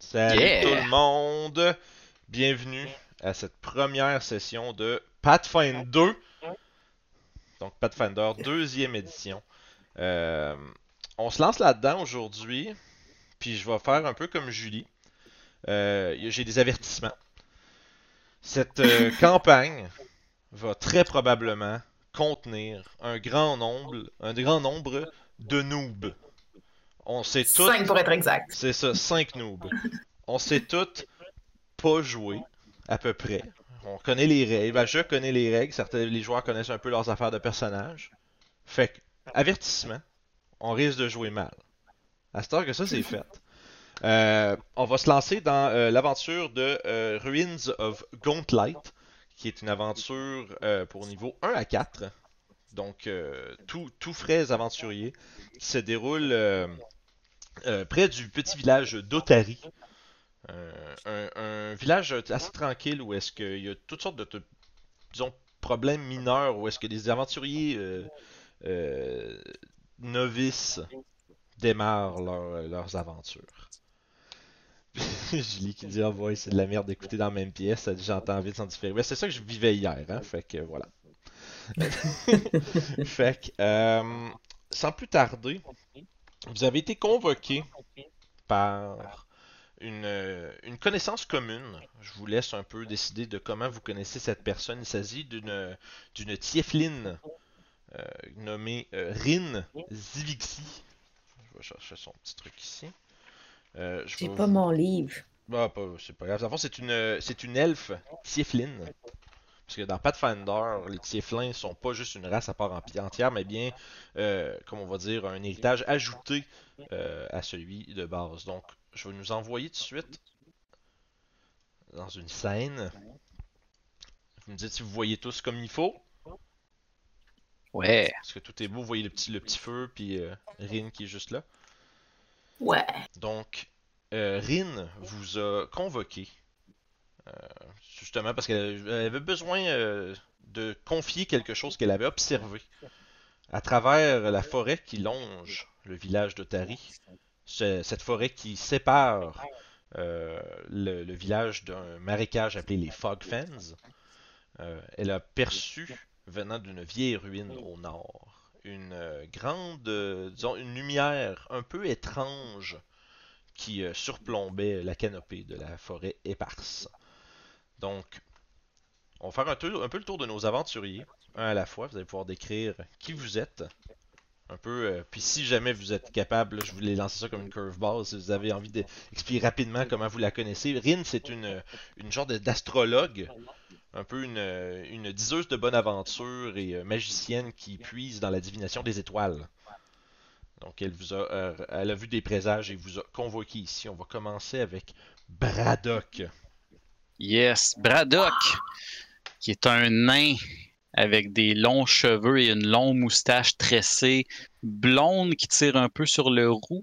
Salut Yeah. tout le monde! Bienvenue à cette première session de Pathfinder 2. Donc Pathfinder, deuxième édition. Euh, on se lance là-dedans aujourd'hui, puis je vais faire un peu comme Julie. Euh, J'ai des avertissements. Cette euh, campagne va très probablement contenir un grand nombre, un grand nombre de noobs. On sait tous 5 pour être exact. c'est ça, 5 noobs. On sait toutes pas jouer, à peu près. On connaît les règles. Ben, je connais les règles. Certains les joueurs connaissent un peu leurs affaires de personnages. Fait que, avertissement, on risque de jouer mal. À cette heure que ça, c'est fait. Euh, on va se lancer dans euh, l'aventure de euh, Ruins of Gauntlet, qui est une aventure pour niveau 1 à 4. Donc, tout, tout frais aventurier, qui se déroule euh, près du petit village d'Otari. Euh, un, village assez tranquille où est-ce qu'il y a toutes sortes de, de- problèmes mineurs, où est-ce que des aventuriers euh, novices démarrent leur- leurs aventures. Julie qui dit boy, c'est de la merde d'écouter dans la même pièce, j'entends vite sans différer. Ben, c'est ça que je vivais hier, hein, fait que voilà. fait que, sans plus tarder, vous avez été convoqué par une, euh, une connaissance commune. Je vous laisse un peu décider de comment vous connaissez cette personne. Il s'agit d'une d'une tiefline euh, nommée euh, Rin Zivixi. Je vais chercher son petit truc ici. Euh, je J'ai vais pas vous- mon livre. ah, pas, c'est pas grave. En c'est une, c'est une elfe tiefline. Parce que dans Pathfinder, les tieflins sont pas juste une race à part en- entière, mais bien, euh, comme on va dire, un héritage ajouté euh, à celui de base. Donc, je vais nous envoyer tout de suite dans une scène. Vous me dites si vous voyez tous comme il faut. Ouais. Parce que tout est beau, vous voyez le petit, le petit feu, puis euh, Rin qui est juste là. Ouais. Donc, euh, Rin vous a convoqué, euh, justement parce qu'elle elle avait besoin euh, de confier quelque chose qu'elle avait observé à travers la forêt qui longe le village d'Otari. Ce- Cette forêt qui sépare euh, le, village d'un marécage appelé les Fog Fens. Euh, elle a perçu, venant d'une vieille ruine au nord, une euh, grande, euh, disons, une lumière un peu étrange qui euh, surplombait la canopée de la forêt éparse. Donc, on va faire un, peu le tour de nos aventuriers, un à la fois. Vous allez pouvoir décrire qui vous êtes. Un peu, euh, puis si jamais vous êtes capable, je voulais lancer ça comme une curveball, si vous avez envie d'expliquer rapidement comment vous la connaissez. Rin, c'est une, une genre d'astrologue, un peu une, euh, une diseuse de bonne aventure et euh, magicienne qui puise dans la divination des étoiles. Donc elle vous euh, elle a vu des présages et vous a convoqué ici. On va commencer avec Braddock. Yes. Braddock, qui est un nain avec des longs cheveux et une longue moustache tressée, blonde qui tire un peu sur le roux,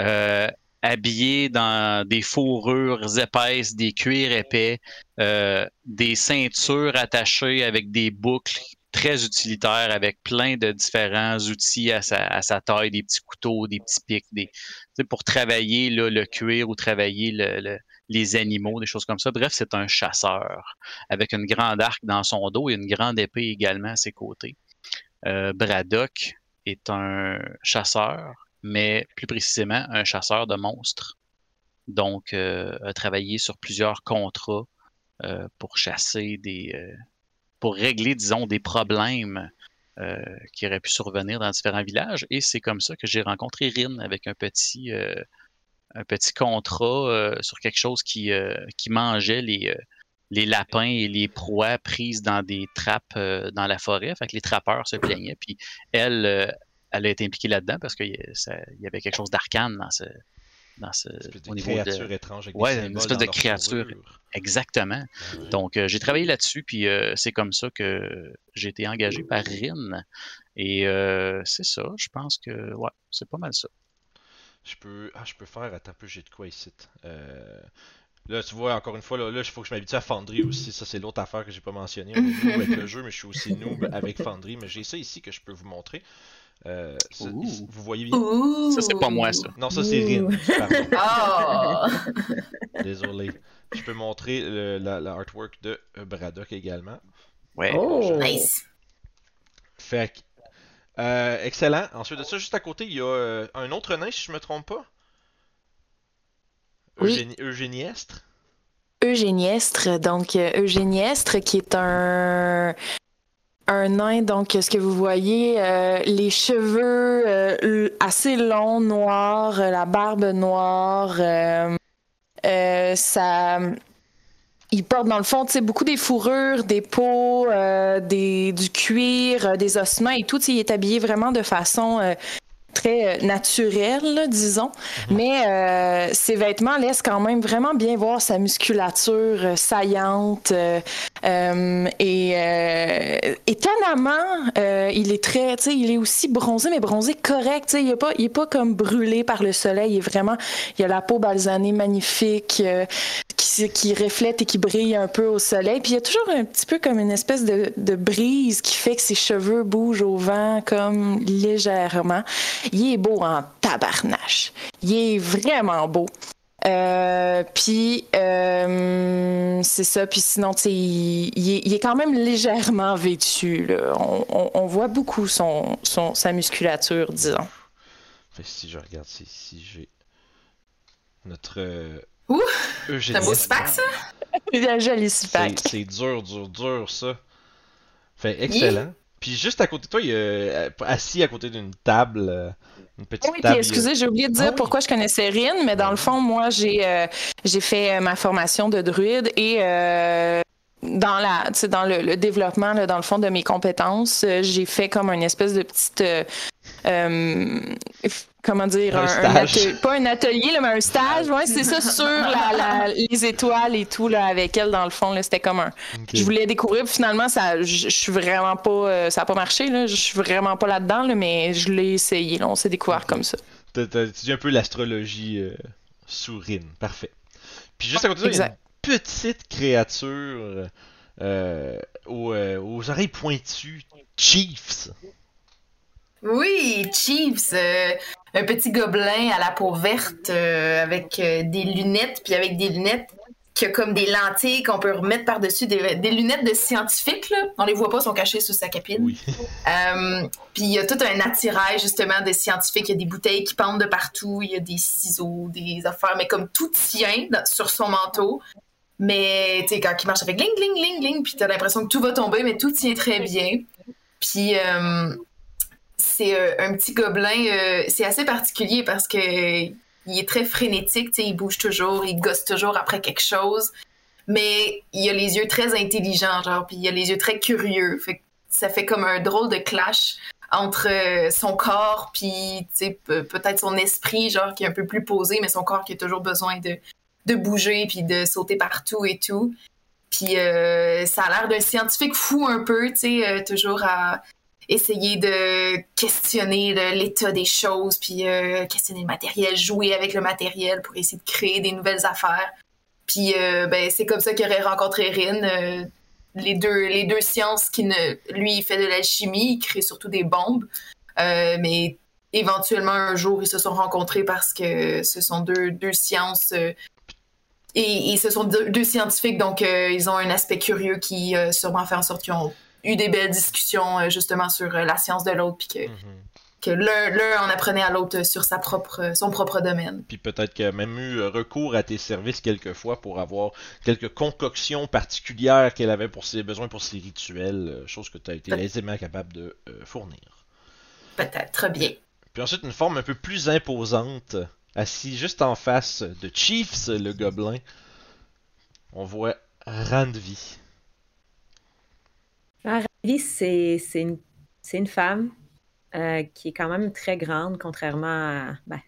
euh, habillé dans des fourrures épaisses, des cuirs épais, euh, des ceintures attachées avec des boucles très utilitaires avec plein de différents outils à sa, à sa taille, des petits couteaux, des petits pics, des, pour travailler le cuir ou travailler le- le, les animaux, des choses comme ça. Bref, c'est un chasseur avec une grande arc dans son dos et une grande épée également à ses côtés. Euh, Braddock est un chasseur, mais plus précisément un chasseur de monstres. Donc, euh, a travaillé sur plusieurs contrats euh, pour chasser des, euh, pour régler, disons, des problèmes qui auraient pu survenir dans différents villages. Et c'est comme ça que j'ai rencontré Rin avec un petit, un petit contrat euh, sur quelque chose qui, euh, qui mangeait les, euh, les lapins et les proies prises dans des trappes dans la forêt. Fait que les trappeurs se plaignaient. Puis elle, elle a été impliquée là-dedans parce qu'il y avait quelque chose d'arcane dans ce, dans ce, au niveau créature de... étrange avec Ouais, des une espèce de créature. fourrure. Exactement. Ouais. Donc, euh, j'ai travaillé là-dessus, puis euh, c'est comme ça que j'ai été engagé par RIN. Et euh, c'est ça, je pense que, ouais, c'est pas mal ça. Je peux. Ah, je peux faire. Attends un peu, j'ai de quoi ici. Euh, Là, tu vois, encore une fois, là, là, il faut que je m'habitue à Foundry aussi. Ça, c'est l'autre affaire que j'ai pas mentionné. On est noob avec le jeu, mais je suis aussi noob avec Foundry. Mais j'ai ça ici que je peux vous montrer. Euh, vous voyez bien? Ouh. Ça, c'est pas moi, ça. Non, ça c'est. Rin. Pardon, Oh! désolé. Je peux montrer le- la, la artwork de euh, Braddock également. Ouais. Oh! nice. Fait que, euh, excellent. Ensuite de ça, juste à côté, il y a euh, un autre nain, si je me trompe pas. Oui. Eugénie, Eugéniestre. Eugéniestre, donc euh, Eugéniestre qui est un un nain, donc ce que vous voyez, euh, les cheveux euh, assez longs, noirs, la barbe noire, euh, euh, il porte dans le fond, tu sais, beaucoup des fourrures, des peaux, euh, des du cuir, euh, des ossements et tout. Il est habillé vraiment de façon euh, très euh, naturelle, là, disons. Mais euh, ses vêtements laissent quand même vraiment bien voir sa musculature euh, saillante. euh, et euh, étonnamment, il est très, tu sais, il est aussi bronzé, mais bronzé correct. Tu sais, il est pas, il est pas comme brûlé par le soleil. Il est vraiment, il a la peau balsanée magnifique. qui, qui reflète et qui brille un peu au soleil. Puis il y a toujours un petit peu comme une espèce de, de brise qui fait que ses cheveux bougent au vent comme légèrement. Il est beau en tabarnache. Il est vraiment beau. Euh, puis euh, c'est ça. Puis sinon, tu sais, il, il est, il est quand même légèrement vêtu. Là. On, on- on voit beaucoup son, son, sa musculature, disons. Fait si je regarde c'est ici, j'ai notre euh, Ouh! Eugénie. C'est un beau spack, ça? Il a un joli. C'est c'est dur, dur, dur ça. Fait excellent. Puis juste à côté de toi, il y a euh, assis à côté d'une table, euh, une petite Oui, puis table. excusez, j'ai oublié de dire Ah oui. pourquoi je connaissais Rin, mais dans le fond, moi, j'ai euh, j'ai fait euh, ma formation de druide et euh, dans la tu sais, dans le, le développement, là, dans le fond de mes compétences, j'ai fait comme une espèce de petite euh, euh, comment dire Un un, stage. atel- pas un atelier là, mais un stage ouais c'est ça sur la, la- les étoiles et tout là avec elle dans le fond là c'était comme un je voulais découvrir, puis finalement, ça, je, suis vraiment pas, euh, ça a pas marché, là. Je suis vraiment pas là-dedans, là, mais je l'ai essayé, là. On s'est découvert comme ça. T'as étudié un peu l'astrologie euh, sous Rin. Parfait. Puis juste à côté de toi, il y a une petite créature euh, aux, euh, aux oreilles pointues. Chiefs. Oui, Chiefs, euh, un petit gobelin à la peau verte euh, avec euh, des lunettes, puis avec des lunettes qui a comme des lentilles qu'on peut remettre par-dessus, des, des lunettes de scientifique, là. On les voit pas, sont cachées sous sa capine. Oui. Euh, puis il y a tout un attirail justement de scientifiques. Il y a des bouteilles qui pendent de partout, il y a des ciseaux, des affaires, mais comme tout tient dans- sur son manteau. Mais tu sais, quand il marche avec gling, gling, gling, gling, puis t'as l'impression que tout va tomber, mais tout tient très bien. Puis c'est euh, un petit gobelin, euh, c'est assez particulier parce que il est très frénétique, il bouge toujours, il gosse toujours après quelque chose. Mais il a les yeux très intelligents, genre, puis il a les yeux très curieux. Ça fait comme un drôle de clash entre euh, son corps puis peut-être son esprit genre qui est un peu plus posé mais son corps qui a toujours besoin de, de bouger puis de sauter partout et tout puis ça a l'air d'un scientifique fou un peu tu sais toujours à essayer de questionner le- l'état des choses puis euh, questionner le matériel jouer avec le matériel pour essayer de créer des nouvelles affaires puis euh, ben c'est comme ça qu'il aurait rencontré Rin euh, les deux, les deux sciences qui ne. Lui, il fait de l'alchimie, il crée surtout des bombes. Euh, mais éventuellement, un jour, ils se sont rencontrés parce que ce sont deux, deux sciences. euh, et, et ce sont deux, deux scientifiques, donc euh, ils ont un aspect curieux qui euh, sûrement fait en sorte qu'ils ont eu des belles discussions euh, justement sur euh, la science de l'autre, puis que, Mhm. que l'un en apprenait à l'autre sur sa propre, son propre domaine. Puis peut-être qu'il a même eu euh, recours à tes services quelquefois pour avoir quelques concoctions particulières qu'elle avait pour ses besoins pour ses rituels, euh, chose que tu as été aisément capable de euh, fournir. Peut-être bien. Puis ensuite, une forme un peu plus imposante, assis juste en face de Chiefs, le gobelin. On voit Randvi. Ravi, c'est c'est une, femme euh, qui est quand même très grande, contrairement à. Ben,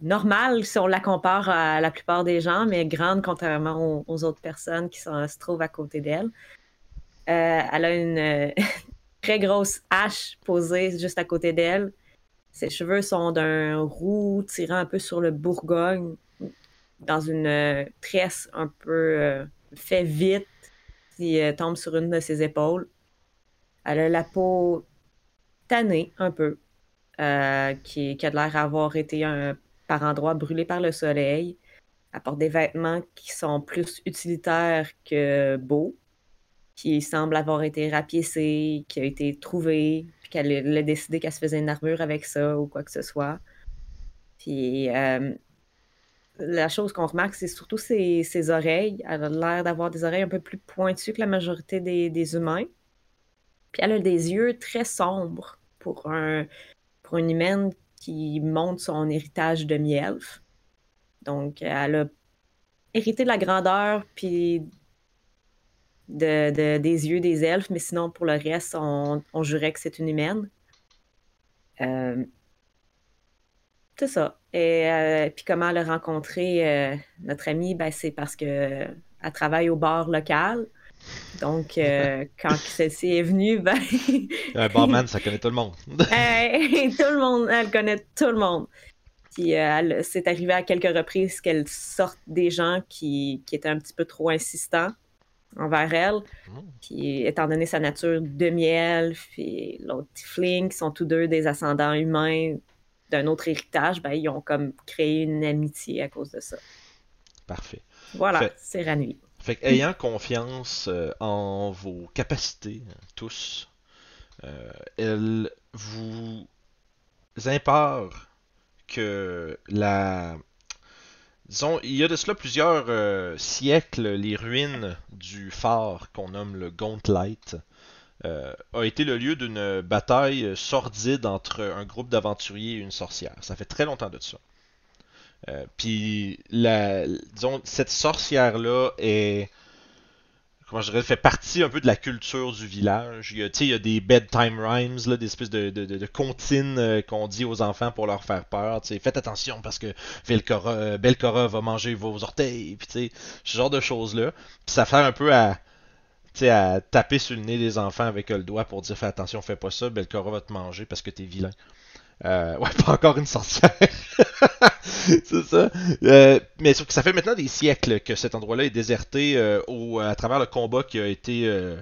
normale si on la compare à la plupart des gens, mais grande contrairement aux, autres personnes qui se trouvent à côté d'elle. Euh, elle a une euh, très grosse hache posée juste à côté d'elle. Ses cheveux sont d'un roux tirant un peu sur le bourgogne, dans une tresse un peu fait vite qui tombe sur une de ses épaules. Elle a la peau tannée un peu. euh, qui, qui a l'air d'avoir été un, par endroits brûlé par le soleil. Elle porte des vêtements qui sont plus utilitaires que beaux, qui semble avoir été rapiécé, qui a été trouvé, puis qu'elle a décidé qu'elle se faisait une armure avec ça ou quoi que ce soit. Puis euh, la chose qu'on remarque, c'est surtout ses, oreilles. Elle a l'air d'avoir des oreilles un peu plus pointues que la majorité des, humains. Puis elle a des yeux très sombres pour, un, pour une humaine qui montre son héritage de elfe Donc, elle a hérité de la grandeur puis de, de, des yeux des elfes, mais sinon, pour le reste, on, on jurait que c'est une humaine. Euh, c'est ça. Et euh, puis comment elle a rencontré euh, notre amie, ben, c'est parce qu'elle travaille au bar local. Donc, euh, quand celle-ci est venue, ben. Un barman, ça connaît tout le monde. tout le monde, elle connaît tout le monde. Puis, euh, c'est arrivé à quelques reprises qu'elle sorte des gens qui, qui, étaient un petit peu trop insistants envers elle. Mm. Puis, étant donné sa nature demi puis l'autre Tifling, qui sont tous deux des ascendants humains d'un autre héritage, ben, ils ont comme créé une amitié à cause de ça. Parfait. Voilà, c'est Ranui. Fait ayant confiance euh, en vos capacités, tous, euh, elle vous impare que la. Disons, il y a de cela plusieurs euh, siècles, les ruines du phare qu'on nomme le Gauntlet a été le lieu d'une bataille sordide entre un groupe d'aventuriers et une sorcière. Ça fait très longtemps de ça. Euh, puis, disons, cette sorcière-là est. Comment fait partie un peu de la culture du village. Il y a, il y a des bedtime rhymes, là, des espèces de, de, de, comptines euh, qu'on dit aux enfants pour leur faire peur. Faites attention parce que Belcora, Belcora va manger vos orteils. Puis, ce genre de choses-là. Puis ça fait un peu à à taper sur le nez des enfants avec le doigt pour dire fais attention, fais pas ça, Belcora va te manger parce que t'es vilain. Euh, ouais, pas encore une sorcière. c'est ça. Euh, mais sauf que ça fait maintenant des siècles que cet endroit-là est déserté euh, à travers le combat qui a été, euh,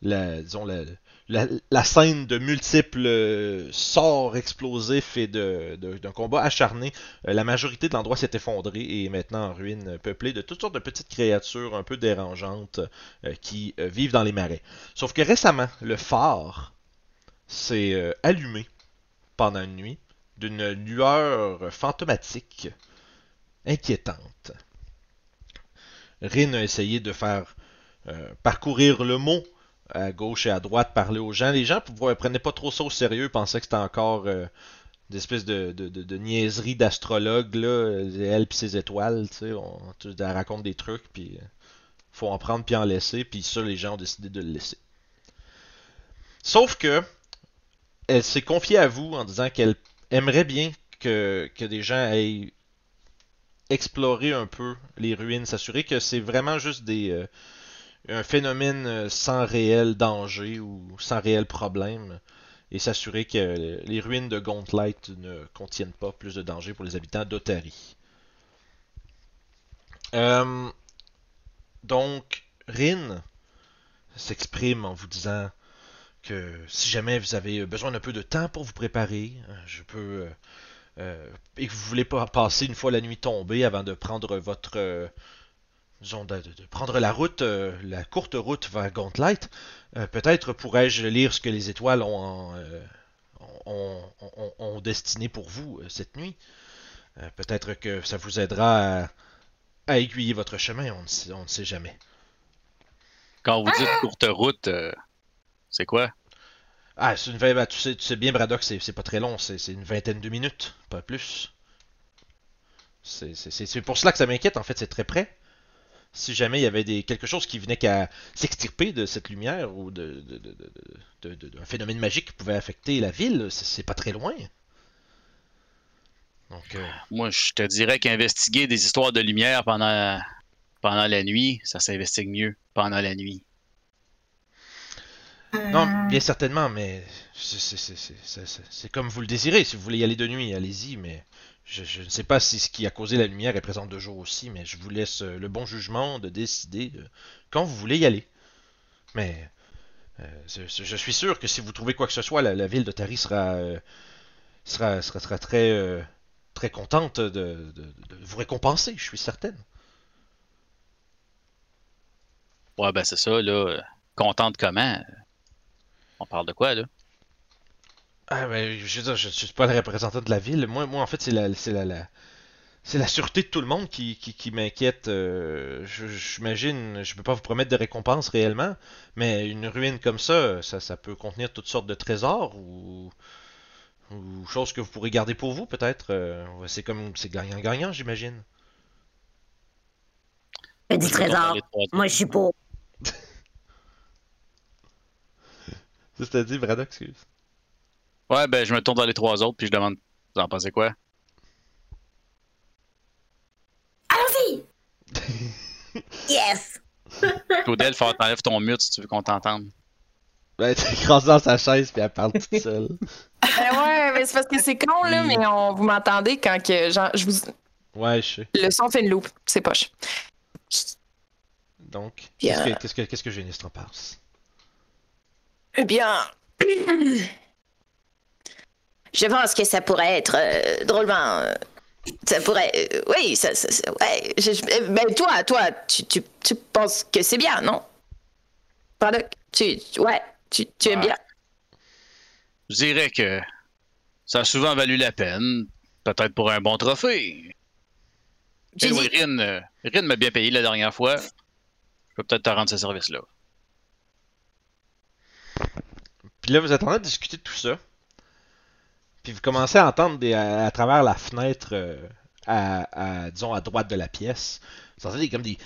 la, disons, la, la, scène de multiples sorts explosifs et d'un de, de, combat acharné. la majorité de l'endroit s'est effondré et est maintenant en ruine, peuplé de toutes sortes de petites créatures un peu dérangeantes qui vivent dans les marais. Sauf que récemment, le phare s'est allumé pendant une nuit d'une lueur fantomatique inquiétante. Rin a essayé de faire euh, parcourir le mot à gauche et à droite, parler aux gens. Les gens ne prenaient pas trop ça au sérieux, pensaient que c'était encore euh, des espèces de, de, niaiseries d'astrologues, là, elle et ses étoiles, on, elle raconte des trucs, puis euh, faut en prendre puis en laisser, puis ça, les gens ont décidé de le laisser. Sauf que elle s'est confiée à vous en disant qu'elle aimerait bien que, des gens aillent explorer un peu les ruines, s'assurer que c'est vraiment juste des euh, un phénomène euh, sans réel danger ou sans réel problème et s'assurer que les ruines de Gauntlet ne contiennent pas plus de danger pour les habitants d'Otari. Euh, donc, Rin s'exprime en vous disant que si jamais vous avez besoin d'un peu de temps pour vous préparer, euh, je peux euh, euh, et que vous voulez pas passer une fois la nuit tombée avant de prendre votre euh, disons, de, de, prendre la route, euh, la courte route vers Gauntlet, peut-être pourrais-je lire ce que les étoiles ont, ont, destiné pour vous cette nuit. peut-être que ça vous aidera à, aiguiller votre chemin, on ne, on ne sait jamais. Quand vous dites courte route, c'est quoi? Ah, c'est une ben, tu, sais, tu sais bien, Braddock, c'est pas très long, c'est une vingtaine de minutes, pas plus. C'est pour cela que ça m'inquiète, en fait, c'est très près. Si jamais il y avait des, quelque chose qui venait qu'à s'extirper de cette lumière ou de, de, de, de, un phénomène magique qui pouvait affecter la ville, c'est pas très loin. Donc, euh... Moi, je te dirais qu'investiguer des histoires de lumière pendant, pendant la nuit, ça s'investigue mieux pendant la nuit. Non, euh. bien certainement, mais c'est comme vous le désirez. Si vous voulez y aller de nuit, allez-y, mais je, je, ne sais pas si ce qui a causé la lumière est présent de jour aussi, mais je vous laisse euh, le bon jugement de décider de quand vous voulez y aller. Mais euh, je, je, suis sûr que si vous trouvez quoi que ce soit, la, la ville de Tari sera euh, sera, sera, sera très, euh, très contente de, de- de vous récompenser, je suis certaine. Ouais, ben c'est ça, là. Contente comment? On parle de quoi, là? Ah, ben, je veux dire, je suis pas le représentant de la ville. Moi, moi en fait, c'est la, c'est la, la- c'est la sûreté de tout le monde qui, qui, qui m'inquiète. Euh, je- J'imagine, je peux pas vous promettre de récompense réellement, mais une ruine comme ça, ça, ça peut contenir toutes sortes de trésors ou, ou choses que vous pourrez garder pour vous, peut-être. Euh, c'est comme, c'est gagnant-gagnant, j'imagine. Fais du Je vais trésor. parler de trois- Moi, je suis pour. Que t'as dit, Braddock, excuse. Ouais, ben je me tourne dans les trois autres puis je demande, vous en pensez quoi? Allons-y! yes! Claudel, faut t'enlèves ton mute si tu veux qu'on t'entende. Ben, t'es écrasé dans sa chaise puis elle parle toute seule. Ben ouais, mais c'est parce que c'est con, là, mais on, vous m'entendez quand que, genre, je vous, Ouais, je sais. le son fait une loupe. C'est poche. Donc, qu'est-ce que, qu'est-ce que, qu'est-ce que Génistre en pense? Eh bien, Je pense que ça pourrait être euh, drôlement. euh, ça pourrait. euh, oui, ça. ça- ça- ouais. je- je- ben, toi, toi, tu, tu, tu penses que c'est bien, non? Braddock, tu. tu- Ouais, tu, tu aimes bien? Je dirais que ça a souvent valu la peine, peut-être pour un bon trophée. Dit- Rin, Rin m'a bien payé la dernière fois. Je peux peut-être te rendre ce service-là. Puis là, vous êtes en train de discuter de tout ça. Puis vous commencez à entendre des, à, à travers la fenêtre, euh, à, à, disons, à droite de la pièce, vous entendez comme des...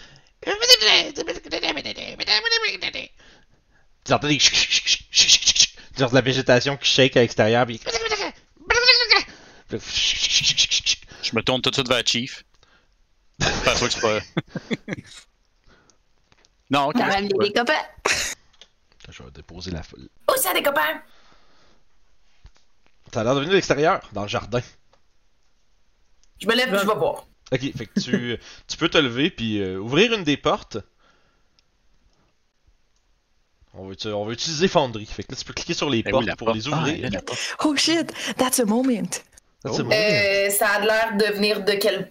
Vous entendez des... Genre de la végétation qui shake à l'extérieur, puis... Je me tourne tout de suite vers Chief. Enfin, faut que c'est pas. non, ok. On va amener Je vais déposer la foule. Oh, ça, des copains! Ça a l'air de venir de l'extérieur, dans le jardin. Je me lève et je vais voir. Ok, fait que tu, tu peux te lever puis euh, ouvrir une des portes. On va, on va utiliser Foundry. Fait que là, tu peux cliquer sur les Eh portes pour porte. les Ah, ouvrir. oh shit, that's a moment. Ça, c'est Oh. bon. Euh, ça a l'air de venir de quel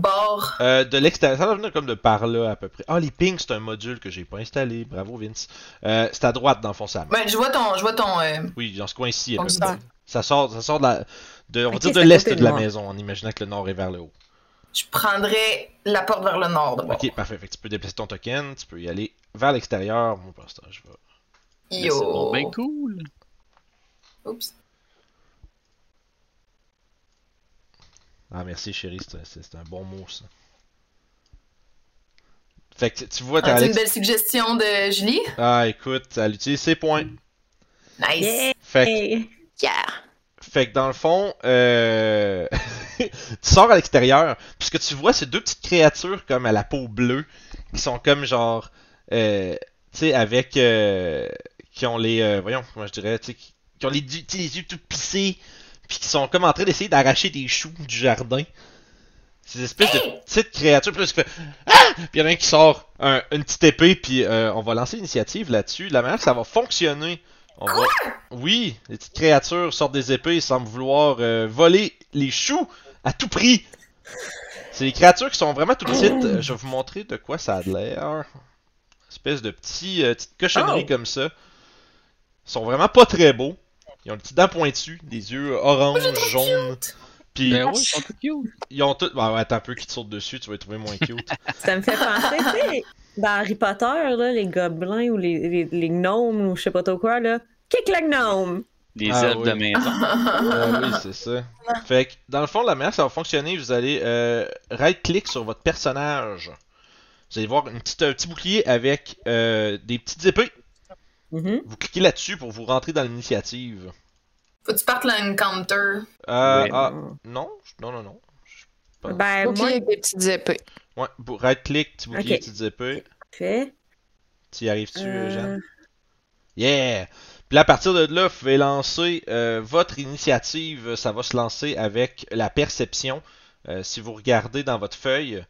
bord? Euh, de l'extérieur, ça va venir comme de par là à peu près. Ah, les pings, c'est un module que j'ai pas installé. Bravo, Vince. Euh, c'est à droite dans le fond, ça. Ben, je vois ton. Je vois ton. euh, Oui, dans ce coin-ci. à ton peu près. guidon. Ça sort, ça sort de la, de, on va dire de l'est de de la maison, en imaginant que le nord est vers le haut. Je prendrais la porte vers le nord. Ok, parfait. Fait que tu peux déplacer ton token, tu peux y aller vers l'extérieur. L'instant, je vais. Mais C'est bon, Yo. ben cool. Oups. Ah, merci, chérie, c'est un- c'est c'est un bon mot, ça. Fait que tu vois, t'es Ah, une belle suggestion de Julie? Ah, écoute, elle utilise ses points. Nice. Yeah! Fait que, Yeah! fait que dans le fond, euh... tu sors à l'extérieur, puis ce que tu vois, c'est deux petites créatures comme à la peau bleue, qui sont comme genre, euh, tu sais, avec, euh, qui ont les, euh, voyons, comment je dirais, tu sais, qui, ont les, les yeux tout pissés, puis qui sont comme en train d'essayer d'arracher des choux du jardin. Ces espèces de petites créatures, tu fais Ah! Puis il y en a un qui sort un- une petite épée, puis euh, on va lancer l'initiative là-dessus. La manière que ça va fonctionner, on va... Oui, les petites créatures sortent des épées, ils semblent vouloir euh, voler les choux à tout prix. C'est des créatures qui sont vraiment tout petites. Euh, Je vais vous montrer de quoi ça a l'air. Espèce de petits, euh, petites cochonneries Oh. comme ça. Ils sont vraiment pas très beaux. Ils ont des petites dents pointues, des yeux orange, jaunes. Puis Ben oui, ils sont tout cute. ils ont tout. Bah ouais, attends un peu qui te saute dessus, tu vas les trouver moins cute. Ça me fait penser, tu sais, dans Harry Potter, là, les gobelins ou les, les, les gnomes ou je sais pas trop quoi, là. Kick le gnome! Les Ah elfes oui. de maison. Ah oui, c'est ça. Fait que, dans le fond, la manière que ça va fonctionner, vous allez euh, right-click sur votre personnage. Vous allez voir une petite, un petit bouclier avec euh, des petites épées. Mhm. Vous cliquez là-dessus pour vous rentrer dans l'initiative. Faut que tu partes l'encounter. Euh, Oui. ah, non, non, non, non. Pas- Ben, moi, avec des petites épées. Ouais, bou- right-click, petit bouclier, Ok. petites épées. fait. Tu y arrives-tu, Euh, Jeanne? Yeah! Puis là, à partir de là, vous pouvez lancer euh, votre initiative. Ça va se lancer avec la perception. Euh, si vous regardez dans votre feuille,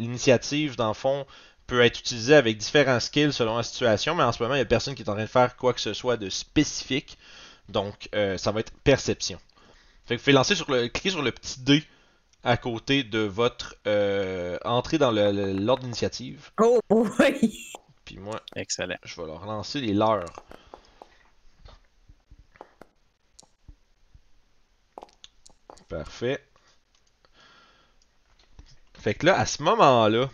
l'initiative, dans le fond, peut être utilisée avec différents skills selon la situation, mais en ce moment, il n'y a personne qui est en train de faire quoi que ce soit de spécifique. Donc, euh, ça va être perception. Fait que vous pouvez lancer sur le, cliquer sur le petit dé à côté de votre euh, entrée dans l'ordre d'initiative. Oh oui! Puis moi, Excellent. je vais leur lancer les leurs. Parfait. Fait que là, à ce moment-là,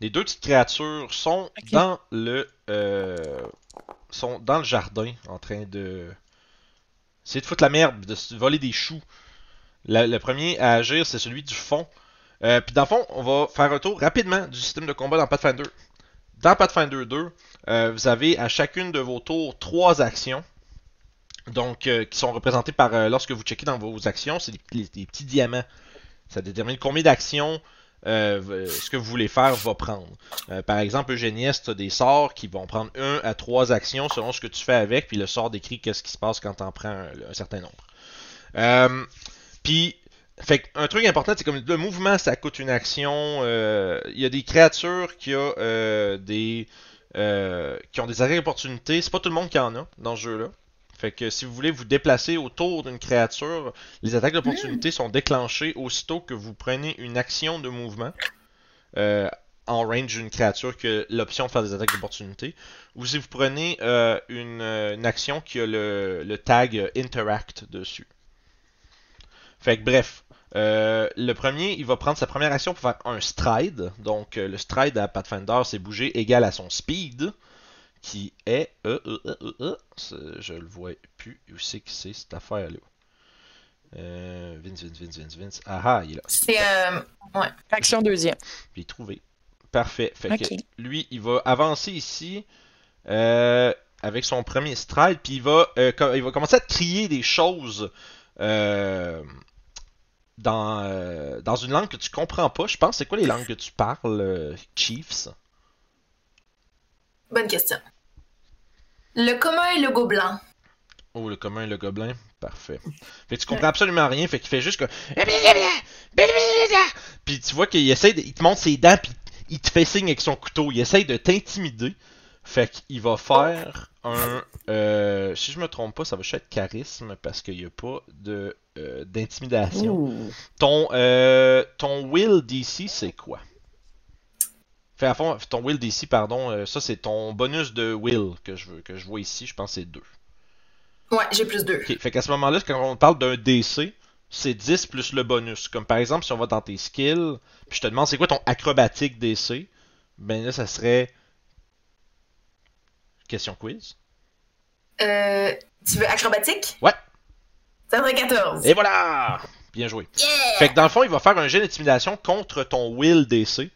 les deux petites créatures sont dans le euh, sont dans le jardin en train de c'est de foutre la merde, de voler des choux. La- le premier à agir, c'est celui du fond. Euh, Puis dans le fond, on va faire un tour rapidement du système de combat dans Pathfinder. Dans Pathfinder 2, euh, vous avez à chacune de vos tours trois actions. Donc, euh, qui sont représentées par, lorsque vous checkez dans vos actions, c'est des petits diamants. Ça détermine combien d'actions euh, ce que vous voulez faire va prendre. Euh, par exemple, Eugénieste, tu as des sorts qui vont prendre 1 à 3 actions selon ce que tu fais avec, puis le sort décrit qu'est-ce qui se passe quand tu en prends un, certain nombre. Euh, puis, fait un truc important, c'est comme le mouvement, ça coûte une action. Il y a des créatures qui, des, qui ont des arrêts d'opportunité. C'est pas tout le monde qui en a dans ce jeu-là. Fait que si vous voulez vous déplacer autour d'une créature, les attaques d'opportunité sont déclenchées aussitôt que vous prenez une action de mouvement euh, en range d'une créature que l'option de faire des attaques d'opportunité. Ou si vous prenez euh, une, action qui a le, tag Interact dessus. Fait que bref, euh, le premier, il va prendre sa première action pour faire un stride. Donc le stride à Pathfinder, c'est bouger égal à son speed, qui est... Euh, euh, euh, euh, euh, je le vois plus. Où c'est que c'est cette affaire-là? Euh, Vince, Vince, Vince, Vince, Vince. Ah ah, il est là. C'est. euh, Action deuxième. Je l'ai trouvé. Parfait. Fait Ok. que lui, il va avancer ici euh, avec son premier stride, puis il va, euh, il va commencer à te crier des choses euh, dans, euh, dans une langue que tu comprends pas. Je pense, c'est quoi les langues que tu parles, euh, Chiefs? Bonne question. Le commun et le gobelin. Oh, le commun et le gobelin. Parfait. Fait que tu comprends absolument rien, fait qu'il fait juste que. Puis tu vois qu'il essaie de... Il te montre ses dents, puis il te fait signe avec son couteau. Il essaie de t'intimider. Fait qu'il va faire un. euh, si je me trompe pas, ça va juste être charisme, parce qu'il n'y a pas de euh, d'intimidation. Ton, euh, ton will DC, c'est quoi? Fait à fond, ton will DC, pardon, euh, ça c'est ton bonus de will que je, veux, que je vois ici, je pense que c'est 2. Ouais, j'ai plus deux. Ok, fait qu'à ce moment-là, quand on parle d'un DC, c'est 10 plus le bonus. Comme par exemple, si on va dans tes skills, puis je te demande c'est quoi ton acrobatique DC, ben là, ça serait. Question quiz. Euh, tu veux acrobatique? Ouais. Ça serait 14. Et voilà! Bien joué. Fait que dans le fond, il va faire un jet d'intimidation contre ton will DC.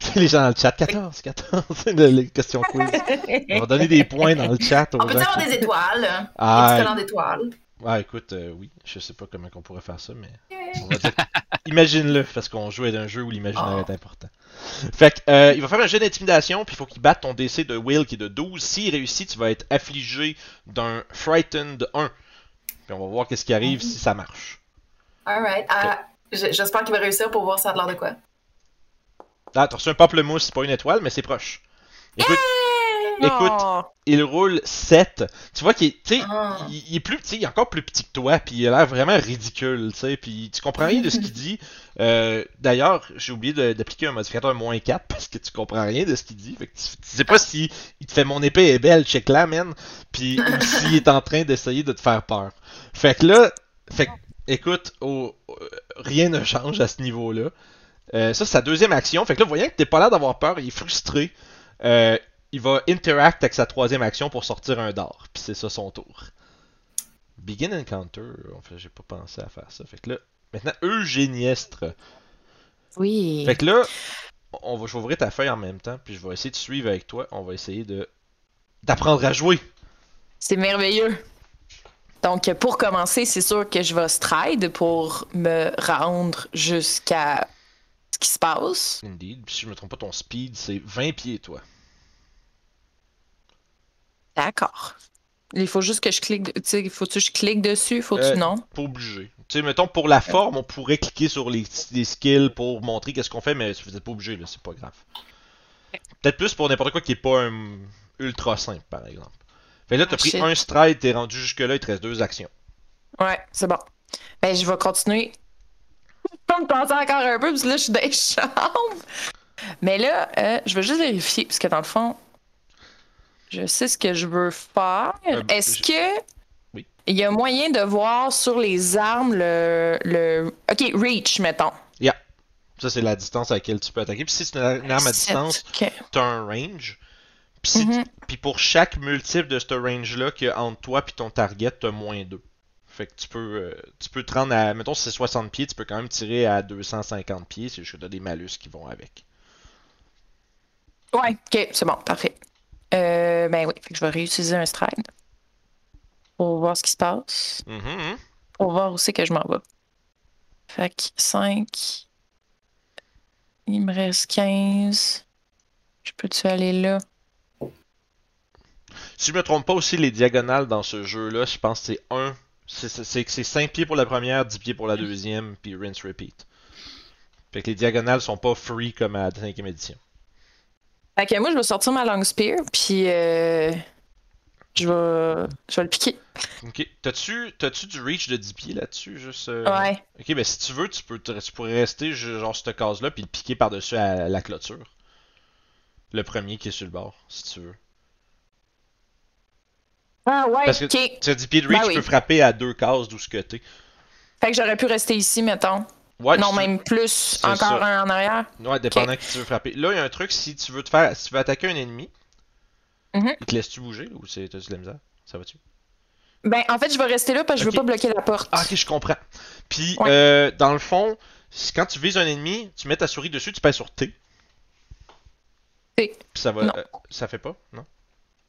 Les gens dans le chat, 14, 14, c'est la la question quiz. On va donner des points dans le chat aux On peut gens avoir qui- des étoiles? Ah, Des d'étoiles. Ouais, écoute, euh, oui, je sais pas comment on pourrait faire ça, mais on va dire, imagine-le, parce qu'on joue à un jeu où l'imaginaire Oh. est important. Fait que, euh, il va faire un jet d'intimidation, puis il faut qu'il batte ton DC de Will qui est de 12. S'il réussit, tu vas être affligé d'un Frightened 1. Puis on va voir qu'est-ce qui arrive si ça marche. Alright. Ah, j- J'espère qu'il va réussir pour voir ça a l'air de quoi. Ah, t'as reçu un pamplemousse, c'est pas une étoile, mais c'est proche. Écoute, écoute, Oh. il roule 7. Tu vois qu'il est, Ah. il, il est plus petit, il est encore plus petit que toi, puis il a l'air vraiment ridicule, tu sais, puis tu comprends rien de ce qu'il dit. Euh, D'ailleurs, j'ai oublié d'appliquer un modificateur moins 4 parce que tu comprends rien de ce qu'il dit. Fait que tu, tu sais pas si il te fait mon épée est belle, check là, man, puis ou s'il est en train d'essayer de te faire peur. Fait que là, fait que, écoute, au- rien ne change à ce niveau-là. Euh, ça, c'est sa deuxième action. Fait que là, voyant que t'es pas l'air d'avoir peur, il est frustré. Euh, il va interact avec sa troisième action pour sortir un dard. Puis c'est ça son tour. Begin Encounter. En fait, j'ai pas pensé à faire ça. Fait que là, maintenant, Eugéniestre. Oui. Fait que là, on va, je vais ouvrir ta feuille en même temps. Puis je vais essayer de suivre avec toi. On va essayer de d'apprendre à jouer. C'est merveilleux. Donc, pour commencer, c'est sûr que je vais stride pour me rendre jusqu'à ce qui se passe. Indeed. Puis si je me trompe pas, ton speed, c'est 20 pieds, toi. D'accord. Il faut juste que je clique. Tu sais, faut-tu que je clique dessus? Faut-tu Euh, non? Pas obligé. Tu sais, mettons, pour la forme, on pourrait cliquer sur les, les skills pour montrer qu'est-ce qu'on fait, mais vous êtes pas obligé, là, c'est pas grave. Peut-être plus pour n'importe quoi qui est pas un ultra simple, par exemple. Fait que là, t'as Ah, pris shit. un stride, t'es rendu jusque-là, il te reste deux actions. Ouais, c'est bon. Ben, je vais continuer. Je vais me passer encore un peu, parce que là, je suis dans les chambres. Mais là, euh, je vais juste vérifier, parce que dans le fond, je sais ce que je veux faire. Euh, Est-ce je- que. Oui. Il y a moyen de voir sur les armes le. le... Ok, reach, mettons. Ça, c'est la distance à laquelle tu peux attaquer. Puis si c'est une, arme à distance, Ok. t'as un range. Puis, si Mhm. tu- puis pour chaque multiple de ce range-là qu'il y a entre toi et ton target, t'as moins 2. Fait que tu peux, euh, tu peux te rendre à. Mettons, si c'est 60 pieds, tu peux quand même tirer à 250 pieds. C'est juste que t'as des malus qui vont avec. Ouais, ok, c'est bon, parfait. Euh, ben oui, fait que je vais réutiliser un stride pour voir ce qui se passe. Mhm, mhm. Pour voir où c'est que je m'en vais. Fait que 5. Il me reste 15. Je peux-tu aller là? Si je me trompe pas aussi, les diagonales dans ce jeu-là, je pense que c'est 1. C'est c'est- c'est 5 pieds pour la première, 10 pieds pour la deuxième, puis rinse repeat. Fait que les diagonales sont pas free comme à la 5ème édition. Fait que moi, je vais sortir ma long spear, puis euh, je vais, je vais le piquer. Ok. T'as-tu du reach de 10 pieds là-dessus juste, euh, Ouais. Ok, ben si tu veux, tu, peux, tu pourrais rester genre cette case-là puis le piquer par-dessus à la clôture. Le premier qui est sur le bord, si tu veux. Ah ouais, Parce que ok. Tu as 10 pieds de Ben reach, oui. tu peux frapper à deux cases d'où ce que t'es. Fait que j'aurais pu rester ici, mettons. Ouais, non, même plus, encore ça. un en arrière. Ouais, dépendant qui tu veux frapper. Là, il y a un truc, si tu veux te faire. Si tu veux attaquer un ennemi, Mhm. il te laisse-tu bouger ou c'est de la misère? Ça va-tu? Ben, en fait, je vais rester là parce que je veux pas bloquer la porte. Ah, ok, je comprends. Puis, Ouais. euh, dans le fond, quand tu vises un ennemi, tu mets ta souris dessus, tu pèses sur T. T. Puis ça va. Euh, ça fait pas? Non?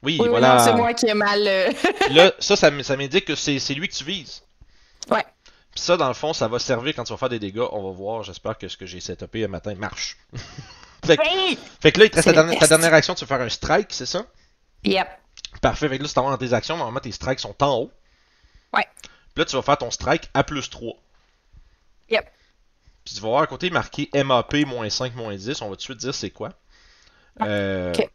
Oui, voilà. c'est moi qui ai mal. euh, là, ça, ça, ça m'indique que c'est lui que tu vises. Ouais. Puis ça, dans le fond, ça va servir quand tu vas faire des dégâts. On va voir. J'espère que ce que j'ai setupé le matin marche. fait, que, Hey! fait que là, il te reste ta dernière, ta test. dernière action, tu vas faire un strike, c'est ça? Yep. Parfait. Fait que là, si dans tes actions, normalement, tes strikes sont en haut. Ouais. Puis là, tu vas faire ton strike à plus 3. Yep. Puis tu vas voir à côté marqué MAP moins 5, moins 10. On va tout de suite dire c'est quoi. Euh, Ok.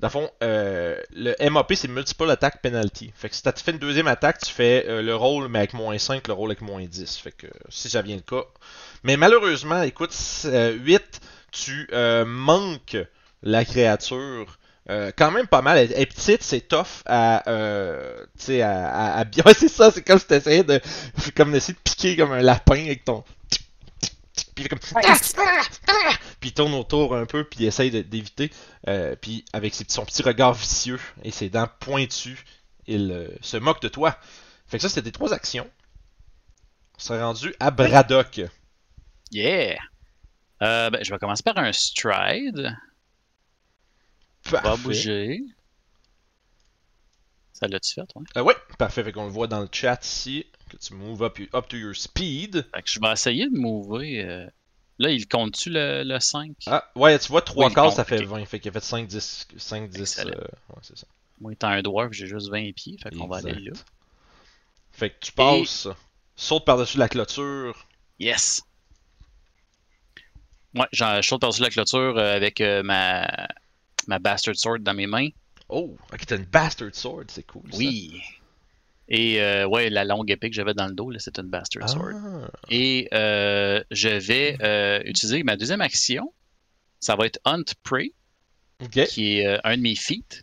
Dans le fond, euh, le MAP c'est Multiple Attack Penalty. Fait que si tu fais une deuxième attaque, tu fais euh, le rôle mais avec moins 5, le rôle avec moins 10. Fait que si ça vient le cas. Mais malheureusement, écoute, 8, tu euh, manques la créature. euh, quand même pas mal. Elle, est petite, c'est tough à. Euh, tu sais, à, à, à bien. Ouais, c'est ça, c'est comme si t'essayais de. Comme d'essayer de piquer comme un lapin avec ton. Puis il fait comme. Ouais. Puis il tourne autour un peu, puis il essaye d'éviter. Euh, puis avec ses, son petit regard vicieux et ses dents pointues, il euh, se moque de toi. Fait que ça, c'était trois actions. On s'est rendu à Braddock. Yeah! Euh, ben, je vais commencer par un stride. Va Parfait. bouger. Ça l'a-tu fait, ouais? Euh, ouais, parfait. Fait qu'on le voit dans le chat ici. Que tu move up, up to your speed. Fait que je vais essayer de mover. Là, il compte-tu le, le 5? Ah, ouais, tu vois, 3 Oui, bon, ça fait ok. 20. Fait qu'il a fait 5, 10. 5, 10. Excellent. euh, ouais, c'est ça. Moi, étant un dwarf, j'ai juste 20 pieds. Fait qu'on va aller là. Fait que tu passes, saute par-dessus la clôture. Yes! Ouais, je saute par-dessus la clôture euh, avec euh, ma, ma Bastard Sword dans mes mains. Oh, ok, t'as une Bastard Sword, c'est cool. ça. Et euh, ouais, la longue épée que j'avais dans le dos, là, c'est une Bastard Sword. Ah, Et euh, je vais euh, utiliser ma deuxième action. Ça va être Hunt Prey, qui est euh, un de mes feats,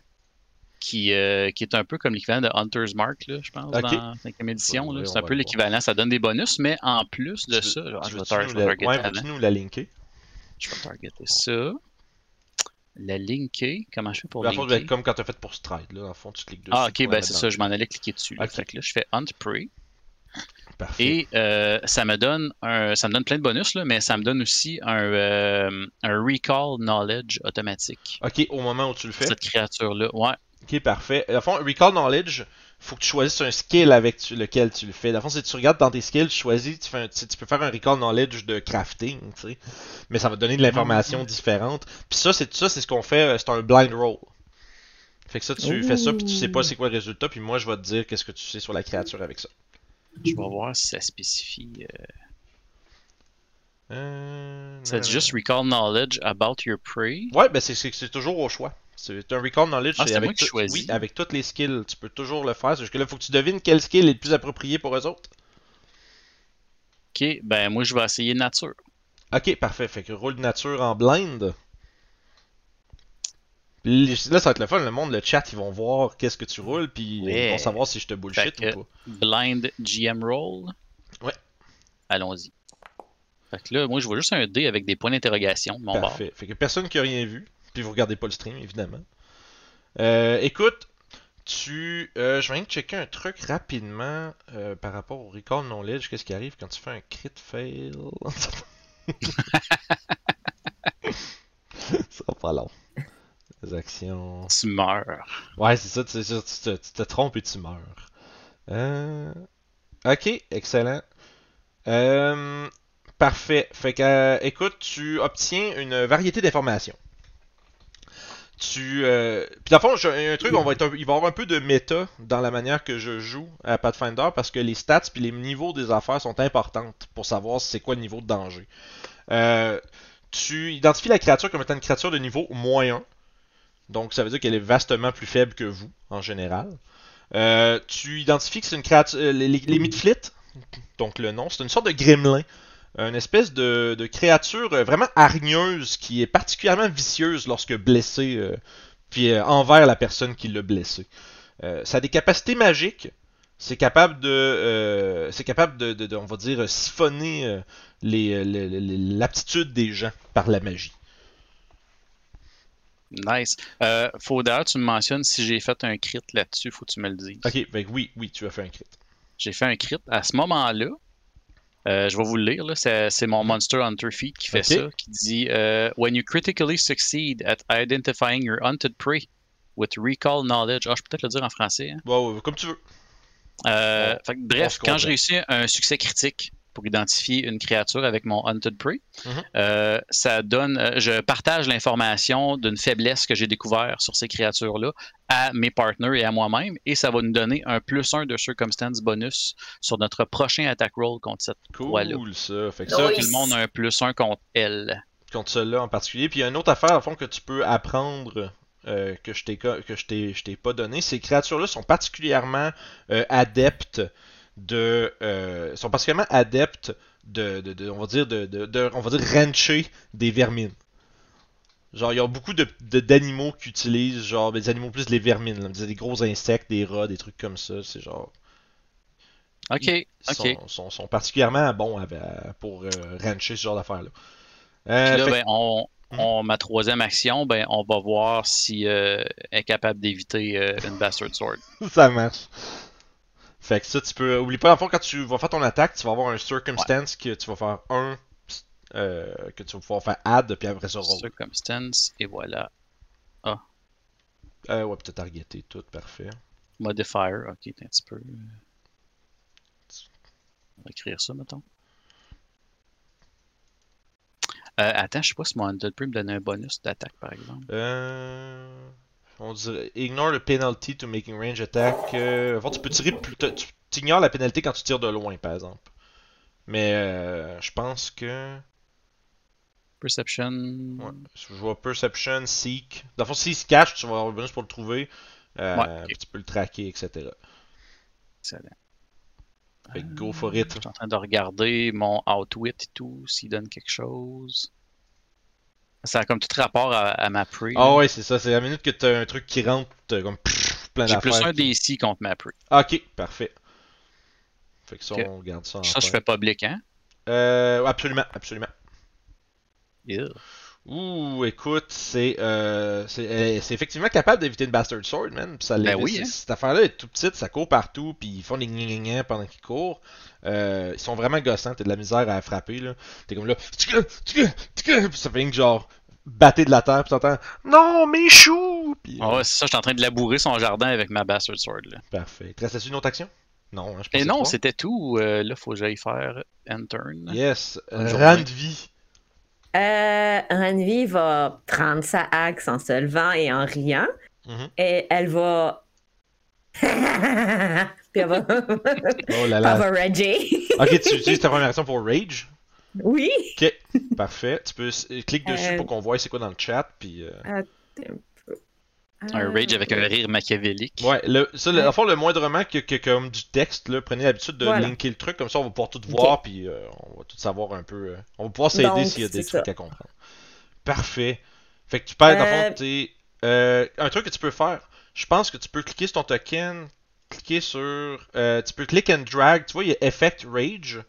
qui, euh, qui est un peu comme l'équivalent de Hunter's Mark, là, je pense, dans la cinquième édition. C'est un peu le l'équivalent. Ça donne des bonus, mais en plus de Tu ça, veux- genre, tu je vais veux-tu tar- nous je vais la- targeter Ouais, avant? veux-tu nous la linker? Je vais targeter ça. La linker, comment je fais pour doit linker? être comme quand t'as fait pour Stride, là. Le fond, tu cliques dessus. Ah, ok, la ben c'est ça, je m'en allais cliquer dessus. là. Ok. Fait que là, je fais Hunt Prey. Parfait. Et euh, ça me donne un, ça me donne plein de bonus, là, mais ça me donne aussi un, euh, un Recall Knowledge automatique. Ok, au moment où tu le fais. Cette créature-là. Ouais. Ok, parfait. Le fond, Recall Knowledge, faut que tu choisisses un skill avec tu- lequel tu le fais. Dans le fond, si tu regardes dans tes skills, tu choisis, tu, fais un- tu, tu peux faire un Recall Knowledge de crafting, tu sais. Mais ça va te donner de l'information différente. Puis ça, c'est ça, c'est ce qu'on fait, euh, c'est un blind roll. Fait que ça, tu fais ça, puis tu sais pas c'est quoi le résultat, puis moi, je vais te dire qu'est-ce que tu sais sur la créature avec ça. Je vais voir si ça spécifie. euh, Euh... Ça dit juste Recall Knowledge about your prey? Ouais, ben c'est toujours au choix. C'est un recall knowledge, Ah, c'est avec tout- oui, avec toutes les skills, tu peux toujours le faire. C'est juste que là, faut que tu devines quel skill est le plus approprié pour eux autres. Ok, ben moi je vais essayer nature. Ok, parfait. Fait que roule nature en blind. Là, ça va être le fun. Le monde, le chat, ils vont voir qu'est-ce que tu roules, puis Ouais. ils vont savoir si je te bullshit Fait ou pas. Blind GM roll. Ouais. Allons-y. Fait que là, moi je vois juste un dé avec des points d'interrogation bord. Parfait. Fait que personne qui a rien vu, puis vous regardez pas le stream, évidemment. Euh, écoute, tu. euh, je viens de checker un truc rapidement euh, par rapport au recall knowledge. Qu'est-ce qui arrive quand tu fais un crit fail? Ça sera pas long. Les actions. Tu meurs. Ouais, c'est ça, tu, tu- tu te, tu te trompes et tu meurs. Euh, Ok, excellent. Parfait. Fait que, écoute, tu obtiens une variété d'informations. Tu, euh, puis dans le fond, un truc, il va y avoir un peu de méta dans la manière que je joue à Pathfinder parce que les stats puis les niveaux des affaires sont importantes pour savoir c'est quoi le niveau de danger. Euh, tu identifies la créature comme étant une créature de niveau 1. Donc ça veut dire qu'elle est vastement plus faible que vous en général. Euh, tu identifies que c'est une créature. euh, Les, les, les Midflit, donc le nom, c'est une sorte de gremlin. Une espèce de, de créature euh, vraiment hargneuse qui est particulièrement vicieuse lorsque blessée, euh, puis euh, envers la personne qui l'a blessé. Euh, ça a des capacités magiques. C'est capable de, c'est capable de, de- de, on va dire, siphonner l'aptitude des gens par la magie. Nice. Faut d'ailleurs, tu me mentionnes si j'ai fait un crit là-dessus, faut que tu me le dises. Ok, que oui, oui, tu as fait un crit. J'ai fait un crit. À ce moment-là, euh, je vais vous le lire, là, c'est, mon Monster Hunter feed qui fait ça, qui dit euh, When you critically succeed at identifying your hunted prey with recall knowledge. Ah, je peux peut-être le dire en français. hein. Bon, ouais, comme tu veux. Euh, fait bref, quand je réussis un succès critique pour identifier une créature avec mon Hunted Prey, Mhm. euh, ça donne, euh, je partage l'information d'une faiblesse que j'ai découvert sur ces créatures-là à mes partners et à moi-même, et ça va nous donner un plus 1 de circumstance bonus sur notre prochain attack roll contre cette Cool, Voilà. ça. Fait que ça, oui. Tout le monde a un plus 1 contre elle. contre celle-là en particulier. Puis il y a une autre affaire, au fond, que tu peux apprendre euh, que je t'ai je pas donné. Ces créatures-là sont particulièrement euh, adeptes de euh, sont particulièrement adeptes de, de, de- on va dire de, on va dire rancher des vermines. Genre, il y a beaucoup d'animaux qui utilisent, genre, des animaux plus les vermines, là. des gros insectes, des rats, des trucs comme ça. C'est genre, Ok, ils ok. sont, sont, particulièrement bons pour euh, rancher ce genre d'affaires-là. Euh, Puis là, fait- ben, on, Mhm. on- ma troisième action, ben, on va voir si euh, elle est capable d'éviter euh, une Bastard Sword. Ça marche. Fait que ça, tu peux. Oublie pas, en fond, quand tu vas faire ton attaque, tu vas avoir un circumstance que tu vas faire un. euh, que tu vas pouvoir faire add, puis après ça, roll. Circumstance, et voilà. Euh, ouais, puis t'as targeté tout, parfait. Modifier, ok, t'es un petit peu. euh, On va écrire ça, mettons. Euh, attends, je sais pas si mon Undead Prey me donnait un bonus d'attaque, par exemple. Euh. On dirait. Ignore the penalty to making range attack. Euh, en fait, tu peux tirer plus. Tu ignores la pénalité quand tu tires de loin, par exemple. Mais euh, je pense que. Perception. Ouais. Je vois Perception, Seek. Dans le fond, s'il se cache, tu vas avoir un bonus pour le trouver. Euh, Ouais, tu peux le traquer, etc. Excellent. Fait que go for it. Je suis en train de regarder mon Outwit et tout, s'il donne quelque chose. Ça a comme tout rapport à, à ma Prey. Ah ouais, c'est ça. C'est la minute que t'as un truc qui rentre, t'as comme pff, plein J'ai plus d'affaires. un DC contre ma Prey. Ok, parfait. Fait que ça, on garde ça en Ça, je fais public, hein? Euh, absolument, absolument. Yeah. Ouh, écoute, c'est euh, c'est euh, c'est effectivement capable d'éviter une Bastard Sword, man. Ça Ben oui, hein. Cette affaire-là est tout petite, ça court partout, puis ils font des gna pendant qu'ils courent. Euh, ils sont vraiment gossants, t'as de la misère à frapper, là. T'es comme là, ça fait que genre, battre de la terre, puis t'entends, non, mes choux! Puis, Ah euh, ouais, c'est ça, je suis en train de labourer son jardin avec ma Bastard Sword. Là. Parfait. Te reste une autre action? Non, hein, je pense Et non, c'était tout. Euh, là, faut que j'aille faire trois. Yes, Bonne euh, Ranvi va prendre sa axe en se levant et en riant. Mhm. Et elle va. Puis elle va. Oh là elle là. va rager. Ok, tu utilises ta première action pour Rage? oui. Ok, parfait. Tu peux s- clique dessus Euh. pour qu'on voit c'est quoi dans le chat, puis... euh, Attends un peu. Un Euh, rage avec un rire machiavélique. Ouais, le, ça, le, Ouais. en fond, le moindrement que, que comme du texte, là, prenez l'habitude de Voilà. linker le truc, comme ça on va pouvoir tout voir, puis euh, on va tout savoir un peu. euh, on va pouvoir s'aider s'il y a des trucs ça. à comprendre. Parfait. Fait que tu perds, dans le Euh, fond, t'es. euh, un truc que tu peux faire, je pense que tu peux cliquer sur ton token, cliquer sur. euh, tu peux click and drag, tu vois, il y a Effect Rage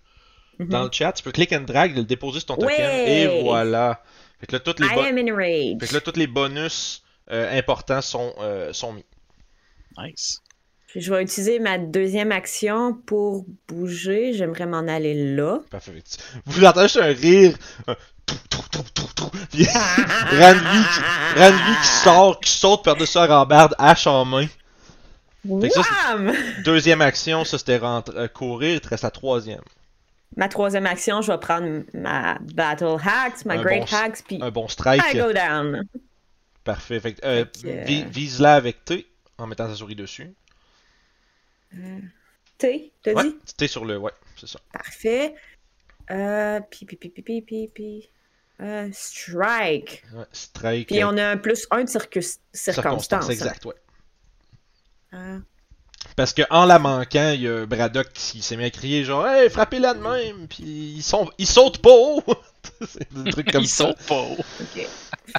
mhm. dans le chat, tu peux click and drag, le déposer sur ton token, Ouais. et voilà. Fait que là, toutes les, I bo- am in rage. fait que là, tous les bonus importants sont, euh, sont mis. Nice. Puis Je vais utiliser ma deuxième action pour bouger. J'aimerais m'en aller là. Parfait. Vous entendez juste un rire. un Puis Ranvi qui, Ranvi qui sort, qui saute par-dessus la rambarde, hache en main. Ça! Deuxième action, ça c'était rentre- euh, courir, il te reste la troisième. Ma troisième action, je vais prendre ma Battle Hacks, ma Un Great bon- Hacks, puis Un bon strike. I go down. Parfait. Fait euh, Fait que, euh, vi- vise-la avec T en mettant ta souris dessus. T, t'as Ouais, dit? T sur le. Ouais, c'est ça. Parfait. Euh, puis, puis, puis, puis, puis, puis. Euh, strike. Ouais, strike. Puis euh, on a un plus un de circus- circonstance. hein. exact, ouais. Parce que en la manquant, il y a Braddock qui s'est mis à crier genre Hey, frappez-la de même! Puis ils, sont... ils sautent pas haut! c'est des trucs comme Ils ça. sont pas hauts. ok.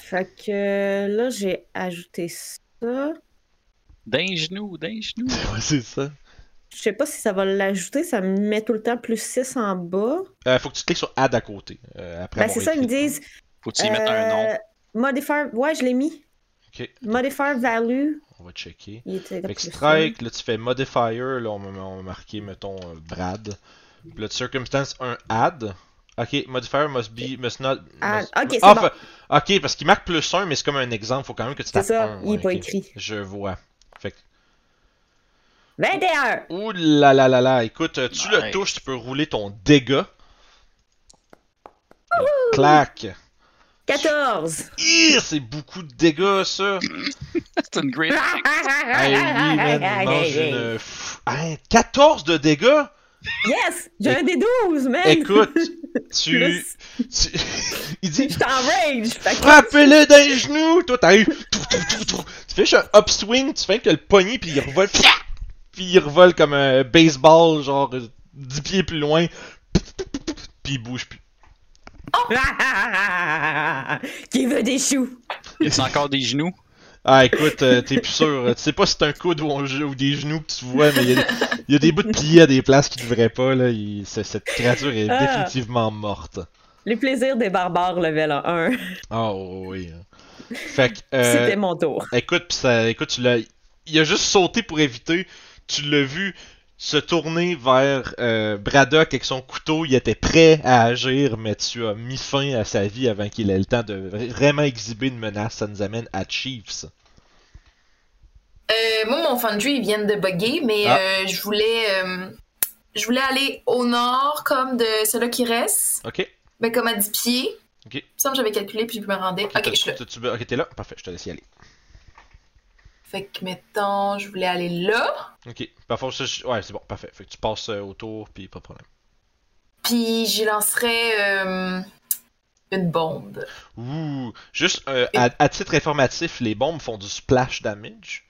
fait que là, j'ai ajouté ça. D'un genou, d'un genou. Ouais, c'est ça. Je sais pas si ça va l'ajouter. Ça me met tout le temps plus 6 en bas. Euh, faut que tu cliques sur Add à côté. euh, après Ben, c'est ça, ils me disent. Faut-tu y mettre un nom? euh, Modifier. Ouais, je l'ai mis. Ok, Modifier value. On va checker. Fait que strike, là tu fais modifier, là on m'a marqué, mettons, euh, Brad. Puis là, circumstance, un add. Ok, modifier must be, must not. Ah, must- ok, c'est Ah, bon. ok, parce qu'il marque plus 1, mais c'est comme un exemple, faut quand même que tu C'est tapes ça, un, il est pas écrit. Je vois. Fait que, 21. ouh là là là là, écoute, euh, tu le touches, tu peux rouler ton dégât. Clac! 14. Ih, c'est beaucoup de dégâts ça! C'est une great. Hey, oui, man, il mange une. Pff, hein, 14 de dégâts? Yes! J'ai un des 12, man! Écoute, tu. Il dit Je suis en rage! Fait que- Frappez-le dans les genoux! Toi, t'as eu. tout, tout, tout, tout. Tu fais juste un upswing, tu fais que le poignet, puis il revole. Pia! Puis il revole comme un baseball, genre euh, 10 pieds plus loin. Puis il bouge plus. Qui veut des choux? Y a encore des genoux? Ah, écoute, euh, t'es plus sûr. Tu sais pas si c'est un coude ou, un jeu- ou des genoux que tu vois, mais il y, a des- il y a des bouts de pliés à des places qui devraient pas, là. Il- c'est- cette créature est Ah. définitivement morte. Les plaisirs des barbares level 1. Ah, oh, oui. hein. Fait que. euh, C'était mon tour. Écoute, pis ça, écoute, tu l'as, il a juste sauté pour éviter. Tu l'as vu se tourner vers euh, Braddock avec son couteau. Il était prêt à agir, mais tu as mis fin à sa vie avant qu'il ait le temps de vraiment exhiber une menace. Ça nous amène à Chiefs. Euh, moi, mon Foundry, ils viennent de bugger, mais Ah. euh, je voulais. euh, je voulais aller au nord, comme de celui qui reste, Ok. mais comme à 10 pieds. Ok. Il me semble que j'avais calculé, puis je me rendais. Ok, T'as- je suis là. t'as- tu- ok, t'es là? Parfait, je te laisse y aller. Fait que, mettons, je voulais aller là, Ok. Parfois, ça, je- ouais, c'est bon, parfait. Fait que tu passes euh, autour, puis pas de problème. puis j'y lancerais euh, une bombe. Ouh. Juste euh, à, à titre informatif, les bombes font du splash damage.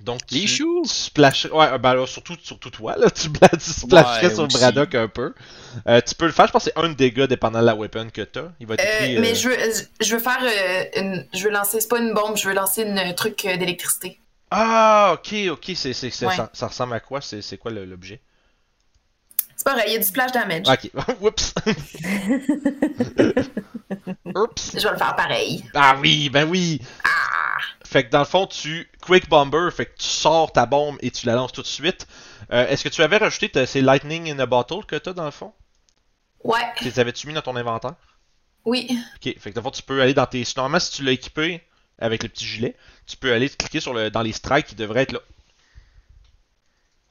Donc, Les tu, choux! tu splasherais. Ouais, ben là, surtout, surtout toi, là. Tu, bla- tu splasherais Ouais, sur aussi. Braddock un peu. Euh, tu peux le faire, je pense que c'est un dégât dépendant de la weapon que t'as. Il va être Euh, mais euh, je veux, je veux faire une, une- Je veux lancer. C'est pas une bombe, je veux lancer une- un truc d'électricité. Ah, ok, ok. C'est, c'est, c'est- Ouais. ça, ça ressemble à quoi? C'est, quoi l'objet? C'est pareil, il y a du splash damage. Ok. Oups. Oups. Je vais le faire pareil. Ah oui, ben oui! Fait que dans le fond, tu. Quick Bomber, fait que tu sors ta bombe et tu la lances tout de suite. Euh, Est-ce que tu avais rajouté ces Lightning in a Bottle que t'as dans le fond? Ouais, Les avais-tu mis dans ton inventaire? oui. Ok, fait que dans le fond, tu peux aller dans tes. Normalement, si tu l'as équipé avec le petit gilet, tu peux aller cliquer sur le... dans les strikes qui devraient être là.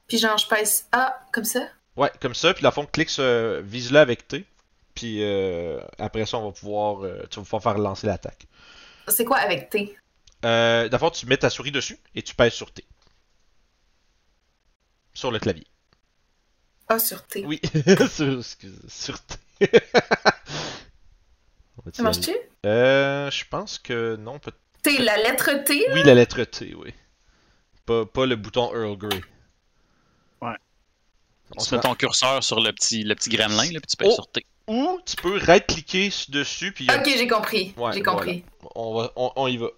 Puis genre, je pèse A comme ça? Ouais, comme ça, puis dans le fond, clique sur. Vise-le avec T. Puis euh, après ça, on va pouvoir. euh, tu vas pouvoir faire lancer l'attaque. C'est quoi avec T? Euh, fond, tu mets ta souris dessus et tu pèses sur T. Sur le clavier. A sur T. Oui, sur, excuse- sur T. Ça marche-tu? Euh, je pense que non. peut- T, la lettre T? Oui, la lettre T, oui. Pas, pas le bouton Earl Grey. Ouais. On Tu se mets ton curseur sur le petit, le petit gremlin, là, puis tu peux Oh. sur T. Ou tu peux right-cliquer dessus, puis Ok, j'ai compris. Ouais, j'ai compris. on, va, on, on y va.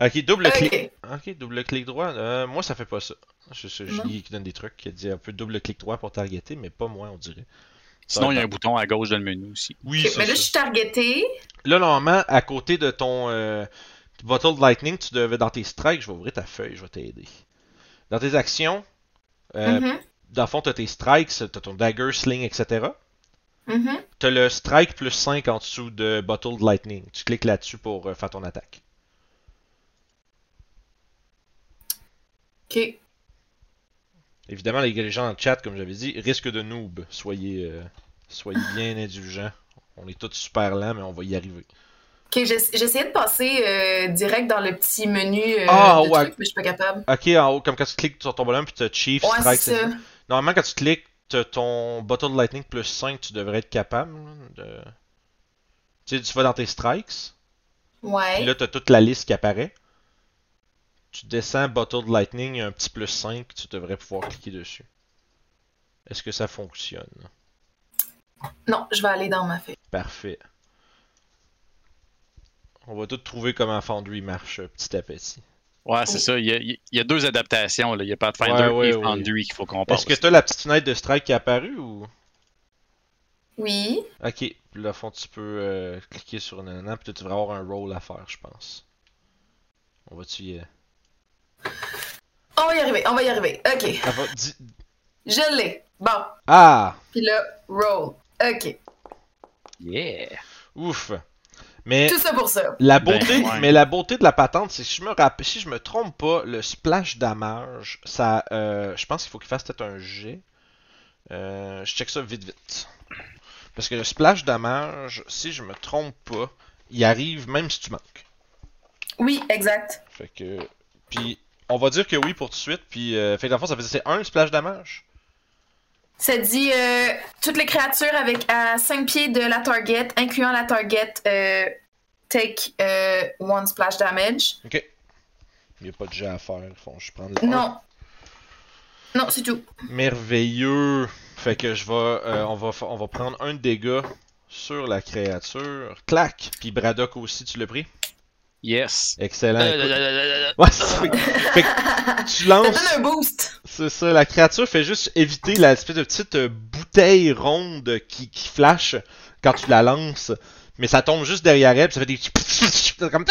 Ok, double clic. Ok. Double clic droit. Euh, moi, ça fait pas ça. Je Non. Julie qui donne des trucs, qui dit un peu double clic droit pour targeter, mais pas moi, on dirait. Sinon, il y a un bouton à gauche dans le menu aussi. Oui, Ok, c'est mais là, ça. je suis targetée. Là, normalement, à côté de ton euh, Bottle de Lightning, tu devais, dans tes strikes, je vais ouvrir ta feuille, je vais t'aider. Dans tes actions, euh, Mhm, dans le fond, tu as tes strikes, tu as ton dagger, sling, etc. mhm. Tu as le strike plus 5 en dessous de Bottle de Lightning. Tu cliques là-dessus pour euh, faire ton attaque. Ok. Évidemment, les gens dans le chat, comme j'avais dit, risque de noob. Soyez, euh, soyez bien indulgents. On est tous super lents, mais on va y arriver. Ok, j'ess- j'essayais de passer euh, direct dans le petit menu euh, Ah, de ouais. trucs, mais je suis pas capable. Ok, en haut, comme quand tu cliques sur ton bonhomme, puis tu as Chief, Ouais, Strike, c'est ça. Normalement, quand tu cliques, ton Bottle de Lightning plus 5, tu devrais être capable de. Tu sais, tu vas dans tes strikes, Ouais. puis là, t'as toute la liste qui apparaît. Tu descends Bottle de Lightning, il y a un petit plus 5, tu devrais pouvoir cliquer dessus. Est-ce que ça fonctionne? Non, je vais aller dans ma feuille. Parfait. On va tout trouver comment Foundry marche euh, petit à petit. Ouais, c'est Oui. ça. Il y, a, il y a deux adaptations. Là. Il y a Pathfinder Ouais, ouais, et ouais. Foundry qu'il faut qu'on passe. Est-ce que t'as la petite fenêtre de strike qui est apparue ou? Oui. Ok, puis là, au fond, tu peux euh, cliquer sur nanana, puis tu devrais avoir un roll à faire, je pense. On va-tu y. On va y arriver, on va y arriver. Ok. Ah, dis- Je l'ai. Bon. Ah! Puis là, roll. Ok. Yeah! Ouf! Mais Tout ça pour ça. la Ben, beauté, ouais. mais la beauté de la patente, c'est que si je me rappelle, si je me trompe pas, le splash damage, ça, euh, je pense qu'il faut qu'il fasse peut-être un G. Euh, je check ça vite vite. Parce que le splash damage, si je me trompe pas, il arrive même si tu manques. Oui, exact. Fait que, puis on va dire que oui pour tout de suite. Puis, euh, fait que dans le fond, ça c'est un splash damage? Ça dit euh, toutes les créatures avec à 5 pieds de la target, incluant la target, euh, take euh, one splash damage. Ok. Il n'y a pas de jet à faire. Je prends le. Non. Non, c'est tout. Merveilleux. Fait que je vais, euh, on va, on va prendre un dégât sur la créature. Clac. Puis Braddock aussi, tu l'as pris? Yes! Excellent. Euh, écoute. euh, euh, euh, Ouais, c'est ça. Fait que- tu Ça lances. donne un boost. C'est ça. La créature fait juste éviter la espèce de petite euh, bouteille ronde qui, qui flash quand tu la lances. Mais ça tombe juste derrière elle, puis ça fait des c'est comme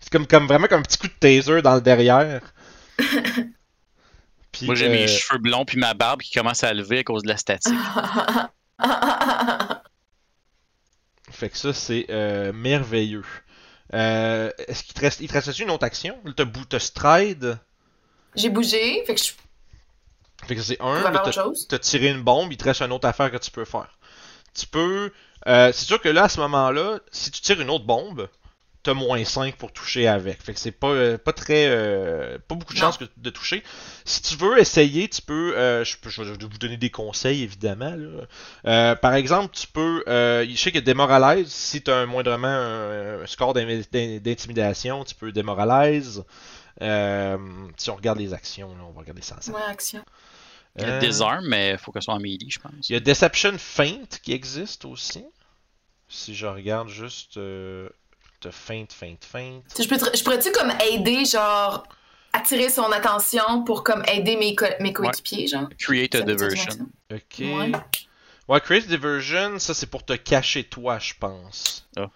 c'est comme, comme vraiment comme un petit coup de taser dans le derrière. Puis, Moi, j'ai euh, mes cheveux blonds puis ma barbe qui commence à lever à cause de la statique. Fait que ça, c'est euh, merveilleux. Euh, Est-ce qu'il te reste, il te reste une autre action? T'as t'as stride? J'ai bougé, fait que je Fait que c'est un. T'as tiré une bombe, il te reste une autre affaire que tu peux faire. Tu peux. euh, c'est sûr que là, à ce moment-là, si tu tires une autre bombe, t'as moins 5 pour toucher avec. Fait que c'est pas, euh, pas très. euh, pas beaucoup de que- de toucher. Si tu veux essayer, tu peux. euh, je, peux je vais vous donner des conseils, évidemment. là. Euh, par exemple, tu peux. Euh, je sais que démoralise, si t'as un, moindrement un, un score d'in- d'in- d'intimidation, tu peux démoralise. Euh, si on regarde les actions, là, on va regarder ça ensemble. Ouais, action. Il y a Euh, mais il faut qu'elle soit en melee, je pense. il y a Deception Feint qui existe aussi. Si je regarde juste euh, de Feint, Feint, Feint. Je, peux te- je pourrais-tu comme aider, genre, attirer son attention pour comme aider mes, co- mes coéquipiers, genre? Create a diversion. Ok. Ouais. Ouais, Create Diversion, ça c'est pour te cacher toi, je pense. Ah.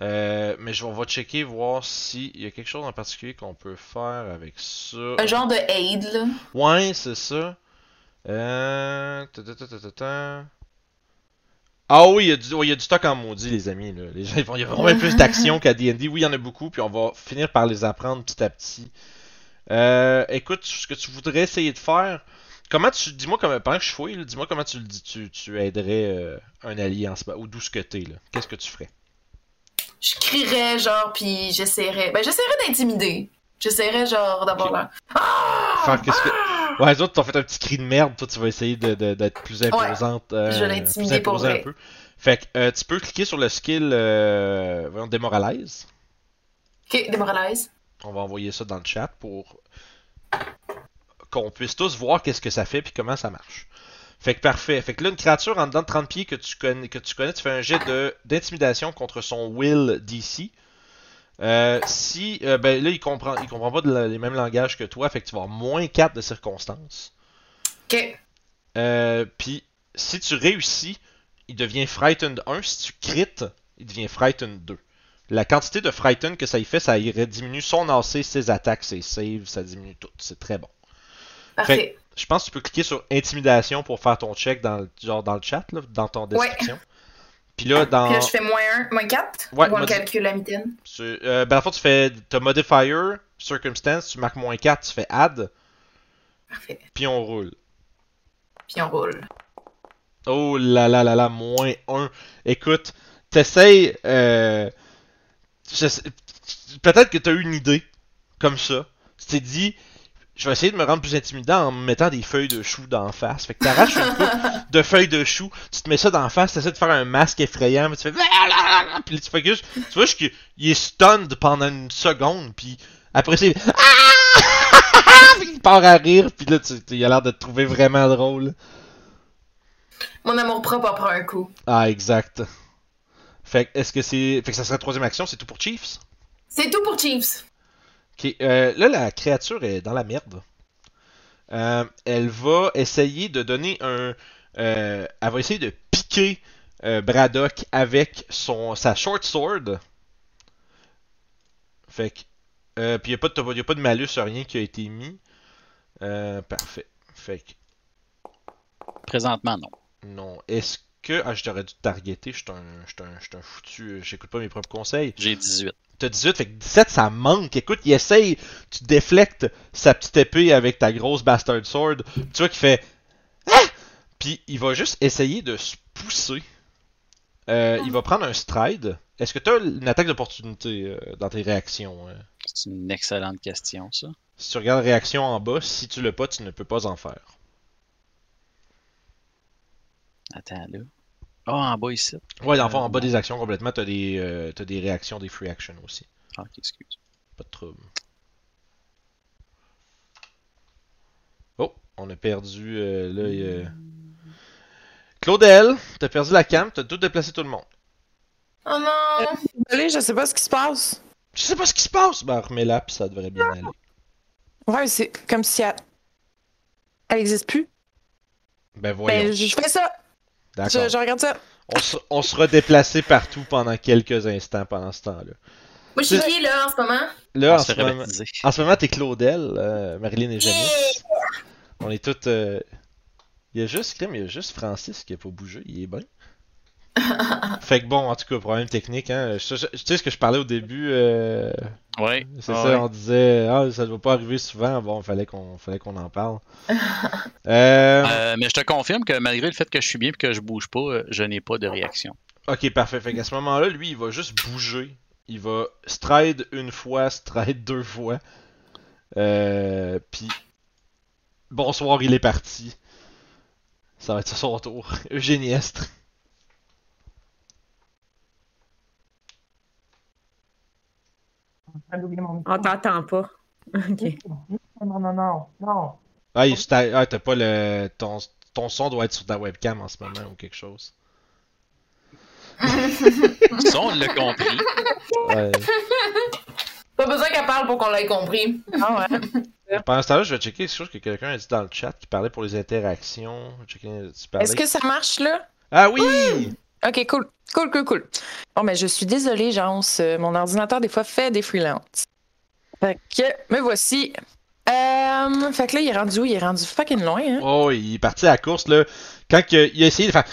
Euh, mais je, on va checker, voir s'il y a quelque chose en particulier qu'on peut faire avec ça. Un genre de aid, là? Ouais, c'est ça. Euh... ta, ta, ta, ta, ta, ta. Ah oui, il y, a du, ouais, il y a du stock en maudit, les amis. Là. Les gens, ils vont, il y a vraiment plus d'actions qu'à D&D. Oui, il y en a beaucoup, puis on va finir par les apprendre petit à petit. Euh, écoute, ce que tu voudrais essayer de faire... Comment tu... Dis-moi, comment, pendant que je fouille, là, dis-moi comment tu, le dis- tu, tu aiderais euh, un allié en ce moment, ou d'où ce que t'es, là. Qu'est-ce que tu ferais? Je crierais, genre, puis j'essaierais. Ben, j'essaierais d'intimider. J'essaierais, genre, d'avoir Ok. l'air. Ah! Faire qu'est-ce que... Ouais, les autres t'ont fait un petit cri de merde, toi tu vas essayer de- de- d'être plus imposante. euh, je vais l'intimider plus pour vrai. un peu. Fait que euh, tu peux cliquer sur le skill euh, voyons, démoralise. Ok, démoralise. On va envoyer ça dans le chat pour qu'on puisse tous voir qu'est-ce que ça fait puis comment ça marche. Fait que parfait. Fait que là, une créature en dedans de 30 pieds que tu connais, que tu, connais, tu fais un jet de, d'intimidation contre son will DC. Euh, si, euh, ben là, il comprend, il comprend pas de la- les mêmes langages que toi, fait que tu vas avoir moins 4 de circonstances. Ok. Euh, puis, si tu réussis, il devient Frightened 1. Si tu crites, il devient Frightened 2. La quantité de Frightened que ça y fait, ça irait diminuer son AC, ses attaques, ses saves, ça diminue tout. C'est très bon. Parfait. Je pense que tu peux cliquer sur Intimidation pour faire ton check dans, le- genre dans le chat, là, dans ton description. Puis là, dans. Puis là, je fais moins 1, moins 4. Ouais, ou on modi- calcule la mitaine. tu- euh, ben, en fait, tu fais. T'as Modifier, Circumstance, tu marques moins 4, tu fais Add, Parfait. puis on roule. Puis on roule. Oh là là là là, moins 1. Écoute, t'essayes. Euh, Peut-être que t'as eu une idée comme ça. Tu t'es dit, je vais essayer de me rendre plus intimidant en me mettant des feuilles de chou d'en face. Fait que t'arraches une coupe de feuilles de chou, tu te mets ça d'en face, t'essaies de faire un masque effrayant, mais tu fais. Puis là, tu fais juste. Tu vois qu'il il est stunned pendant une seconde, puis après c'est. Puis il part à rire, puis là, tu- il a l'air de te trouver vraiment drôle. Mon amour propre en prend un coup. Ah, exact. Fait que, est-ce que c'est. Fait que ça serait la troisième action, c'est tout pour Chiefs? C'est tout pour Chiefs. Euh, là, la créature est dans la merde. Euh, elle va essayer de donner un. euh, elle va essayer de piquer Braddock avec son, sa short sword. Fait que. Puis il n'y a, pas de- y a pas de malus, rien qui a été mis. Parfait. Fait que. Présentement, non. Non. Est-ce que. Ah, je t'aurais dû te targeter. Je suis un, je suis un, foutu. J'écoute pas mes propres conseils. J'ai 18. T'as 18, fait que 17, ça manque. Écoute, il essaye, tu déflectes sa petite épée avec ta grosse bastard sword. Tu vois qu'il fait. Ah! Puis il va juste essayer de se pousser. Euh, il va prendre un stride. Est-ce que t'as une attaque d'opportunité euh, dans tes réactions euh? C'est une excellente question, ça. Si tu regardes réaction en bas, si tu l'as pas, tu ne peux pas en faire. Attends, là. Ah, en bas ici. Ouais, dans le fond, en bas des actions complètement, t'as des, euh, t'as des réactions, des free actions aussi. Ah, ok, excuse. Pas de trouble. Oh, on a perdu euh, là. il y a- Claudel, t'as perdu la cam, t'as tout déplacé tout le monde. Oh non! Désolée, je sais pas ce qui se passe. Je sais pas ce qui se passe. Ben remets-la puis ça devrait bien aller. Ouais, c'est comme si elle. Elle existe plus. Ben voyons. Ben, je fais ça. D'accord. Je, je regarde ça. On, se- on sera déplacé partout pendant quelques instants pendant ce temps-là. Moi, je suis qui, là, en ce moment? Là, On en se ce, moment, en ce moment, t'es Claudel, euh, Marilyn et Janice. On est toutes. euh, Il y a juste, crème, il y a juste Francis qui a pas bougé, il est bien. fait que bon, en tout cas, problème technique, hein. Je- je- Tu sais ce que je parlais au début, euh, Ouais. c'est ah ça, ouais. on disait, ah, ça ne va pas arriver souvent, bon, fallait qu'on fallait qu'on en parle. Euh, Euh, mais je te confirme que malgré le fait que je suis bien et que je bouge pas, euh, je n'ai pas de réaction. Ok, parfait. Fait qu'à ce moment-là, lui, il va juste bouger. Il va stride une fois, stride deux fois. Puis, bonsoir, il est parti. Ça va être son tour. Eugénie Estre. On t'entend pas. OK. Non, non, non, non. Ah, t'as ah, t'as pas le. Ton, ton son doit être sur ta webcam en ce moment ou quelque chose. Ça, on l'a compris. Ouais. Pas besoin qu'elle parle pour qu'on l'ait compris. Ah ouais. Pendant ce temps-là, je vais checker quelque chose que quelqu'un a dit dans le chat qui parlait pour les interactions. Est-ce que ça marche là? Ah oui! Ok, cool. Cool, cool, cool. Bon, mais je suis désolée, Jans. euh, Mon ordinateur, des fois, fait des freelances. Fait que, me voici. Euh, fait que là, il est rendu où? Il est rendu fucking loin, hein? Oh, il est parti à la course, là. Quand il a essayé de faire.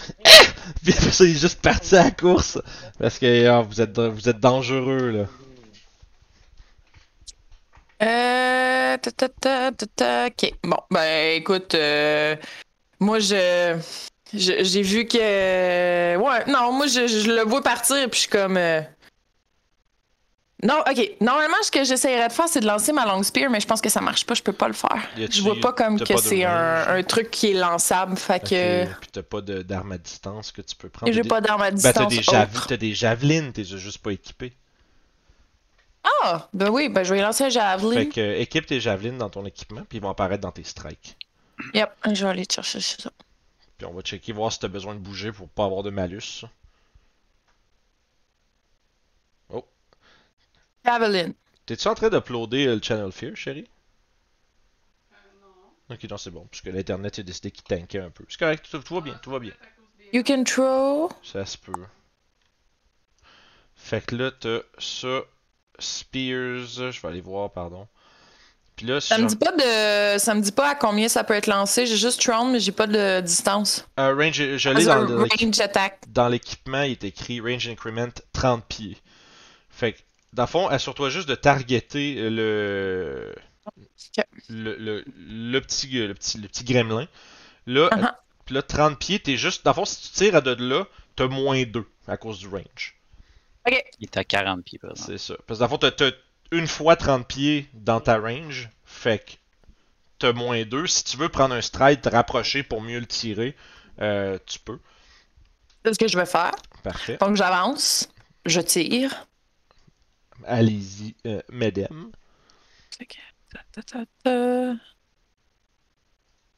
Puis après ça, il est juste parti à la course. Parce que ah, vous, êtes, vous êtes dangereux, là. Euh. ta, ta, ta, ta, ta, Ok. Bon, ben, écoute, euh, moi, je. J'ai vu que. Ouais, non, moi, je, je le vois partir, puis je suis comme. euh, Non, ok. Normalement, ce que j'essayerais de faire, c'est de lancer ma long spear, mais je pense que ça marche pas, je peux pas le faire. Je vois pas comme que c'est un, un truc qui est lançable, fait que. Puis t'as pas d'arme à distance que tu peux prendre? J'ai pas d'arme à des- Ben, t'as distance. des, jav- autre. t'as des javelines, t'es juste pas équipé. Ah! Ben oui, ben je vais lancer un javelin. Fait que euh, équipe tes javelines dans ton équipement, puis ils vont apparaître dans tes strikes. Yep, je vais aller te chercher ça. Puis on va checker, voir si t'as besoin de bouger pour pas avoir de malus. Javelin. T'es-tu en train d'uploader euh, le Channel Fear, chérie? non. Ok, non, c'est bon, puisque l'internet a décidé qu'il tankait un peu. C'est correct, tout, tout va bien, tout va bien. You can throw. Ça se peut. Fait que là, t'as ça, Spears, je vais aller voir, pardon. Puis là, si Ça me dit pas de. Ça me dit pas à combien ça peut être lancé. J'ai juste thrown, mais j'ai pas de distance. Euh, range, je l'ai dans, un le- range attack. dans l'équipement, il est écrit range increment 30 pieds. Fait que, dans le fond, assure-toi juste de targeter le, Ok. le, le, le petit, le, petit, le petit gremlin. Là, Uh-huh. puis là, 30 pieds, t'es juste. Dans le fond, si tu tires à de là, t'as moins 2 à cause du range. Il est à 40 pieds, par exemple. C'est ça. Parce que dans le fond, t'as une fois 30 pieds dans ta range. Fait que t'as moins 2. Si tu veux prendre un stride, te rapprocher pour mieux le tirer, euh, tu peux. C'est ce que je vais faire. Parfait. Donc j'avance. Je tire. Allez-y, euh, mesdames. Ta, ta, ta.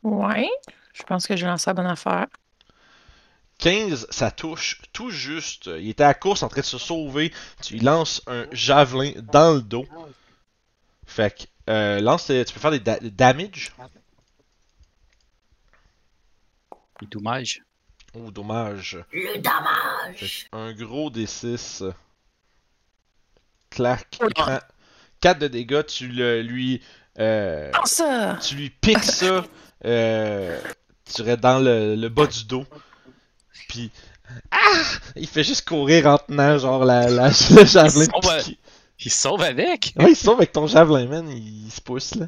Ouais. Je pense que j'ai lancé la bonne affaire. 15, ça touche tout juste. Il était à la course en train de se sauver. Tu lui lances un javelin dans le dos. Fait que, euh, lance, tes- tu peux faire des, da- des damage. Il est dommage. Oh, dommage. Le dommage. Un gros D6. Clac. Oh Il prend 4 de dégâts. Tu le, lui. euh, Oh, ça! tu lui piques ça. Euh, tu dirais dans le, le bas du dos. Puis. Ah! Il fait juste courir en tenant, genre, la, la, le javelin. Oh, ben. piqué. Il se sauve avec! Ouais, il se sauve avec ton javelin, man. Il, il se pousse, là.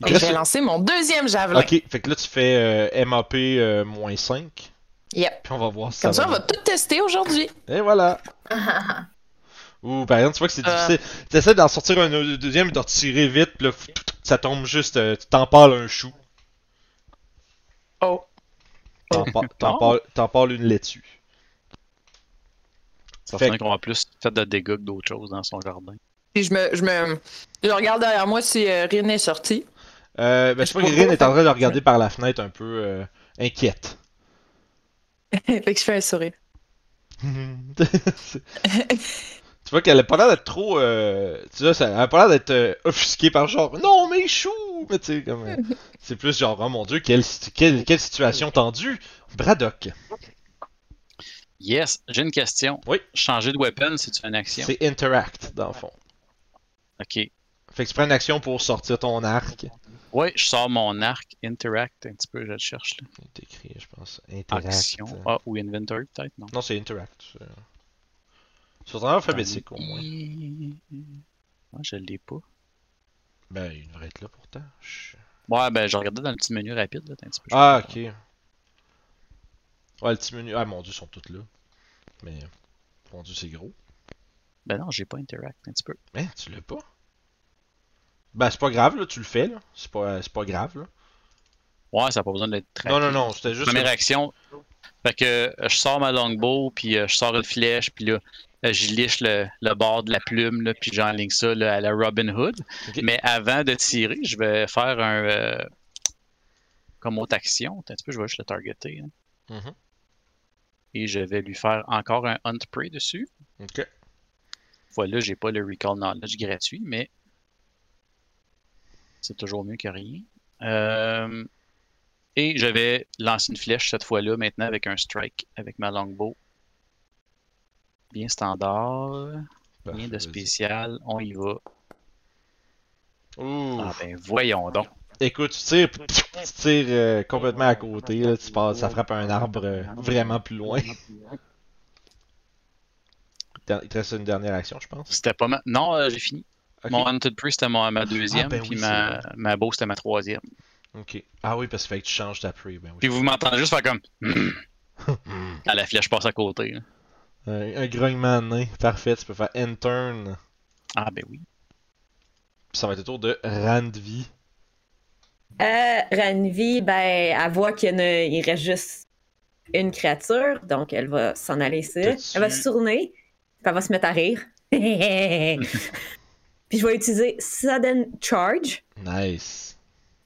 Il Et reste- je vais lancer mon deuxième javelin. Ok, fait que là, tu fais euh, MAP euh, moins 5. Yep. Puis on va voir si ça Comme ça, on va. tout tester aujourd'hui. Et voilà. Ouh, par exemple, tu vois que c'est Euh. difficile. Tu essaies d'en sortir un deuxième et d'en retirer vite, puis là, ça tombe juste. euh, tu t'en parles un chou. Oh. T'en par- t'en parles- t'en parles une laitue. Ça Fait qu'on a plus fait de dégâts que d'autres choses dans son jardin. Puis je me, je me. Je regarde derrière moi si euh, Rin est sorti. Euh, ben, je sais pas que Rin est en train de regarder par la fenêtre un peu euh, inquiète. fait que je fais un sourire. C'est- vois qu'elle a pas l'air d'être trop. Euh, tu vois, ça, elle a pas l'air d'être euh, offusquée par genre non, mes choux! Mais tu sais, comme. euh, c'est plus genre, oh mon dieu, quelle, situ- quelle, quelle situation tendue! Braddock. Yes, j'ai une question. Oui. Changer de weapon, c'est-tu une action? C'est interact, dans le fond. Ok. Fait que tu prends une action pour sortir ton arc. Ouais, je sors mon arc, interact, un petit peu, je le cherche là. C'est écrit, je pense. Interact. Action. Ah, ou inventory peut-être, non? Non, c'est interact. C'est ton alphabétique au moins. Ah, je l'ai pas. Ben, il devrait être là pourtant. Je- Ouais, ben, je regardais dans le petit menu rapide, là, t'as un petit peu. Ah, ok. Ouais, le petit menu. Ah, mon dieu, ils sont tous là. Mais. Mon dieu, c'est gros. Ben non, j'ai pas interact, un petit peu. Hein, tu l'as pas? Ben, c'est pas grave, là, tu le fais, là. C'est pas, c'est pas grave, là. Ouais, ça n'a pas besoin d'être très. Non, non, non, c'était juste. Première action. Fait que euh, je sors ma longbow, puis euh, je sors une flèche, puis là, euh, je liche le, le bord de la plume, là, puis j'enligne ça là, à la Robin Hood. Mais avant de tirer, je vais faire un. euh, comme autre action. Attends Un petit peu, je vais juste le targeter. hein. Mhm. Et je vais lui faire encore un Hunt Prey dessus. Ok. Voilà, j'ai pas le Recall Knowledge gratuit, mais c'est toujours mieux que rien. Euh, Et je vais lancer une flèche cette fois-là, maintenant avec un strike, avec ma longbow. Bien standard, Parfait, rien de spécial, on y va. Ouh. Ah ben voyons donc. Écoute, tu tires, tu tires euh, complètement à côté, là, tu passes, ça frappe un arbre euh, vraiment plus loin. Il te reste une dernière action, je pense. C'était pas mal. Non, euh, j'ai fini. Mon Hunted Priest c'était ma deuxième, Ah, ben puis ma, ma bow c'était ma troisième. Ok. Ah oui, parce que fait que tu changes ta pre. Ben oui. Puis vous m'entendez juste faire comme. Quand la flèche passe à côté. là. Un, un grognement de. Parfait, tu peux faire N-turn. Ah ben oui. Puis ça va être au tour de Randvi. Euh, Ranvi, ben, elle voit qu'il y en a- il reste juste une créature, donc elle va s'en aller ici. Elle va se tourner, puis elle va se mettre à rire. Puis je vais utiliser Sudden Charge. Nice.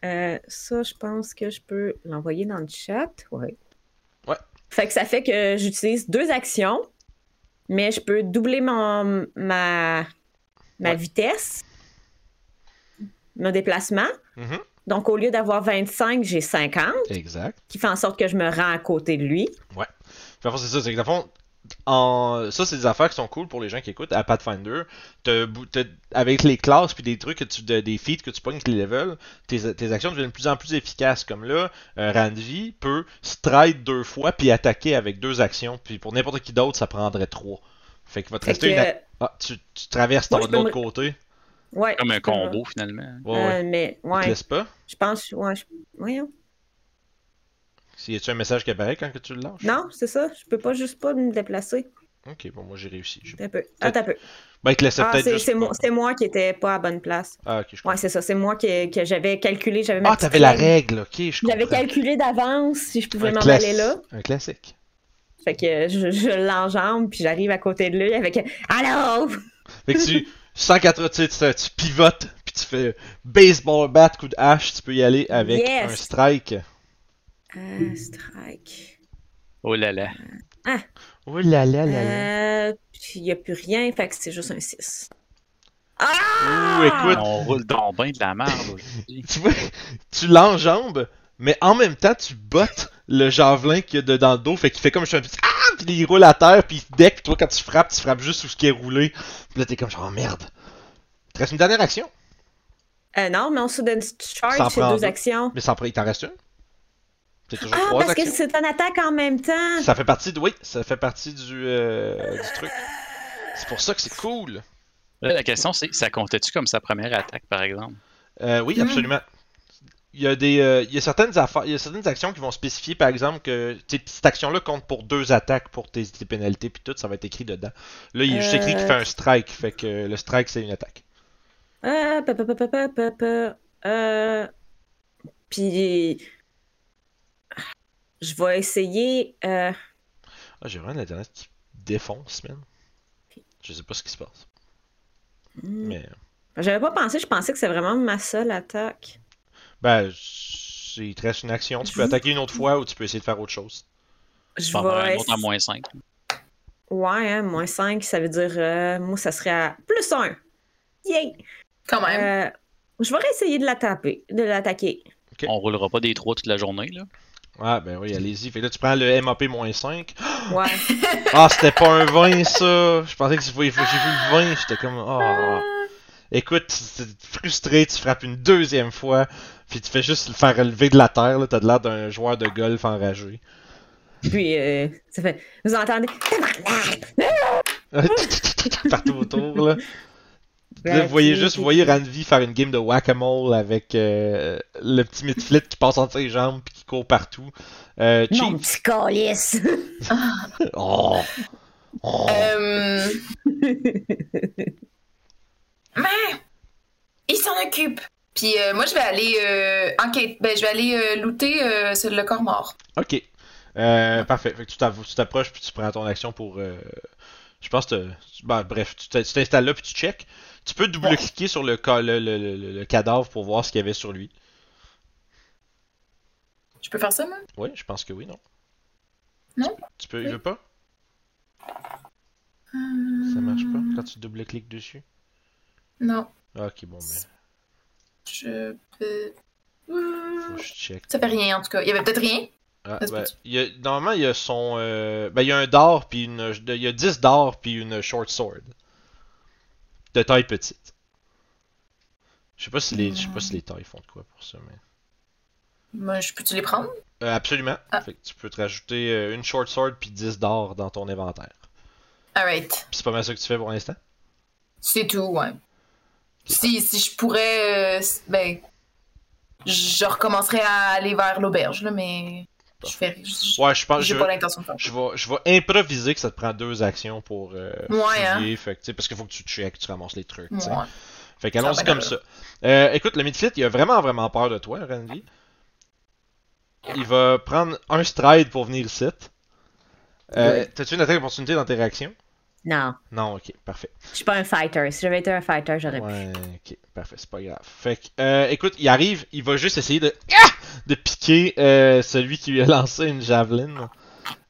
Euh, ça, je pense que je peux l'envoyer dans le chat. Ouais. Ouais. Fait que ça fait que j'utilise deux actions, mais je peux doubler mon, ma, ma Ouais. vitesse, mon déplacement. Mhm. Donc, au lieu d'avoir 25, j'ai 50, Exact. qui fait en sorte que je me rends à côté de lui. Fond, c'est ça. C'est que dans le fond, en... ça, c'est des affaires qui sont cool pour les gens qui écoutent à Pathfinder. T'as bou- t'as- avec les classes puis des trucs, que tu, de- des feats que tu pognes avec les levels, tes, tes actions deviennent de plus en plus efficaces. Comme là, euh, Ranvi peut stride deux fois puis attaquer avec deux actions. Puis pour n'importe qui d'autre, ça prendrait trois. Fait qu'il va te Fait rester que, une. Ah, tu, tu traverses, t'en vas de l'autre me- côté. ouais, Comme un combo, finalement. Ouais, ouais. Euh, mais, te laisse pas. je pense, ouais, je- voyons. Y a-tu un message qui apparaît quand que tu le lâches? Non, c'est ça, je peux pas juste pas me déplacer. Ok, bon, moi j'ai réussi. Un peu. Un peu. Ben, il te laissait Ah, peut-être c'est juste. c'est moi, c'est moi qui étais pas à bonne place. Ah, ok, je comprends. Ouais, c'est ça, c'est moi qui- que j'avais calculé, j'avais Ah, t'avais la règle. ok, je J'avais calculé d'avance si je pouvais m'en aller là. Un classique. Fait que je, je l'enjambe, puis j'arrive à côté de lui avec Allô! Fait que tu, 180, tu, sais, tu, tu pivotes, puis tu fais baseball bat, coup de hache, tu peux y aller avec Yes. un strike. Euh, strike. Oh là là. Oh là là là là. Euh, puis il n'y a plus rien, fait que c'est juste un 6. Ah! Ouh, écoute, On roule donc bien de la merde aujourd'hui. tu vois, tu l'enjambes, mais en même temps, tu bottes le javelin qu'il y a de- dans le dos, fait qu'il fait comme je fais un petit ah, puis il roule à terre, puis il se deck, puis toi, quand tu frappes, tu frappes juste sur ce qui est roulé. Puis là, t'es comme genre, oh merde. Il te reste une dernière action, Euh, non, mais en sudden Ça charge, c'est deux deux. actions. mais ça en prend- il t'en reste une? C'est toujours Ah, trois parce que c'est une attaque en même temps. Ça fait partie de, oui, ça fait partie du, euh, du truc. C'est pour ça que c'est cool. Là, la question, c'est ça comptait-tu comme sa première attaque, par exemple? Euh, oui, Mhm. absolument. Il y a des, euh, il y a certaines affaires, il y a certaines actions qui vont spécifier, par exemple, que cette action-là compte pour deux attaques pour tes, tes pénalités puis tout, ça va être écrit dedans. Là, il est juste écrit qu'il fait un strike, fait que le strike c'est une attaque. Pa, pa, pa, pa, pa, pa, pa. Euh, puis je vais essayer. Euh, Ah, j'ai vraiment l'internet qui défonce, man. Je sais pas ce qui se passe, hmm, mais J'avais pas pensé, je pensais que c'est vraiment ma seule attaque. ben, c'est- il te reste une action. Tu peux attaquer une autre fois ou tu peux essayer de faire autre chose. Je vais. un autre à moins 5. Ouais, hein, moins 5, ça veut dire. euh, moi, ça serait à plus 1. Yay! Quand même. Euh, je vais essayer de la taper, de l'attaquer. On roulera pas des trois toute la journée, là. Ah, ben oui, allez-y. Fait que là, tu prends le MAP-5. Ouais. Ah, c'était pas un 20, ça. Je pensais que j'ai vu le 20. J'étais comme. Oh. Écoute, tu- frustré, tu frappes une deuxième fois. Puis tu fais juste le faire relever de la terre. là. T'as de l'air d'un joueur de golf enragé. Puis, euh, ça fait. Vous entendez? Partout autour, là. Là, vous voyez juste, vous voyez Ranvi faire une game de whack-a-mole avec euh, le petit midflit qui passe entre ses jambes puis qui court partout. Euh, Mon petit calice. Oh. Oh. Euh, Mais il s'en occupe. Puis euh, moi, je vais aller euh, enquête. Ben, je vais aller euh, looter euh, sur le corps mort. Ok. Euh, parfait. Fait que tu t'approches puis tu prends ton action pour. Euh, je pense que. Ben, bref, tu t'in- tu t'installes là puis tu check. Tu peux double-cliquer sur le, ca- le, le- le- le cadavre pour voir ce qu'il y avait sur lui. Je peux faire ça, moi? Oui, je pense que oui, non? Non? Tu peux, il veut pas? Hmm, Ça marche pas quand tu double-cliques dessus? Non, ok, bon, mais je peux. faut que je check. Ça fait rien en tout cas. Il y avait peut-être rien? Ah, ben, y a, normalement, il y a son. euh, ben, il y a un d'or, puis une. Il y a 10 d'or, puis une short sword. De taille petite. Je sais pas si les, je sais pas si les tailles font de quoi pour ça, mais. Moi, je peux-tu les prendre? Euh, absolument. Ah. Fait que tu peux te rajouter euh, une short sword puis 10 d'or dans ton inventaire. Alright. C'est pas mal ça que tu fais pour l'instant? C'est tout, ouais. Si, si je pourrais. euh, ben. Je recommencerai à aller vers l'auberge, là, mais. Je fais. Ouais, je pense. J'ai Je, pas vais- l'intention de faire. je vais, je vais improviser que ça te prend deux actions pour euh, Ouais, hein. fait parce qu'il faut que tu checkes, tu ramasses les trucs. Ouais. Fait qu'allons-y comme ça. Euh, écoute, le midfit, il a vraiment, vraiment peur de toi, Randy. Il va prendre un stride pour venir ici. Euh, Ouais. T'as-tu une attaque d'opportunité dans tes réactions? Non, Non, ok, parfait. je suis pas un fighter. Si j'avais été un fighter, j'aurais pu. Ouais, ok, parfait, c'est pas grave. Fait que, euh, écoute, il arrive, il va juste essayer de, Ah! de piquer euh, celui qui lui a lancé une javeline.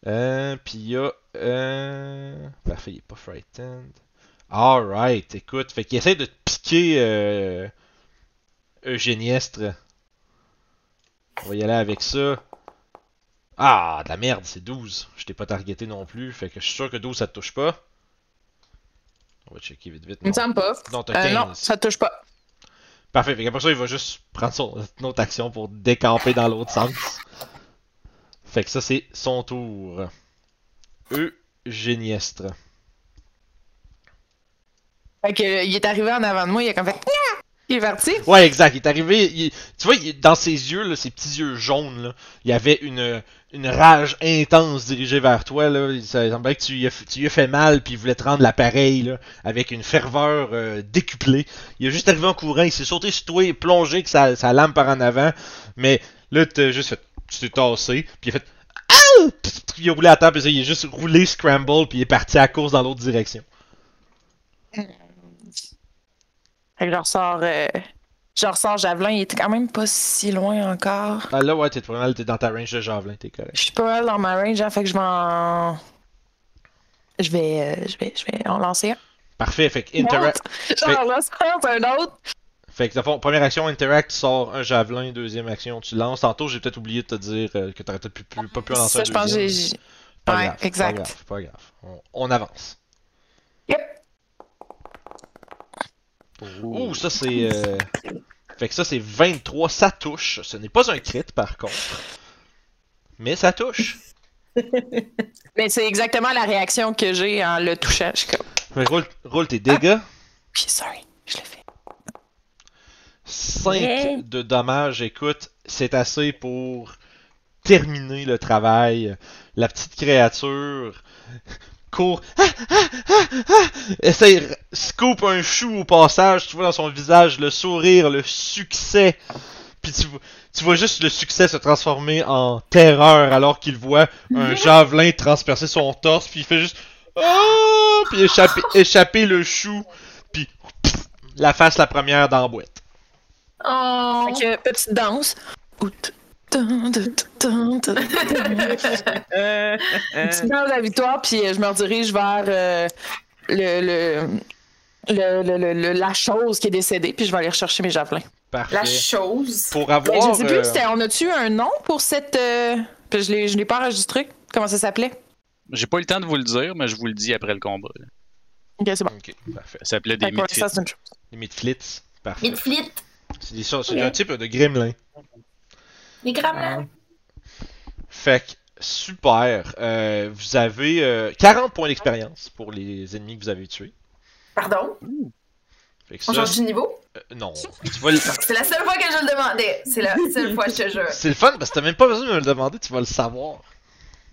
Euh, puis il y a, euh, parfait, il est pas frightened. Alright, écoute, fait qu'il essaie de piquer euh, Eugéniestre. On va y aller avec ça. Ah, de la merde, c'est 12. Je t'ai pas targeté non plus, fait que je suis sûr que 12 ça te touche pas. On va checker vite vite. Il me semble pas. Non, t'as Euh, 15. non, ça touche pas. Parfait, fait qu'après ça, il va juste prendre son une autre action pour décamper dans l'autre sens. Fait que ça, c'est son tour. Eugéniestre. Fait que, euh, il est arrivé en avant de moi, il a comme fait. Il est parti. Ouais, exact, il est arrivé. il- tu vois, il- dans ses yeux, là, ses petits yeux jaunes, là, il y avait une, une rage intense dirigée vers toi. Là. Il ça semblait que tu lui, as, f- tu lui as fait mal, puis il voulait te rendre l'appareil là, avec une ferveur euh, décuplée. Il est juste arrivé en courant, il s'est sauté sur toi et plongé que sa, sa lame par en avant. Mais là, t'as juste fait. Tu t'es tassé, puis il a fait. Ah! Il a roulé à terre, puis ça, il est juste roulé scramble, puis il est parti à la course dans l'autre direction. Fait que je ressors. euh, Je ressors Javelin, il était quand même pas si loin encore. Ah, là, ouais, t'es pas mal, t'es dans ta range de javelin, t'es correct. Je suis pas mal dans ma range, hein, fait que je vais en. Je vais, euh, je vais, je vais en lancer un. Parfait, fait que interact. J'en lance un, un autre. Fait que, fond, première action, interact, tu sors un javelin, deuxième action, tu lances. Tantôt, j'ai peut-être oublié de te dire euh, que t'aurais peut-être pu- pu- pas pu en lancer Ça, un je pense que j'ai. deuxième. j'ai- Pas Ouais, grave, exact. Pas grave, pas grave. On, on avance. Yep. Ouh, ça c'est. euh, Fait que ça c'est 23, ça touche. Ce n'est pas un crit par contre. Mais ça touche. Mais c'est exactement la réaction que j'ai en le touchant. Que roule, roule tes dégâts. Ok, sorry, je l'ai fait. 5 Yeah. de dommages. Écoute, c'est assez pour terminer le travail. La petite créature court. Ah, ah, ah, ah, essaye, scoop un chou au passage. Tu vois dans son visage le sourire, le succès. Puis tu, vois- tu vois juste le succès se transformer en terreur alors qu'il voit un javelin transpercer son torse. Puis il fait juste. Oh! Puis échapper, échapper le chou. Puis pff, la face la première dans la boîte. Oh. Fait que, petite danse. Out. Euh, de la victoire, puis euh, je me redirige vers euh, le, le, le, le- le- le- la chose qui est décédée, puis je vais aller rechercher mes javelins. Parfait. La chose? Pour Mais avoir. je sais plus, euh, on a-tu un nom pour cette. euh, puis je l'ai je l'ai pas enregistré. Comment ça s'appelait? J'ai pas eu le temps de vous le dire, mais je vous le dis après le combat. là. Ok, c'est bon. Ok, parfait. Ça s'appelait des chose. Les midflits. Parfait. Midflit. C'est des c'est un type de gremlin. Les gremlins. Fait que, super. Euh, vous avez euh, 40 points d'expérience pour les ennemis que vous avez tués. Pardon? Fait que On ça, change de niveau? euh, non. Tu vas le- C'est la seule fois que je le demandais. C'est la seule fois, je te jure. C'est le fun parce que t'as même pas besoin de me le demander, tu vas le savoir.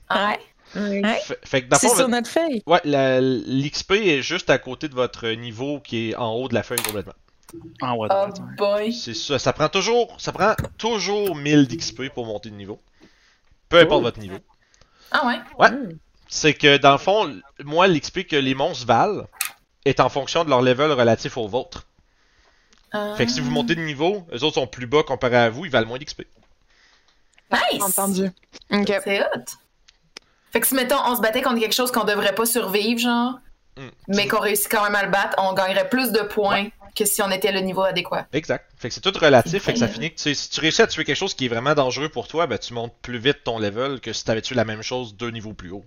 Ouais? ouais. Fait, fait que dans le C'est fond, sur votre- notre feuille. ouais, la- l'XP est juste à côté de votre niveau qui est en haut de la feuille complètement. Ah ouais, Oh boy. C'est ça, ça prend toujours, ça prend toujours 1000 d'XP pour monter de niveau. Peu importe votre niveau. Ah ouais? Ouais. c'est que dans le fond, moi, l'XP que les monstres valent est en fonction de leur level relatif au vôtre. Euh, Fait que si vous montez de niveau, eux autres sont plus bas comparé à vous, ils valent moins d'XP. Nice! Entendu. Ok. C'est hot. Fait que si, mettons, on se battait contre quelque chose qu'on devrait pas survivre, genre, Hmm. mais qu'on réussit quand même à le battre, on gagnerait plus de points que si on était le niveau adéquat. Exact. Fait que c'est tout relatif, fait que ça finit que si tu réussis à tuer quelque chose qui est vraiment dangereux pour toi, ben tu montes plus vite ton level que si t'avais tué la même chose deux niveaux plus haut.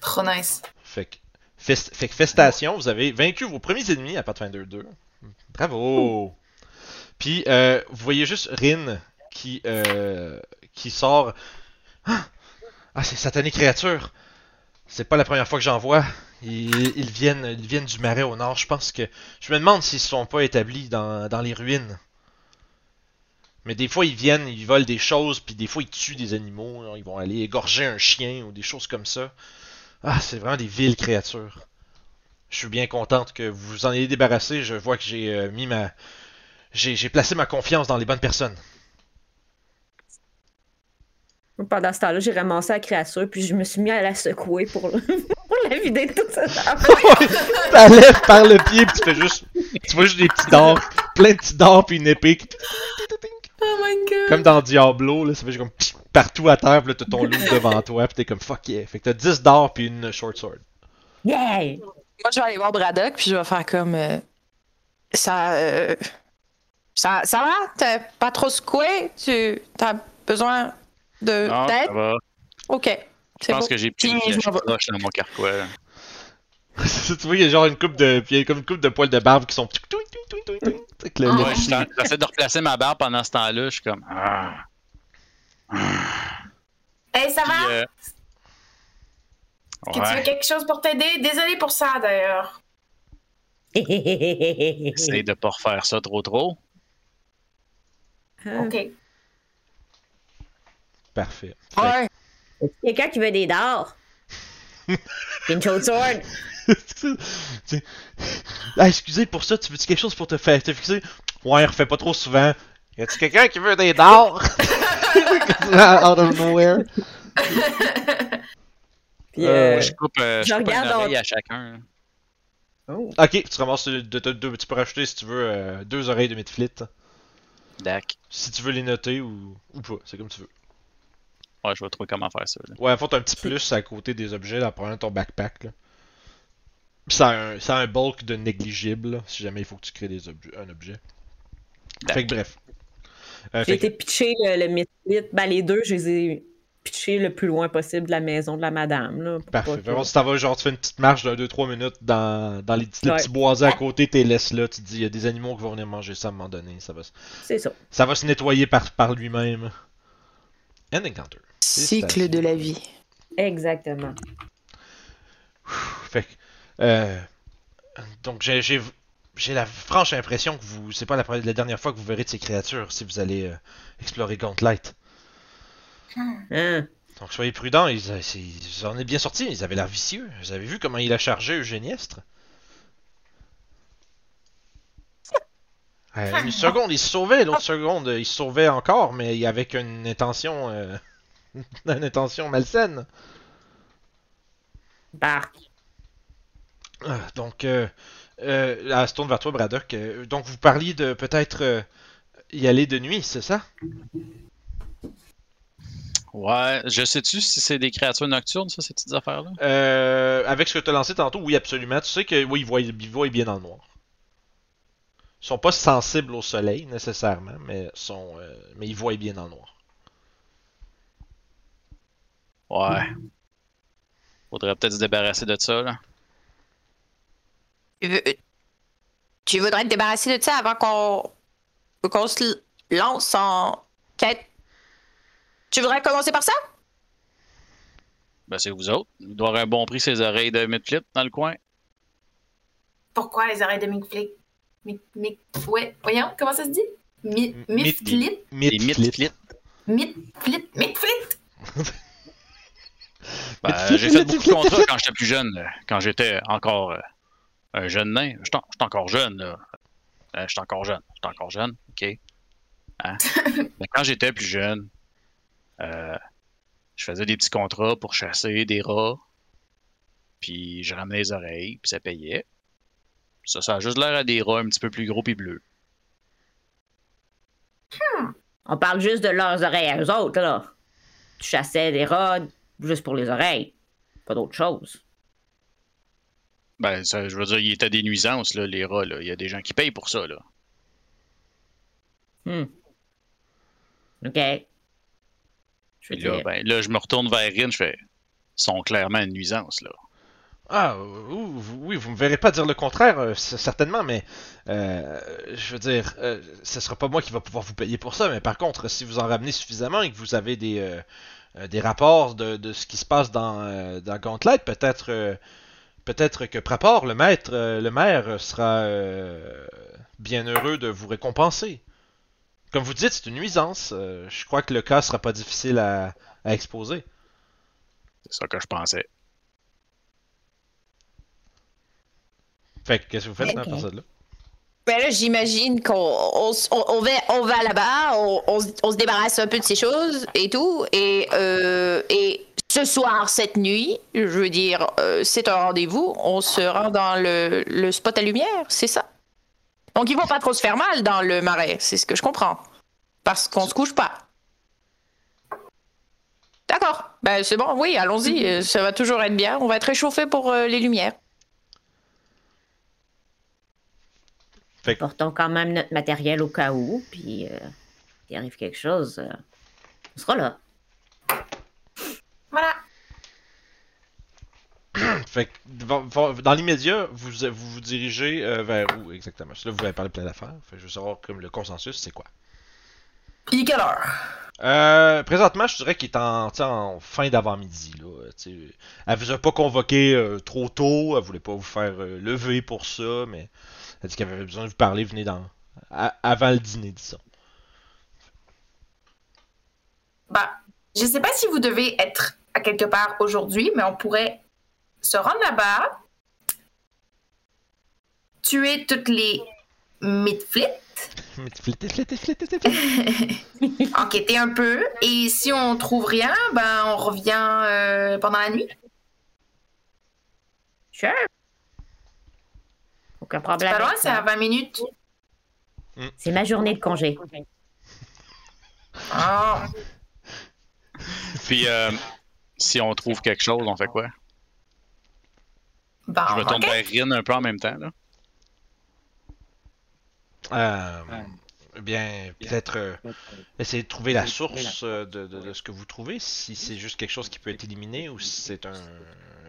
Trop nice. Fait que, fest- fait que festation, vous avez vaincu vos premiers ennemis à Pathfinder 2. Bravo! Puis, euh, vous voyez juste Rin qui, euh, qui sort. Ah, Ah, c'est satanique créature! C'est pas la première fois que j'en vois. Ils, viennent, du marais au nord. Je pense que. Je me demande s'ils se sont pas établis dans, les ruines. Mais des fois, ils viennent, ils volent des choses, puis des fois, ils tuent des animaux. Ils vont aller égorger un chien ou des choses comme ça. Ah, c'est vraiment des villes créatures. Je suis bien contente que vous vous en ayez débarrassé. Je vois que j'ai euh, mis ma. J'ai placé ma confiance dans les bonnes personnes. Pendant ce temps-là, j'ai ramassé la créature, puis je me suis mis à la secouer pour. Pour la vider de tout ça. Ça lève par le pied, puis tu fais juste. Tu vois juste des petits dards, plein de petits dards, puis une épée. qui- Oh my god. Comme dans Diablo, là, ça fait juste comme partout à terre, puis là t'as ton loup devant toi, puis t'es comme fuck yeah. Fait que t'as 10 dards, puis une short sword. Yeah! Moi, je vais aller voir Braddock, puis je vais faire comme. euh, ça. euh, ça, ça va? T'es pas trop secoué? Tu as besoin de Non, d'aide? ça va. Ok. Je pense bon. que j'ai m'en vais. roche dans mon carquois. tu vois, il y a genre une coupe de. Puis il y a comme une coupe de poils de barbe qui sont. le- Ouais, j'essaie de replacer ma barbe pendant ce temps-là. Je suis comme. Ah. Hey, ça Puis, va? euh, Que tu veux quelque chose pour t'aider? Désolé pour ça, d'ailleurs. essaye de pas refaire ça trop trop. Ah. OK. Parfait. Fait Ouais. Est-ce quelqu'un qui veut des dards? Une chaude sword? Tu- ah, excusez pour ça, tu veux-tu quelque chose pour te faire te fixer? Ouais, refais pas trop souvent. Y a-tu quelqu'un qui veut des dards? Out of nowhere. Puis, Euh, euh, Moi, je coupe, euh, je je coupe une regarde oreille en- à chacun. oh. Ok, tu ramasses de, de- de- tu peux rajouter si tu veux euh, deux oreilles de midflit. Dac. Si tu veux les noter ou, ou pas, c'est comme tu veux. Ouais, je vais trouver comment faire ça. là. Ouais, en fait, t'as un petit plus à côté des objets en prenant ton backpack. Là. Puis ça a, un, ça a un bulk de négligible là, si jamais il faut que tu crées des objets, un objet. Fait que bref. Euh, J'ai que- été pitché le, le Misfit. Ben, les deux, je les ai pitchés le plus loin possible de la maison de la madame. Là, Parfait. Vraiment, si t'en vas, genre, tu fais une petite marche d'un 2-3 minutes dans, dans les, petits- les Ouais. petits boisés à côté, t'es laisses là, tu te dis, il y a des animaux qui vont venir manger ça à un moment donné, ça va, se- C'est ça. ça va se nettoyer par, par lui-même. End encounter. Cycle de la vie. Exactement. Fait que, euh, donc j'ai, la franche impression que vous, c'est pas la, dernière fois que vous verrez de ces créatures si vous allez euh, explorer Gauntlet. Hein? Donc soyez prudents, ils, euh, ils en est bien sortis, ils avaient l'air vicieux. Vous avez vu comment il a chargé Eugéniestre Euh, Une seconde, il se sauvait, l'autre seconde, il se sauvait encore, mais avec une intention, euh, une intention malsaine. Bark. Ah, Donc, euh, euh, se tourne vers toi, Braddock. Euh, donc, vous parliez de peut-être euh, y aller de nuit, c'est ça? Ouais, je sais-tu si c'est des créatures nocturnes, ça, ces petites affaires-là? euh, Avec ce que tu as lancé tantôt, oui, absolument. Tu sais que oui, ils voient, ils voient bien dans le noir. Ils sont pas sensibles au soleil nécessairement, mais sont, euh, mais ils voient bien dans le noir. Ouais. Faudrait peut-être se débarrasser de ça, là. Tu, veux- tu voudrais te débarrasser de ça avant qu'on qu'on se lance en quête? Tu voudrais commencer par ça? Ben, c'est vous autres. Il doit avoir un bon prix ses oreilles de Midflip dans le coin. Pourquoi les oreilles de Mick, Mick, ouais, voyons, comment ça se dit? Mi, M- Miflit? Les Mid-flit. Midflip. Midflip, j'ai fait beaucoup de contrats quand j'étais plus jeune. Quand j'étais encore euh, un jeune nain. J'étais encore jeune, là. Euh, J'étais encore jeune. J'étais encore jeune, OK? Hein? Mais quand j'étais plus jeune, euh, je faisais des petits contrats pour chasser des rats. Puis je ramenais les oreilles, puis ça payait. Ça, ça a juste l'air à des rats un petit peu plus gros puis bleus. On parle juste de leurs oreilles à eux autres, là. Tu chassais des rats juste pour les oreilles. Pas d'autre chose. Ben, ça, je veux dire, il était des nuisances, là, les rats, là. Il y a des gens qui payent pour ça, là. Hmm. OK. Je là, ben, là, je me retourne vers Rin, je fais. Ils sont clairement une nuisance, là. Ah, oui, vous me verrez pas dire le contraire, euh, certainement, mais euh, je veux dire, euh, ce sera pas moi qui va pouvoir vous payer pour ça, mais par contre, si vous en ramenez suffisamment et que vous avez des, euh, des rapports de, ce qui se passe dans, dans Gauntlet, peut-être peut-être que Prapor, le maître, le maire, sera bien heureux de vous récompenser. Comme vous dites, c'est une nuisance. je crois que le cas sera pas difficile à, à exposer. C'est ça que je pensais. Fait que qu'est-ce que vous faites dans Ok. la partie de là? Ben là, j'imagine qu'on on, va, on va là-bas, on, on se- on se débarrasse un peu de ces choses et tout, et, euh, et ce soir, cette nuit, je veux dire, euh, c'est un rendez-vous, on se rend dans le, le spot à lumière, c'est ça. Donc, ils vont pas trop se faire mal dans le marais, c'est ce que je comprends. Parce qu'on se couche pas. D'accord, ben c'est bon, oui, allons-y, euh, ça va toujours être bien, on va être réchauffé pour euh, les lumières. Portons quand même notre matériel au cas où, puis euh, s'il arrive quelque chose, euh, on sera là. Voilà. Fait que, dans l'immédiat, vous, vous vous dirigez euh, vers où exactement? Là, vous avez parlé plein d'affaires. Fait que je veux savoir comme le consensus, c'est quoi? Il est quelle heure? Euh, présentement, je dirais qu'il est en, fin d'avant-midi. Là, elle vous a pas convoqué euh, trop tôt, elle voulait pas vous faire euh, lever pour ça, mais elle dit qu'elle avait besoin de vous parler, venez dans avant le dîner, disons. Bah, je sais pas si vous devez être à quelque part aujourd'hui, mais on pourrait se rendre là-bas, tuer toutes les midflits, enquêter un peu, et si on trouve rien, ben on revient euh, pendant la nuit. Sure. Aucun C'est problème. pas loin, c'est à 20 minutes. C'est ma journée de congé. Ah, Puis, euh, si on trouve quelque chose, on fait quoi? ben, Je me tourne vers Rin un peu en même temps. Là. Euh, bien, peut-être euh, essayer de trouver la source euh, de, de- de ce que vous trouvez, si c'est juste quelque chose qui peut être éliminé ou si c'est un,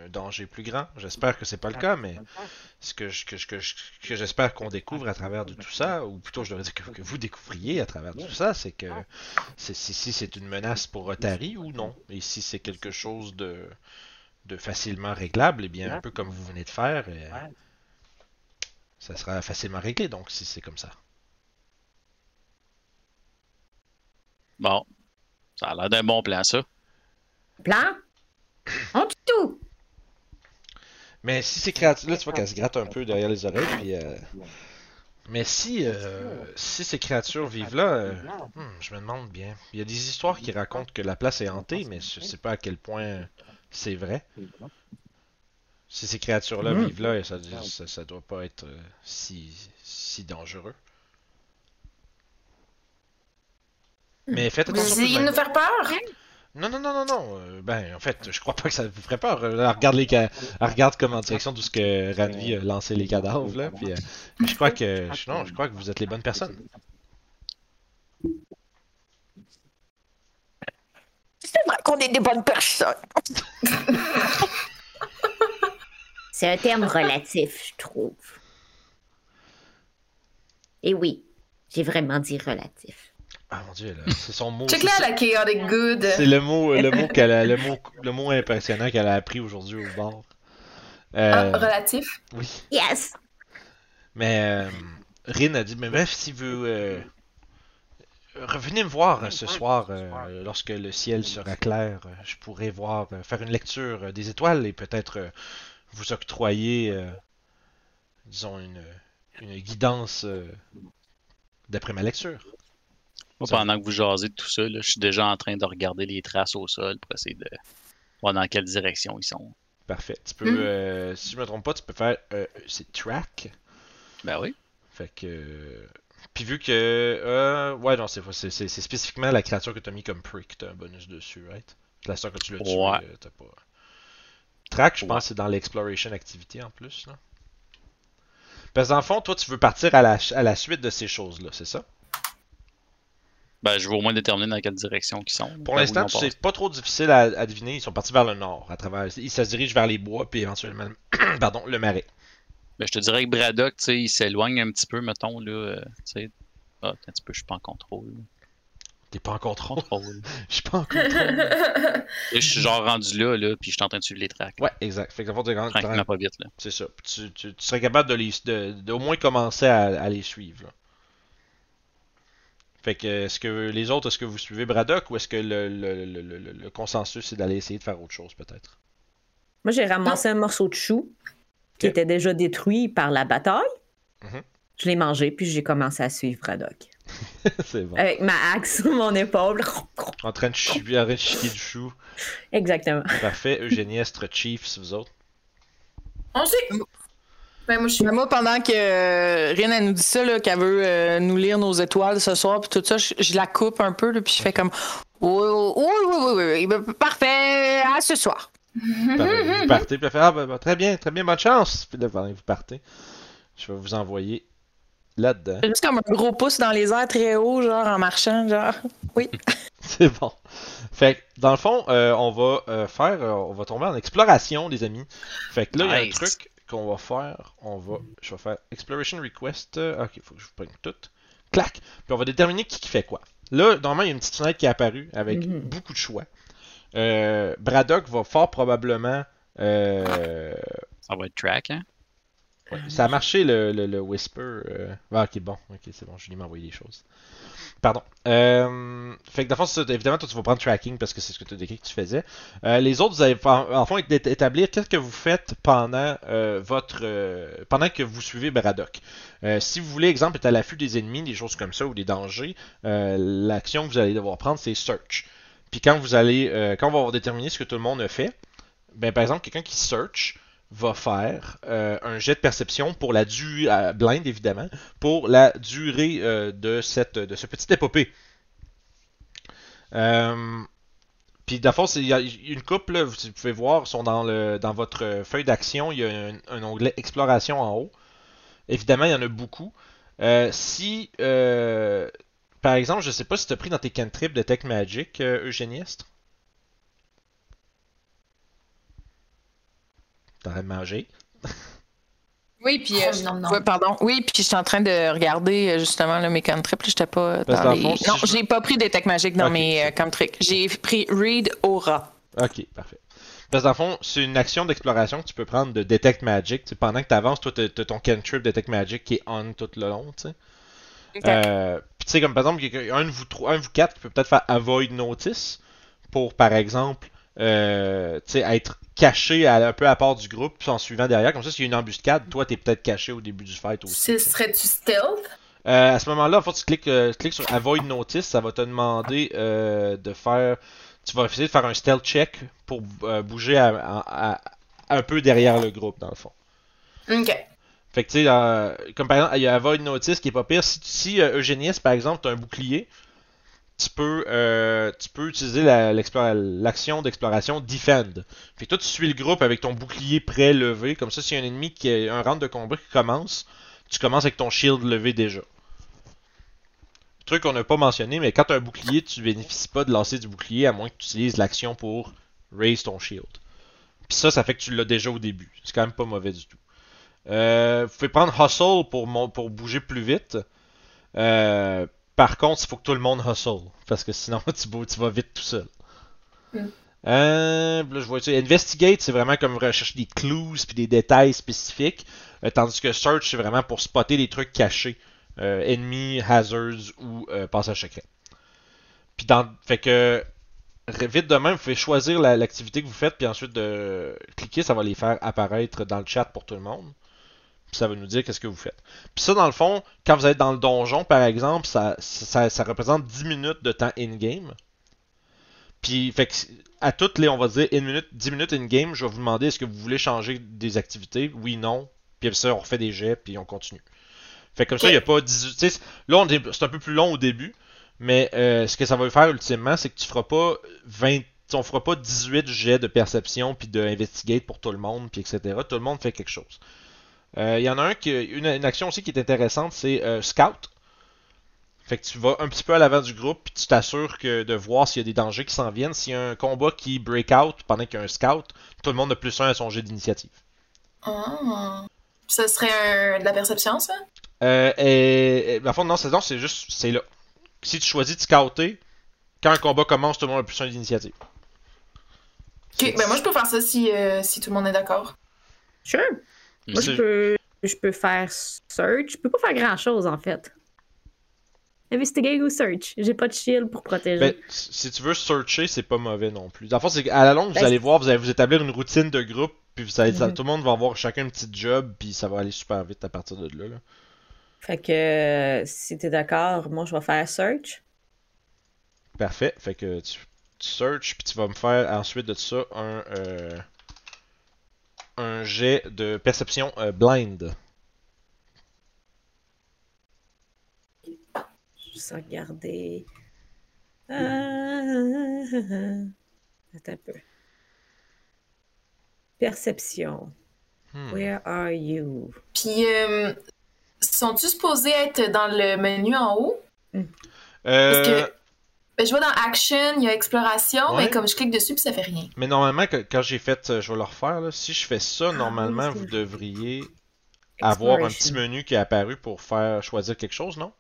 un danger plus grand. J'espère que c'est pas le cas, mais ce que je- que je- que je- que j'espère qu'on découvre à travers de tout ça, ou plutôt je devrais dire que, que vous découvriez à travers de tout ça, c'est que c'est- si, si c'est une menace pour Rotary ou non, et si c'est quelque chose de, de facilement réglable, et bien un peu comme vous venez de faire, euh, ça sera facilement réglé. Donc si c'est comme ça. Bon. Ça a l'air d'un bon plan, ça. Plan? On tue tout! Mais si ces créatures. Là, tu vois qu'elle se gratte un peu derrière les oreilles, puis. euh, Mais si, euh, si ces créatures vivent là, euh, hmm, je me demande bien. Il y a des histoires qui racontent que la place est hantée, mais je sais pas à quel point c'est vrai. Si ces créatures-là Mhm. vivent là, ça, ça, ça doit pas être euh, si, si dangereux. Mais faites attention. de même. nous faire peur? Non, non, non, non, non. euh, ben, en fait, je crois pas que ça vous ferait peur. Euh, Elle regarde, les ca- elle regarde comme en direction d'où ce que Ranvi a lancé les cadavres, là. Puis, euh, je crois que, non, je crois que vous êtes les bonnes personnes. C'est vrai qu'on est des bonnes personnes. C'est un terme relatif, je trouve. Et oui, j'ai vraiment dit relatif. Ah mon dieu, là, c'est son mot. Check là la chaotic good. C'est le mot, le mot qu'elle a, le mot, le mot impressionnant qu'elle a appris aujourd'hui au bar. Euh, Ah, relatif? oui. Yes! Mais euh, Rin a dit, mais bref, si vous euh, revenez me voir euh, ce soir, euh, lorsque le ciel sera clair, euh, je pourrai voir, euh, faire une lecture euh, des étoiles et peut-être euh, vous octroyer, euh, disons, une, une guidance euh, d'après ma lecture. Moi, pendant que vous jasez de tout ça, là, je suis déjà en train de regarder les traces au sol pour essayer de voir dans quelle direction ils sont. Parfait. Tu peux, Mhm. euh, si je me trompe pas, tu peux faire, euh, c'est track. Ben oui. Fait que. euh, Puis vu que. Euh, ouais, non, c'est c'est- c'est- c'est spécifiquement la créature que t'as mis comme prick, t'as un bonus dessus, right? La seule que tu l'as tué, Ouais. euh, t'as pas. Track, je Ouais. pense que c'est dans l'exploration activity en plus, là. Parce que dans le fond, toi, tu veux partir à la, à la suite de ces choses-là, c'est ça? Ben, je veux au moins déterminer dans quelle direction ils sont. Pour l'instant, c'est pas trop difficile à, à deviner. Ils sont partis vers le nord, à travers. Ils se dirigent vers les bois, puis éventuellement, pardon, le marais. Ben, je te dirais que Braddock, tu sais, il s'éloigne un petit peu, mettons, là. euh, tu sais. Ah, un petit peu, je suis pas en contrôle. T'es pas en contrôle? Je suis pas en contrôle. Je suis genre rendu là, là, puis je suis en train de suivre les tracks. ouais, exact. Fait que t'es Tranquillement, pas vite, là. C'est ça. Tu, tu- tu serais capable de les de, de au moins commencer à, à les suivre. là. Fait que est-ce que les autres, est-ce que vous suivez Braddock ou est-ce que le, le, le, le- consensus c'est d'aller essayer de faire autre chose peut-être? Moi, j'ai ramassé un morceau de chou qui était déjà détruit par la bataille. Mhm. Je l'ai mangé, puis j'ai commencé à suivre Braddock. c'est bon. Avec ma axe sur mon épaule. En train de chier, de chier du chou. Exactement. Parfait. Eugénie Estre Chief, c'est vous autres? On sait. Ben, moi, je suis. Mais moi, pendant que euh, elle nous dit ça, là, qu'elle veut euh, nous lire nos étoiles ce soir, puis tout ça, je, je la coupe un peu, là, puis je fais comme oui, oui, oui, oui, ben, parfait, à ce soir. Vous partez, puis elle fait Ah, ben, ben, très bien, très bien, bonne chance. Puis là, pendant que vous partez. Je vais vous envoyer là-dedans. Juste comme un gros pouce dans les airs très haut, genre en marchant, genre. Oui. C'est bon. Fait que, dans le fond, euh, on va euh, faire, euh, on va tomber en exploration, les amis. Fait que là, il y a un truc qu'on va faire. On va, je vais faire Exploration Request. euh, ok, faut que je vous prenne tout. Clac. Puis on va déterminer qui, qui fait quoi. Là, normalement, il y a une petite fenêtre qui est apparue avec Mhm. beaucoup de choix. Euh, Braddock va fort probablement. euh, Ça va être track, hein? Ça a marché le, le, le Whisper. euh. Ah, ok, bon. Ok, c'est bon. Julie m'a envoyé des choses. Pardon. Euh, Fait que, d'abord, évidemment, toi, tu vas prendre tracking parce que c'est ce que tu as décrit que tu faisais. Euh, les autres, vous allez en, en fond établir qu'est-ce que vous faites pendant euh, votre. pendant que vous suivez Braddock. Si vous voulez, exemple, être à l'affût des ennemis, des choses comme ça ou des dangers, l'action que vous allez devoir prendre, c'est search. Puis quand vous allez. quand on va avoir déterminé ce que tout le monde a fait, ben, par exemple, quelqu'un qui search va faire euh, un jet de perception pour la durée, euh, évidemment, pour la durée euh, de, cette, de ce épopée. Puis d'abord, il y a une couple, vous pouvez voir, sont dans, le, dans votre feuille d'action, il y a un, onglet exploration en haut. Évidemment, il y en a beaucoup. Si, par exemple, je sais pas si tu as pris dans tes cantrips de Tech Magic, euh, T'es en train de manger. Oui, puis. Oh, euh, non, non. ouais, pardon. Oui, puis je suis en train de regarder euh, justement là, mes cantrips. J'étais pas Parce dans que dans les. le fond, si non, je- j'ai pas pris des techs magiques dans mes euh, cantrips. J'ai pris Read Aura. Ok, parfait. Parce que dans le fond, c'est une action d'exploration que tu peux prendre de Detect Magic. Tu sais, pendant que tu avances, toi, tu as ton cantrip Detect Magic qui est on tout le long. tu sais. Euh, Puis tu sais, comme par exemple, un de vous, trois, un de vous quatre qui peut peut-être faire Avoid Notice pour, par exemple, euh, être caché à- un peu à part du groupe, puis en suivant derrière. Comme ça, s'il y a une embuscade, toi, tu es peut-être caché au début du fight aussi. Ce serait-tu stealth? Euh, à ce moment-là, en fait, tu cliques, euh, tu cliques sur Avoid Notice, ça va te demander euh, de faire. Tu vas essayer de faire un stealth check pour bouger à- à- à- un peu derrière le groupe, dans le fond. Ok. Fait que tu sais, comme par exemple, il y a Avoid Notice qui est pas pire. Si, si Eugénius, par exemple, tu as un bouclier, tu peux, euh, tu peux utiliser l'action d'exploration Defend. Fait que toi, tu suis le groupe avec ton bouclier prêt levé. Comme ça, s'il un ennemi qui a un round de combat qui commence, tu commences avec ton shield levé déjà. Truc qu'on n'a pas mentionné, mais quand tu as un bouclier, tu bénéficies pas de lancer du bouclier à moins que tu utilises l'action pour raise ton shield. Puis ça, ça fait que tu l'as déjà au début. C'est quand même pas mauvais du tout. Euh, vous pouvez prendre Hustle pour, pour bouger plus vite. Euh, par contre, il faut que tout le monde hustle. Parce que sinon, tu, vas vite tout seul. Mm. Euh, là, je vois ça. Investigate, c'est vraiment comme rechercher des clues puis des détails spécifiques. Euh, tandis que Search, c'est vraiment pour spotter des trucs cachés. Euh, ennemis, hazards ou euh, passage secret. Puis dans. Fait que. Vite de même, vous pouvez choisir la- l'activité que vous faites, puis ensuite de cliquer, ça va les faire apparaître dans le chat pour tout le monde. Puis ça va nous dire qu'est-ce que vous faites. Puis ça, dans le fond, quand vous êtes dans le donjon, par exemple, ça, ça, ça représente 10 minutes de temps in-game. Puis, fait que, à toutes les, on va dire, une minute, 10 minutes in-game, je vais vous demander est-ce que vous voulez changer des activités? Oui, non. Puis après ça, on refait des jets, puis on continue. Fait que comme ça, il n'y a pas 18. tu sais, là, c'est un peu plus long au début, mais euh, ce que ça va faire ultimement, c'est que tu feras pas 20. On fera pas 18 jets de perception puis de investigate pour tout le monde, puis etc. Tout le monde fait quelque chose. Euh, Il y en a un qui, une, une action aussi qui est intéressante, c'est euh, Scout. Fait que tu vas un petit peu à l'avant du groupe, puis tu t'assures que de voir s'il y a des dangers qui s'en viennent. S'il y a un combat qui break out pendant qu'il y a un scout, tout le monde a plus un à son jet d'initiative. Ah. Ça serait un- de la perception, ça? Euh, et, et, fond, non, c'est non, c'est juste, c'est là. Si tu choisis de scouter, quand un combat commence, tout le monde a plus un d'initiative. Ok, ben moi je peux faire ça si, euh, si tout le monde est d'accord. Sure. Moi, je C'est- peux, je peux faire search. Je peux pas faire grand chose, en fait. Investigate ou search. J'ai pas de shield pour protéger. Ben, si tu veux searcher, c'est pas mauvais non plus. Dans c'est qu'à la longue, vous Ben, allez voir, vous allez vous établir une routine de groupe, puis vous allez, Mhm. tout le monde va avoir chacun un petit job, puis ça va aller super vite à partir de là. là. Fait que si t'es d'accord, moi je vais faire search. Parfait. Fait que tu, tu searches, puis tu vas me faire ensuite de ça un, euh, un jet de perception euh, blind. Juste regarder. Euh... Attends un peu. Perception. Hmm. Where are you? Puis, euh, sont-tu supposés être dans le menu en haut? Euh, Parce que ben, je vois dans Action, il y a Exploration, Ouais. mais comme je clique dessus, puis ça fait rien. Mais normalement, que- quand j'ai fait, euh, je vais le refaire, là, si je fais ça, normalement, Ah oui, c'est vous devriez avoir un petit menu qui est apparu pour faire choisir quelque chose, non?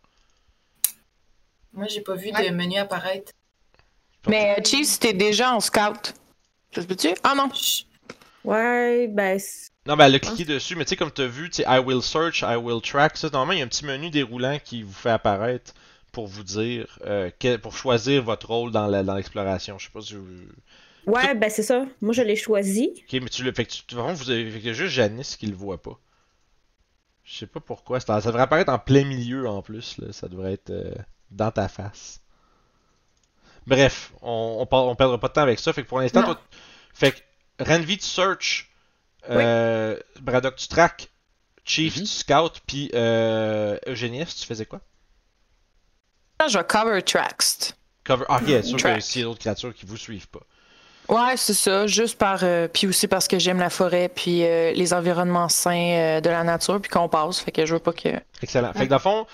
Moi, j'ai pas vu Ouais. de menu apparaître. Mais euh, Cheese, t'es déjà en scout. Ça se peut-tu? Ah non. Ouais, ben. Non, ben elle a cliqué dessus, mais tu sais, comme tu as vu, tu sais, I will search, I will track, ça, normalement, il y a un petit menu déroulant qui vous fait apparaître pour vous dire, euh, pour choisir votre rôle dans l'exploration. Je sais pas si vous... Ouais, ben c'est ça. Moi je l'ai choisi. Ok, mais tu le fait que tu, vraiment, vous avez, fait que juste Janice qui le voit pas. Je sais pas pourquoi. Ça devrait apparaître en plein milieu en plus, là. Ça devrait être euh, dans ta face. Bref, on, on, on perdra pas de temps avec ça. Fait que pour l'instant, toi, fait que Renvi, tu search, euh, Braddock, tu track, Chief, Mhm. tu scout, puis euh, Eugénius, tu faisais quoi? Je vais cover tracks. Cover. Ah, ok, c'est sûr que s'il y a d'autres créatures qui vous suivent pas. Ouais, c'est ça. Juste par. euh, puis aussi parce que j'aime la forêt, puis euh, les environnements sains euh, de la nature, puis qu'on passe. Fait que je veux pas que. Excellent. Fait que dans le fond,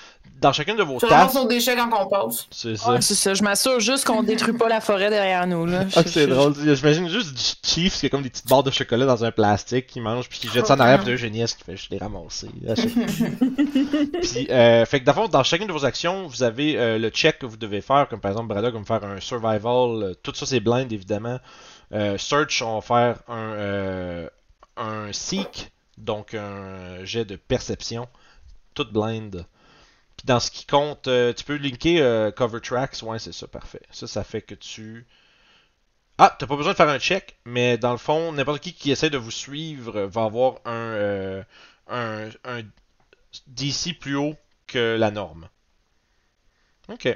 dans chacune de vos Tu ramasses tasses, nos déchets quand on passe. c'est ça. Ouais, c'est ça. Je m'assure juste qu'on détruit pas la forêt derrière nous, là. Ah, c'est drôle. J'imagine juste du Chief qui a comme des petites barres de chocolat dans un plastique qui mange puis qui jette ça en arrière puis Eugénie qui fait je l'ai ramassé. à chaque fois. puis euh, fait que fond, dans chacune de vos actions, vous avez euh, le check que vous devez faire, comme par exemple Braddock va me faire un survival, euh, tout ça c'est blind évidemment. Euh, search, on va faire un, euh, un seek, donc un jet de perception, tout blind. Dans ce qui compte, euh, tu peux linker euh, cover tracks, ouais c'est ça, parfait. Ça, ça fait que tu ah, t'as pas besoin de faire un check, mais dans le fond, n'importe qui qui essaie de vous suivre va avoir un, euh, un, un DC plus haut que la norme. Ok.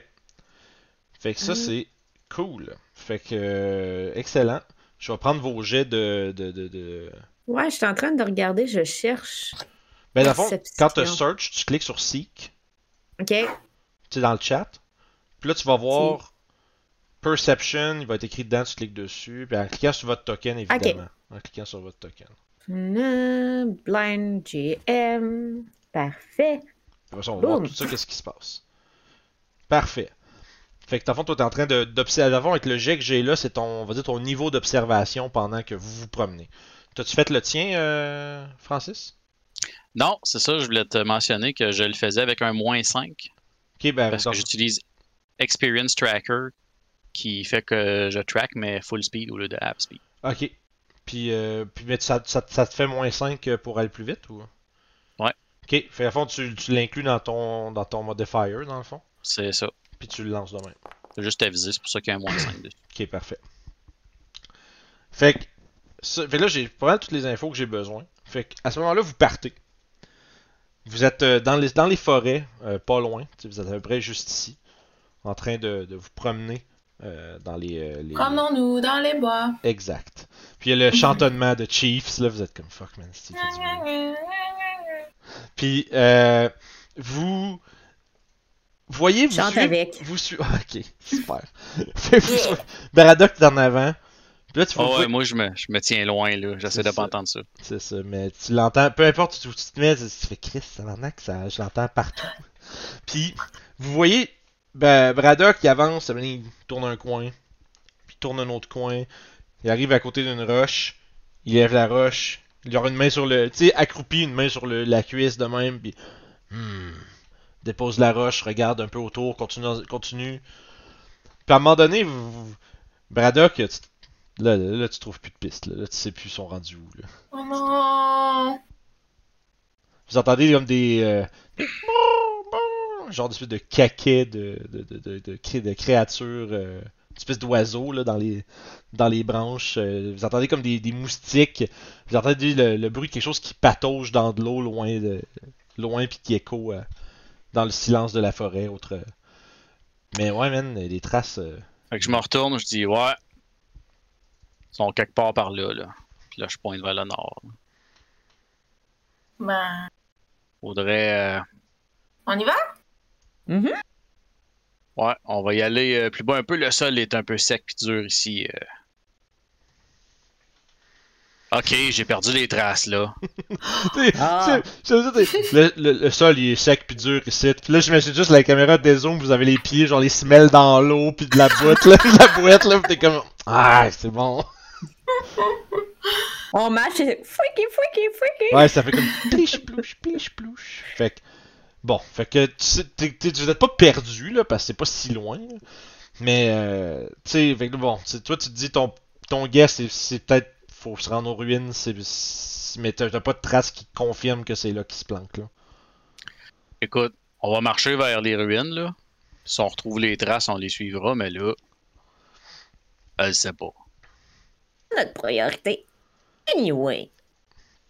Fait que ça, Mhm. c'est cool. Fait que, excellent. Je vais prendre vos jets de. de, de, de- Ouais, je suis en train de regarder, je cherche. Ben, dans le fond, quand tu search, tu cliques sur Seek, Ok. tu sais, dans le chat. Puis là, tu vas voir Perception, il va être écrit dedans, tu cliques dessus. Puis en cliquant sur votre token, évidemment. En cliquant sur votre token. Blind GM. Parfait. Après ça, on va voir tout ça, qu'est-ce qui se passe. Parfait. Fait que, dans le fond, toi, t'es en train de- d'observer. D'abord, avec le jet que j'ai là, c'est ton, on va dire, ton niveau d'observation pendant que vous vous promenez. T'as-tu fait le tien, euh, Francis? Non, c'est ça, je voulais te mentionner que je le faisais avec un moins 5 Ok, ben, parce que j'utilise Experience Tracker qui fait que je track mais full speed au lieu de half speed. ok. Puis, euh, puis mais ça, ça, ça te fait moins 5 pour aller plus vite, ou? Ouais. Ok, fait à fond, tu, tu l'inclus dans ton, dans ton modifier, dans le fond? C'est ça. Puis tu le lances de même. C'est juste avisé, c'est pour ça qu'il y a un moins 5 dessus. Ok, parfait. Fait que, ça- fait que là, j'ai pas mal toutes les infos que j'ai besoin. Fait que, à ce moment-là, vous partez. Vous êtes euh, dans, les, dans les forêts, euh, pas loin. Vous êtes à peu près juste ici, en train de, de vous promener euh, dans les. euh, les- Promenons-nous dans les bois. Exact. Puis il y a le chantonnement de Chiefs, là, vous êtes comme fuck, man. Puis, euh, vous. Voyez, vous Chante suivez- avec. Vous suivez. ok, super. Vous suivez- Baradoc est en avant. Là, tu Oh, ouais, moi je me, je me tiens loin là, j'essaie C'est de ça. pas entendre ça. C'est ça, mais tu l'entends, peu importe où tu te mets, tu fais Chris, ça ça, je l'entends partout. Puis, vous voyez, ben, Braddock, il avance, il tourne un coin, puis il tourne un autre coin, il arrive à côté d'une roche, il lève la roche, il aura une main sur le, tu sais, accroupi, une main sur le, la cuisse de même, puis, hmm, dépose la roche, regarde un peu autour, continue, continue. Puis à un moment donné, vous, vous- Braddock, tu- là, là, là, tu trouves plus de piste, là, là, tu sais plus ils sont rendus où, là. Oh non! Vous entendez comme des. euh, des genre d'espèce de caquet de, de, de, de, de cré- de créatures, euh, une espèce d'oiseaux là, dans, les, dans les branches. euh, vous entendez comme des, des moustiques. Vous entendez le, le bruit de quelque chose qui patauge dans de l'eau loin, de, loin puis qui écho à, dans le silence de la forêt. Autre... Mais ouais, man, des traces. euh, Fait que je me retourne, je dis ouais. Ils sont quelque part par là, là. Puis là, je pointe vers le nord. Ben, Faudrait. euh, on y va? Ouais, on va y aller euh, plus bas un peu. Le sol est un peu sec et dur ici. euh. Ok, j'ai perdu les traces là. T'sais, Ah. le, le- le sol il est sec puis dur ici. Puis là j'imagine juste la caméra des zooms, vous avez les pieds genre les semelles dans l'eau puis de la boîte là, de la boîte là, pis t'es comme ah c'est bon. On match, et freaky, freaky, freaky. Ouais ça fait comme pliche plouche pliche plouche. Fait que bon, fait que tu sais, t'es- t'es- vous êtes pas perdu là parce que c'est pas si loin. là. Mais euh, tu sais, fait que bon, toi tu te dis ton ton guess c'est- c'est peut-être faut se rendre aux ruines, c'est c'est- mais t'as t'as pas de traces qui confirment que c'est là qui se planque là. Écoute, on va marcher vers les ruines là. Si on retrouve les traces, on les suivra, mais là. Elle sait pas. Notre priorité. Anyway.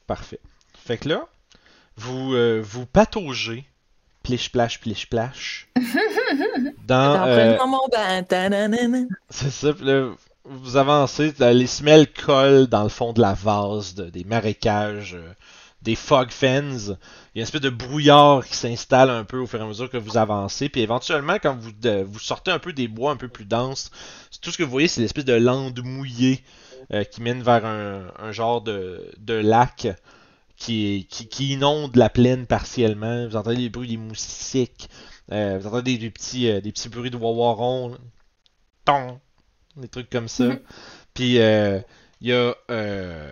Parfait. Fait que là, vous, euh, vous pataugez, pliche plash pliche plash, dans, euh, c'est ça, là, vous avancez, là, les semelles collent dans le fond de la vase, de- des marécages, euh, des fog fens. Il y a une espèce de brouillard qui s'installe un peu au fur et à mesure que vous avancez, puis éventuellement, quand vous, de- vous sortez un peu des bois un peu plus denses, tout ce que vous voyez, c'est l'espèce de lande mouillée euh, qui mène vers un, un genre de, de lac qui, est- qui, qui inonde la plaine partiellement. Vous entendez les bruits des moustiques, euh, vous entendez des, des petits, euh, des petits bruits de wawarons. Ton! des trucs comme ça. Puis euh, il y a de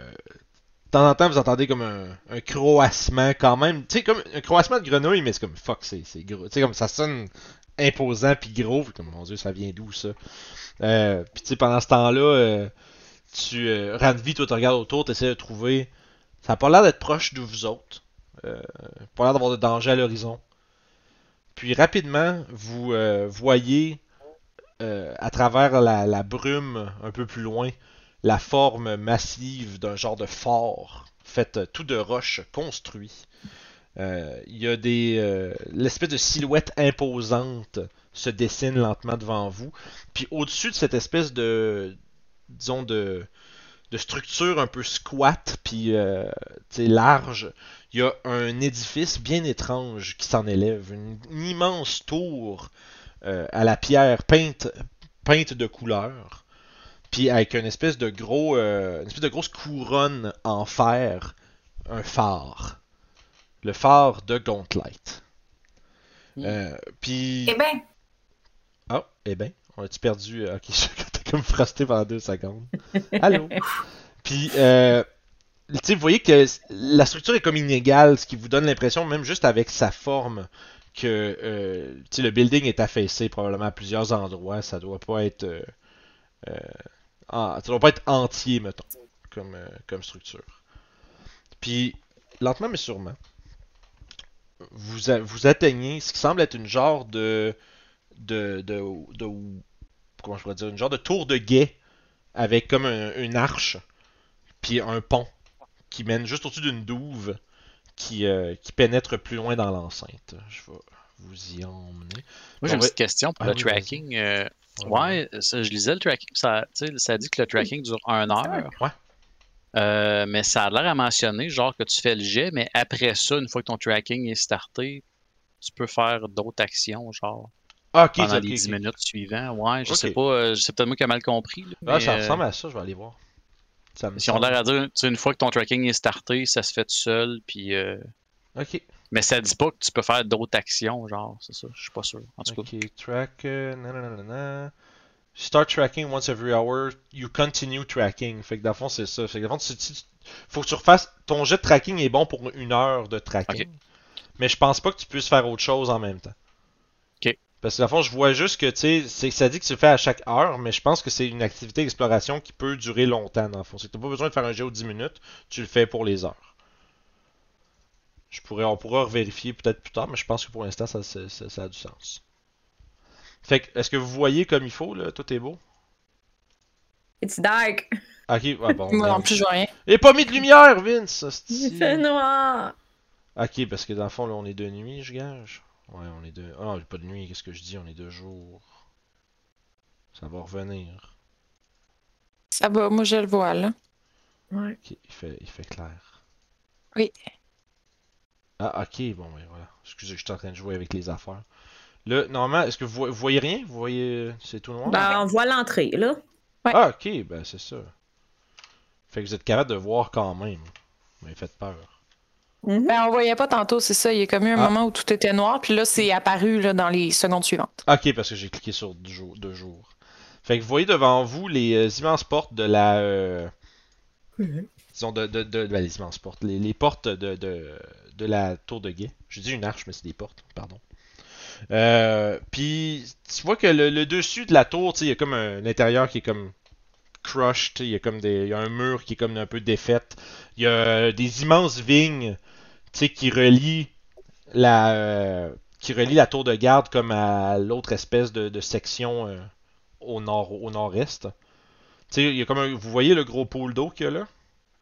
temps en temps vous entendez comme un, un croassement quand même, tu sais comme un croassement de grenouille mais c'est comme fuck c'est gros, tu sais comme ça sonne imposant puis gros, puis comme mon dieu ça vient d'où ça? Euh, puis tu sais pendant ce temps-là euh, tu euh, Ranvi toi tu regardes autour, tu essaies de trouver ça a pas l'air d'être proche de vous autres. Euh, pas l'air d'avoir de danger à l'horizon. Puis rapidement, vous euh, voyez euh, à travers la, brume un peu plus loin la forme massive d'un genre de fort fait euh, tout de roches construit. Il y a des l'espèce de silhouette imposante se dessine lentement devant vous. Puis au-dessus de cette espèce de disons de de structure un peu squat puis euh, tu sais, large, il y a un édifice bien étrange qui s'en élève, une, une immense tour euh, à la pierre peinte, peinte de couleur, puis avec une espèce de gros, euh, une espèce de grosse couronne en fer, un phare, le phare de Gauntlet. Euh, puis Eh ben, ah, eh ben, on a-tu perdu Ok, comme frosté pendant deux secondes. Allô? Puis euh, vous voyez que la structure est comme inégale, ce qui vous donne l'impression, même juste avec sa forme, que euh, le building est affaissé probablement à plusieurs endroits. Ça doit pas être, euh, euh, ça doit pas être entier, mettons, comme, euh, structure. Puis lentement mais sûrement, vous, vous atteignez ce qui semble être une genre de, de, comment je pourrais dire, une genre de tour de guet avec comme un- une arche, puis un pont qui mène juste au-dessus d'une douve qui, euh, qui pénètre plus loin dans l'enceinte. Je vais vous y emmener. Moi, j'ai une petite question pour Ah le oui, tracking. euh, ouais, ça, je lisais le tracking. Ça, ça dit que le tracking dure une heure. Ouais. Euh, mais ça a l'air à mentionner, genre que tu fais le jet, mais après ça, une fois que ton tracking est starté, tu peux faire d'autres actions, genre Ah, ok, pendant ça, les ok, 10 ok. minutes suivantes. Ouais, je sais pas, euh, c'est peut-être moi qui ai mal compris. là, Ah, ça euh, ressemble à ça, je vais aller voir. Ça me Si on semble- a l'air à dire, tu sais, une fois que ton tracking est starté, ça se fait tout seul, puis. euh, Ok, Mais ça dit pas que tu peux faire d'autres actions, genre, c'est ça, je suis pas sûr. En tout cas. ok, track, euh, nananana. Start tracking once every hour, you continue tracking. Fait que dans le fond, c'est ça. Fait que dans le fond, si tu- faut que tu refasses. Ton jet de tracking est bon pour une heure de tracking. Mais je pense pas que tu puisses faire autre chose en même temps. Parce que dans le fond, je vois juste que, tu sais, ça dit que tu le fais à chaque heure, mais je pense que c'est une activité d'exploration qui peut durer longtemps, dans le fond. C'est que t'as pas besoin de faire un jet aux 10 minutes, tu le fais pour les heures. Je pourrais, on pourra vérifier peut-être plus tard, mais je pense que pour l'instant, ça, ça- ça- ça a du sens. Fait que, est-ce que vous voyez comme il faut, là? Tout est beau? It's dark. Ok, ouais, bon. Moi non plus, je vois rien. Et pas mis de lumière, Vince! Il fait noir. Ok, parce que dans le fond, là, on est de nuit, je gage. Ouais, on est de. Ah non, pas de nuit, qu'est-ce que je dis? On est de jour. Ça va revenir. Ça va, moi je le vois là. Ouais. Ok, il fait, il fait clair. Oui. Ah, ok, bon, ben voilà. Excusez, je suis en train de jouer avec les affaires. Là, normalement, est-ce que vous, vo- vous voyez rien? Vous voyez. C'est tout noir? Ben, on voit l'entrée, là. ouais. Ah, ok, ben c'est ça. Fait que vous êtes capable de voir quand même. Mais faites peur. Mhm. Ben, on voyait pas tantôt, c'est ça. Il y a comme eu un Ah. moment où tout était noir, puis là, c'est apparu là, dans les secondes suivantes. Ok, parce que j'ai cliqué sur deux jours. Deux jours. Fait que vous voyez devant vous les euh, immenses portes de la. euh, disons, de. de, de- ben, les immenses portes. Les, les portes de, de, de la tour de guet. J'ai dit une arche, mais c'est des portes, pardon. Euh, Puis, tu vois que le, le dessus de la tour, il y a comme un, intérieur qui est comme crushed. Il y a comme des, il y a un mur qui est comme un peu défaite. Il y a des immenses vignes, sais, qui relient la. euh, qui relie la tour de garde comme à l'autre espèce de, de section euh, au nord au nord-est. Tu sais, il y a comme un- vous voyez le gros pôle d'eau qu'il y a là?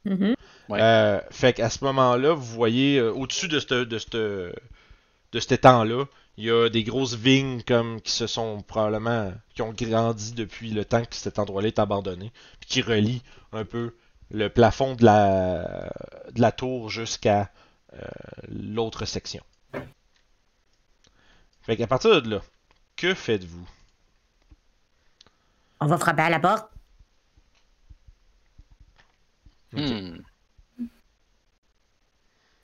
Mhm. Ouais. Euh, fait qu'à ce moment-là, vous voyez euh, au-dessus de ce de cette- de cet étang-là, il y a des grosses vignes comme qui se sont probablement qui ont grandi depuis le temps que cet endroit-là est abandonné, puis qui relient un peu le plafond de la de la tour jusqu'à euh, l'autre section. Fait qu'à partir de là, que faites-vous? On va frapper à la porte. Hmm.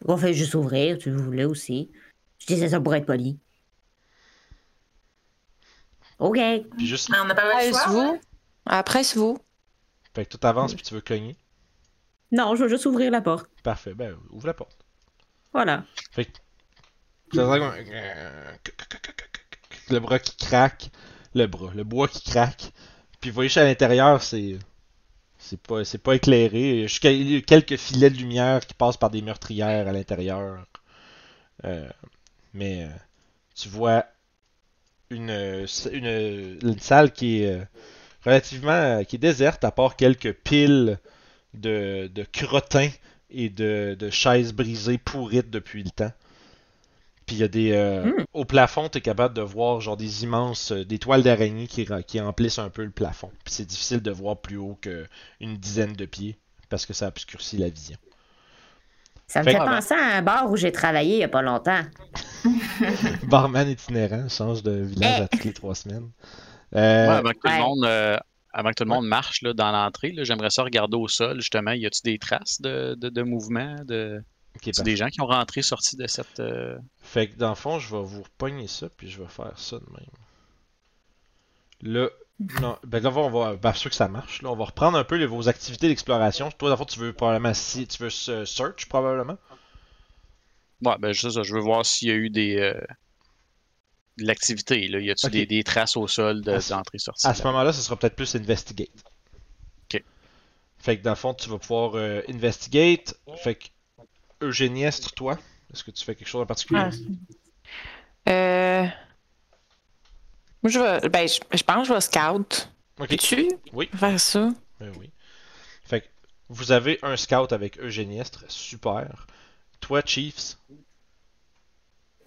On fait juste ouvrir, si vous voulez aussi. Je disais ça pour être poli. OK. Puis juste, Mais on n'a pas. Presse-vous. Après, c'est vous. fait que tout avance puis tu veux cogner? Non, je veux juste ouvrir la porte. Parfait, ben ouvre la porte. Voilà. Comme un- Le bras qui craque. Le bras, le bois qui craque. Puis vous voyez juste à l'intérieur, c'est. C'est pas, c'est pas éclairé. Il y a juste quel- quelques filets de lumière qui passent par des meurtrières à l'intérieur. Euh, mais euh, tu vois une, euh, une, une salle qui est euh, relativement euh, qui est déserte à part quelques piles de, de crottins et de, de chaises brisées pourrites depuis le temps. Puis il y a des. euh, Mm. Au plafond, tu es capable de voir genre des immenses. euh, des toiles d'araignée qui, qui emplissent un peu le plafond. Puis c'est difficile de voir plus haut qu'une dizaine de pieds parce que ça obscurcit la vision. Ça me Fait penser à un bar où j'ai travaillé il y a pas longtemps. Barman itinérant change de village à toutes les trois semaines. Ouais, Euh, avant, que tout ouais. le monde, avant que tout le monde marche là, dans l'entrée, j'aimerais ça regarder au sol, justement. Y a-tu des traces de, de, de mouvement? De... des gens qui ont rentré, sorti de cette. euh, Fait que dans le fond, je vais vous repogner ça, puis je vais faire ça de même. Là, non, ben là, on va, ben, sûr que ça marche. Là, on va reprendre un peu les- vos activités d'exploration. Toi, dans le fond, tu veux probablement si, tu veux se- search probablement? Ouais, ben c'est ça. Je veux voir s'il y a eu des. euh, de l'activité. Là. Y a-tu Ok. des, des traces au sol de- À ce- d'entrée-sortie? À ce moment-là, ce sera peut-être plus investigate. Ok. Fait que dans le fond, tu vas pouvoir euh, investigate. Fait que Eugéniestre, toi, est-ce que tu fais quelque chose en particulier? Ah. Euh... Moi, je vais. Ben, je, je pense que je vais scout. Ok. Peux-tu Oui. faire ça? Ben oui. Fait que vous avez un scout avec Eugéniestre, super. Toi, Chiefs?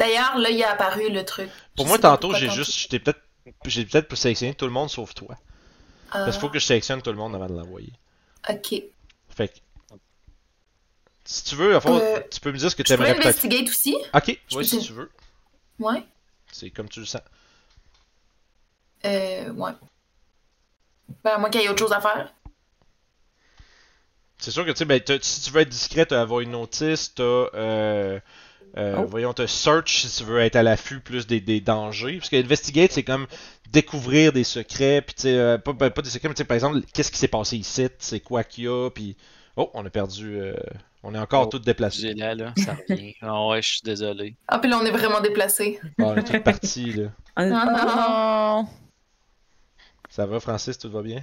D'ailleurs, là, il a apparu le truc. Pour Je moi, tantôt, j'ai juste. J'étais peut-être. J'ai peut-être sélectionné tout le monde sauf toi. Ah, Parce qu'il faut que je sélectionne tout le monde avant de l'envoyer. Ok. Fait que. Si tu veux, à fond, Euh, tu peux me dire ce que tu Je peux aimerais peut-être. investigate aussi? Ok, Je oui, peux si dire- tu veux. Ouais. C'est comme tu le sens. Euh, ouais. Ben, à moins qu'il y ait autre chose à faire. C'est sûr que tu sais, ben, si tu veux être discret, t'as avoir une notice, t'as. Euh, euh, Oh. Voyons, t'as search si tu veux être à l'affût plus des, des dangers. Parce que investigate, c'est comme découvrir des secrets, puis tu sais, euh, pas, pas, des secrets, mais tu sais, par exemple, qu'est-ce qui s'est passé ici, c'est quoi qu'il y a, puis. Oh, on a perdu. euh, on est encore Oh, tous déplacés. J'ai là, là, ça revient. Ah ouais, je suis désolé. Ah, puis là, on est vraiment déplacé. Ah, on est tous partis, là. On- Non, non, non. Oh. Ça va, Francis, tout va bien?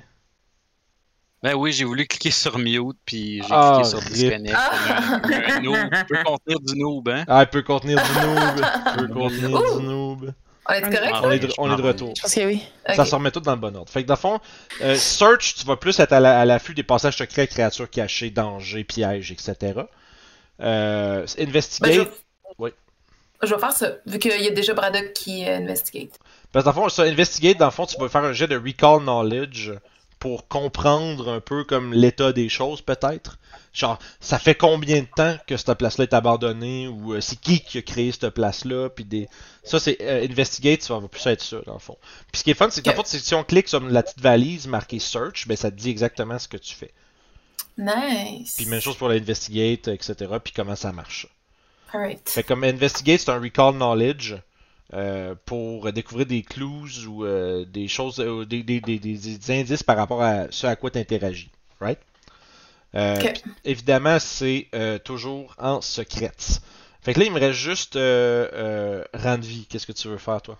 Ben oui, j'ai voulu cliquer sur mute, puis j'ai Ah, cliqué sur disconnect. Ah. un, noob. peut contenir du noob, hein? Ah, il peut contenir du noob. Il peut contenir Ouh. du noob. On est correct? Ah On est de, je on est de m'en- retour. Je pense que oui. Ça se remet tout dans le bon ordre. Fait que dans le fond, euh, search, tu vas plus être à la- à l'affût des passages secrets, créatures cachées, dangers, pièges, etc. Euh, Ben, investigate, je... Oui. Je vais faire ça, vu qu'il y a déjà Braddock qui euh, investigate. Parce que dans le fond, ça, investigate, dans le fond, tu vas faire un jet de recall knowledge pour comprendre un peu comme l'état des choses, peut-être? Genre, ça fait combien de temps que cette place-là est abandonnée, ou euh, c'est qui qui a créé cette place-là, puis des... Ça, c'est euh, investigate, ça va plus être ça, dans le fond. Puis ce qui est fun, c'est que si on clique sur la petite valise marquée search, ben ça te dit exactement ce que tu fais. Nice. Puis même chose pour l'investigate, etc., puis comment ça marche. Alright. Fait comme Investigate, c'est un recall knowledge euh, pour découvrir des clues ou euh, des choses, euh, des, des, des, des- des indices par rapport à ce à quoi tu interagis. Right? Euh, évidemment, c'est euh, toujours en secret. Fait que là, il me reste juste euh, euh, Randvi. Qu'est-ce que tu veux faire, toi?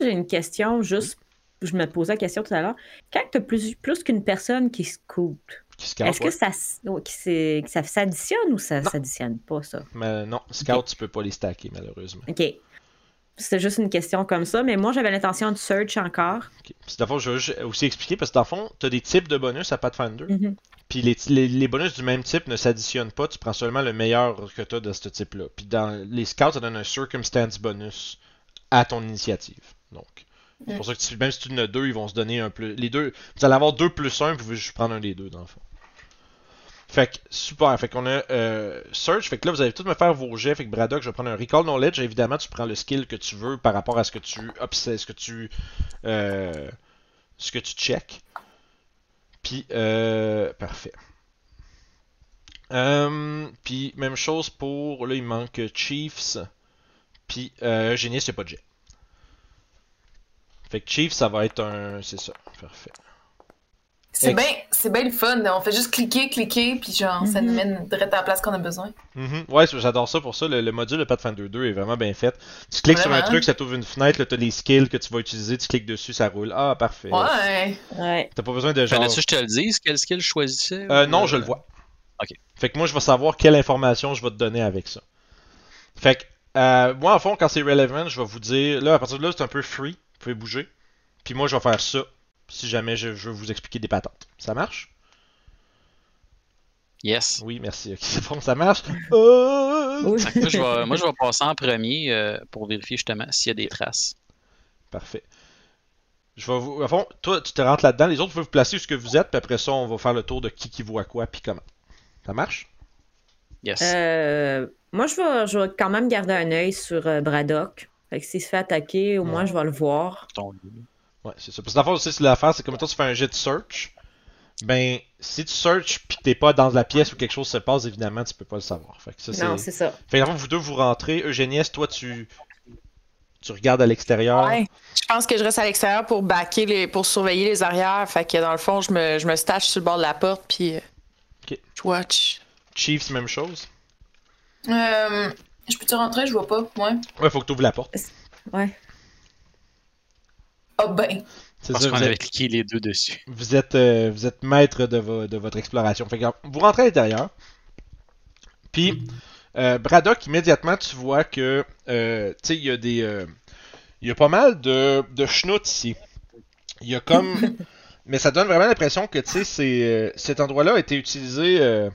J'ai une question, juste, je me posais la question tout à l'heure. Quand tu as plus, plus qu'une personne qui scout, Qui scout, est-ce que ça, s- qui c'est- que ça s'additionne ou ça s'additionne pas, ça? Mais non, scout, tu peux pas les stacker, malheureusement. OK. C'était juste une question comme ça, mais moi, j'avais l'intention de search encore. Puis, dans le fond, je veux juste aussi expliquer, parce que dans le fond, tu as des types de bonus à Pathfinder. Mhm. Puis les, les, les bonus du même type ne s'additionnent pas, tu prends seulement le meilleur que tu as de ce type-là. Puis dans les scouts, ça donne un circumstance bonus à ton initiative. Donc, c'est pour ça que tu- même si tu en as deux, ils vont se donner un plus. Les deux, vous allez avoir deux plus un, vous pouvez juste prendre un des deux dans le fond. Fait que super, fait qu'on a euh, search, fait que là vous allez tous me faire vos jets, fait que Braddock, je vais prendre un recall knowledge, évidemment tu prends le skill que tu veux par rapport à ce que tu obsèdes, ce que tu euh, ce que tu check. Puis, euh, parfait. Puis, même chose pour. Là, il manque Chiefs. Puis, euh, Génie, c'est pas de jet. Fait que Chiefs, ça va être un. C'est ça. Parfait. C'est bien c'est bien le fun. On fait juste cliquer, cliquer, puis genre, ça Mhm. nous mène direct à la place qu'on a besoin. Mhm. Ouais, j'adore ça pour ça. Le, le module de Pathfinder 2 est vraiment bien fait. Tu cliques sur un truc, ça t'ouvre une fenêtre, là, t'as les skills que tu vas utiliser, tu cliques dessus, ça roule. Ah, parfait. Ouais. Ouais. T'as pas besoin de genre. Fallait-tu que je te le dise, quel skill je choisissais? Euh, ou, non, je le vois. Ok. Fait que moi, je vais savoir quelle information je vais te donner avec ça. Fait que, euh, moi, en fond, quand c'est relevant, je vais vous dire, là, à partir de là, c'est un peu free. Vous pouvez bouger. Puis moi, je vais faire ça si jamais je, je veux vous expliquer des patentes. Ça marche? Yes. Oui, merci. Ok, c'est bon, ça marche. Euh, Oui. Moi, je vais, moi, je vais passer en premier euh, pour vérifier justement s'il y a des traces. Parfait. Je vais vous. À fond, toi, tu te rentres là-dedans. Les autres, vous pouvez vous placer où ce que vous êtes. Puis après ça, on va faire le tour de qui qui voit quoi. Puis comment. Ça marche? Yes. Euh, moi, je vais, je vais quand même garder un œil sur euh, Braddock. Fait que s'il se fait attaquer, au moins, je vais le voir. Ton- Ouais, c'est ça. Parce que dans le fond, aussi, c'est l'affaire, c'est comme toi, tu fais un jet de search. Ben, si tu searches puis que t'es pas dans la pièce où quelque chose se passe, évidemment, tu peux pas le savoir. Fait que ça, Non, c'est. ça. Fait que vous deux, vous rentrez. Eugéniès, toi, tu. Tu regardes à l'extérieur? Ouais. Je pense que je reste à l'extérieur pour backer les, pour surveiller les arrières. Fait que dans le fond, je me, je me stache sur le bord de la porte puis euh, Ok. je watch. Chiefs, même chose? Euh, je peux-tu rentrer? Je vois pas. Ouais. Ouais, faut que tu ouvres la porte. Ouais. Ah ben. C'est Parce ça, qu'on vous avait êtes, cliqué les deux dessus. vous êtes, euh, vous êtes maître de, vo- de votre exploration. Fait que vous rentrez à l'intérieur. Puis, euh, Braddock, immédiatement, tu vois que, euh, tu sais, il y a des, euh, il y a pas mal de, de schnout ici. Il y a comme, mais ça donne vraiment l'impression que, tu sais, c'est, euh, cet endroit-là a été utilisé euh,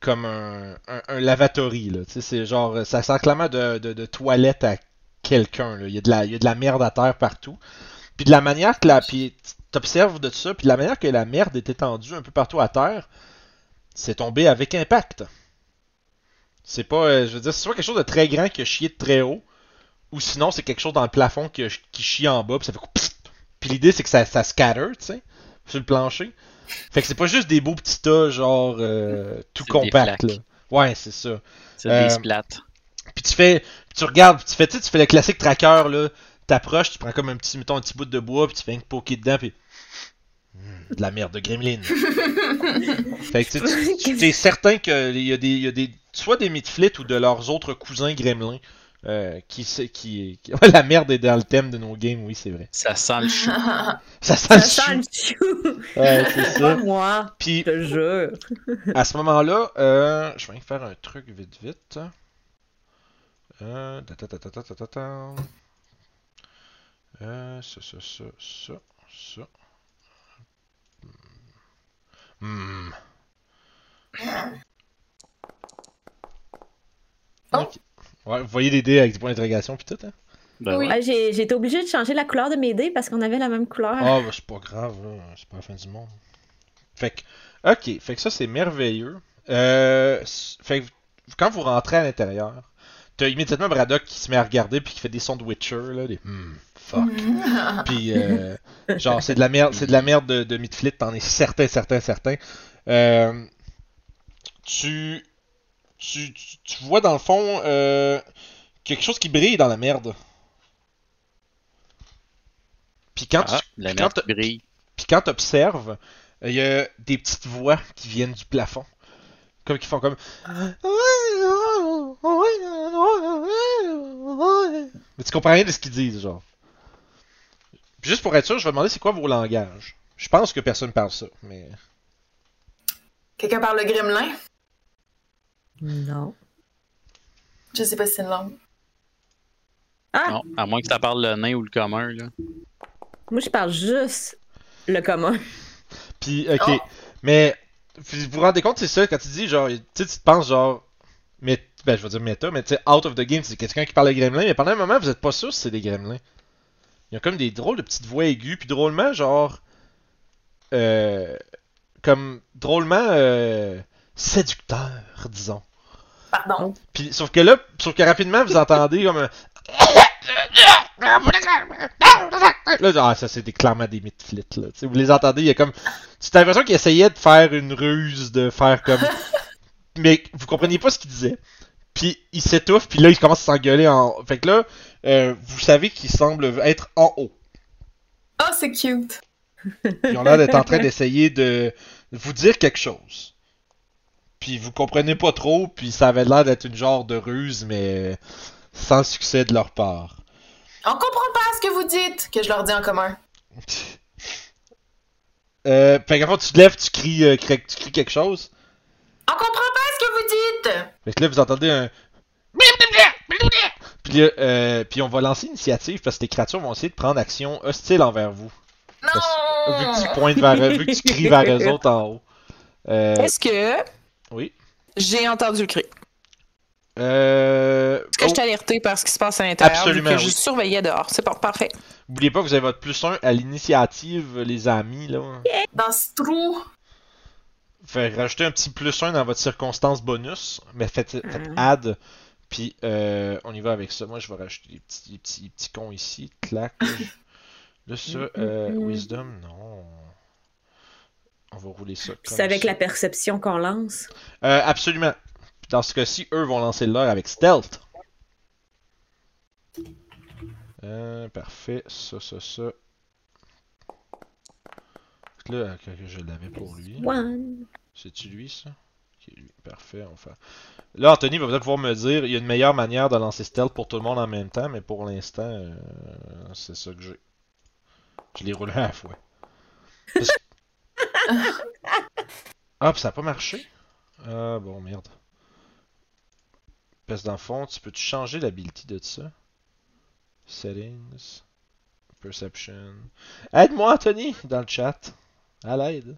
comme un, un, un lavatory, là. Tu sais, c'est genre, ça sert clairement de, de, de toilette à quelqu'un, là. Il y a de la, il y a de la merde à terre partout. Puis de la manière que la, puis t'observes de ça, puis de la manière que la merde est étendue un peu partout à terre, c'est tombé avec impact. C'est pas, euh, je veux dire, c'est soit quelque chose de très grand qui a chié de très haut, ou sinon c'est quelque chose dans le plafond qui, a- qui chie en bas, puis ça fait. Puis l'idée c'est que ça, ça scatter, tu sais, sur le plancher. Fait que c'est pas juste des beaux petits tas, genre, euh, tout compact, là. Ouais, c'est ça. C'est Euh, des splats. Puis tu fais, tu regardes, tu fais, tu fais le classique tracker là, t'approches, tu prends comme un petit, mettons un petit bout de bois, puis tu fais un poker dedans, puis de la merde de gremlin. fait que tu sais, tu- tu es certain qu'il y a des, y a des, soit des midflits ou de leurs autres cousins gremlins. Euh, qui, se- qui, qui- Ouais, la merde est dans le thème de nos games, oui, c'est vrai. Ça sent le chou. Ça sent Ça le sent chou. le chou. Ouais, c'est Pas ça. moi, Puis je te jure. à ce moment-là, euh, je vais faire un truc vite vite. Euh, ta ta ta ta ta ta ta ta. Euh, ça, ça, ça, ça, ça. Hmm. Oh. Ok. Ouais, vous voyez les dés avec des points d'interrogation puis tout, hein? Ben Oui. ouais. Ah, j'ai été obligée de changer la couleur de mes dés parce qu'on avait la même couleur. Ah, bah, c'est pas grave, là. C'est pas la fin du monde. Fait que, ok, fait que ça, c'est merveilleux. Euh, fait que, quand vous rentrez à l'intérieur, t'as immédiatement Braddock qui se met à regarder puis qui fait des sons de Witcher, là, des hmm, fuck. Puis, euh, genre, c'est de la merde, c'est de la merde de, de Midflit, t'en es certain, certain, certain. Euh, tu, tu, tu, vois dans le fond euh, quelque chose qui brille dans la merde. Puis quand Ah, tu, la puis quand merde brille. puis quand t'observes, il y a des petites voix qui viennent du plafond. Comme qui font comme. Mais tu comprends rien de ce qu'ils disent, genre. Puis juste pour être sûr, je vais demander c'est quoi vos langages. Je pense que personne parle ça, mais. Quelqu'un parle le gremlin? Non. Je sais pas si c'est une langue. Ah, Non, à moins que tu parles le nain ou le commun, là. moi je parle juste le commun. Puis, ok. Oh. Mais, vous vous rendez compte, c'est ça, quand tu dis, genre, tu sais, tu te penses, genre, mais, ben, je vais dire méta, mais tu sais, out of the game, c'est quelqu'un qui parle de gremlins, mais pendant un moment, vous êtes pas sûr si c'est des gremlins. Il y a comme des drôles de petites voix aiguës, puis drôlement, genre, euh, comme, drôlement, euh, séducteur, disons. Pardon? Puis, sauf que là, sauf que rapidement, vous entendez comme un... Là, ah, ça c'était clairement des mythes là. Tu sais, vous les entendez, il y a comme. Tu as l'impression qu'ils essayaient de faire une ruse, de faire comme. Mais vous compreniez pas ce qu'ils disaient. Puis ils s'étouffent, puis là ils commencent à s'engueuler en. Fait que là, euh, vous savez qu'ils semblent être en haut. Oh, c'est cute. Ils ont l'air d'être en train d'essayer de vous dire quelque chose. Puis vous comprenez pas trop, puis ça avait l'air d'être une genre de ruse, mais sans succès de leur part. On comprend pas ce que vous dites, que je leur dis en commun. Euh, fait tu te lèves, tu cries, euh, tu cries quelque chose. On comprend pas ce que vous dites! Fait que là, vous entendez un. Puis, là, euh, puis on va lancer l'initiative parce que les créatures vont essayer de prendre action hostile envers vous. Non! Vu que tu pointes vers eux, vu que tu cries vers eux autres en haut. Euh, Est-ce que oui. j'ai entendu le cri? Euh. Est-ce que oh, je t'ai alerté par ce qui se passe à l'intérieur? Absolument, vu que oui. Je surveillais dehors? C'est bon, parfait. Oubliez pas que vous avez votre plus 1 à l'initiative, les amis, là. Dans ce trou. Fait rajouter un petit plus 1 dans votre circonstance bonus, mais faites, faites Mhm. add, puis euh, on y va avec ça. Moi, je vais rajouter des petits, des petits, des petits cons ici, clac. Là, ça, euh, Mhm. wisdom, non. On va rouler ça. C'est avec ça. la perception qu'on lance? Euh, absolument. Dans ce cas-ci, eux vont lancer leur avec stealth. Euh, parfait, ça, ça, ça. Là, que je l'avais pour lui. One. C'est-tu lui, ça? Ok, lui. Parfait, faire. Là, Anthony va peut-être pouvoir me dire il y a une meilleure manière de lancer stealth pour tout le monde en même temps, mais pour l'instant, euh, c'est ça que j'ai. Je l'ai roulé à la fois. Parce- ah, ça a pas marché? Ah, bon, merde. Parce que dans le fond, tu peux-tu changer l'hability de ça? Settings. Perception. Aide-moi, Anthony, dans le chat. À l'aide.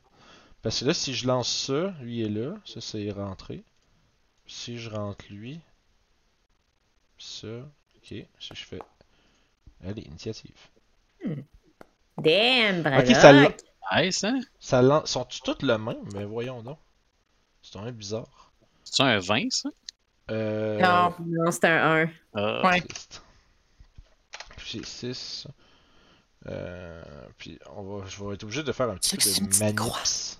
Parce que là, si je lance ça, lui est là. Ça, c'est rentré. Si je rentre lui. Ça. Ok. Si je fais. Allez, initiative. Damn, Ok, ça l'a- Braddock. Nice, hein? Ça lance. Sont-ils toutes le même? Mais voyons donc. C'est un bizarre. C'est un 20, ça? Euh. Non. Non, c'est un 1. Ah, Ouais. J'ai 6. Euh, puis on va, je vais être obligé de faire un petit peu une de petite croix? C'est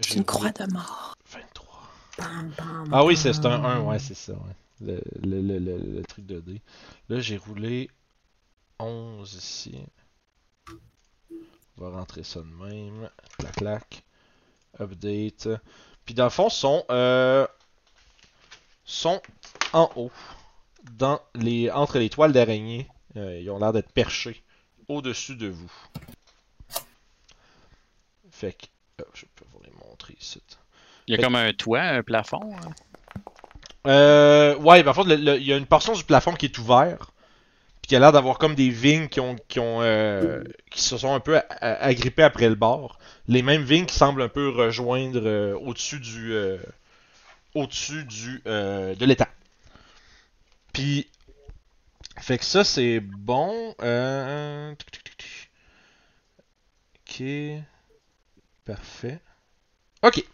j'ai une croix de mort. 23. Bam, bam, Ah oui, c'est c'est un bam. 1, ouais, c'est ça. Ouais. Le, le, le, le truc de dé. Là, j'ai roulé 11 ici. On va rentrer ça de même. Clac, clac. Update. Puis dans le fond, sont, euh, sont en haut. Dans les, entre les toiles d'araignée. Euh, ils ont l'air d'être perchés au-dessus de vous. Fait que. je peux vous les montrer ici. Il y a comme un toit, un plafond. hein? Euh, ouais, ben, en fait, il y a une portion du plafond qui est ouverte. Puis qui a l'air d'avoir comme des vignes qui ont, qui ont, euh, qui se sont un peu agrippées après le bord. Les mêmes vignes qui semblent un peu rejoindre euh, au-dessus du, euh, au-dessus du, de l'étang. Puis, fait que ça, c'est bon. Euh... Ok. Parfait. Ok.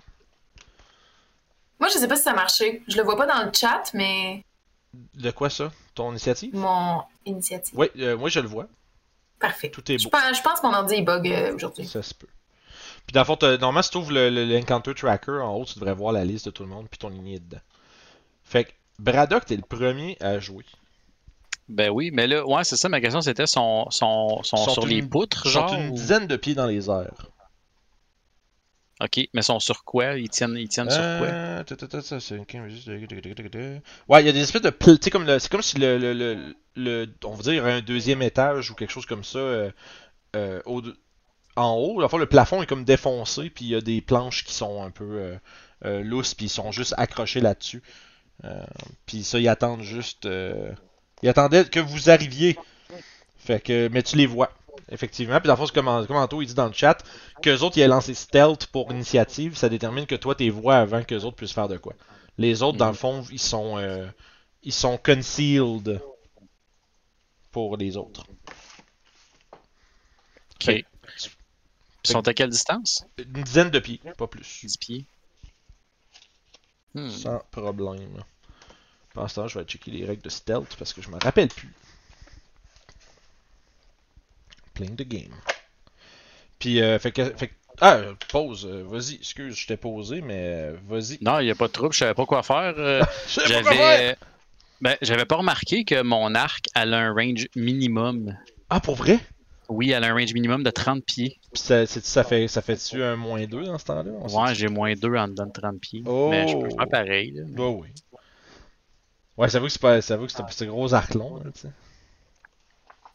Moi, je sais pas si ça a marché. Je le vois pas dans le chat, mais De quoi ça? Ton initiative? mon initiative. Oui, euh, moi je le vois. Parfait. Tout est Je beau. pense, je pense que mon ordi est bug euh, aujourd'hui. Ça se peut. Puis dans le fond, normalement, si tu ouvres le, le- l'Encounter Tracker, en haut, tu devrais voir la liste de tout le monde, puis ton lignée est dedans. Fait que Braddock, t'es le premier à jouer. Ben oui, mais là, ouais, c'est ça, ma question c'était sont, sont, sont, Sont sur une- les poutres, Ils sont genre. une ou- dizaine de pieds dans les airs. Ok, mais sont sur quoi? Ils tiennent, ils tiennent sur quoi? Ouais, il y a des espèces de tu sais comme le c'est comme si le, le, le, le- on va dire un deuxième étage ou quelque chose comme ça euh, euh, au en haut, fois le plafond est comme défoncé puis il y a des planches qui sont un peu euh, lousses puis ils sont juste accrochés là-dessus. Puis ça ils attendent juste ils attendaient que vous arriviez. Fait que mais tu les vois. Effectivement, puis dans le fond, comme, comme Anto, il dit dans le chat, qu'eux autres, ils aient lancé stealth pour initiative, ça détermine que toi, t'es vois avant qu'eux autres puissent faire de quoi. Les autres, dans le fond, ils sont, euh, ils sont concealed pour les autres. Ok. Fait- Ils sont à quelle distance? Une dizaine de pieds, pas plus. 10 pieds. Hmm. Sans problème. Pendant ce temps, je vais checker les règles de stealth parce que je me rappelle plus. Playing the game. Puis, euh, fait que. Fait que- ah, pause. euh, vas-y, excuse, je t'ai posé, mais euh, vas-y. Non, il n'y a pas de trouble, je savais pas quoi faire. J'avais. Ben, j'avais pas remarqué que mon arc elle a un range minimum. Ah, pour vrai? Oui, elle a un range minimum de 30 pieds. Ça, ça fait ça fait-tu un moins 2 dans ce temps-là? Ouais, j'ai moins 2 en dedans de 30 pieds. Oh. Mais je peux faire pareil. là. Ouais, oui. Ouais, ça vaut que c'est pas. Ça que c'est un petit gros arc long, là, tu sais.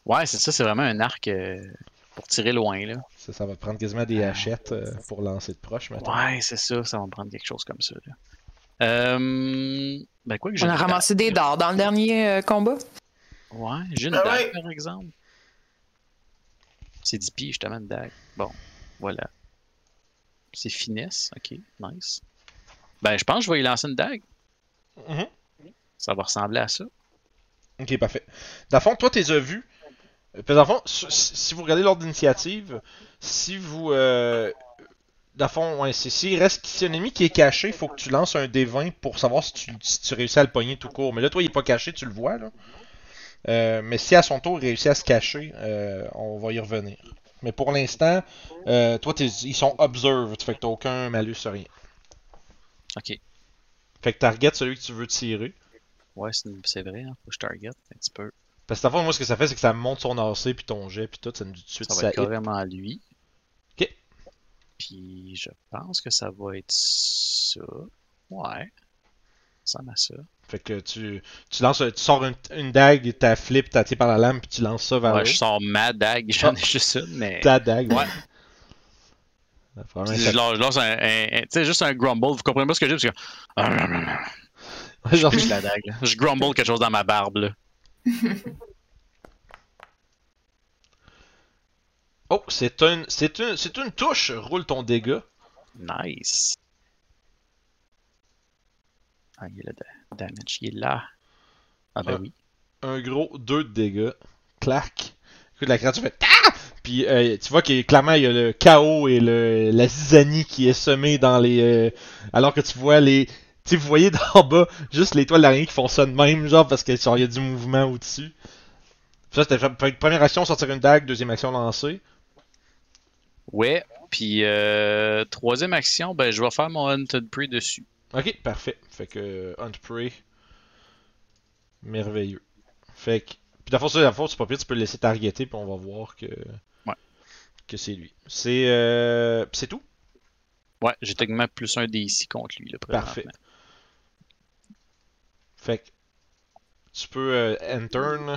Ouais, c'est ça, c'est vraiment un arc euh, pour tirer loin. Là. Ça, ça va prendre quasiment des hachettes euh, pour lancer de proche, maintenant. Ouais, c'est ça, ça va me prendre quelque chose comme ça. Là. Euh, ben quoi que j'ai On a une ramassé des dards dans le dernier euh, combat. Ouais, j'ai une Ah dague ouais. par exemple. C'est 10 pieds justement une dague. Bon, voilà. C'est finesse, ok, nice. Ben je pense que je vais y lancer une dague. Mhm. Ça va ressembler à ça. Ok, parfait. Dans le fond, toi, t'es as vus. Euh, Puis dans le fond, si vous regardez l'ordre d'initiative, si vous. Euh, dans le fond, ouais, c'est s'il reste si un ennemi qui est caché, il faut que tu lances un D20 pour savoir si tu, si tu réussis à le pogner tout court. Mais là, toi, il est pas caché, tu le vois, là. Euh, mais si à son tour il réussit à se cacher, euh, on va y revenir. Mais pour l'instant, euh, toi, ils sont observed, fait que t'as aucun malus, rien. Ok. Fait que target celui que tu veux tirer. Ouais, c'est vrai, hein, faut que je target un petit peu. Parce que dans le fond, moi, ce que ça fait, c'est que ça monte son AC puis ton jet puis tout, ça nous dit tout de suite Ça va être hit. carrément lui. Ok. Puis je pense que ça va être ça. Ouais. Ça m'a ça. Fait que tu, tu lances, tu sors une, une dague, ta flip, t'as tiré par la lame, puis tu lances ça vers Ouais, je sors ma dague, j'en ai juste une, mais. Ta dague. Ouais. Je lance, je lance un, un- un- tu sais, juste un grumble. Vous comprenez pas ce que j'ai? Parce que. Genre- Je la dague. là. Je grumble quelque chose dans ma barbe. Là. Oh, c'est un, c'est une, c'est une touche. Roule ton dégât. Nice. Ah, il est là, le damage. Il est là. Ah, ben oui. Un gros 2 de dégâts. Clac. Écoute, la créature fait Ah! Puis euh, tu vois qu'il clairement il y a le chaos et le, la zizanie qui est semée dans les. euh, alors que tu vois les. Tu sais, vous voyez d'en bas juste les toiles d'araignée qui font ça de même, genre parce que genre, il y a du mouvement au-dessus. Ça, c'était première action, sortir une dague, deuxième action, lancer. Ouais. Puis, euh, troisième action, ben, je vais faire mon Hunted Prey dessus. Ok, parfait. Fait que Hunt Prey. Merveilleux. Fait que. Puis la force, c'est pas pire, tu peux le laisser targeter, puis on va voir que. Ouais. Que c'est lui. C'est. Euh... c'est tout? Ouais, j'ai techniquement plus un DC contre lui. Là, Parfait. Fait que. Tu peux euh, enter.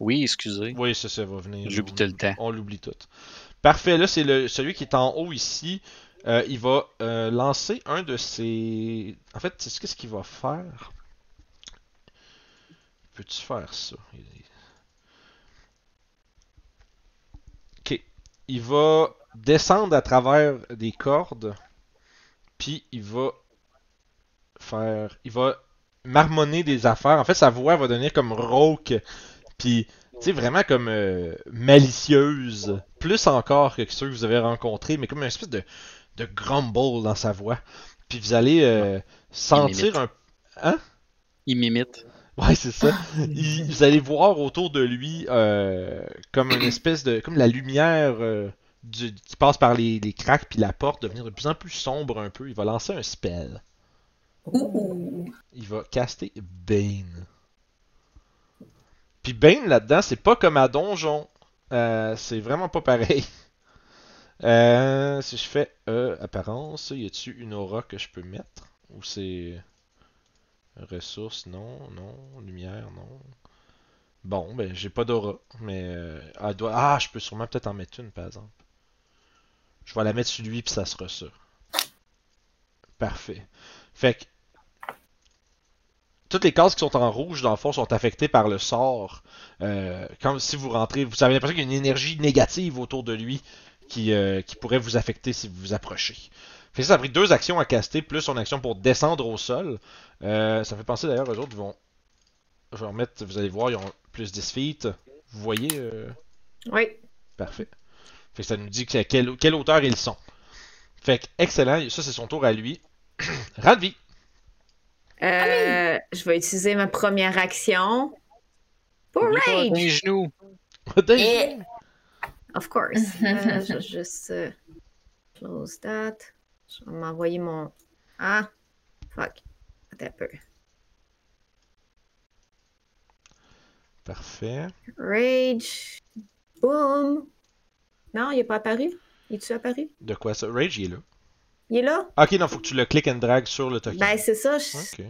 Oui, excusez. Oui, ça, ça va venir. J'oublie tout le temps. On l'oublie tout. Parfait, là, c'est le celui qui est en haut ici. Euh, il va euh, lancer un de ses. En fait, sais qu'est-ce qu'il va faire? Peux-tu faire ça? Ok. Il va descendre à travers des cordes. Puis il va faire. Il va marmonner des affaires. En fait, sa voix va devenir comme rauque, puis tu sais, vraiment comme euh, malicieuse. Plus encore que ceux que vous avez rencontrés, mais comme une espèce de, de grumble dans sa voix. Puis vous allez euh, sentir un. Hein? Il m'imite. Ouais, c'est ça. Il- vous allez voir autour de lui euh, comme une espèce de. comme la lumière euh, du- qui passe par les, les craques puis la porte devenir de plus en plus sombre un peu. Il va lancer un spell. Ouh. Il va caster Bane. Puis Bane là-dedans, c'est pas comme à Donjon. Euh, c'est vraiment pas pareil. Euh, si je fais euh, apparence, y a-tu une aura que je peux mettre? Ou c'est. Ressources, non, non. Lumière, non. Bon, ben j'ai pas d'aura. Mais. euh, elle doit- ah, je peux sûrement peut-être en mettre une par exemple. Je vais la mettre sur lui puis ça sera ça. Parfait. Fait que toutes les cases qui sont en rouge, dans le fond, sont affectées par le sort. Euh, comme si vous rentrez, vous avez l'impression qu'il y a une énergie négative autour de lui qui, euh, qui pourrait vous affecter si vous vous approchez. Fait que ça, ça a pris deux actions à caster, plus son action pour descendre au sol. Euh, ça fait penser d'ailleurs, eux autres vont. Je vais remettre, vous allez voir, ils ont plus 10 feet. Vous voyez euh, Oui. Parfait. Fait que ça nous dit que à quelle, quelle hauteur ils sont. Fait que, excellent, ça c'est son tour à lui. Ranvi. Euh, je vais utiliser ma première action. Pour rage, tes genoux. Et- of course. Euh, je vais juste euh, close that. Je vais m'envoyer mon. Ah, fuck. Attends un peu. Parfait. Rage. Boom. Non, il n'est pas apparu? Il est-tu apparu? De quoi ça? Rage, il est là. Il est là? Ok, non, faut que tu le click and drag sur le token. Ben, c'est ça. je-.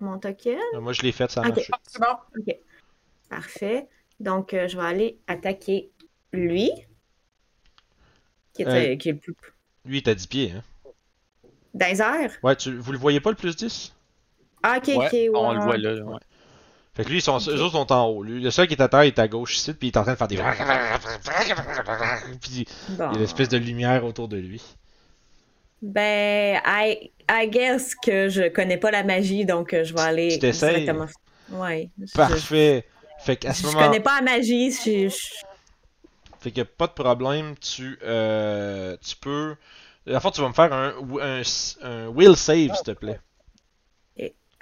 Mon token. Euh, Moi, je l'ai fait, ça a marché. C'est bon. OK. Parfait. Donc, euh, je vais aller attaquer lui. Qui est, Euh. euh, qui est le plus. Lui, il est à 10 pieds, hein. Dans les airs? Ouais, tu, vous le voyez pas le plus 10? Ah, ok, Ouais, ok. ouais, on le voit là. là, ouais. Fait que lui, ils sont, eux autres sont en haut. Lui, le seul qui est à terre, il est à gauche ici, puis il est en train de faire des. Puis Bon. il y a une espèce de lumière autour de lui. Ben, I, I guess que je connais pas la magie, donc euh, je vais aller Tu t'essayes? directement. Ouais. Je, Parfait. Fait qu'à ce je moment. connais pas la magie. Je, je- Fait que pas de problème, tu, euh, tu peux. La fois, tu vas me faire un, un, un will save, s'il te plaît.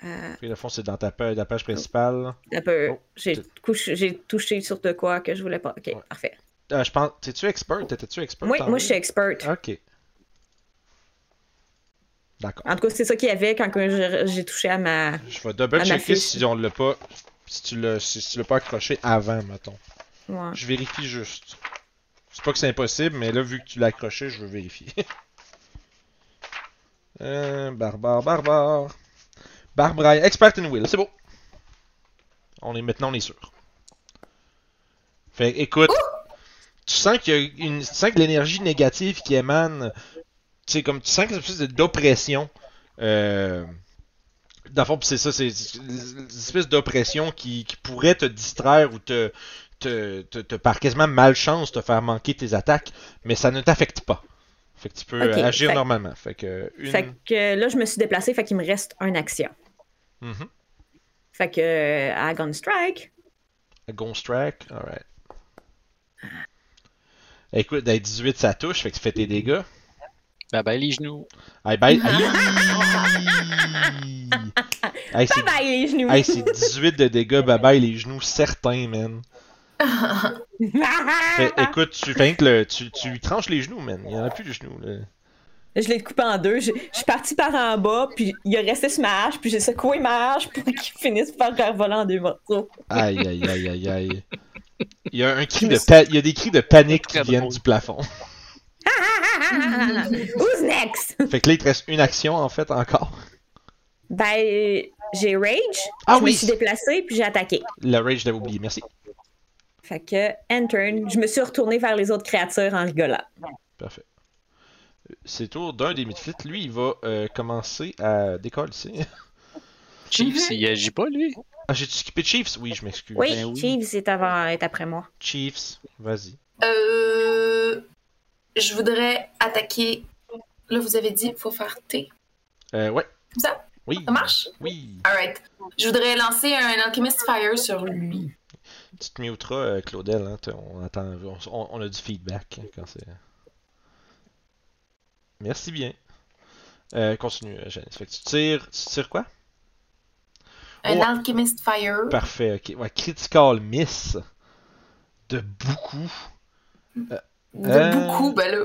euh, Puis, le fond, c'est dans ta page, ta page principale. Oh, j'ai, j'ai touché sur de quoi que je voulais pas. Ok, Ouais. parfait. Euh, je pense. T'es-tu expert? T'étais-tu expert? Oui, moi je suis expert. Ok. D'accord. En tout cas, c'est ça qu'il y avait quand j'ai, touché à ma. Je vais double checker si on l'a pas. Si tu l'as si, tu l'as pas accroché avant, mettons. Ouais. Je vérifie juste. C'est pas que c'est impossible, mais là, vu que tu l'as accroché, je veux vérifier. euh, barbare, barbare. Barbara, expert in will, c'est beau. On est maintenant, on est sûr. Fait écoute, tu sens qu'il y a une, tu sens que l'énergie négative qui émane, sais, comme tu sens que c'est une espèce d'oppression. Euh, dans le fond, c'est ça, c'est une espèce d'oppression qui, qui pourrait te distraire ou te, te, te, te- par quasiment malchance te faire manquer tes attaques, mais ça ne t'affecte pas. Fait que tu peux agir fait- normalement. Fait que une. Fait que là, je me suis déplacée, fait qu'il me reste une action. Mhm. Fait que, euh, à Gun Strike, A Ghost Strike, alright. Écoute, dans 18 ça touche, fait que tu fais tes dégâts. Bye bye les genoux. Hey, bye. Hey, bye bye les genoux! hey, c'est 18 de dégâts, bye bye les genoux, certains, man. Fait, écoute, tu, fais que le, tu, tu lui tranches les genoux, man. Il y en a plus de genoux, là. Je l'ai coupé en deux. Je, je suis partie par en bas, puis il a resté sur ma hache, puis j'ai secoué ma hache pour qu'il finisse par revoler en deux morceaux. Aïe, aïe, aïe, aïe, aïe. Il y a un cri de pa- il y a des cris de panique qui viennent drôle. du plafond. Who's next? Fait que là, il te reste une action, en fait, encore. Ben, j'ai rage. Ah je oui. me suis déplacée, puis j'ai attaqué. Le rage, je l'avais oublié, merci. Fait que, end turn, je me suis retournée vers les autres créatures en rigolant. Parfait. C'est le tour d'un des midfits. Lui, il va euh, commencer à décoller ici. Chiefs, il agit pas lui? Ah, j'ai-tu skippé Chiefs? Oui, je m'excuse. Oui, Ben oui. Chiefs est, avant, est après moi. Chiefs, vas-y. Euh, je voudrais attaquer. Là, vous avez dit qu'il faut faire T. Euh, ouais. Comme ça? Oui. Ça marche? Oui. Alright. Je voudrais lancer un Alchemist Fire sur lui. Tu te muteras, euh, Claudel. Hein, on, attend, on, a du feedback hein, quand c'est. Merci bien. Euh, continue, euh, Janice. Fait que tu tires. Tu tires quoi? Un Oh. Alchemist Fire. Parfait, ok. Ouais, critical miss. De beaucoup. De Euh, beaucoup, ben là.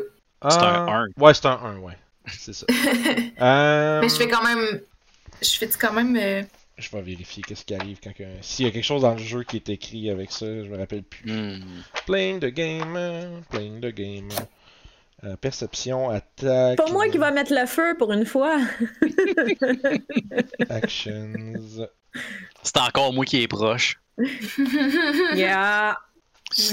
C'est un 1. Ouais, c'est un 1, ouais. C'est ça. Euh, Mais je fais quand même. Je fais quand même. euh, Je vais vérifier qu'est-ce qui arrive quand. S'il y a quelque chose dans le jeu qui est écrit avec ça, je me rappelle plus. Hmm. Playing the game, euh, playing the game. Euh, perception, attaque. Pas moi qui va mettre le feu pour une fois. Actions. C'est encore moi qui est proche. Yeah.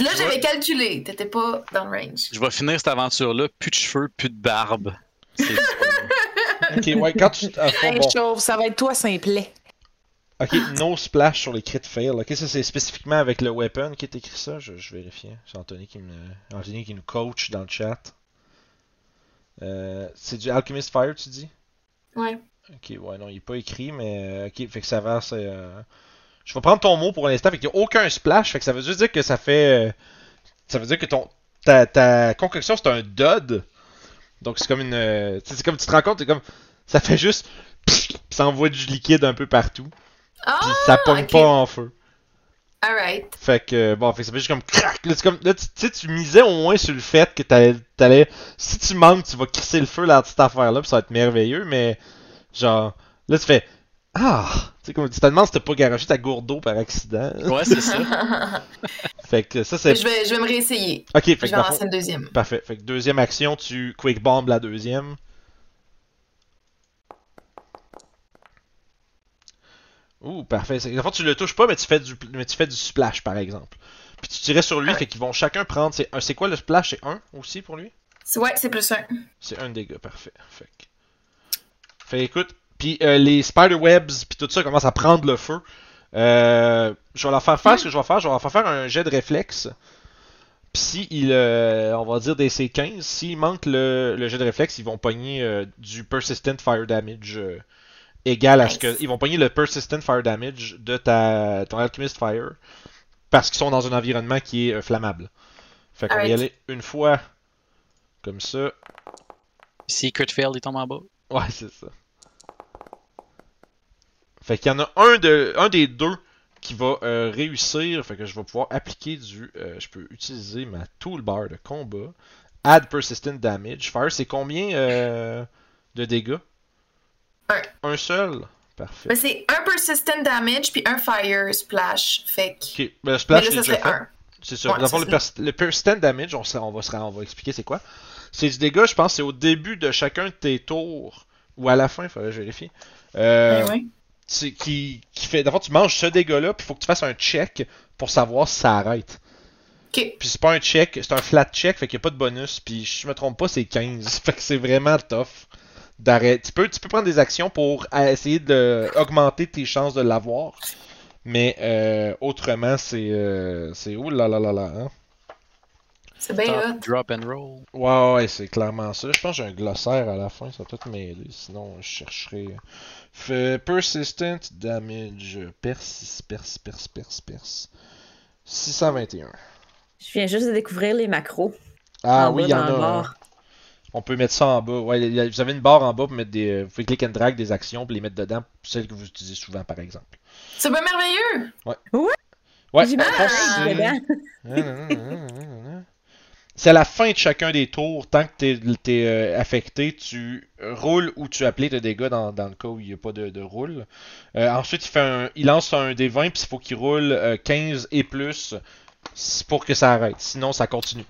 Là, j'avais calculé. T'étais pas dans le range. Je vais finir cette aventure-là, plus de cheveux, plus de barbe. C'est Ok, ouais, quand tu. ah, bon. chauve, ça va être toi simplet. Ok, no splash sur les crit fail. Ok, ça c'est spécifiquement avec le weapon qui est écrit ça. Je, je vérifie. C'est Anthony qui me, Anthony qui nous coach dans le chat. Euh, c'est du Alchemist Fire, tu dis? Ouais. Ok, ouais, non, il est pas écrit, mais euh, ok, fait que ça va, c'est. euh, Je vais prendre ton mot pour l'instant, fait qu'il n'y a aucun splash, fait que ça veut juste dire que ça fait. euh, Ça veut dire que ton ta, ta concoction c'est un dud. Donc c'est comme une. euh, tu c'est comme tu te rends compte, c'est comme. Ça fait juste. Pis ça envoie du liquide un peu partout. Ah! Puis ça pogne pas en feu. Alright. Fait que, bon, fait que ça fait juste comme crac. Là, comme, là tu tu sais, tu misais au moins sur le fait que t'allais, t'allais- si tu manques, tu vas crisser le feu là, cette affaire-là, puis ça va être merveilleux, mais, genre, là, tu fais, ah, tu sais, comme, tu te demandes si t'as pas garoché ta gourde d'eau par accident. Ouais, c'est ça. Fait que ça, c'est. je, vais, je vais me réessayer. Ok, fait Je que, vais en fond- lancer une deuxième. parfait. Fait que deuxième action, tu quick bomb la deuxième. Ouh, parfait. Le fond, tu le touches pas, mais tu fais du, mais tu fais du splash, par exemple. Puis tu tirais sur lui, ouais. fait qu'ils vont chacun prendre. C'est un- c'est quoi le splash? C'est un aussi pour lui? C'est- Ouais, c'est plus un. C'est un dégât, parfait. Fait que. Fait que, écoute, puis euh, les spiderwebs, puis tout ça commence à prendre le feu. Euh, je vais leur faire faire ce que je vais faire. Je vais leur faire faire un jet de réflexe. Puis si il, euh, on va dire des C15, s'il manque le, le jet de réflexe, ils vont pogner euh, du persistent fire damage euh, égal à ce que. Ils vont pogner le persistent fire damage de ta ton alchemist fire parce qu'ils sont dans un environnement qui est euh, flammable. Fait qu'on va y aller une fois comme ça. Secret fail, il tombe en bas. Ouais, c'est ça. Fait qu'il y en a un, de, un des deux qui va euh, réussir. Fait que je vais pouvoir appliquer du. euh, je peux utiliser ma toolbar de combat. Add persistent damage. Fire, c'est combien euh, de dégâts? Un. Un seul? Parfait. Mais c'est un persistent damage puis un fire splash. Fait que. Ok, ben, splash, déjà fait. un. C'est. Ouais, Dans le c'est pers- persistent damage, on, va, se- on va expliquer c'est quoi. C'est du dégât, je pense, c'est au début de chacun de tes tours. Ou à la fin, il faudrait vérifier. Euh, Ben ouais. Tu- qui, qui fait. D'abord, tu manges ce dégât-là, puis il faut que tu fasses un check pour savoir si ça arrête. Puis c'est pas un check, c'est un flat check, fait qu'il n'y a pas de bonus. Puis je me trompe pas, c'est 15. Fait que c'est vraiment tough d'arrêter. Tu peux, tu peux prendre des actions pour essayer d'augmenter tes chances de l'avoir. Mais euh, autrement, c'est. Euh, c'est. Ouh là là là là. Hein? C'est bien hot. Drop and roll. Ouais, ouais, c'est clairement ça. Je pense que j'ai un glossaire à la fin, ça va peut-être m'aider. Sinon, je chercherai. Fait persistent damage. Persis, pers, pers, pers, pers. 621. Je viens juste de découvrir les macros. Ah En oui, il y en dans a. le un. bar. On peut mettre ça en bas. Ouais, vous avez une barre en bas pour mettre des. Vous pouvez click and drag des actions pour les mettre dedans. Celles que vous utilisez souvent, par exemple. C'est bien merveilleux. Ouais, J'ai dans le mis fond, un c'est- à la fin de chacun des tours, tant que t'es es, euh, affecté, tu roules ou tu appliques tes dégâts dans, dans le cas où il n'y a pas de, de roule. Euh, ensuite, il, fait un, il lance un des 20 puis il faut qu'il roule euh, 15 et plus pour que ça arrête. Sinon, ça continue.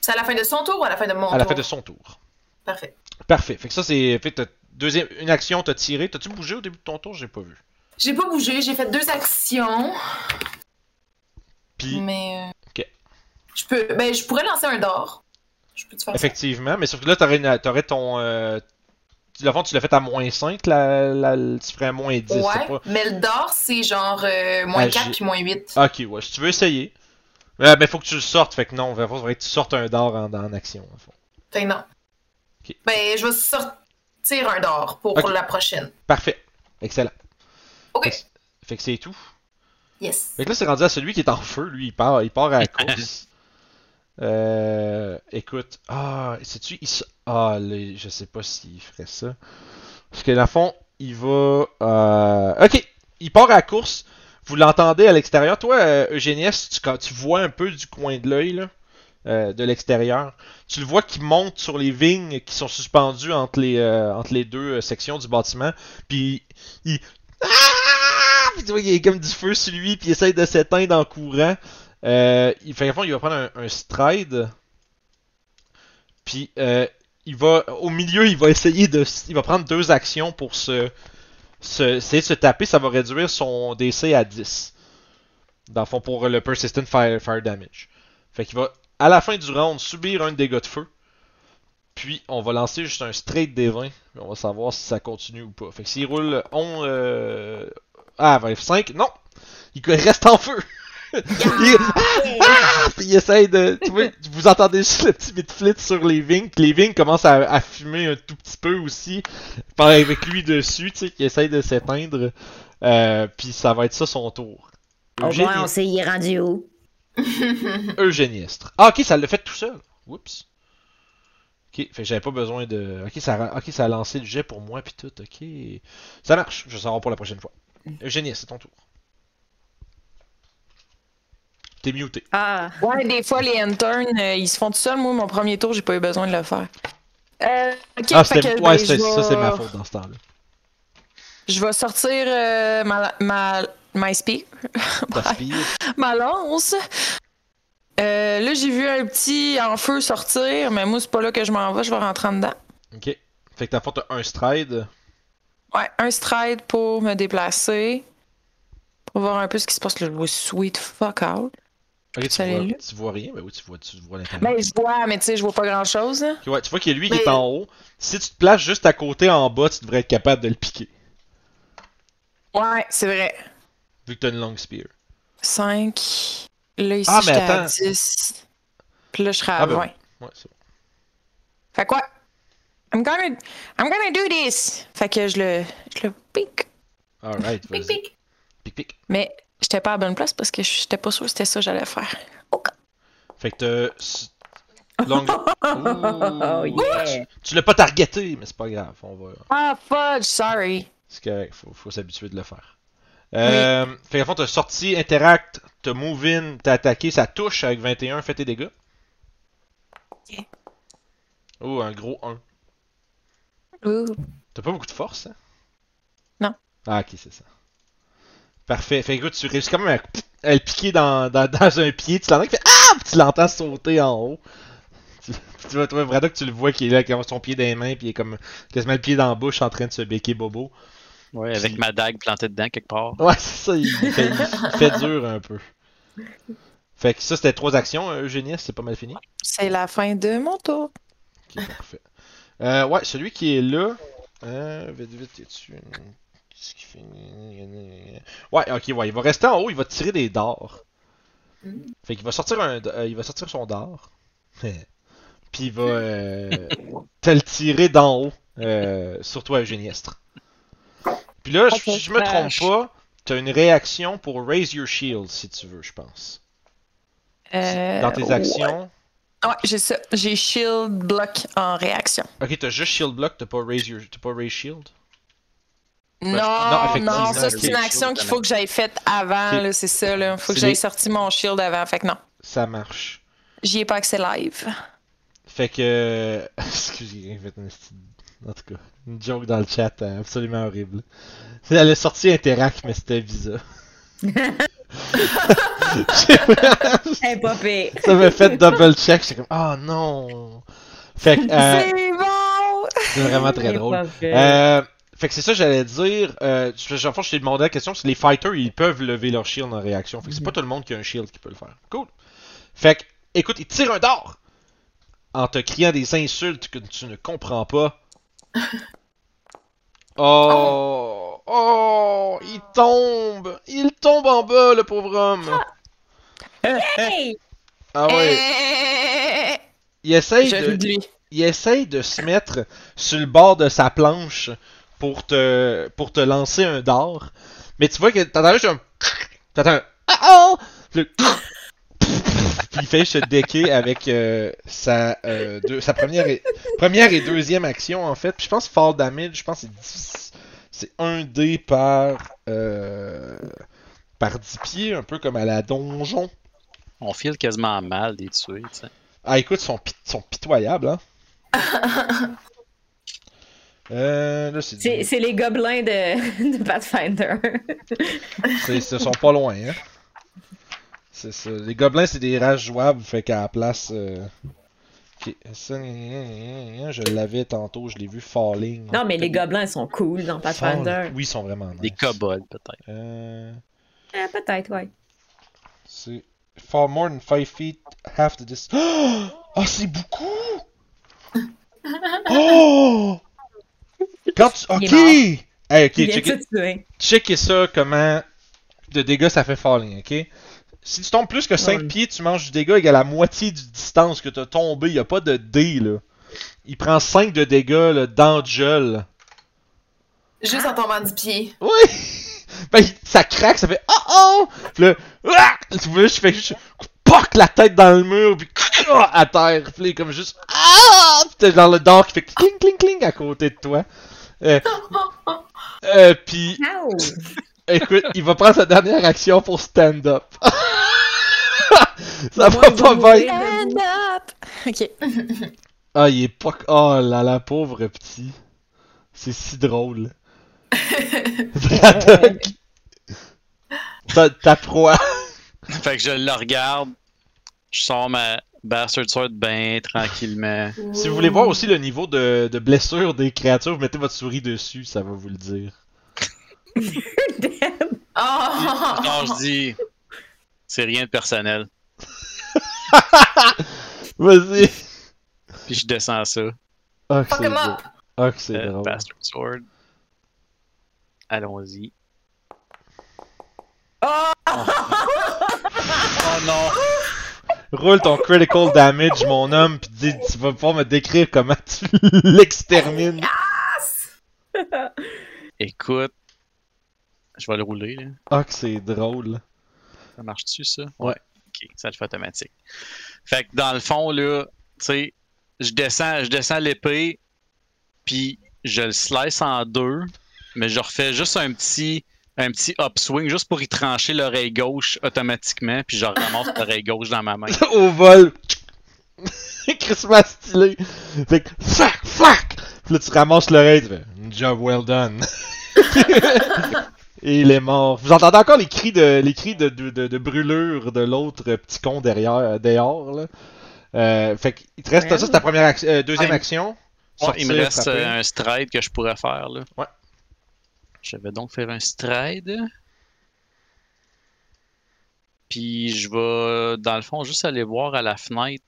C'est à la fin de son tour ou à la fin de mon À la tour? fin de son tour. Parfait. Parfait. Fait que ça, c'est. Deuxième, une action, t'as tiré. T'as-tu bougé au début de ton tour? J'ai pas vu. J'ai pas bougé, j'ai fait deux actions, Puis, mais. Je peux. Ben, je pourrais lancer un d'or. Je peux te faire ça? effectivement, mais sauf que là, t'aurais, une- t'aurais ton. Euh, le fond, tu l'as fait à moins 5, la, la- tu ferais à moins 10. c'est Ouais, pas... mais le d'or, c'est genre euh, moins Ah, 4 j'ai- puis moins 8. Ok, ouais, si tu veux essayer. Euh, ben, faut que tu le sortes, fait que non, il faudrait que tu sortes un d'or en, en action. en fond. Fait que non. Ok. Ben, je vais sortir un d'or pour la prochaine. Parfait. Excellent. Ok. Fait que- Fait que c'est tout. Yes. Fait que là, c'est rendu à celui qui est en feu, lui, il part, il part à la course. Euh, écoute, ah, sais-tu, il ah, je sais pas s'il ferait ça. Parce que, dans le fond, il va, euh, ok, il part à course, vous l'entendez à l'extérieur. Toi, euh, tu, tu vois un peu du coin de l'œil, là, euh, de l'extérieur, tu le vois qui monte sur les vignes qui sont suspendues entre les, euh, deux sections du bâtiment, puis il, ah! Puis tu vois, il y a comme du feu sur lui, puis il essaye de s'éteindre en courant. Euh, il fait il va prendre un, stride. Puis euh, il va au milieu, il va essayer de, il va prendre deux actions pour se, essayer de se taper. Ça va réduire son DC à 10. Dans le fond, pour le persistent fire, fire damage. Fait qu'il va à la fin du round subir un dégât de feu. Puis on va lancer juste un straight des 20. puis On va savoir si ça continue ou pas. Fait que s'il roule 11. Euh... Ah, 25. Non! Il reste en feu! Il... Ah! Ah! Puis il essaye de. Tu vois, vous entendez juste le petit bit flit sur les vignes. Puis les vignes commencent à, à fumer un tout petit peu aussi. par- Avec lui dessus, tu sais, qui essaye de s'éteindre. Euh, puis ça va être ça son tour. Au Eugénie- moins, on sait il est rendu où? Eugéniestre. Ah, ok, ça l'a fait tout seul. Oups. Ok, fait j'avais pas besoin de. Ok, ça a... ok, ça a lancé le jet pour moi, puis tout. Ok. Ça marche. Je saurai pour la prochaine fois. Eugéniestre, c'est ton tour. T'es muté. Ah, Ouais, des fois, les interns, euh, ils se font tout seuls. Moi, mon premier tour, j'ai pas eu besoin de le faire. Euh, ok, Ah, fait c'était. que, Ouais, ben, ça, c'est ma vais- faute dans ce temps-là. Je vais sortir euh, ma, ma, my spear, ma lance. Euh, là, j'ai vu un petit en feu sortir, mais moi, c'est pas là que je m'en vais, je vais rentrer en dedans. Ok. Fait que t'as fait un stride. Ouais, un stride pour me déplacer. Pour voir un peu ce qui se passe là. Je vois sweet fuck out. Ok, tu vois, là? tu vois rien, mais oui, tu vois, tu vois l'intérieur. Ben, je vois, mais tu sais, je vois pas grand chose. Ok, ouais, tu vois qu'il y a lui qui Mais- est en haut. Si tu te places juste à côté en bas, tu devrais être capable de le piquer. Ouais, c'est vrai. Vu que t'as une longue spear. 5. Là, ici, Ah, mais j'étais à attends. 10. Puis là, je serai à Ah, ben 20. Ouais, c'est bon. Fait quoi? I'm gonna, I'm gonna do this! Fait que je le, je le pique. Alright, vas-y. pic. Pic, pic. Mais j'étais pas à la bonne place parce que j'étais pas sûre que c'était ça que j'allais faire. Fait que Longue. Oh, yeah. Tu l'as pas targeté, mais c'est pas grave. On va. Ah, fudge, sorry. C'est correct, faut, faut s'habituer de le faire. Euh, Fait qu'à fond, t'as sorti, interact, t'as move in, t'as attaqué, ça touche avec 21, fais tes dégâts. Ok. Oh, un gros 1. Ouh. T'as pas beaucoup de force, hein? Non. Ah, ok, c'est ça. Parfait. Fait que écoute, tu réussis quand même à, à le piquer dans, dans, dans un pied, tu l'entends qui fait Ah! Puis tu l'entends sauter en haut. Tu, tu vois, toi, Braddock, tu le vois qui est là, qui a son pied dans les mains, puis il est comme quasiment le pied dans la bouche en train de se béquer bobo. Ouais, avec ma dague plantée dedans quelque part. Ouais, c'est ça, il fait, il fait dur un peu. Fait que ça, c'était trois actions, Eugénie, c'est pas mal fini. C'est la fin de mon tour. Ok, parfait. Euh, ouais, celui qui est là. Euh, vite, vite, es-tu. Qu'est-ce qu'il fait Ouais, ok, ouais, il va rester en haut, il va tirer des dards. Mm. Fait qu'il va sortir un. euh, il va sortir son dard. Puis il va euh, te le tirer d'en haut euh, sur toi, Eugéniestre. Puis là, si je me trompe pas, t'as une réaction pour raise your shield si tu veux, je pense. Euh, Dans tes actions. Ouais, j'ai ça. J'ai shield block en réaction. Ok, t'as juste shield block, t'as pas raise your. T'as pas raise shield? Non, non, non, ça c'est une action qu'il faut que j'aille faite avant, c'est ça, là. Faut que j'aille sorti mon shield avant, fait que non. Ça marche. J'y ai pas accès live. Fait que. Excusez, j'ai fait une petite- En tout cas, une joke dans le chat euh, absolument horrible. Elle a sorti Interact, mais c'était Visa. Ça m'a fait double check, j'étais comme, oh non! Fait que, euh, C'est bon! c'est vraiment très drôle. Euh, fait que c'est ça j'allais dire. Euh, je, je, je t'ai demandé la question, les fighters, ils peuvent lever leur shield en réaction. Fait que c'est pas tout le monde qui a un shield qui peut le faire. Cool. Fait que, écoute, il tire un dard en te criant des insultes que tu ne comprends pas. Oh, oh, il tombe, il tombe en bas, le pauvre homme. Hey! Ah ouais, Eh, il essaye de, il essaye de se mettre sur le bord de sa planche pour te, pour te lancer un dard. Mais tu vois que t'entends juste un. T'entends un. Ah oh! Puis le- Puis il fait se decker avec euh, sa, euh, deux- sa première, et, première et deuxième action en fait. Puis je pense fall damage, je pense que c'est 10 c'est 1 dé par euh, par 10 pieds, un peu comme à la donjon. On file quasiment mal des tuer, tu sais. Ah écoute, ils sont, pi- sont pitoyables, hein. Euh, là, c'est du- C'est c'est les gobelins de, de Pathfinder. c'est- Ils sont pas loin, hein. C'est ça. Les gobelins, c'est des races jouables, fait qu'à la place. euh, ok, ça, gna, gna, gna, gna, je l'avais tantôt, je l'ai vu falling. non, mais les gobelins sont cool dans Pathfinder. Fall- Oui, ils sont vraiment nice. Des kobolds, peut-être. Euh, Eh, Peut-être, ouais. c'est. Fall more than 5 feet, half the distance. Oh, c'est beaucoup! Oh! Quand tu. Ok! Il est Hey, ok, checker ça, comment de dégâts ça fait falling, ok? Si tu tombes plus que 5 Ouais. pieds, tu manges du dégât égal à la moitié du distance que t'as tombé. Y a pas de dé, là. Il prend 5 de dégâts, là, dans le gel. Juste en tombant du pied. Oui! Ben, ça craque, ça fait oh oh! Puis là, ah! tu vois, je fais juste poc la tête dans le mur, puis à terre. Puis comme juste ah! Puis t'as genre le dard qui fait cling cling cling à côté de toi. Euh, euh, puis! Écoute, il va prendre sa dernière action pour stand up. ça va pas bien. mourir. Stand up! Ok. Ah, il est pas. Oh là là, pauvre petit. C'est si drôle. Braddock. Ta, ta proie. Fait que je le regarde, je sors ma Bastard Sword ben tranquillement. Si vous voulez voir aussi le niveau de, de blessure des créatures, vous mettez votre souris dessus, ça va vous le dire. Oh! Non, je dis, c'est rien de personnel. Vas-y. Puis je descends ça. Ah, Fuck him up! Ah, c'est euh, drôle. Bastard Sword. Allons-y. Oh! Oh non! Roule ton critical damage, mon homme, pis dis, tu vas pouvoir me décrire comment tu l'extermines. Écoute, je vais le rouler. Là. Ah, que c'est drôle. Ça marche-tu, ça? Ouais. Ok, ça le fait automatique. Fait que dans le fond, là, tu sais, je descends, je descends l'épée, puis je le slice en deux, mais je refais juste un petit, un petit upswing, juste pour y trancher l'oreille gauche automatiquement, puis je ramasse l'oreille gauche dans ma main. Au vol. Christmas stylé. Fait que, flac, flac. Puis là, tu ramasses l'oreille, tu fais, job well done. Et il est mort. Vous entendez encore les cris de, les cris de, de, de, de brûlure de l'autre petit con derrière, dehors, là. Euh, fait qu'il te reste ça, c'est ta première action, euh, deuxième action. Ouais, il me reste frapper. euh, un stride que je pourrais faire, là. Ouais. Je vais donc faire un stride. Puis je vais, dans le fond, juste aller voir à la fenêtre.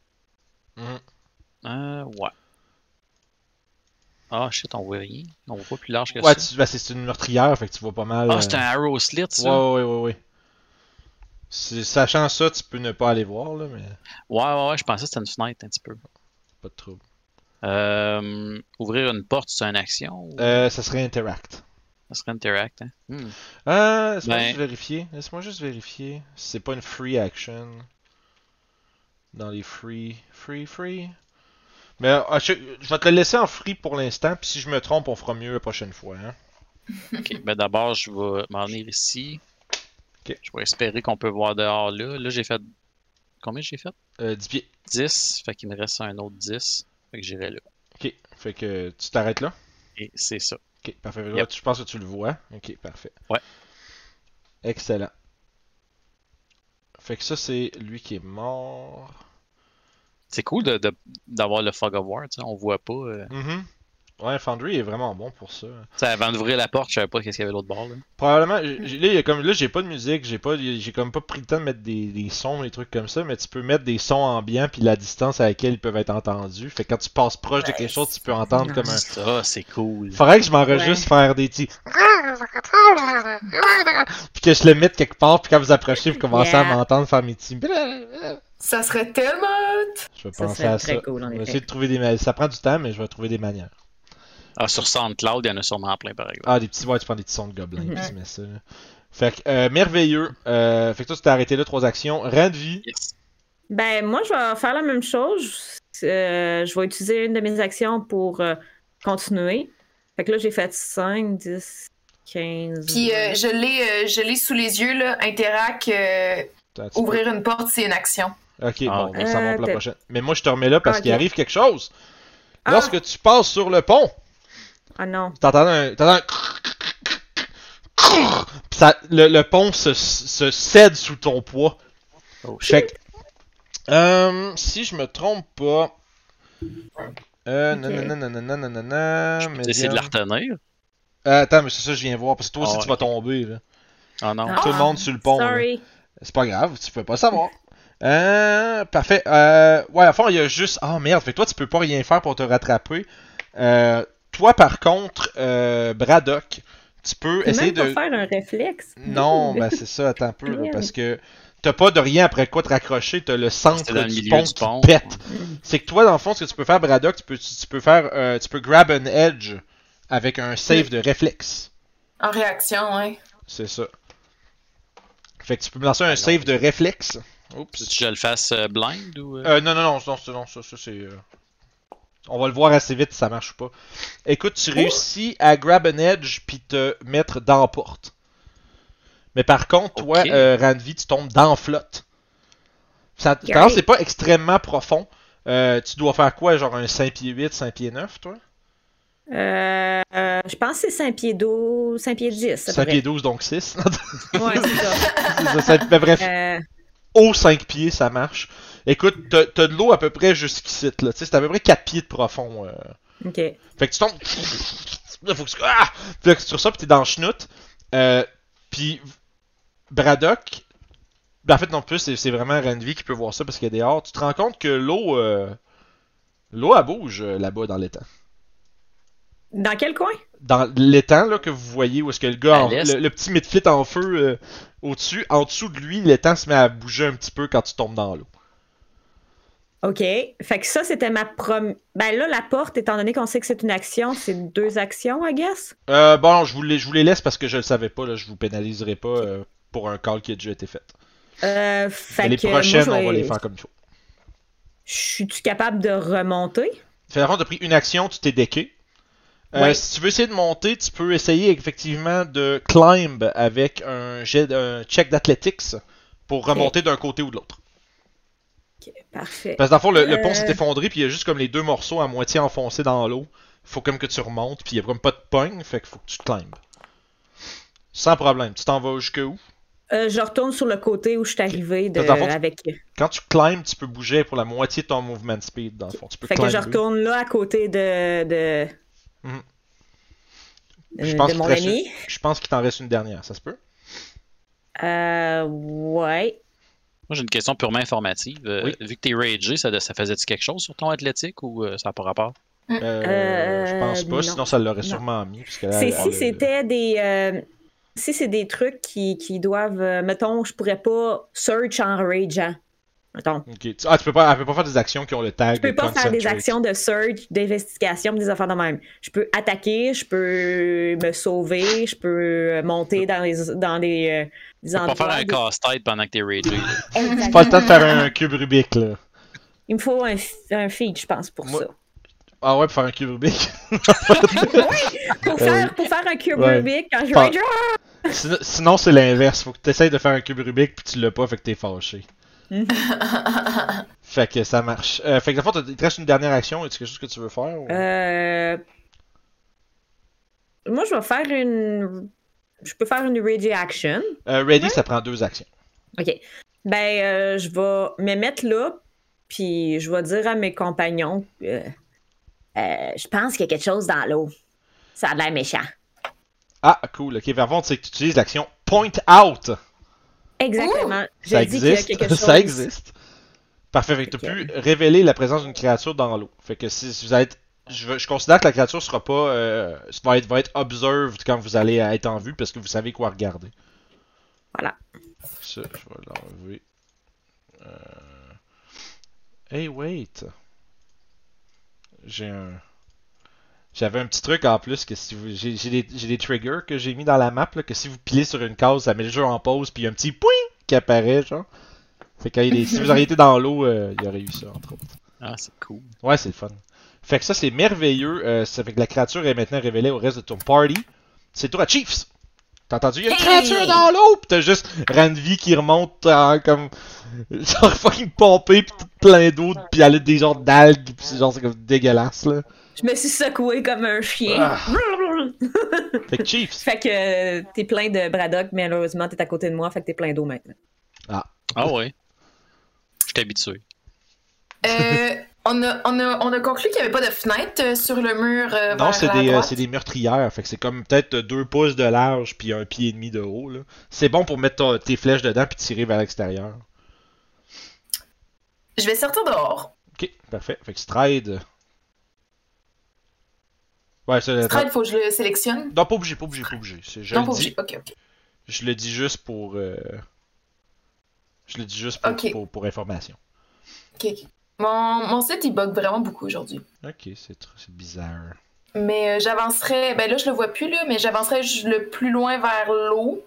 Mhm. Euh, ouais. Ah, shit, on voit rien. On voit pas plus large que Ouais, ça. tu, ben, c'est une meurtrière, fait que tu vois pas mal. Ah, euh, c'est un arrow slit, ça? Ouais, ouais, ouais, ouais. Sachant ça, tu peux ne pas aller voir, là, mais Ouais, ouais, ouais, je pensais que c'était une fenêtre un petit peu. pas de trouble. Euh, ouvrir une porte, c'est une action? ou? Euh, ça serait interact. Ça serait interact, hein? Hmm. Euh, laisse-moi Ben- juste vérifier. Laisse-moi juste vérifier. si C'est pas une free action. Dans les free. Free, free. Mais euh, je, je vais te le laisser en free pour l'instant, puis si je me trompe, on fera mieux la prochaine fois. Hein. Ok, ben d'abord, je vais m'en venir ici. Ok. Je vais espérer qu'on peut voir dehors là. Là, j'ai fait. Combien j'ai fait? Euh, 10 pieds. 10. Fait qu'il me reste un autre 10. Fait que j'irai là. Ok, fait que tu t'arrêtes là. Et c'est ça. Ok, parfait. Là, Yep. tu penses que tu le vois. Ok, parfait. Ouais. Excellent. Fait que ça, c'est lui qui est mort. C'est cool de- de- d'avoir le fog of war, tu sais. On voit pas. euh. Mhm. Ouais, Foundry est vraiment bon pour ça. Sais, avant d'ouvrir la porte, je savais pas qu'est-ce qu'il y avait l'autre bord. Là. Probablement, là, il y a comme, là, j'ai pas de musique, j'ai pas, j'ai comme pas pris le temps de mettre des, des sons, des trucs comme ça, mais tu peux mettre des sons ambiants puis la distance à laquelle ils peuvent être entendus. Fait que quand tu passes proche de quelque chose, tu peux entendre comme un. Ça, c'est cool. Faudrait que je m'enregistre faire des petits. Puis que je le mette quelque part, puis quand vous approchez, vous commencez à m'entendre faire mes petits. Ça serait tellement hot! Je vais Ça penser serait à très ça. cool, en Je vais essayer de trouver des Ça prend du temps, mais je vais trouver des manières. Ah, sur SoundCloud, il y en a sûrement plein, par exemple. Ah, des petits, ouais, tu prends des petits sons de gobelins, puis tu mets ça. là. Fait que, euh, merveilleux. Euh, fait que toi, tu t'es arrêté là, trois actions. Rang de vie. Yes. Ben, moi, je vais faire la même chose. Euh, je vais utiliser une de mes actions pour euh, continuer. Fait que là, j'ai fait 5, 10, 15. Puis euh, je l'ai euh, je l'ai sous les yeux, là. Euh, peux- ouvrir une porte, c'est une action. Ok, Ah, bon, ben, ça va pour la prochaine. Mais moi, je te remets là parce qu'il arrive quelque chose. Ah! Lorsque tu passes sur le pont, Ah non. t'entends un. T'entends un. Puis ça, le, le pont se, se cède sous ton poids. Oh, Fait que, euh, si je me trompe pas. Euh, Ok. nanana, nanana, nanana, Je peux essayer de la retenir. Euh, attends, mais c'est ça que je viens voir. Parce que toi aussi, Ah, tu vas tomber. Là. Ah non. Tout le monde sur le pont. C'est pas grave, tu peux pas savoir. Euh, parfait. Euh, ouais, à fond, il y a juste. Ah merde, fait que toi, tu peux pas rien faire pour te rattraper. Euh, toi, par contre, euh, Braddock, tu peux Peux essayer même de. faire un réflexe. Non, ben c'est ça, attends un peu, là, parce que t'as pas de rien après quoi te raccrocher, t'as le centre dans du pont du qui pète. C'est que toi, dans le fond, ce que tu peux faire, Braddock, tu peux, tu, peux faire, euh, tu peux grab an edge avec un save de réflexe. En réaction, ouais. C'est ça. Fait que tu peux me lancer un save de réflexe. Oups. Tu je le fasse euh, blind ou. euh? Euh, non, non, non, non, c'est- non, ça, ça c'est. On va le voir assez vite si ça marche ou pas. Écoute, tu réussis à grab an edge puis te mettre dans la porte. Mais par contre, toi, Ok. euh, Ranvi, tu tombes dans la flotte. Ça, par contre, c'est pas extrêmement profond. Euh, tu dois faire quoi, genre un 5 pieds 8, 5 pieds 9, toi? Euh, euh, je pense que c'est 5 pieds 12, 5 pieds 10. à peu 5 près. pieds 12, donc 6. Ouais, c'est ça. C'est ça, ça- mais bref, Euh, haut 5 pieds, ça marche. Écoute, t'as t'as de l'eau à peu près jusqu'ici, là. Tu sais, c'est à peu près 4 pieds de profond. euh. ok. Fait que tu tombes. Là, faut que tu. Ah! Puis là, sur ça, puis t'es dans le. Euh, puis Braddock. Ben, en fait, non plus, c'est c'est vraiment Renvi qui peut voir ça parce qu'il y a des dehors. Tu te rends compte que l'eau. euh, L'eau, elle bouge euh, là-bas dans l'étang. Dans quel coin? Dans l'étang là, que vous voyez, où est-ce que le gars, À en- l'est. le, le petit midfit en feu euh, au-dessus, en dessous de lui, l'étang se met à bouger un petit peu quand tu tombes dans l'eau. OK. Fait que ça, c'était ma première. Ben là, la porte, étant donné qu'on sait que c'est une action, c'est deux actions, I guess? Euh, bon, je vous, les, je vous les laisse parce que je le savais pas, là, je vous pénaliserai pas euh, pour un call qui a déjà été fait. Euh, fait les que prochaines, je on va les faire comme il faut. Suis-tu capable de remonter? Fait tu as pris une action, tu t'es decké. Euh, Ouais. Si tu veux essayer de monter, tu peux essayer effectivement de climb avec un, jet, un check d'athletics pour remonter d'un côté ou de l'autre. Ok, parfait. Parce que dans le fond, le, le pont Euh. s'est effondré, puis il y a juste comme les deux morceaux à moitié enfoncés dans l'eau. Faut comme que tu remontes, puis il y a comme pas de pogne, fait qu'il faut que tu climbes. Sans problème. Tu t'en vas jusque où? Euh, je retourne sur le côté où je suis arrivé de... Fond, tu- avec. Quand tu climbes, tu peux bouger pour la moitié de ton movement speed, dans le fond. Tu peux Fait que je retourne là à côté de. de, Mhm. euh, Je pense de mon. Je pense qu'il t'en reste une dernière, ça se peut? Euh, ouais. Moi, j'ai une question purement informative. Euh, Oui. Vu que t'es ragé, ça, ça faisait-tu quelque chose sur ton athlétique ou euh, ça n'a pas rapport? Euh, Euh, je pense pas, non. sinon ça l'aurait Non. sûrement mis. C'est si c'était des. euh, si c'est des trucs qui, qui doivent. euh, mettons, je pourrais pas search en rageant. Mettons. Ok. Tu- Ah, tu peux pas, elle peut pas faire des actions qui ont le tag. Je peux pas faire des actions de search, d'investigation, des affaires de même. Je peux attaquer, je peux me sauver, je peux monter dans les, dans les, euh, des Tu peux pas endroits. faire un casse-tête pendant que t'es là. Exactement. Pas le temps de faire un cube Rubik, là. Il me faut un, un feed, je pense, pour Moi- ça. Ah ouais, pour faire un cube Rubik. Pour faire, pour faire un cube Ouais. Rubik, quand je Pas- rage, sinon, sinon, c'est l'inverse. Faut que tu essayes de faire un cube Rubik puis tu l'as pas, fait que t'es fâché. Fait que ça marche. Euh, fait que, t'as- il te reste une dernière action. Est-ce quelque chose que tu veux faire ou- Euh... Moi, je vais faire une. Je peux faire une ready action. Euh, ready, ça prend deux actions. OK. Ben, euh, je vais me mettre là, puis je vais dire à mes compagnons euh, euh, je pense qu'il y a quelque chose dans l'eau. Ça a l'air méchant. Ah, cool. Ok, Vervon, c'est que tu utilises l'action Point Out. Exactement. Je Ça dis qu'il y a existe. quelque chose. ça existe. Parfait. Fait que tu Fait pu révéler la présence d'une créature dans l'eau. Fait que si, si vous êtes. Je, considère que la créature sera pas. Euh, va, être, va être observed quand vous allez être en vue parce que vous savez quoi regarder. Voilà. Ça, je vais l'enlever. Euh... Hey, wait. J'ai un. J'avais un petit truc en plus que si vous. J'ai des, j'ai des triggers que j'ai mis dans la map là, que si vous pilez sur une case, ça met le jeu en pause, puis il y a un petit point qui apparaît, genre. Fait que quand il est- si vous auriez été dans l'eau, euh, il y aurait eu ça, entre autres. Ah, c'est cool. Ouais, c'est le fun. Fait que ça, c'est merveilleux. Euh, ça fait que la créature est maintenant révélée au reste de ton party. C'est toi, Chiefs! T'as entendu? Il y a une créature dans l'eau! Pis t'as juste Ranvi qui remonte en comme. Genre fucking pompé, pis tout plein d'eau, pis elle a des genres d'algues, pis c'est genre c'est comme dégueulasse là. Je me suis secouée comme un chien. Ah. Fait que Chiefs! fait que euh, t'es plein de Braddock, mais malheureusement, t'es à côté de moi, fait que t'es plein d'eau maintenant. Ah ouais. Je suis habitué. Euh, on, a, on, a, on a conclu qu'il n'y avait pas de fenêtre euh, sur le mur. euh, Non, c'est des, euh, des meurtrières. Fait que c'est comme peut-être deux pouces de large puis un pied et demi de haut. Là. C'est bon pour mettre ton- tes flèches dedans puis tirer vers l'extérieur. Je vais sortir dehors. Ok, parfait. Fait que Stride. Ouais. Stride, faut que je le sélectionne. Non, pas obligé, pas obligé, pas obligé. Je non, pas dis, obligé. Ok, ok. je le dis juste pour. euh, Je le dis juste pour, pour, pour information. ok, ok. Mon, mon site, il bug vraiment beaucoup aujourd'hui. Ok, c'est bizarre. Mais euh, j'avancerai. Ben là, je le vois plus, là, mais j'avancerai le plus loin vers l'eau.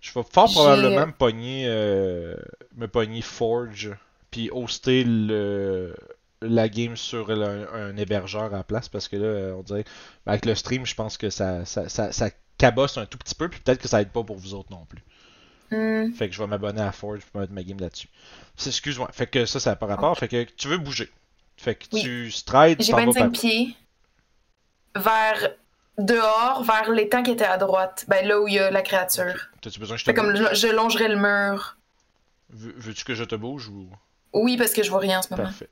Je vais fort probablement me pogner, euh, me pogner Forge, puis hoster le, la game sur le- un hébergeur à la place, parce que là, euh, on dirait, avec le stream, je pense que ça, ça, ça, ça cabosse un tout petit peu, puis peut-être que ça aide pas pour vous autres non plus. Hmm. Fait que je vais m'abonner à Forge pour mettre ma game là-dessus. Excuse-moi, fait que ça, ça n'a pas rapport, fait que tu veux bouger. Fait que Oui. tu strides, J'ai t'en vas 25 par... pieds vers dehors, vers l'étang qui était à droite. Ben là où il y a la créature. T'as-tu besoin que je te Fait comme bouge? je, je longerai le mur. Veux- Veux-tu que je te bouge ou... Oui, parce que je vois rien en ce moment. Parfait.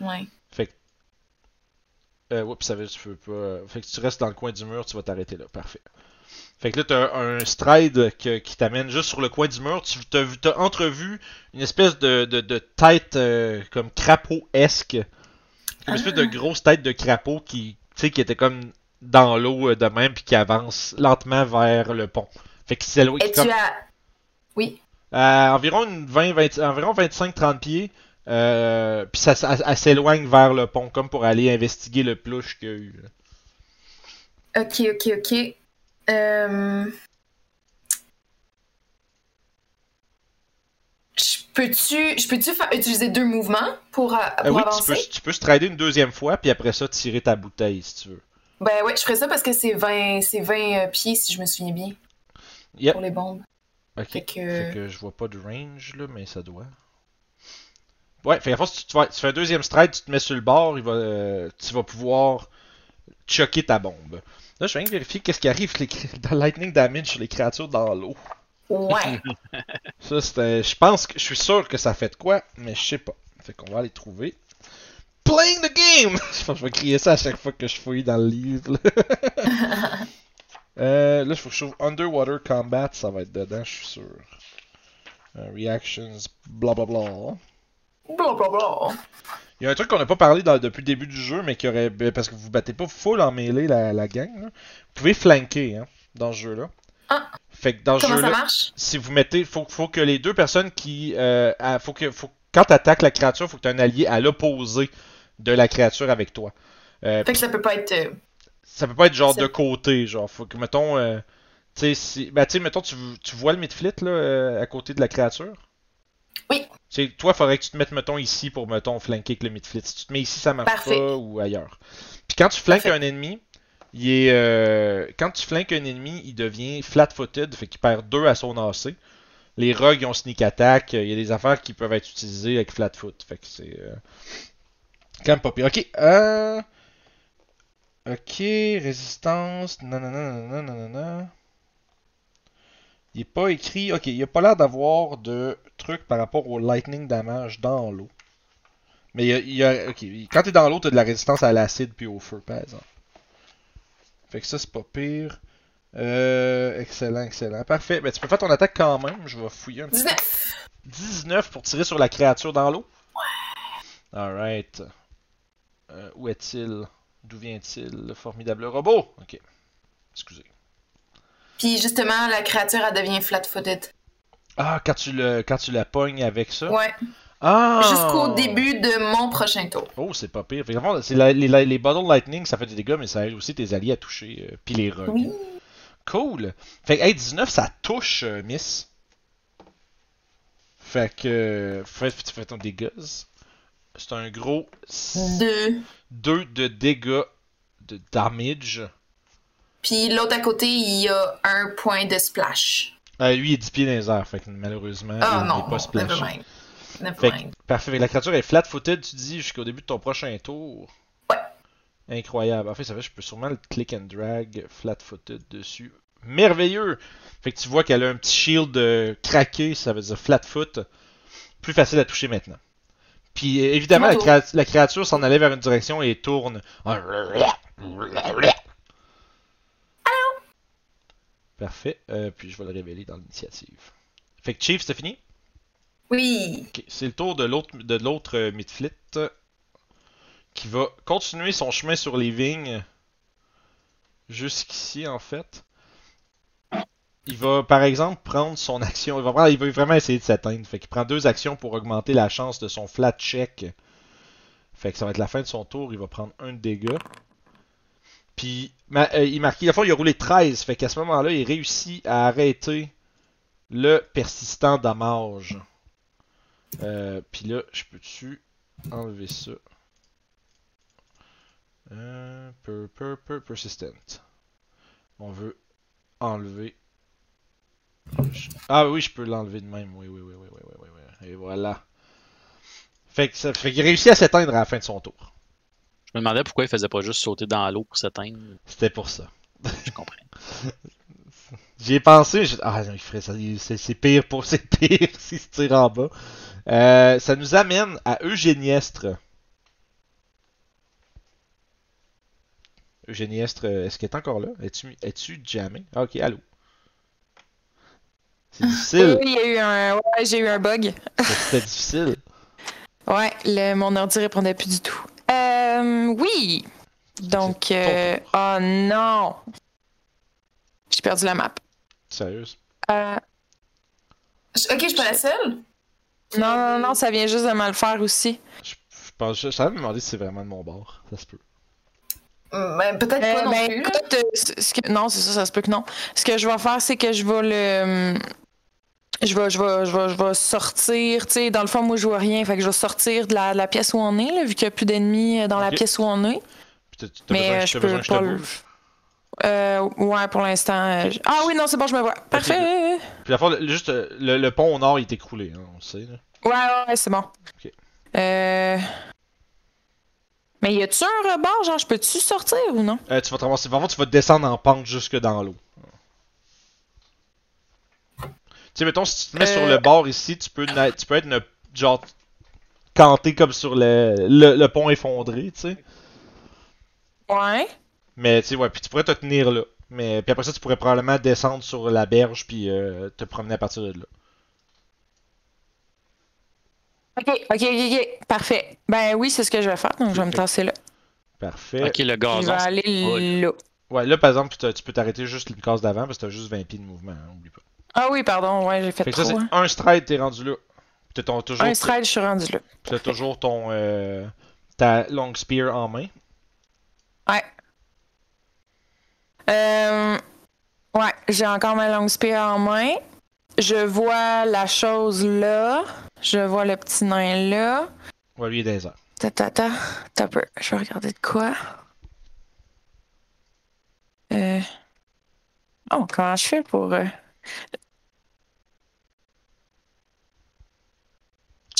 Ouais. Fait que. Euh, oups, ça veut tu veux pas. Fait que tu restes dans le coin du mur, tu vas t'arrêter là. Parfait. Fait que là, t'as un stride que- qui t'amène juste sur le coin du mur. Tu t'as, t'as entrevu une espèce de, de, de tête euh, comme crapaud-esque. Une espèce de grosse tête de crapaud qui, qui était comme dans l'eau euh, de même puis qui avance lentement vers le pont. Fait qu'il s'éloigne. Et comme- tu as. Oui. à environ une 20, 20 environ 25-30 pieds. Euh, puis ça, s'éloigne vers le pont, comme pour aller investiguer le plouche qu'il y a eu. là. Ok, ok, ok. Euh... Je peux-tu faire utiliser deux mouvements pour, euh, Euh, pour oui, tu peux, tu peux strider une deuxième fois, puis après ça, tirer ta bouteille si tu veux. Ben ouais, je ferais ça parce que c'est 20, c'est 20 euh, pieds si je me souviens bien Yep. pour les bombes. Ok. Fait que- Fait que je vois pas de range là, mais ça doit. Ouais, fait qu'à force, tu, tu, fais un deuxième stride, tu te mets sur le bord, il va, euh, tu vas pouvoir choquer ta bombe. Là, je viens de vérifier qu'est-ce qui arrive les dans Lightning Damage sur les créatures dans l'eau. Ouais. Ça, c'était. Je pense que. Je suis sûr que ça fait de quoi, mais je sais pas. Fait qu'on va aller trouver. Playing the game! Je pense que je vais crier ça à chaque fois que je fouille dans le livre. là. euh, là, je faut que je trouve Underwater Combat, ça va être dedans, je suis sûr. Euh, reactions, blablabla. Blablabla. Il y a un truc qu'on n'a pas parlé dans- depuis le début du jeu, mais qui aurait. ben, Parce que vous battez pas full en mêlée la, la gang. là. Vous pouvez flanquer hein, dans ce jeu-là. Ah. Fait que dans Comment ça marche? si vous mettez, faut, faut que les deux personnes qui, euh, faut que, faut, quand t'attaques la créature, faut que tu un allié à l'opposé de la créature avec toi. Euh, Fait que ça peut pas être. euh, ça peut pas être genre de côté, genre, faut que, mettons, euh, tu sais, si, ben, mettons, tu, tu vois le midflit, là, à côté de la créature? Sais, toi, faudrait que tu te mettes, mettons, ici pour, mettons, flanquer avec le midflit. Si tu te mets ici, ça marche Parfait. pas, ou ailleurs. Puis quand tu flanques Parfait. un ennemi, il est, euh, quand tu flanques un ennemi, il devient flat-footed, fait qu'il perd 2 à son AC. Les rogues ils ont sneak attack, il y a des affaires qui peuvent être utilisées avec flat-foot, fait que c'est euh, quand même pas pire. Ok, euh... Ok, résistance, nanana. Il est pas écrit, ok, il a pas l'air d'avoir de trucs par rapport au lightning damage dans l'eau. Mais il y a, y quand t'es dans l'eau, t'as de la résistance à l'acide puis au feu, par exemple. Fait que ça, c'est pas pire. Euh, excellent, excellent. Parfait. Ben, tu peux faire ton attaque quand même. Je vais fouiller un petit 19. 19 pour tirer sur la créature dans l'eau. Ouais. Alright. Euh, où est-il? D'où vient-il? Le formidable robot Ok. Excusez. Puis justement, la créature, elle devient flat-footed. Ah, quand tu, le, quand tu la pognes avec ça? Ouais. Ah! jusqu'au début de mon prochain tour. Oh, c'est pas pire. Fait fond, c'est la- les, les, Bottle Lightning, ça fait des dégâts, mais ça aide aussi tes alliés à toucher. euh, Puis les. Oui. Cool. Fait que, hey, 19, ça touche, euh, Miss. Fait que. euh, Fais, tu fais ton dégâts. C'est un gros Deux. 2 de dégâts de damage. Puis l'autre à côté, il y a un point de splash. Euh, lui, il est 10 pieds dans les airs, fait que malheureusement, Ah il n'est pas splashé. Fait que, parfait. La créature est flat-footed, tu dis, jusqu'au début de ton prochain tour. Ouais. Incroyable. En fait, ça fait, je peux sûrement le click and drag flat-footed dessus. Merveilleux! Fait que tu vois qu'elle a un petit shield euh, craqué, ça veut dire flat-foot. Plus facile à toucher maintenant. Puis euh, évidemment, la, créa- la créature s'en allait vers une direction et tourne. Parfait. Euh, puis je vais le révéler dans l'initiative. Fait que Chief, c'est fini? Oui. C'est le tour de l'autre de l'autre euh, Midflit euh, qui va continuer son chemin sur les vignes jusqu'ici en fait. Il va par exemple prendre son action, il va, prendre- il va vraiment essayer de s'atteindre. Fait qu'il prend deux actions pour augmenter la chance de son flat check. Fait que ça va être la fin de son tour, il va prendre un de dégâts. Puis ma- euh, il marque, la fois il a roulé 13, fait qu'à ce moment-là, il réussit à arrêter le persistant damage. Euh, Puis là, je peux-tu enlever ça? Euh, per, per, per, persistent. On veut enlever. Ah oui, je peux l'enlever de même. Oui, oui, oui, oui, oui, oui, oui. Et voilà. Fait fait qu'il réussit à s'éteindre à la fin de son tour. Je me demandais pourquoi il faisait pas juste sauter dans l'eau pour s'éteindre. C'était pour ça. Je comprends. J'y ai pensé, j'ai- ah non, il ferait ça, c'est c'est pire pour, c'est pire s'il se tire en bas. Euh, ça nous amène à Eugéniestre. Eugéniestre, est-ce qu'elle est encore là? Es-tu es-tu jammé? Ah, ok, allô? C'est difficile. Oui, il y a eu un. Ouais, j'ai eu un bug. C'était difficile. Ouais, le, mon ordi répondait plus du tout. Euh, oui. Donc, euh, oh non. J'ai perdu la map. Sérieuse? Euh, Ok, je suis pas la seule. non, non, non, ça vient juste de mal faire aussi. Je, je pense, je, savais me demander si c'est vraiment de mon bord. Ça se peut. Hum, ben, Peut-être Euh, pas non ben, plus. écoute, euh, ce- ce que- non, c'est ça, ça se peut que non. Ce que je vais faire, c'est que je vais le. Je vais, je vais, je vais, je vais sortir. Tu sais, dans le fond, moi, je vois rien. Fait que je vais sortir de la, de la pièce où on est, là, vu qu'il n'y a plus d'ennemis euh, dans la pièce où on est. Puis t'as- t'as Mais besoin, euh, je peux pas le. Euh, ouais, pour l'instant. euh, Ah oui, non, c'est bon, je me vois. Parfait. Puis la fois, le- juste le, le pont au nord il est écroulé, hein, on le sait. Là. Ouais, ouais, c'est bon. Ok. Euh. Mais y a-tu un rebord, genre, je peux-tu sortir ou non? Euh, tu vas te ramasser. Tu vas descendre en pente jusque dans l'eau. Tu sais, mettons, si tu te mets Euh. sur le bord ici, tu peux, na- tu peux être genre canté comme sur le, le, le pont effondré, tu sais. Ouais. Mais tu sais, ouais, puis tu pourrais te tenir là. Mais puis après ça, tu pourrais probablement descendre sur la berge puis euh, te promener à partir de là. Ok, ok, ok, ok. Parfait. Ben oui, c'est ce que je vais faire, donc je vais me tasser là. Parfait. Ok, le Je gazon. vais aller là. Ouais, là par exemple, tu, tu peux t'arrêter juste le case d'avant parce que t'as juste 20 pieds de mouvement, hein, oublie pas. Ah oui, pardon, ouais, j'ai fait, Fait que ça, trop. c'est hein. un stride, t'es rendu là. Puis t'as ton- toujours, Un stride, je suis rendu là. t'as toujours ton euh, ta long spear en main. Ouais. Euh, ouais, j'ai encore ma longue spear en main. Je vois la chose là. Je vois le petit nain là. Ouais, lui il est dans les airs. Ta ta ta. T'as peu. Je vais regarder de quoi. Euh. Oh, comment je fais pour. euh,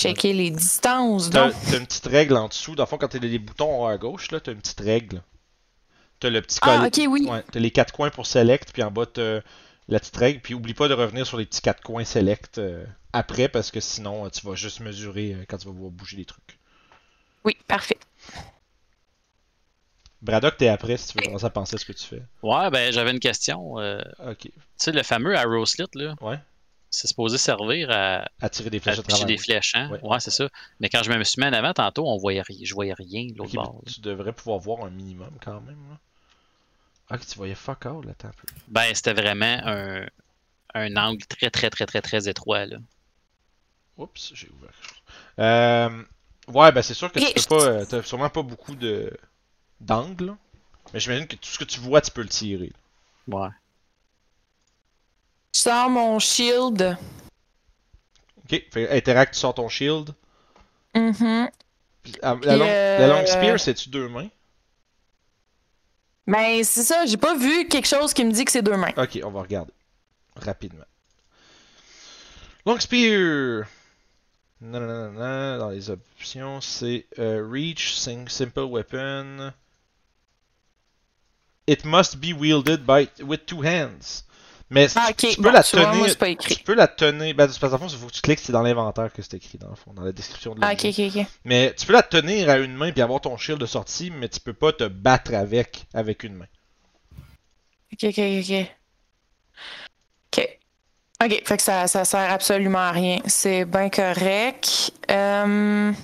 Checker les distances, T'as donc. t'as une petite règle en dessous. Dans le fond, quand t'as les boutons en haut à gauche, là, t'as une petite règle. T'as le petit Ah, ok, oui. Ouais, t'as les quatre coins pour select, puis en bas t'as la petite règle, puis oublie pas de revenir sur les petits quatre coins select euh, après, parce que sinon euh, tu vas juste mesurer euh, quand tu vas pouvoir bouger les trucs. Oui, parfait. Braddock, t'es après si tu veux commencer à penser à ce que tu fais. Ouais, ben j'avais une question. euh, Ok. tu sais, le fameux arrow slit, là, Ouais. C'est supposé servir à, À tirer des flèches à travers. des flèches, hein? Ouais. Ouais, c'est ça. Mais quand je me suis mis en avant tantôt, on voyait rien. Je voyais rien de l'autre bord. là. tu devrais pouvoir voir un minimum quand même. Là. Ah, tu voyais fuck all, attends un peu. Ben, c'était vraiment un, un angle très, très, très, très, très étroit, là. Oups, j'ai ouvert quelque chose. Euh, ouais, ben c'est sûr que tu peux pas. euh, T'as sûrement pas beaucoup de d'angles. là. Mais j'imagine que tout ce que tu vois, tu peux le tirer. Ouais. Je sors mon shield. Ok, fait interact, tu sors ton shield. Puis, ah, Puis, la, long- la long euh, spear, c'est-tu deux mains? Ben, c'est ça, j'ai pas vu quelque chose qui me dit que c'est deux mains. Ok, on va regarder. Rapidement. Long spear! Non, non, non, non, dans les options, c'est euh, reach, simple weapon. It must be wielded by with two hands. Mais Ah, tu, tu peux bon, la tu vois, tenir. moi, c'est pas écrit. tu peux la tenir. Ben, parce que il faut que tu cliques, c'est dans l'inventaire que c'est écrit, dans le fond, dans la description de Ah, l'objet. ok, ok, ok. Mais tu peux la tenir à une main puis avoir ton shield de sortie, mais tu peux pas te battre avec avec une main. Ok, ok, ok. Ok. Ok, fait que ça, ça sert absolument à rien. C'est bien correct. Euh, Tu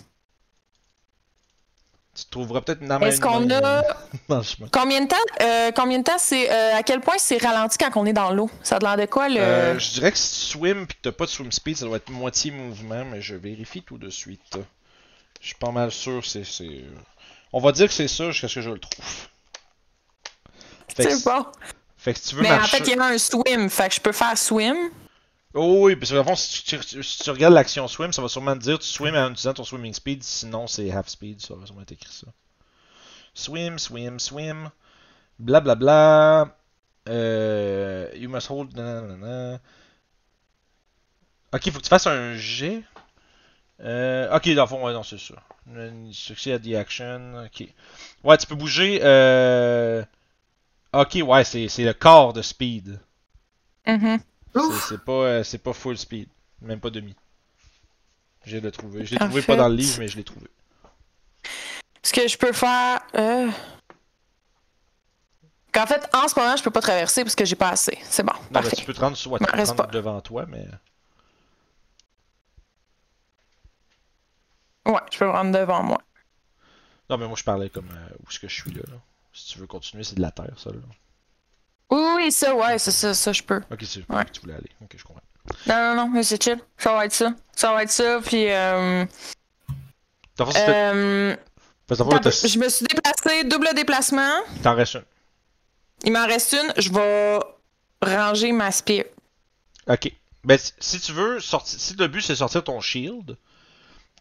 trouveras peut-être une Est-ce qu'on a. Combien de temps, euh, combien de temps c'est. euh, à quel point c'est ralenti quand on est dans l'eau? Ça a l'air de quoi le. Euh, je dirais que si tu swim pis que t'as pas de swim speed, ça doit être moitié mouvement, mais je vérifie tout de suite. Je suis pas mal sûr, c'est. c'est- On va dire que c'est ça jusqu'à ce que je le trouve. C'est bon. fait que si tu veux Mais en fait, il y a un swim. Fait que je peux faire swim. Oh oui, parce que fond, si tu, si tu regardes l'action swim, ça va sûrement te dire tu swim en utilisant ton swimming speed, sinon c'est half speed, ça va sûrement être écrit ça. Swim, swim, swim. Blablabla. Bla, bla. Euh, you must hold. nanana. Ok, faut que tu fasses un G. Euh, ok, dans le fond, ouais, non, c'est ça. Succès à the action. Ok. Ouais, tu peux bouger. Euh... Ok, ouais, c'est le quart de speed. C'est- Ouf. C'est pas, euh, c'est pas full speed. Même pas demi. J'ai le trouvé. Je l'ai trouvé fait- pas dans le livre, mais je l'ai trouvé. Ce que je peux faire. Euh... Qu'en fait, en ce moment, je peux pas traverser parce que j'ai pas assez. C'est bon. Non, parfait. tu peux te rendre, soit, tu peux rendre devant toi, mais. Ouais, je peux me rendre devant moi. Non, mais moi je parlais comme euh, où est-ce que je suis là, là. Si tu veux continuer, c'est de la terre, ça là. Oui, ça, ouais, c'est ça, ça, je peux. Ok, c'est Ouais. que tu voulais aller. Ok, je comprends. Non, non, non, mais c'est chill. Ça va être ça. Ça va être ça, puis. Euh, euh, je me suis déplacé, double déplacement. t'en restes une. Il m'en reste une. Je vais ranger ma spear. Ok. Ben, si- si tu veux sortir, si le but c'est sortir ton shield,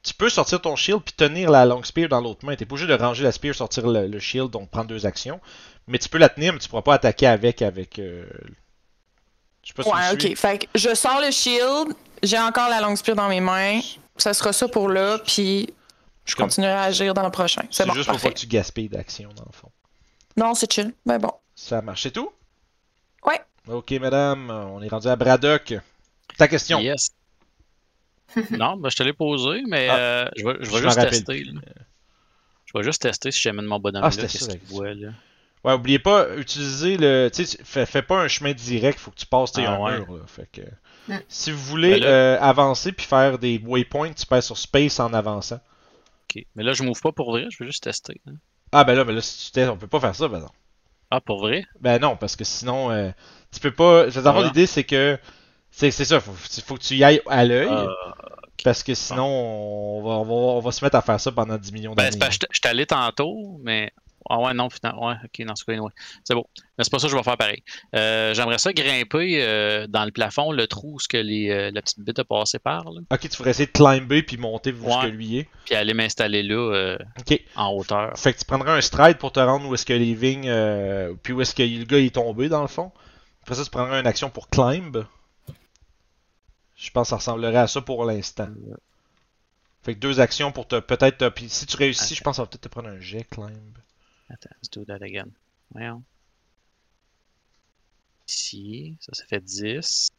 tu peux sortir ton shield puis tenir la long spear dans l'autre main. T'es pas obligé de ranger la spear, sortir le, le shield, donc prendre deux actions. Mais tu peux la tenir, mais tu pourras pas attaquer avec. avec euh, Je sais pas Ouais, ok. suis. Fait que je sors le shield. J'ai encore la longue spear dans mes mains. Ça sera ça pour là, puis je Comme- continuerai à agir dans le prochain. C'est bon, juste pour parfait. pas que tu gaspilles d'action dans le fond. Non, c'est chill. Ben bon. Ça marche, c'est tout? Ouais. Ok, madame, on est rendu à Braddock. Ta question. Yes. Non, ben, je te l'ai posé, mais Ah. euh, je vais, je vais Je juste tester. là. Je vais juste tester si j'amène mon bonhomme Ah, là, qu'est-ce ça, qu'il la voit là. Ouais, oubliez pas, utilisez le. Tu sais, fais, fais pas un chemin direct, faut que tu passes sais, Ah, un ouais. mur. Là. Fait que, Mm. si vous voulez Ben là- euh, avancer puis faire des waypoints, tu passes sur space en avançant. Ok. Mais là, je m'ouvre pas pour vrai, je veux juste tester. hein. Ah, ben là, ben là si tu testes, on peut pas faire ça, ben non. Ah, pour vrai? Ben non, parce que sinon, euh, tu peux pas. Ah. l'idée c'est que. C'est c'est ça, faut, faut que tu y ailles à l'œil. Ah, Parce que sinon, on va, on, va, on va se mettre à faire ça pendant 10 millions ben, d'années. que je allé tantôt, mais. Ah ouais, non, finalement. Ouais, ok, dans ce cas, ouais. C'est bon. Mais c'est pas ça que je vais faire pareil. Euh, J'aimerais ça grimper euh, dans le plafond, le trou où ce que les, euh, la petite bite a passé par, là, Ok, tu ferais essayer de climber puis monter où ce Ouais. que lui est. puis aller m'installer là euh, Ok. en hauteur. Fait que tu prendrais un stride pour te rendre où est-ce que les vignes, euh, puis où est-ce que le gars est tombé dans le fond. Après ça, tu prendrais une action pour climb. Je pense que ça ressemblerait à ça pour l'instant. Fait que deux actions pour te peut-être. Puis si tu réussis, je pense que ça va peut-être te prendre un jet climb. Attends, let's do that again. Voyons. Ici, ça, ça fait 10.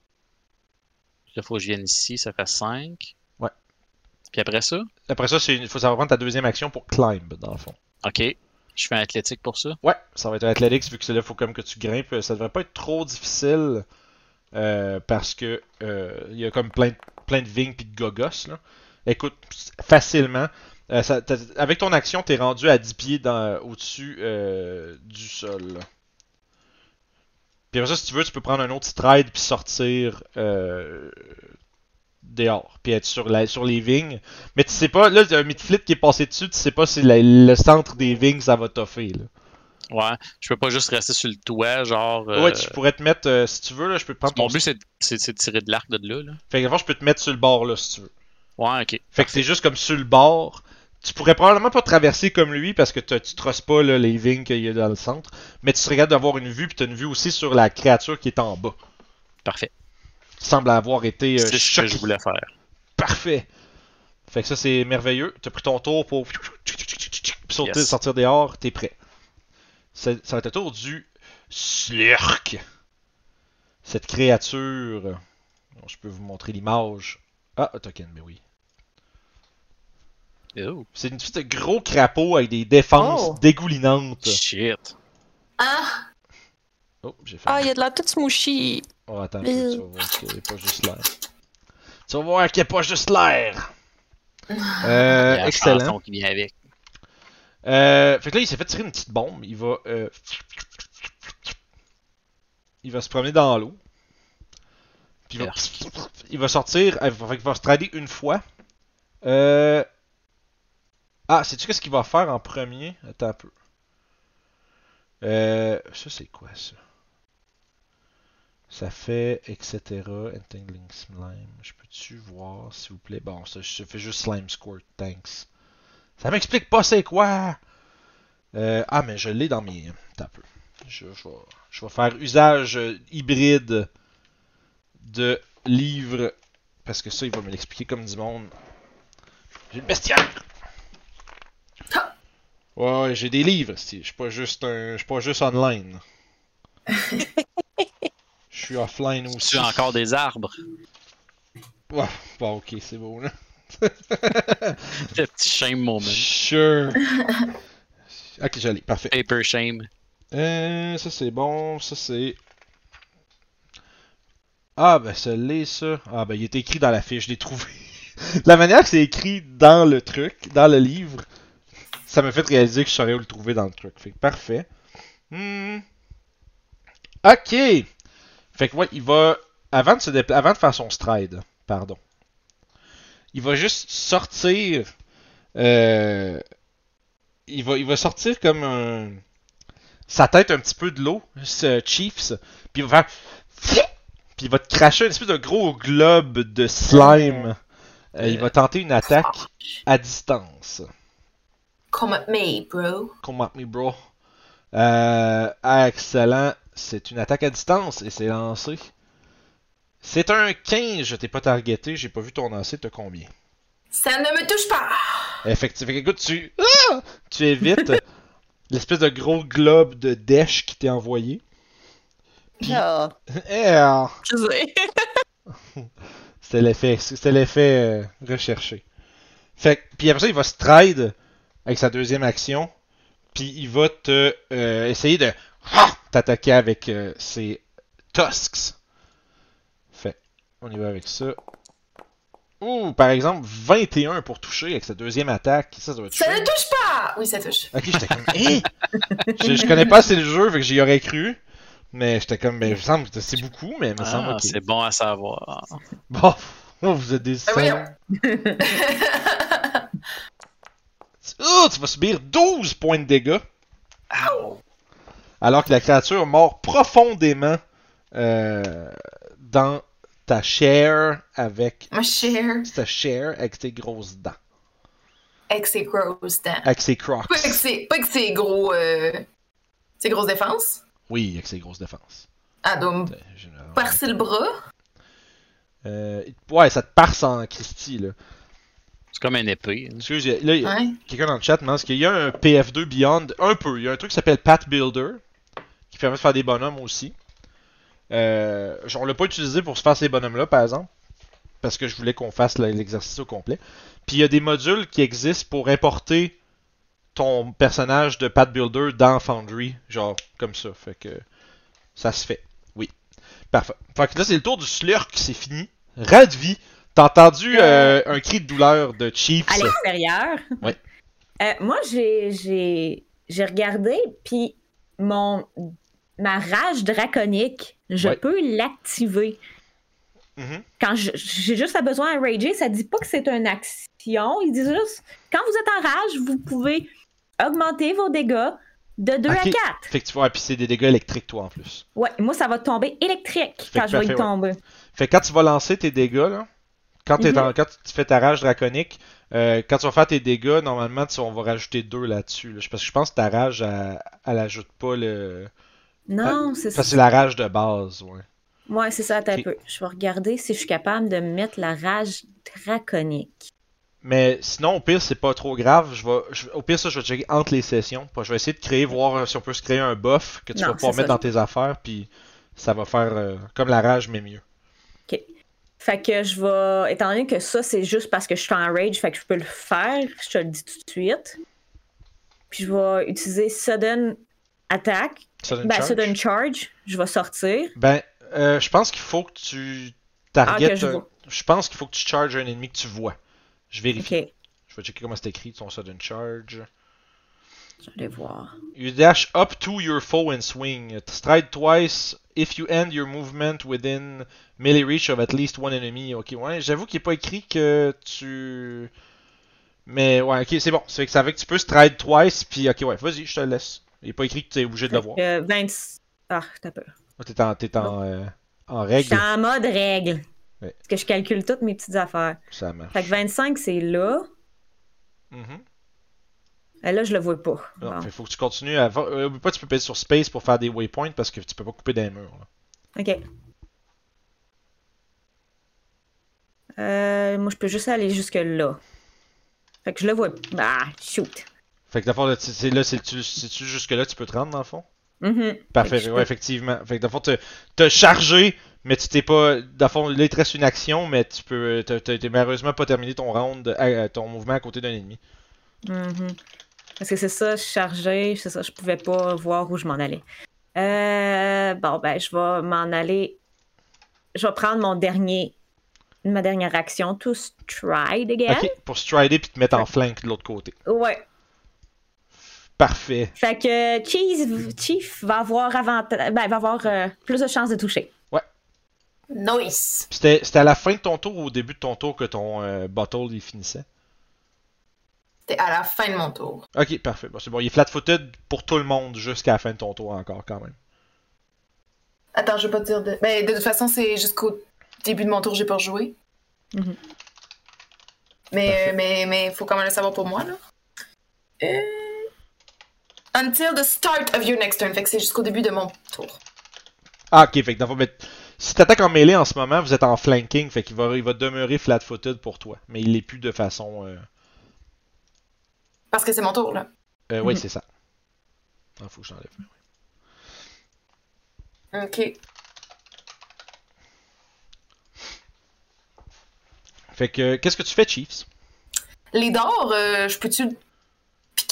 Puis Là, il faut que je vienne ici, ça fait 5. Ouais. Puis après ça, Après ça, il faut va prendre ta deuxième action pour climb dans le fond. ok, je fais un athlétique pour ça? Ouais, ça va être un athletics vu que c'est là, faut comme que tu grimpes. Ça devrait pas être trop difficile euh, parce que euh, il y a comme plein de, vignes puis de gogos là. Écoute, facilement. euh, avec ton action, t'es rendu à 10 pieds au-dessus du sol. Puis après ça, si tu veux, tu peux prendre un autre stride puis sortir dehors, puis être sur, les vignes. Mais tu sais pas, là, il y a un midflit qui est passé dessus, tu sais pas si le centre des vignes ça va toffer. Là. Ouais, je peux pas juste rester sur le toit, genre. euh, Ouais, tu pourrais te mettre, euh, si tu veux, là, je peux prendre Mon ton. but, c'est de tirer de l'arc de là. là. Fait que avant, je peux te mettre sur le bord là, si tu veux. Ouais, ok. Fait que c'est juste comme sur le bord. Tu pourrais probablement pas traverser comme lui parce que tu trosses pas là, les vignes qu'il y a dans le centre. Mais tu serais capable d'avoir une vue, puis t'as une vue aussi sur la créature qui est en bas. Parfait. Qui semble avoir été euh, c'est ce que je voulais faire. Parfait. Fait que ça, c'est merveilleux. T'as pris ton tour pour sauter, Yes. sortir dehors. T'es prêt. Ça, va être le tour du Slurk. Cette créature. Je peux vous montrer l'image. Ah, un token, mais oui. C'est une espèce de gros crapaud avec des défenses Oh. dégoulinantes. shit. Ah! Oh, j'ai fait. Ah, il y a de la toute smoushy. Oh, attends, peu, tu vas voir qu'il n'y a pas juste l'air. Tu vas voir qu'il n'y a pas juste l'air. Il y Euh, excellent. qui vient avec. Euh, fait que là, il s'est fait tirer une petite bombe. Il va. euh, il va se promener dans l'eau. Puis il va, il va sortir. euh, fait qu'il va se trader une fois. Euh... Ah, sais-tu qu'est-ce qu'il va faire en premier? Attends un peu. Euh, ça, c'est quoi ça? Ça fait etc. Entangling slime. Je peux-tu voir, s'il vous plaît? Bon, ça, je fais juste slime squirt. Thanks. Ça m'explique pas c'est quoi. Euh, ah, mais je l'ai dans mes. Peu. Je, je vais, je vais faire usage euh, hybride de livres. Parce que ça, il va me l'expliquer comme du monde. J'ai le bestiaire. Ouais, ouais, j'ai des livres. si. Je suis pas juste un. Je suis pas juste online. Je suis offline aussi. Tu as encore des arbres. Ouais, bon, ok, c'est beau là. Le petit shame moment. Sure. ok, j'allais, parfait. Paper shame. Euh, ça c'est bon, ça c'est. Ah, ben ça l'est ça. Ah, ben il est écrit dans la fiche, je l'ai trouvé. la manière que c'est écrit dans le truc, dans le livre, ça m'a fait réaliser que je saurais où le trouver dans le truc. Fait que parfait. Hmm. Ok. Fait que ouais, il va. Avant de, se dépla- avant de faire son stride, pardon. Il va juste sortir. Euh... Il, va, il va sortir comme un sa tête un petit peu de l'eau, ce Chiefs, puis il va faire puis il va te cracher une espèce de gros globe de slime. Euh, il va tenter une attaque à distance. Come at me, bro. Come at me, bro. Euh, excellent. C'est une attaque à distance et c'est lancé. C'est un 15, je t'ai pas targeté, j'ai pas vu ton lancer, t'as combien? Ça ne me touche pas! Effectivement, écoute, tu, Ah! tu évites l'espèce de gros globe de dèche qui t'est envoyé. Oh. Eh, Je sais. C'était l'effet, c'était l'effet euh, recherché. Fait que- puis après ça, il va stride avec sa deuxième action, puis il va te euh, essayer de ah, t'attaquer avec euh, ses tusks. On y va avec ça. Ouh, par exemple, 21 pour toucher avec sa deuxième attaque. Ça, ça va toucher. Ça ne touche pas! Oui, ça touche. Ok, j'étais comme, hé! je, je connais pas assez le jeu, fait que j'y aurais cru. Mais j'étais comme, ben, il me semble que c'est beaucoup, mais il me semble Ah. C'est bon à savoir. Bon, oh, vous êtes des Ah, voyons. salauds. Oh, tu vas subir 12 points de dégâts. Alors que la créature mord profondément euh, dans ta chair avec Ma ta chair avec tes grosses dents, avec ses grosses dents. avec ses crocs. Pas que c'est, pas que c'est gros. Euh... C'est grosse défense. Oui, avec ses grosses défenses. Ah, donc, Euh, parcer le bras? Euh, ouais, ça te parse en Christie là. C'est comme une épée. Excuse, y a- là, il y a- Ouais. quelqu'un dans le chat demande qu'il y a un PF2 Beyond, un peu. Il y a un truc qui s'appelle Path Builder, qui permet de faire des bonhommes aussi. Euh, on l'a pas utilisé pour se faire ces bonhommes-là, par exemple, parce que je voulais qu'on fasse l'exercice au complet. Puis il y a des modules qui existent pour importer ton personnage de Path Builder dans Foundry, genre comme ça. Fait que ça se fait. Oui. Parfait. Fait que là, c'est le tour du Slurk, c'est fini. Vie. T'as entendu euh, un cri de douleur de Chiefs? À l'extérieur. Ouais. Euh, moi, j'ai, j'ai, j'ai regardé, puis mon, ma rage draconique, je Ouais. peux l'activer. Mhm. Quand je- j'ai juste à besoin de rager, ça dit pas que c'est une action. Il dit juste quand vous êtes en rage, vous pouvez augmenter vos dégâts de 2 à Ok. 4. Fait que tu vois, puis c'est des dégâts électriques, toi, en plus. Ouais, moi, ça va tomber électrique Fait quand je vais y ouais. tomber. Fait que quand tu vas lancer tes dégâts, là, quand, Mhm. quand tu fais ta rage draconique, euh, quand tu vas faire tes dégâts, normalement, tu, on va rajouter deux là-dessus. là. Parce que je pense que ta rage, elle, elle ajoute pas le. Non, c'est ça. c'est la rage de base, ouais. Ouais, c'est ça, attends Ok. un peu. Je vais regarder si je suis capable de mettre la rage draconique. Mais sinon, au pire, c'est pas trop grave. Je vais, je- au pire, ça, je vais checker entre les sessions. Je vais essayer de créer, voir euh, si on peut se créer un buff que tu Non, vas pouvoir mettre ça. dans tes affaires. Puis ça va faire euh, comme la rage, mais mieux. Fait que je vais. Étant donné que ça, c'est juste parce que je suis en rage, fait que je peux le faire, je te le dis tout de suite. Puis je vais utiliser Sudden Attack. Sudden ben, charge? Sudden Charge. Je vais sortir. Ben, euh, je pense qu'il faut que tu targetes. Ah, que je un- vois. je pense qu'il faut que tu charges un ennemi que tu vois. Je vérifie. Ok, Je vais checker comment c'est écrit ton sudden charge. je vais aller voir. You dash up to your foe and swing. Stride twice if you end your movement within melee reach of at least one enemy. Ok, ouais, j'avoue qu'il n'est pas écrit que tu. Mais ouais, ok, c'est bon. C'est que ça fait que tu peux stride twice, puis ok, ouais, vas-y, je te laisse. Il n'est pas écrit que tu es obligé de le voir. 20... Ah, t'as peur. Ouais, T'es en, t'es en, euh, en Je suis règle. en mode règle. Ouais. Parce que je calcule toutes mes petites affaires. Ça marche. Fait que 25, c'est là. Mhm. Et là, je le vois pas. Non, Bon. fait faut que tu continues à. Euh, oublie pas, tu peux payer sur space pour faire des waypoints parce que tu peux pas couper des murs. là. Ok. Euh, moi, je peux juste aller jusque là. Fait que je le vois. Ah, shoot. Fait que d'abord, là, tu- c'est là, c'est tu, c'est-tu jusque là, tu peux te rendre dans le fond? Mhm. Parfait, ouais, effectivement. Fait que d'abord, t'as t'as chargé, mais tu t'es pas. Dans le fond, là, il te reste une action, mais tu peux. T'as t'as- malheureusement pas terminé ton round, euh, ton mouvement à côté d'un ennemi. Mhm. Parce que c'est ça, chargé, c'est ça, je pouvais pas voir où je m'en allais. Euh, bon, ben, je vais m'en aller. Je vais prendre mon dernier. Ma dernière action, to stride again. Ok, pour strider puis te mettre en flank de l'autre côté. Ouais. Parfait. Fait que Chief, Chief va avoir avantage, ben, va avoir euh, plus de chances de toucher. Nice. Puis C'était c'était à la fin de ton tour ou au début de ton tour que ton euh, bottle il finissait? C'était à la fin de mon tour. Ok, parfait. Bon, c'est bon. Il est flat-footed pour tout le monde jusqu'à la fin de ton tour encore, quand même. Attends, je vais pas te dire de. Ben, de toute façon, c'est jusqu'au début de mon tour, j'ai pas joué. Mais, Parfait. euh, mais, mais faut quand même le savoir pour moi, là. Euh, Until the start of your next turn. Fait que c'est jusqu'au début de mon tour. Ah, ok, fait que dans mais si t'attaques en mêlée en ce moment, vous êtes en flanking, fait qu'il va, il va demeurer flat-footed pour toi. Mais il est plus de façon. Euh... Parce que c'est mon tour, là. euh, Oui, Mhm. c'est ça. Ah, faut que j'enlève. Ok. Fait que, qu'est-ce que tu fais, Chiefs? Les dards, euh, je peux-tu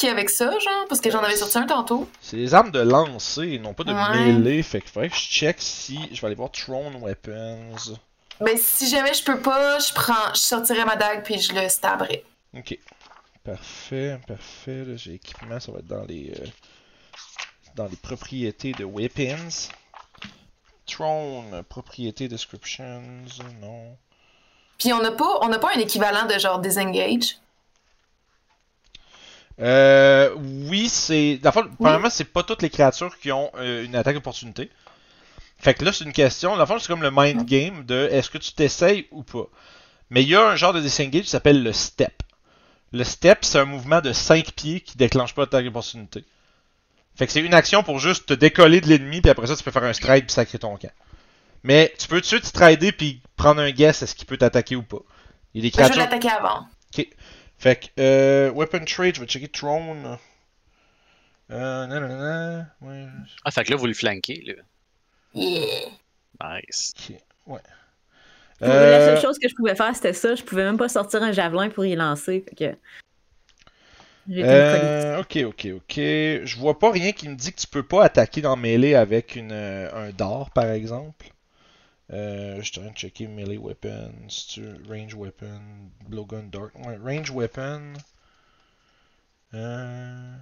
avec ça, genre? Parce que j'en avais sorti un tantôt. C'est des armes de lancer, non pas de Ouais. mêlée. Fait que faudrait que je check si. Je vais aller voir Throne Weapons. Ben, si jamais je peux pas, je prends, je sortirai ma dague puis je le stabberai. Ok. Parfait, parfait. Là, j'ai équipement, ça va être dans les. euh, dans les propriétés de Weapons. Throne, propriété descriptions, non. Puis on n'a pas, on n'a pas un équivalent de genre disengage? Euh, oui, c'est. Dans le fond, premièrement, c'est pas toutes les créatures qui ont euh, une attaque opportunité. Fait que là, c'est une question. Dans le fond, c'est comme le mind game de est-ce que tu t'essayes ou pas? Mais il y a un genre de disengage qui s'appelle le step. Le step, c'est un mouvement de 5 pieds qui déclenche pas d'attaque opportunité. Fait que c'est une action pour juste te décoller de l'ennemi, puis après ça, tu peux faire un stride puis sacrer ton camp. Mais tu peux tout de suite strider puis prendre un guess est-ce qu'il peut t'attaquer ou pas. Il y a des je vais créatures. l'attaquer avant. Fait que, euh, Weapon Trade, je vais checker Throne. Euh, nanana, ouais, Ah, fait que là, vous le flanquez, là. Yeah. Nice. ok, ouais. La Euh, seule chose que je pouvais faire, c'était ça. Je pouvais même pas sortir un javelin pour y lancer. Fait que. Euh, ok, ok, ok. Je vois pas rien qui me dit que tu peux pas attaquer dans Melee avec une, euh, un dard, par exemple. Euh, je suis en train de checker Melee Weapon, Range Weapon, Blowgun. Ouais, Range Weapon. Euh...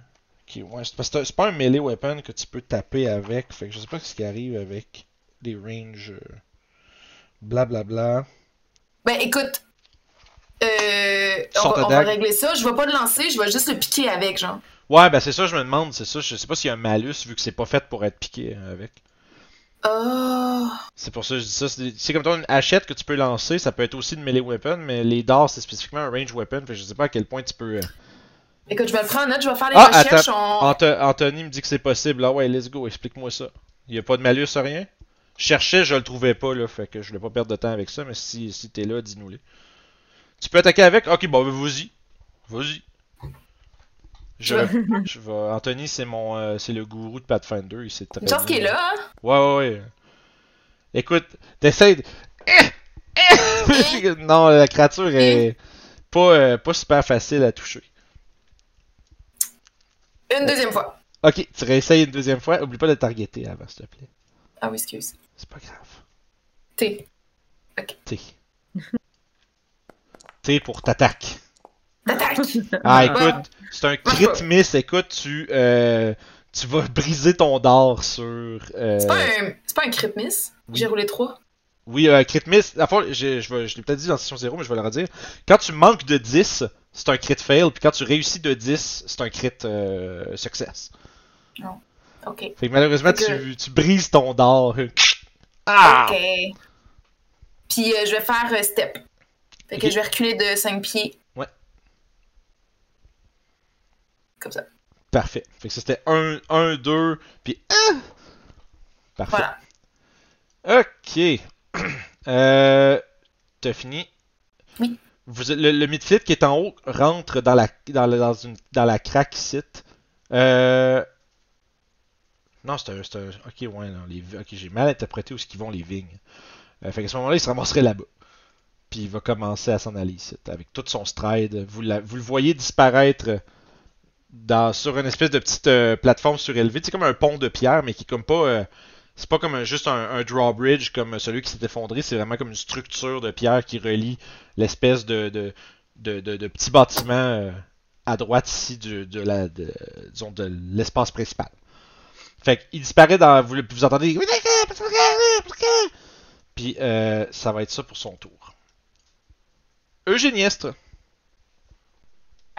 Ok, ouais, c'est pas un Melee Weapon que tu peux taper avec. Fait que je sais pas ce qui arrive avec les range. euh, Blablabla. Ben écoute, euh, on, va, on va régler ça. Je vais pas le lancer, je vais juste le piquer avec, genre. Ouais, ben c'est ça, je me demande, c'est ça. Je sais pas s'il y a un malus vu que c'est pas fait pour être piqué avec. Oh. C'est pour ça que je dis ça. C'est comme toi une hachette que tu peux lancer, ça peut être aussi une melee weapon, mais les dards c'est spécifiquement un range weapon, fait que je sais pas à quel point tu peux. euh, Écoute, je vais le prendre en note, je vais faire les Ah, recherches. on- Anthony me dit que c'est possible. Ah ouais, let's go, explique-moi ça. Il y a pas de malus, rien? Je cherchais, je le trouvais pas, là, fait que je voulais pas perdre de temps avec ça, mais si, si t'es là, dis-nous-les. Tu peux attaquer avec? Ok, bon, vas-y. Vas-y. Je, je vais... Anthony, c'est mon, euh, c'est le gourou de Pathfinder, il sait très bien. qu'il est là, hein? Ouais, ouais, ouais. Écoute, t'essayes de... non, la créature est pas, euh, pas super facile à toucher. Une deuxième fois. Ok, tu réessayes une deuxième fois. Oublie pas de targeter avant, s'il te plaît. Ah oui, excuse. C'est pas grave. T. T. T pour t'attaque. D'attaque! Ah, écoute, c'est un crit miss. Écoute, tu, euh, tu vas briser ton dard sur. euh, C'est pas un, c'est pas un crit miss? Oui. J'ai roulé 3. Oui, euh, crit miss. À fond, je, je, vais- je l'ai peut-être dit dans session 0, mais je vais le redire. Quand tu manques de 10, c'est un crit fail. Puis quand tu réussis de 10, c'est un crit euh, success. Ok. Fait que malheureusement, Fait que- tu, tu brises ton dard. Ah! Ok. Puis euh, je vais faire euh, step. Fait que je vais reculer de 5 pieds. Ouais. Comme ça. Parfait. Fait que ça, c'était 1, 1, 2, puis 1. Parfait. Voilà. Ok. Euh, T'as fini? Oui. Vous, le, le midfit qui est en haut rentre dans la, dans dans une, dans la craque site. Euh... Non, c'est un, Ok, ouais, non, les, ok, j'ai mal interprété où ce qu'ils vont les vignes. Euh, fait qu'à ce moment-là, il se ramasserait là-bas. Puis il va commencer à s'en aller ici, avec tout son stride. Vous, la- vous le voyez disparaître sur une espèce de petite euh, plateforme surélevée. C'est comme un pont de pierre, mais qui est comme pas. euh, c'est pas comme juste un, drawbridge comme celui qui s'est effondré, c'est vraiment comme une structure de pierre qui relie l'espèce de, petit bâtiment euh, à droite ici de, la, de, l'espace principal. Fait disparaît dans. Vous, entendez. Puis euh, ça va être ça pour son tour. Eugéniestre.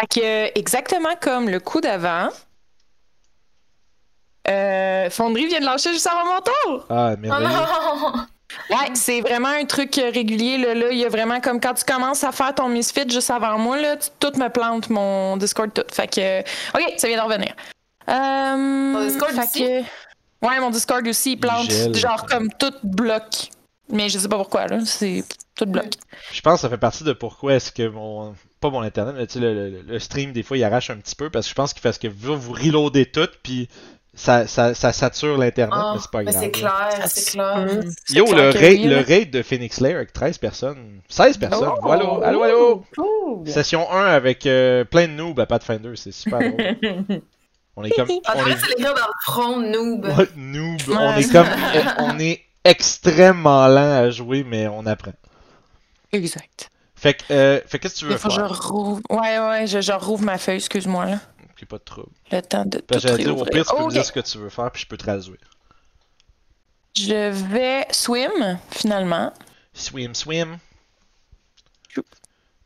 Fait que, exactement comme le coup d'avant, euh, Fonderie vient de lâcher juste avant mon tour. Ah, Oh merveilleux. non! Ouais, c'est vraiment un truc régulier. Là, là. Il y a vraiment comme quand tu commences à faire ton misfit juste avant moi, là, tu- tout me plante mon Discord tout. Fait que, ok, ça vient de revenir. Euh, Ton Discord fait aussi? que- ouais, mon Discord aussi, il plante genre comme tout bloc. Mais je sais pas pourquoi, là. C'est tout bloc. Je pense que ça fait partie de pourquoi est-ce que mon. Pas mon internet, mais tu sais, le, le- le stream, des fois, il arrache un petit peu parce que je pense qu'il fait ce que vous, vous reloadez tout, puis ça, ça, ça sature l'internet, Ah, mais c'est pas mais grave. c'est là. clair, c'est clair. C'est Yo, clair le raid, le raid de Phoenix Slayer avec 13 personnes. 16 personnes. Oh! Voilà, allô, allô? Cool. Session 1 avec euh, plein de noobs à Pathfinder, c'est super drôle. On est comme. On On devrait est, se l'écrire dans le front, noob. Ouais, noob. On est comme. On est extrêmement lent à jouer, mais on apprend. Exact. Fait que, euh, fait que qu'est-ce que tu veux fois, je faire? rouvre. Ouais, ouais, je, je rouvre ma feuille, excuse-moi, là. Ok, pas de trouble. Le temps de tout J'allais dire, au pire, tu peux me Ok. dire ce que tu veux faire, puis je peux traduire. Je vais swim, finalement. Swim, swim. Choup.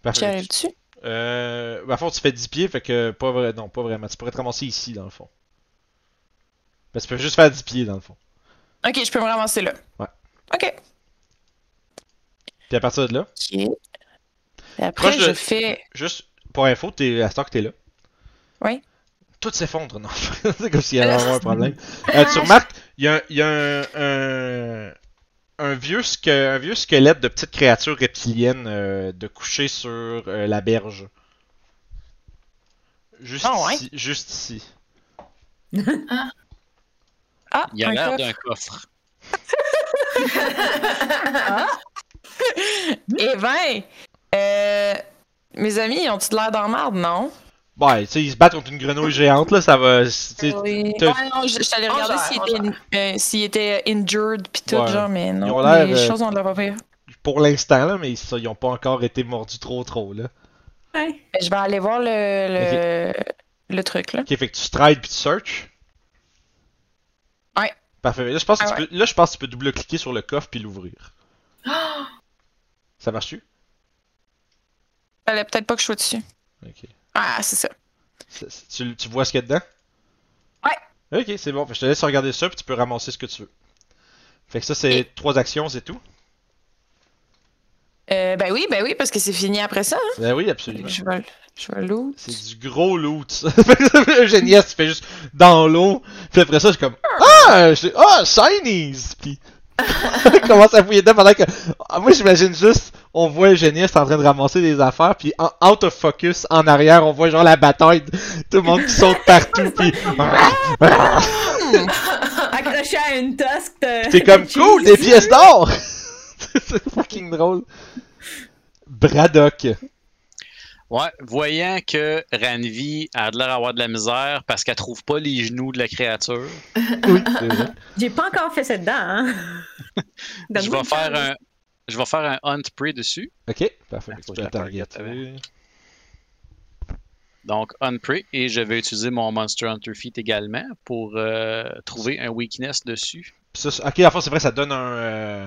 Parfait. J'arrive dessus. Euh, à fond, tu fais 10 pieds, fait que pas vrai, non, pas vraiment. Tu pourrais te ramasser ici, dans le fond. Ben, tu peux juste faire 10 pieds, dans le fond. Ok, je peux me ramasser là. Ouais. Ok. Puis à partir de là, Ok. Et après, Proche de- je fais. juste pour info, t'es, à ce temps que t'es là. Oui. Tout s'effondre, non. c'est comme s'il y avait un problème. Euh, tu remarques, il y a, y a un, un, un vieux sque- un vieux squelette de petite créature reptilienne euh, de coucher sur euh, la berge. Juste Ah ouais? ici. Juste ici. Ah, Il a l'air coffre. d'un coffre. Eh ben, euh, mes amis, ils ont-ils l'air dans marde, non? Ouais, tu sais, ils se battent contre une grenouille géante, là, ça va. Oui. non, je, t'allais On regarder gère, s'il on était, euh, injured pis tout, Ouais. genre, mais Ils non. ont les euh, choses ont l'air pas pire. Pour l'instant, là, mais ça, ils ont pas encore été mordus trop trop, là. Ouais. Ben, Je vais aller voir le, le, le truc, là. Ok, fait que tu strides puis tu search. Ouais. Parfait. Là, je pense que Ah tu peux, là, je pense que tu peux double-cliquer sur le coffre puis l'ouvrir. Ça marche-tu? Fallait peut-être pas que je sois dessus. Ok. Ah, c'est ça. C'est- c'est- Tu, tu vois ce qu'il y a dedans? Ouais. Ok, c'est bon. Fait que je te laisse regarder ça, puis tu peux ramasser ce que tu veux. Fait que ça, c'est Et- trois actions, c'est tout? Euh, ben oui, ben oui, parce que c'est fini après ça. hein. Ben oui, absolument. Je vais, je vais loot. C'est du gros loot, ça. Tu fais juste dans l'eau. Puis après ça, je suis comme Ah! Je Ah! Shinies! Puis. commence à fouiller dedans pendant que. Ah, moi, j'imagine juste, on voit Eugénie, c'est en train de ramasser des affaires. Puis en out of focus, en arrière, on voit genre la bataille. Tout le monde qui saute partout. Puis. Accroché à une tosque de... C'est comme cool, des pièces d'or! c'est fucking drôle. Braddock. Ouais, voyant que Ranvi a de l'air d'avoir de la misère parce qu'elle trouve pas les genoux de la créature, Oui. J'ai pas encore fait ça dedans, hein? je vais faire un. Je vais faire un hunt prey dessus. Ok, parfait. Ah, faut que target Donc, hunt prey. Et je vais utiliser mon Monster Hunter Feat également pour euh, trouver un weakness dessus. Ça, ok, à c'est vrai, ça donne un. euh,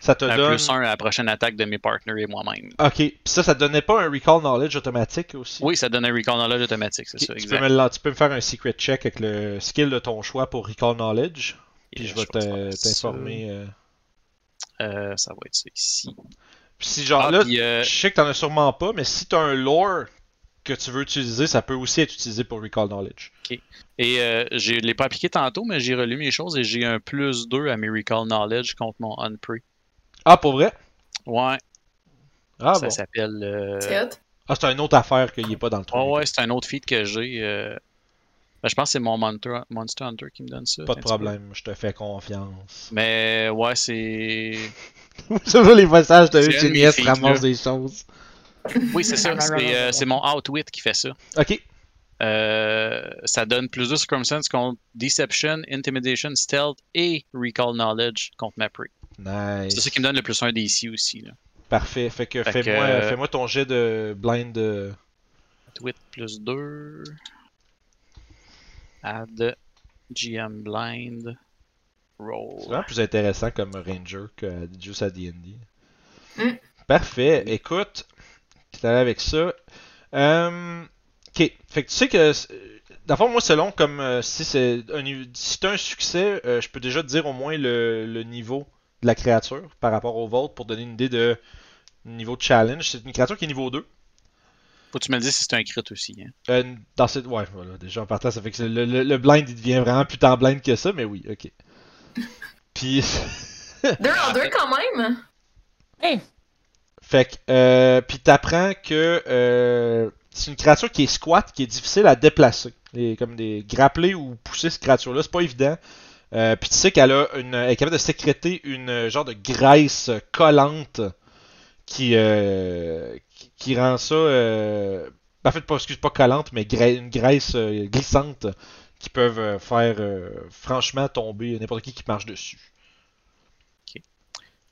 ça te Un donne. plus un à la prochaine attaque de mes partners et moi-même. Ok, puis ça, ça te donnait pas un recall knowledge automatique aussi? Oui, ça donne un recall knowledge automatique, c'est ça, tu, exact. peux me, tu peux me faire un secret check avec le skill de ton choix pour recall knowledge, puis Et je vais t'informer. euh. Euh, ça va être ça ici. Puis si genre Ah, là, puis, euh, je sais que t'en as sûrement pas, mais si t'as un lore que tu veux utiliser, ça peut aussi être utilisé pour recall knowledge. Et euh, je l'ai pas appliqué tantôt, mais j'ai relu mes choses et j'ai un plus 2 à mes recall knowledge contre mon unpre. Ah, pour vrai? Ouais, Ah ça bon. s'appelle. euh. Ah, c'est une autre affaire qu'il est pas dans le truc. Ouais, ouais, c'est un autre feat que j'ai. euh, ben, je pense que c'est mon Monster, Monster Hunter qui me donne ça. Pas de problème, je te fais confiance. Mais ouais, c'est. C'est ça les messages de ramassent là. des choses. Oui, c'est ça. C'est euh, c'est mon Outwit qui fait ça. Ok. Euh, ça donne plus de circumstances contre Deception, Intimidation, Stealth et Recall Knowledge contre ma prey. Nice. C'est ça qui me donne le plus 1 d'ici aussi. Là. Parfait. Fait que Fait fais-moi que, euh, fais-moi ton jet de blind. euh, Outwit plus 2. Add GM Blind. C'est Roll. vraiment plus intéressant comme Ranger que juste à D&D. Mm. Parfait. Écoute, tu allé avec ça. Euh, ok. Fait que tu sais que, d'abord moi selon comme euh, si c'est un si un succès, euh, je peux déjà te dire au moins le, le niveau de la créature par rapport au vôtre pour donner une idée de niveau de challenge. C'est une créature qui est niveau 2. Faut que tu me dises si c'est un crit aussi. Hein. Euh, dans cette... Ouais, voilà, déjà en partant, ça fait que c'est- le, le, le blind il devient vraiment plus tant blind que ça, mais oui, ok. Puis. Deux en deux quand même. Fait que, euh, puis t'apprends que euh, c'est une créature qui est squat, qui est difficile à déplacer. Comme des grappler ou pousser cette créature-là, c'est pas évident. Euh, puis tu sais qu'elle a une, elle est capable de sécréter une genre de graisse collante qui, euh, qui, rend ça, en fait pas excuse pas collante, mais une graisse glissante qui peuvent faire franchement tomber n'importe qui qui marche dessus.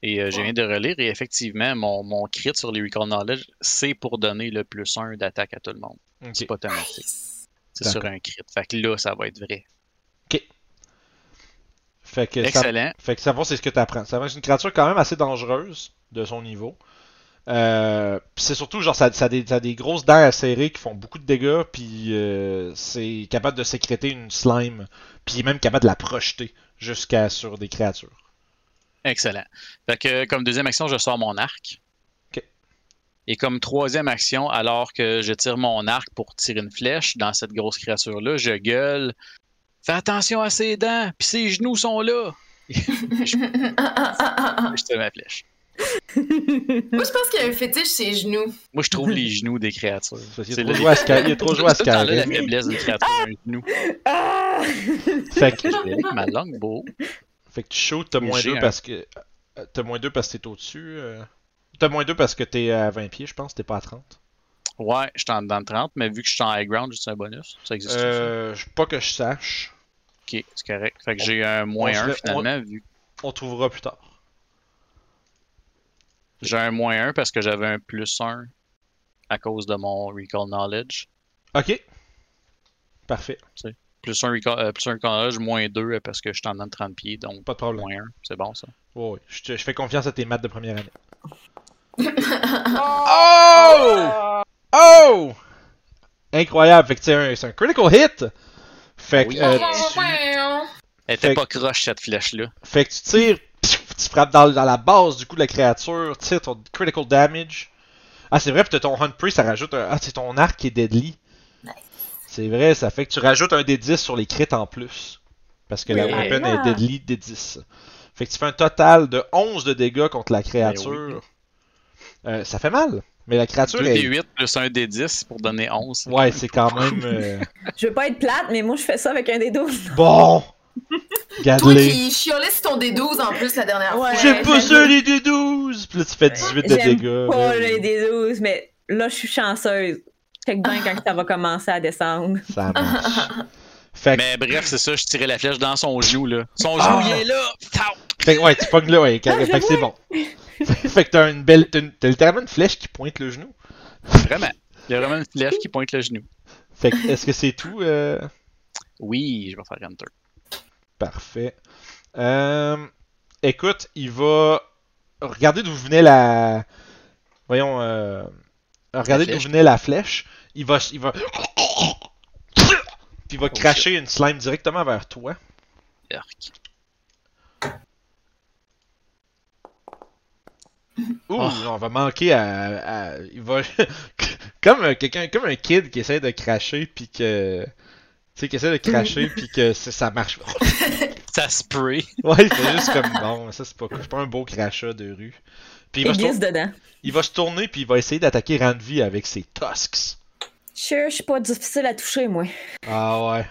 Et euh, je viens de relire et effectivement, mon, mon crit sur les Recall Knowledge, c'est pour donner le plus 1 d'attaque à tout le monde. Ok. C'est pas automatique. Nice. C'est sur un crit. Fait que là, ça va être vrai. Fait que ça. Fait que savoir c'est ce que tu apprends. C'est une créature quand même assez dangereuse de son niveau. Euh, c'est surtout genre ça, ça, a des, ça a des grosses dents acérées qui font beaucoup de dégâts puis euh, c'est capable de sécréter une slime puis il est même capable de la projeter jusqu'à sur des créatures. Excellent. Fait que comme deuxième action, je sors mon arc. Ok. Et comme troisième action, alors que je tire mon arc pour tirer une flèche dans cette grosse créature-là, je gueule Fais attention à ses dents, puis ses genoux sont là. je tire ma flèche. Moi, je pense qu'il y a un fétiche ses genoux. Moi, je trouve les genoux des créatures. C'est a trop à il a trop joué à là, la faiblesse d'une créature, un genou. Ah! Fait que, Je vais avec ma longbow. Fait que tu shoot, t'as moins J'ai 2 un- parce que. euh, T'as moins 2 parce que t'es au-dessus. euh. T'as moins 2 parce que t'es à 20 pieds, je pense, t'es pas à 30. Ouais, je suis en dedans de 30, mais vu que je suis en high ground, juste un bonus. Ça existe ça? Euh, je- pas que je sache. Ok, c'est correct. Fait que j'ai un moins on se 1 le- finalement, vu On trouvera plus tard. J'ai un moins 1 parce que j'avais un plus 1 à cause de mon Recall Knowledge. Ok. Parfait. Plus un euh, plus un Knowledge, moins 2 parce que je suis en dedans de 30 pieds, donc Pas de problème. moins 1. C'est bon ça. Ouais, ouais. Je, te- je fais confiance à tes maths de première année. Oh! Oh! Incroyable. Fait que c'est un, c'est un critical hit. Fait que, Oui. euh, Ah, tu, Elle Fait était que- pas croche, cette flèche-là. fait que tu tires, pfiou, tu frappes dans, dans la base du coup de la créature, tu tires ton critical damage. Ah, c'est vrai, pis t'as ton Hunt Priest, ça rajoute un. Ah, c'est ton arc qui est deadly. C'est vrai, ça fait que tu rajoutes un D10 sur les crits en plus. Parce que la weapon Ah. est deadly D10. Fait que tu fais un total de 11 de dégâts contre la créature. Euh, ça fait mal. Mais la créature 2 est. des 8 plus 1 des 10 pour donner 11. Ouais, c'est quand même. euh, Je veux pas être plate, mais moi, je fais ça avec un des 12. Bon! Toi qui chiolais sur ton D12 en plus la dernière Ouais. fois. Pas j'aime ça les D12! Puis là, tu fais 18 de J'aime dégâts. pas là. les des 12, mais là, je suis chanceuse. Check bien quand ça va commencer à descendre. Ça marche. Fait que, Mais bref, c'est ça, je tirais la flèche dans son genou, là. Son Ah. genou, il est là! Fait que, ouais, tu pognes là, ouais. Ah, fait que c'est bon. fait que t'as une belle. T'as, une- t'as littéralement une flèche qui pointe le genou. Vraiment. Il y a vraiment une flèche qui pointe le genou. Fait que, est-ce que c'est tout? euh, Oui, je vais faire Hunter. Parfait. Euh, écoute, il va. Regardez d'où venait la. Voyons. Euh... Regardez La d'où venait la flèche. Il va. Il va. Puis il va Oh, cracher une slime directement vers toi. Ouh, Oh. on va manquer à. à- il va. comme euh, quelqu'un. Comme un kid qui essaie de cracher puis que. Tu sais, qui essaie de cracher puis que ça marche. Ça spray. Ouais, il fait juste comme bon, ça c'est pas, c'est pas un beau crachat de rue. Puis il Il va, se tour- glisse dedans. il va se tourner puis il va essayer d'attaquer Ranvi avec ses tusks. Sure, je suis pas difficile à toucher, moi. Ah ouais.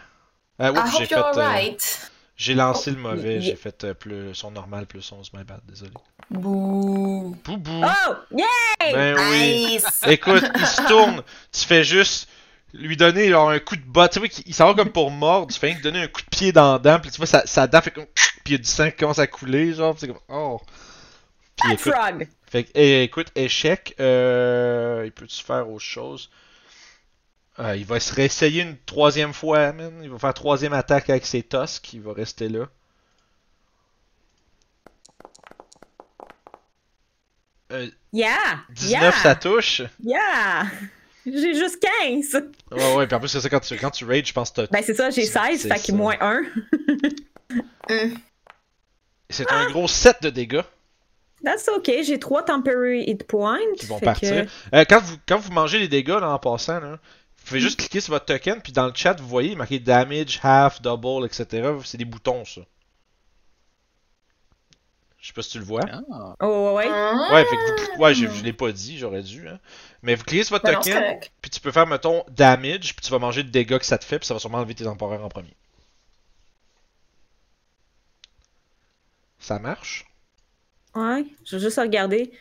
Ah, j'ai hope fait. you're euh, alright. j'ai lancé le mauvais, y- j'ai fait euh, plus, son normal plus 11, my bad, désolé. Bouh. Boubou! Oh! Yeah! Ben oui! Nice. Écoute, il se tourne, tu fais juste lui donner genre, un coup de bas, tu vois qu'il il s'en va comme pour mordre, tu fais rien que donner un coup de pied dans la dent, puis tu vois sa, sa dent fait comme puis il y a du sang qui commence à couler, genre, c'est comme oh. Puis écoute, Frog! fait que, eh, écoute, échec, euh, il peut-tu faire autre chose? Euh, il va se réessayer une troisième fois, man. Il va faire troisième attaque avec ses tusks, il va rester là. Euh, Yeah! 19 yeah! ça touche. Yeah! J'ai juste 15! Ouais, ouais, puis en plus, c'est ça, quand tu, quand tu rage, je pense que t'as- Ben c'est ça, j'ai C'est- 16, c'est fait que ça. moins 1. c'est un gros 7 de dégâts That's okay, j'ai 3 temporary hit points. qui vont partir. que- Euh, quand, vous, quand vous mangez les dégâts là, en passant, là, vous pouvez juste cliquer sur votre token, puis dans le chat, vous voyez marqué damage, half, double, etc. C'est des boutons, ça. Je sais pas si tu le vois. Ah. Oh, ouais, ouais. Hein? Ouais, fait que vous, ouais, je, je l'ai pas dit, j'aurais dû. Hein. Mais vous cliquez sur votre Ben token, puis tu peux faire, mettons, damage, puis tu vas manger le dégât que ça te fait, puis ça va sûrement enlever tes temporaires en premier. Ça marche? Ouais, je vais juste regarder.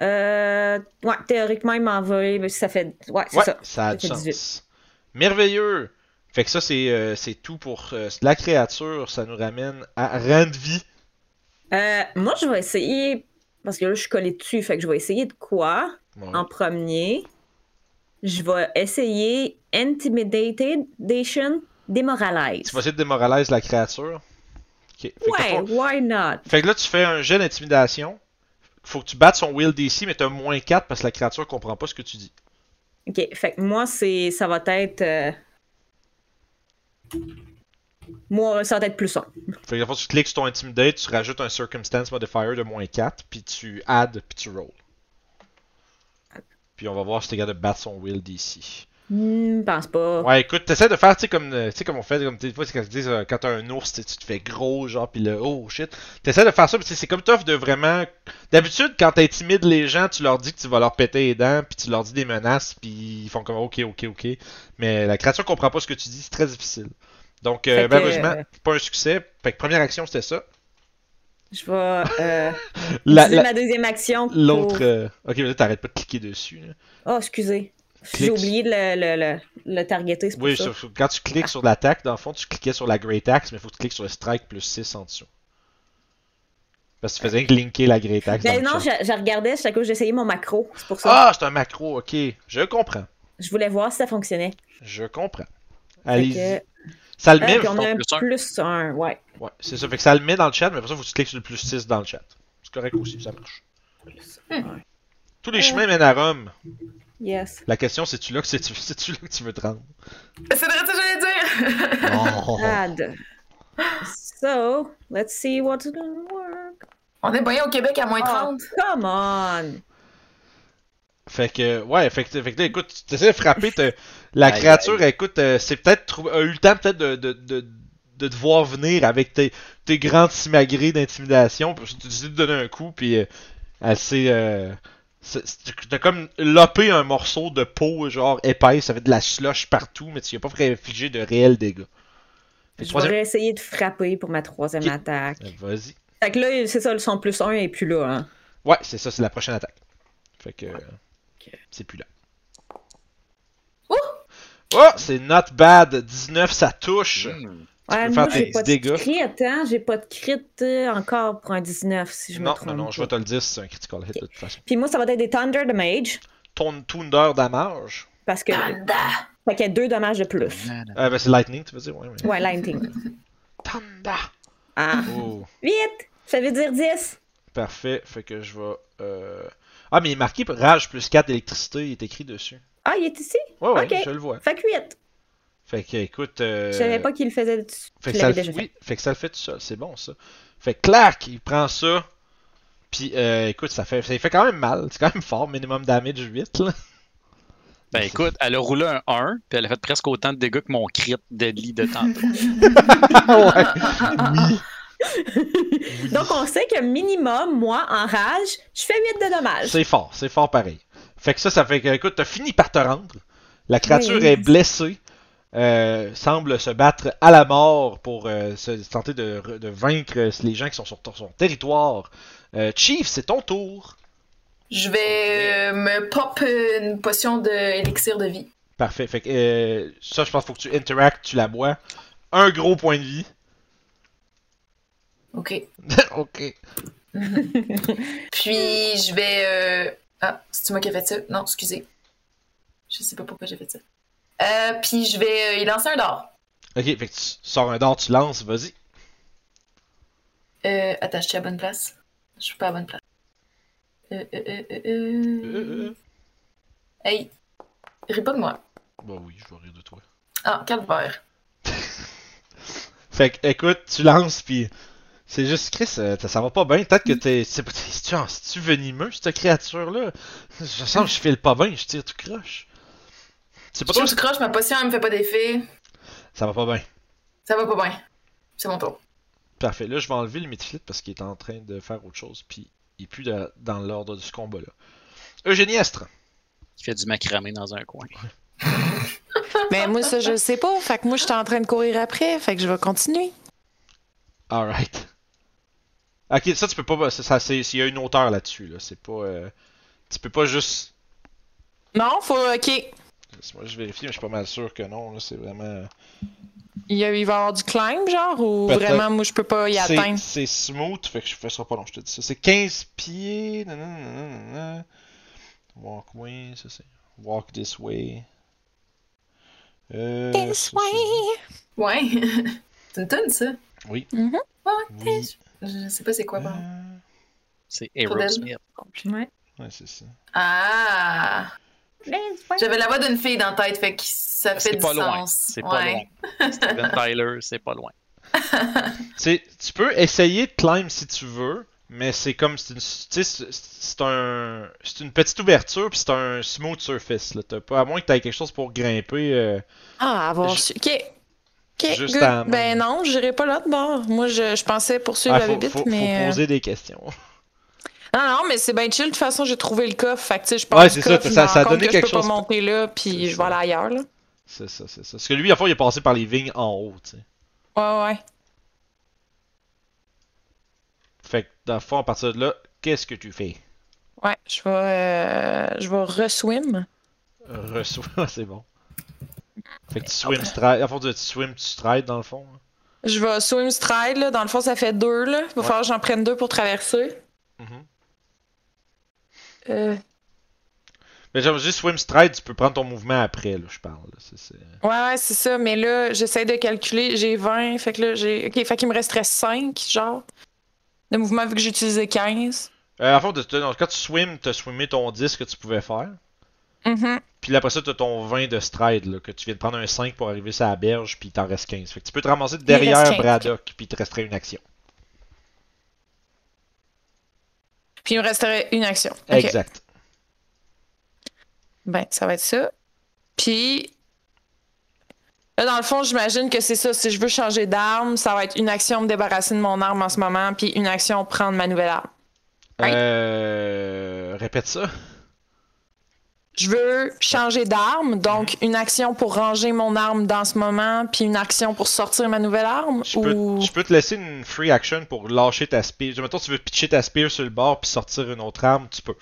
Euh, ouais, théoriquement, il m'a envoyé, mais ça fait. Ouais, c'est Ouais, ça. ça a du Ça fait sens. 18. Merveilleux! Fait que ça, c'est euh, c'est tout pour euh, la créature. Ça nous ramène à Randvi. Euh, moi, je vais essayer. Parce que là, je suis collée dessus, fait que je vais essayer de quoi? Ouais. en premier? Je vais essayer Intimidation, Demoralize. Tu vas essayer de démoraliser la créature? Ouais, fond- why not? Fait que là, tu fais un jet d'intimidation. Faut que tu battes son will DC, mais t'as moins 4 parce que la créature comprend pas ce que tu dis. Ok, fait que moi, c'est, ça va être. euh, Moi, ça va être plus 1. Fait que fond, tu cliques sur ton intimidate, tu rajoutes un circumstance modifier de moins 4, puis tu add, puis tu roll. Puis on va voir si t'es capable de battre son will DC. Hmm, pense pas. Ouais, écoute, t'essaies de faire, tu sais, comme, euh, comme on fait, comme, des fois, c'est quand ils disent, euh, quand t'as un ours, tu te fais gros, genre, pis le, oh shit. T'essaies de faire ça, pis c'est comme tough de vraiment. D'habitude, quand t'intimides les gens, tu leur dis que tu vas leur péter les dents, puis tu leur dis des menaces, puis ils font comme, ok, ok, ok. Mais la créature comprend pas ce que tu dis, c'est très difficile. Donc, euh, que, malheureusement, euh, pas un succès. Fait que première action, c'était ça. Je vais euh, La- ma deuxième action. L'autre. euh, Ok, mais là, t'arrêtes pas de cliquer dessus, là. Oh, excusez. J'ai oublié de le, le, le, le targeter, pour Oui, ça. sur- sur- quand tu cliques sur l'attaque, dans le fond, tu cliquais sur la Great Axe, mais il faut que tu cliques sur le Strike plus 6 en dessous. Parce que tu faisais que linker la Great Axe. Ben non, je, je regardais, chaque fois j'essayais mon macro, c'est pour ça. Ah, c'est un macro, ok. Je comprends. Je voulais voir si ça fonctionnait. Je comprends. Allez-y. que- Ça le met. on a un plus un. plus un, ouais. Ouais, c'est ça. Fait que ça le met dans le chat, mais après ça, faut que tu cliques sur le plus 6 dans le chat. C'est correct aussi, ça marche. Ouais. Tous les chemins mènent à Rome. Yes. La question, c'est-tu là, que c'est- c'est-tu là que tu veux te rendre? C'est vrai que j'allais dire! Oh. Bad. So, let's see what's gonna work. On est bien au Québec à moins 30. Come on! Fait que, ouais, fait que, fait que là, écoute, tu essaies de frapper, t'as- la créature, écoute, euh, c'est peut-être a eu le temps peut-être de, de, de, de te voir venir avec tes, tes grands simagrées d'intimidation, puis tu décides de donner un coup, puis euh, elle s'est... Euh, c'est- T'as comme lopé un morceau de peau, genre épaisse, ça fait de la slush partout, mais tu n'as pas infligé de réels dégâts. Je troisième- vais essayer de frapper pour ma troisième attaque. Euh, Vas-y. Fait que là, c'est ça, son plus 1 est plus là. Hein. Ouais, c'est ça, c'est la prochaine attaque. Fait que. C'est plus là. Ouh! Oh, c'est not bad. 19, ça touche. Hmm. Ouais, moi, faire j'ai pas de dégâts. crit, hein? J'ai pas de crit euh, encore pour un 19, si je me trompe non, non, je vais te le dire, c'est un critical hit de toute façon. Puis moi, ça va être des Thunder Damage, Ton Thunder damage? parce que... Fait qu'il y a deux dommages de plus. Euh, ben, c'est lightning, tu veux dire, ouais. mais- Ouais, Lightning. Thunder. Ah, Oh, 8! Ça veut dire 10. parfait. Fait que je vais. Euh... Ah, mais il est marqué rage plus 4 d'électricité, il est écrit dessus. Ah, il est ici? Ouais, ouais, Ok. je le vois. Fait que 8. Fait que, écoute. Euh... Je savais pas qu'il le faisait. Fait que, ça le... oui, fait que ça le fait tout seul, c'est bon ça. Fait que clac, il prend ça. Puis euh, écoute, ça fait, ça fait quand même mal. C'est quand même fort, minimum damage 8 là. Ben écoute, elle a roulé un 1, puis elle a fait presque autant de dégâts que mon crit deadly de tantôt. ouais. Oui. Donc, on sait que minimum, moi, en rage, je fais 8 de dommages. C'est fort, c'est fort pareil. Fait que ça, ça fait que, écoute, t'as fini par te rendre. La créature Oui. est blessée. Euh, semble se battre à la mort pour euh, se tenter de, de vaincre les gens qui sont sur son territoire. Euh, Chief, c'est ton tour. Je vais me pop une potion d'élixir de vie. Parfait. Fait que ça, je pense qu'il faut que tu interactes, tu la bois. Un gros point de vie. Ok. ok. Puis je vais. Ah, c'est moi qui ai fait ça? Non, excusez. Je sais pas pourquoi j'ai fait ça. Euh, puis je vais euh, y lancer un d'or. Ok, fait que tu sors un dard, tu lances, vas-y. Euh, attends, je suis à bonne place. Je suis pas à bonne place. Euh, euh, euh, euh, Euh. Hey, ris pas de moi. Bah oui, je vais rire de toi. Ah, calvaire. Fait que, écoute, tu lances, puis c'est juste, Chris, ça, ça va pas bien. Peut-être que t'es. C'est pas- C'est-tu en- c'est-tu venimeux, cette créature-là? Je sens que je file pas bien, je tire tout croche. C'est pas Je toi? suis croche, ma potion, elle me fait pas d'effet. Ça va pas bien. Ça va pas bien. C'est mon tour. Parfait. Là, je vais enlever le Midflit parce qu'il est en train de faire autre chose, puis il est plus de- dans l'ordre de ce combat-là. Eugénie Estre. Il fait du macramé dans un coin. Mais moi, ça, je le sais pas. Fait que moi, j'étais en train de courir après. Fait que je vais continuer. Alright. Ok, ça, tu peux pas. Ça, ça, c'est- il y a une hauteur là-dessus, là. C'est pas. euh, tu peux pas juste. Non, faut. Ok. Moi, je vérifie, mais je suis pas mal sûr que non, là. C'est vraiment. Il, y a- il va y avoir du climb, genre, ou Peut-être. vraiment, moi, je peux pas y C'est- atteindre? C'est smooth, fait que je fais ça pas long, je te dis ça. C'est 15 pieds. nanana. Walkway, ça c'est. Walk this way. Euh, This ça, way. Ouais. c'est une tonne, ça. Oui. Ouais, Oui. Je sais pas c'est quoi. Euh, C'est. Aerosmith. Ouais. Ouais, c'est ça. Ah! J'avais la voix d'une fille dans la tête, fait que ça fait C'est du pas loin. sens. C'est pas Ouais. loin. Steven Tyler, c'est pas loin. C'est- tu peux essayer de climb si tu veux, mais c'est comme c'est une, tu sais, c'est- c'est un, c'est une petite ouverture puis c'est un smooth surface là. T'as pas à moins que t'aies quelque chose pour grimper. euh, Ah, avoir su. Ok. À- Ben non, j'irai pas là de bord. Moi, je, je pensais poursuivre ah, la bébite, faut- faut mais. euh, poser des questions. Non, non, mais c'est bien chill. De toute façon, j'ai trouvé le coffre. Fait que, tu sais, je pense Ouais, c'est ça, ça- a donné que quelque je peux chose. pas monter là, puis je vais aller ailleurs, là. C'est ça, c'est ça. Parce que lui, à fond, il est passé par les vignes en haut, tu sais. Ouais, ouais. Fait que dans le fond, à partir de là, qu'est-ce que tu fais? Ouais, je vais. euh, je vais reswim. Reçois, c'est bon. Fait que tu swim stride. À fond, tu swim, tu stride dans le fond. hein? Je vais swim stride, là. Dans le fond, ça fait deux, là. Il va Ouais. falloir que j'en prenne deux pour traverser. Mhm. Euh, Mais genre, juste swim stride, tu peux prendre ton mouvement après, là, je parle. là. C'est- Ouais, ouais, c'est ça. Mais là, j'essaie de calculer. J'ai 20. Fait que là, j'ai. Ok, fait qu'il me resterait 5, genre. De mouvement vu que j'ai utilisé 15. Euh, en fait, de- de- quand tu swim, t'as swimmé ton 10 que tu pouvais faire. Mhm. Puis là, après ça, t'as ton 20 de stride, là, que tu viens de prendre un 5 pour arriver sur la berge, puis il t'en reste 15. Fait que tu peux te ramasser derrière reste 15, Braddock, puis il te resterait une action. Puis il me resterait une action. Exact. Ben, ça va être ça. Puis. Là, dans le fond, j'imagine que c'est ça. Si je veux changer d'arme, ça va être une action me débarrasser de mon arme en ce moment, puis une action prendre ma nouvelle arme. Right. Euh... Répète ça. Je veux changer d'arme, donc une action pour ranger mon arme dans ce moment, puis une action pour sortir ma nouvelle arme. Je peux, ou... je peux te laisser une free action pour lâcher ta spear. Mettons, tu veux pitcher ta spear sur le bord puis sortir une autre arme, tu peux.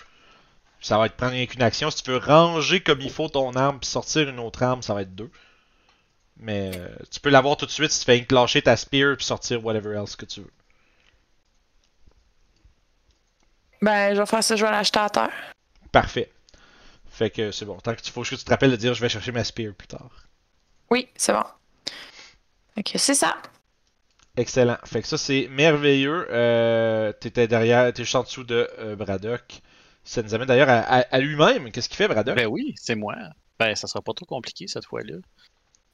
Ça va être prendre qu'une action. Si tu veux ranger comme il faut ton arme puis sortir une autre arme, ça va être deux. Mais euh, tu peux l'avoir tout de suite si tu fais que lâcher ta spear puis sortir whatever else que tu veux. Ben, je vais faire ça, je vais l'acheter à terre. Parfait. Fait que c'est bon. Tant que tu faut que tu te rappelles de dire je vais chercher ma spear plus tard. Oui, c'est bon. Ok, c'est ça. Excellent. Fait que ça c'est merveilleux. Euh, T'étais derrière, t'es juste en dessous de euh, Braddock. Ça nous amène d'ailleurs à, à- à lui-même. Qu'est-ce qu'il fait Braddock? Ben oui, c'est moi. Ben, ça sera pas trop compliqué cette fois-là.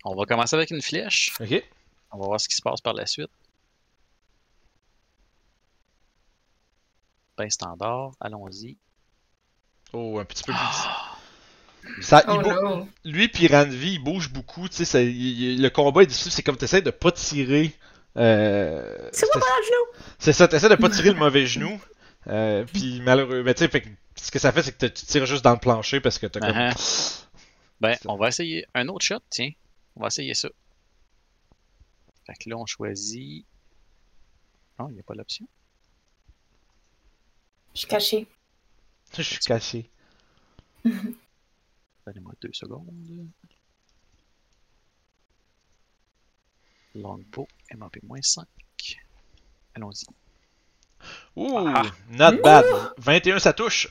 On va commencer avec une flèche. Ok. On va voir ce qui se passe par la suite. Ben standard, allons-y. Oh, un petit peu plus. Ça, il Oh. Lui puis Ranvi, il bouge beaucoup. Tu sais, le combat est difficile. C'est comme t'essaies de pas tirer. Euh, C'est moi pas le genou! C'est ça, t'essaies de pas tirer le mauvais genou. Euh, puis malheureux, mais tu sais, ce que ça fait, c'est que tu tires juste dans le plancher parce que t'as comme. Uh-huh. Ben, on va essayer un autre shot, tiens. On va essayer ça. Fait que là, on choisit. Non, il n'y a pas l'option. Je suis cachée. Je suis caché. Donnez-moi deux secondes. Longbow, MAP-5. Allons-y. Ouh, Ah. not bad. 21, ça touche.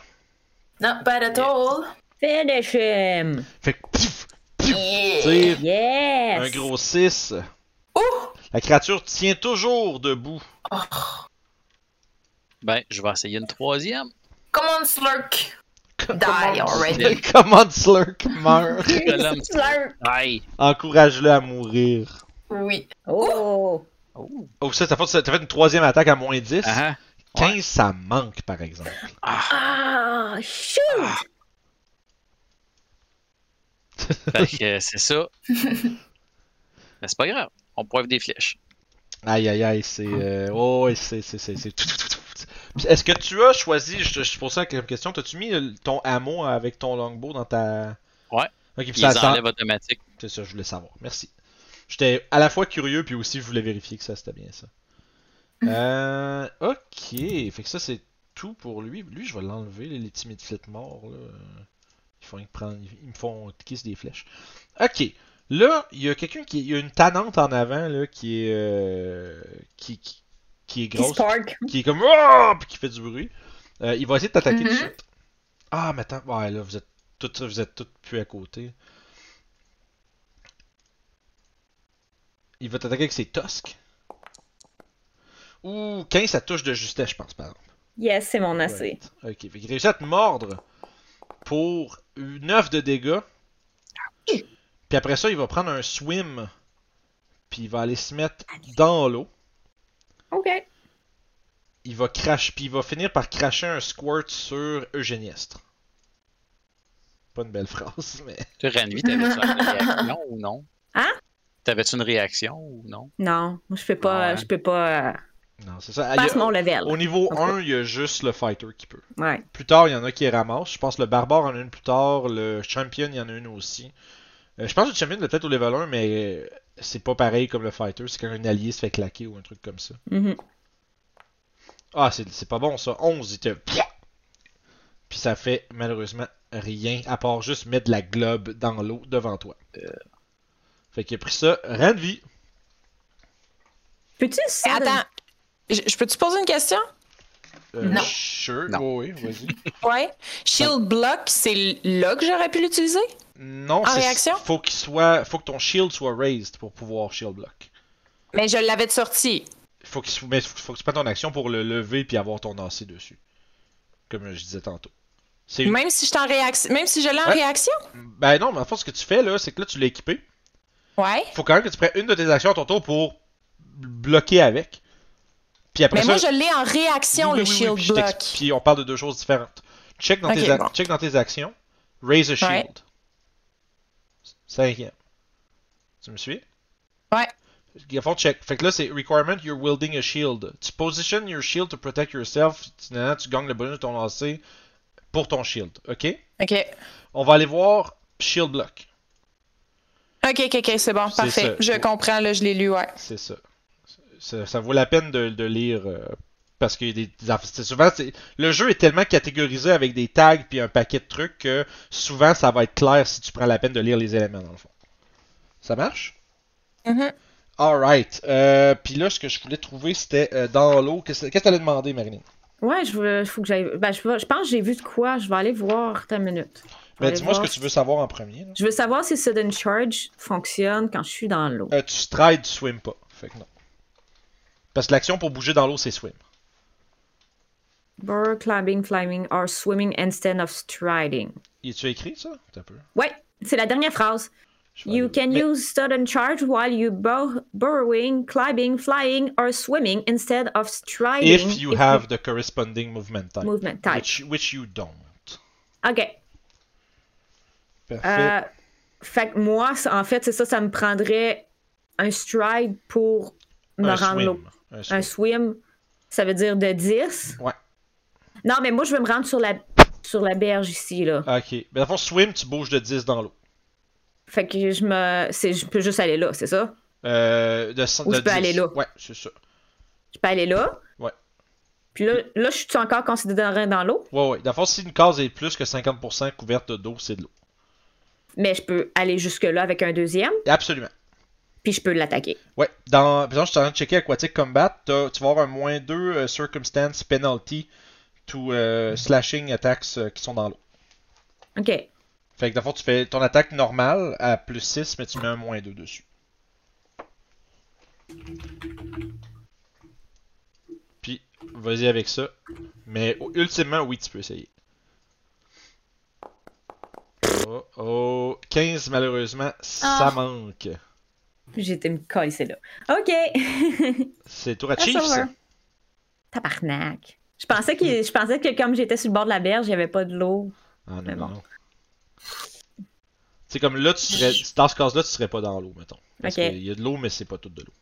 Not bad at all. Finish him! Fait que pif, pif, Yeah. tire. Yes! Un gros 6. Ouh. La créature tient toujours debout. Oh. Ben, je vais essayer une troisième. Come on, Slurk. Die already. Comment Slurk meurt. Aïe! Encourage-le à mourir. Oui. Oh! Oh! Oh, ça, t'as fait, t'as fait une troisième attaque à moins 10. Ah, 15, ça manque, par exemple. Ah! Shoot! Fait que c'est ça. Mais c'est pas grave. On poivre des flèches. Aïe, aïe, aïe, c'est... Euh... Oh, c'est... Est-ce que tu as choisi, je, je pose ça comme question, t'as-tu mis euh, ton ammo avec ton longbow dans ta... Ouais. Ok, puis ça, enlèvent automatique. C'est ça, je voulais savoir. Merci. J'étais à la fois curieux, puis aussi je voulais vérifier que ça c'était bien ça. Euh, ok, fait que ça c'est tout pour lui. Lui, je vais l'enlever, les, timides flits morts. Là. Ils, font, ils, prennent- ils me font kiss des flèches. Ok, là, il y a quelqu'un qui. Il y a une tannante en avant là, qui est. euh, qui, qui, qui est grosse. Qui est comme. Oh! Puis qui fait du bruit. Euh, il va essayer de t'attaquer tout de Mhm. suite. Ah, mais attends, ouais, là, vous êtes toutes, vous êtes toutes plus à côté. Il va t'attaquer avec ses tusks. Ouh, 15, ça touche de justesse, je pense, par exemple. Yes, c'est mon AC. Ok, qu'il réussit à te mordre pour 9 de dégâts. Puis après ça, il va prendre un swim. Puis il va aller se mettre dans l'eau. OK. Il va cracher, puis il va finir par cracher un squirt sur Eugéniestre. Pas une belle phrase, mais. Tu Ranvi, t'avais-tu une réaction ou non? Hein? T'avais-tu une réaction ou non? Non, moi, je peux pas. Ouais. Je peux pas. euh, Non, c'est ça. A- passe mon level. Au niveau Ok. 1, il y a juste le fighter qui peut. Ouais. Plus tard, il y en a qui ramassent. Je pense que le barbare en a une plus tard. Le champion, il y en a une aussi. Euh, je pense que le champion, il est peut-être au level 1, mais euh, c'est pas pareil comme le fighter. C'est quand un allié se fait claquer ou un truc comme ça. Mhm. Ah, c'est c'est pas bon ça. 11, il te. Puis ça fait malheureusement rien à part juste mettre de la globe dans l'eau devant toi. Fait qu'il a pris ça. Ranvi. Peux-tu ça? Attends, je, je peux-tu poser une question? Euh, Non. Sure. Non. Oui, oui, vas-y. Ouais. Shield Block, c'est là que j'aurais pu l'utiliser? Non, En réaction? Faut qu'il soit. Faut que ton shield soit raised pour pouvoir shield block. Mais je l'avais de sortie. Faut qu'il soit- mais faut, faut que tu prennes ton action pour le lever puis avoir ton AC dessus. comme je disais tantôt. C'est Même si je suis en réaction. Même si je l'ai en Ouais. réaction? Ben non, mais en fait, ce que tu fais là, c'est que là, tu l'as équipé. Ouais. Faut quand même que tu prennes une de tes actions à ton tour pour bloquer avec. Puis après Mais ça. moi, je l'ai en réaction, Oui, le oui, oui, shield je block. Puis on parle de deux choses différentes. Check dans, tes, a- bon. check dans tes actions. Raise a shield. Cinquième. Tu me suis? Ouais. Il faut check. Fait que là, c'est requirement, you're wielding a shield. Tu position your shield to protect yourself. Tu, gagnes le bonus de ton lancer pour ton shield. Ok? Ok. On va aller voir shield block. Ok, ok, ok, c'est bon, parfait. ça. Je comprends, là, je l'ai lu, ouais. C'est ça. Ça. ça vaut la peine de, de lire euh, parce a des, souvent le jeu est tellement catégorisé avec des tags puis un paquet de trucs que souvent ça va être clair si tu prends la peine de lire les éléments dans le fond. Ça marche? Mhm. Alright. Euh, puis là, ce que je voulais trouver, c'était euh, dans l'eau. Qu'est-ce que t'allais demander, Marilyn? Ouais, je veux, faut que j'aille. Ben, je, je pense que j'ai vu de quoi. Je vais aller voir ta minute. Ben, dis-moi ce que tu veux savoir en premier. là. Je veux savoir si Sudden Charge fonctionne quand je suis dans l'eau. Euh, tu strides, tu swim pas. Fait que non. Parce que l'action pour bouger dans l'eau, c'est swim. Burr, climbing, climbing, or swimming instead of striding. Y tu écrit ça? T'as peu. Ouais, c'est la dernière phrase. You aller- can Mais- use sudden charge while you bur burrowing, climbing, flying, or swimming instead of striding. If you have the corresponding movement type. movement type. Which, which you don't. Ok. Parfait. Euh, fait que moi, en fait, c'est ça, ça me prendrait un stride pour me un rendre l'eau. Swim. Un swim. ça veut dire de 10. Ouais. Non, mais moi, je veux me rendre sur la, sur la berge ici, là. Ok. Mais dans le fond, swim, tu bouges de 10 dans l'eau. Fait que je me. Je peux juste aller là, c'est ça? Euh, de, Ou de je peux 10. aller là? Ouais, c'est ça. Je peux aller là? Ouais. Puis là, là je suis encore considéré dans l'eau, Ouais, ouais. Dans le fond, si une case est plus que 50% couverte d'eau, c'est de l'eau. mais je peux aller jusque-là avec un deuxième, Absolument. Puis je peux l'attaquer. Ouais. Dans, par exemple, je suis en train de checker Aquatic Combat. t'as- Tu vas avoir un moins 2 circumstance penalty to euh, slashing attacks euh, qui sont dans l'eau. OK. Fait que dans le fond, tu fais ton attaque normale à plus 6, mais tu mets un moins 2 dessus. Puis, vas-y avec ça. Mais oh, ultimement, oui, tu peux essayer. Oh, oh, 15 malheureusement, ça Ah. manque. Été me c'est là. OK. C'est tour à Chiefs? Tabarnak. Je pensais, que, je pensais que comme j'étais sur le bord de la berge, il n'y avait pas de l'eau. Ah non, bon. non. C'est comme là, tu serais, dans ce cas-là, tu serais pas dans l'eau, mettons. Parce Ok. qu'il y a de l'eau, mais c'est pas toute de l'eau.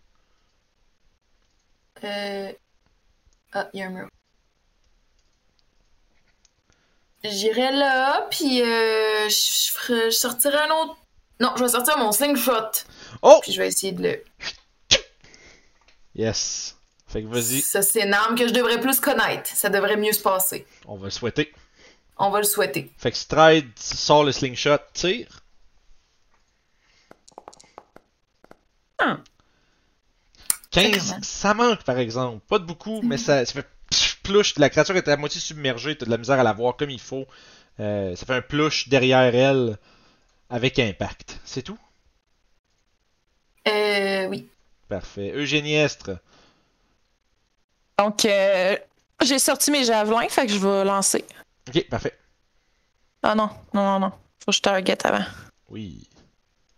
Euh... Ah, il y a un mur. J'irai là, puis euh, je je sortirai un autre. Non, je vais sortir mon slingshot, Oh! puis je vais essayer de le. Yes. Fait que vas-y, Ça, c'est une arme que je devrais plus connaître. Ça devrait mieux se passer. on va le souhaiter. On va le souhaiter. Fait que Stride sort le slingshot, tire. Ah. 15, même. ça manque par exemple. Pas de beaucoup, mais ça, ça fait plush. La créature est à moitié submergée, t'as de la misère à la voir comme il faut. Euh, ça fait un plush derrière elle avec impact. C'est tout? Euh, oui. Parfait. Eugéniestre. Donc, euh, j'ai sorti mes javelins, fait que je vais lancer. Ok, parfait. Ah non, non, non, non. Faut que je target avant. Oui.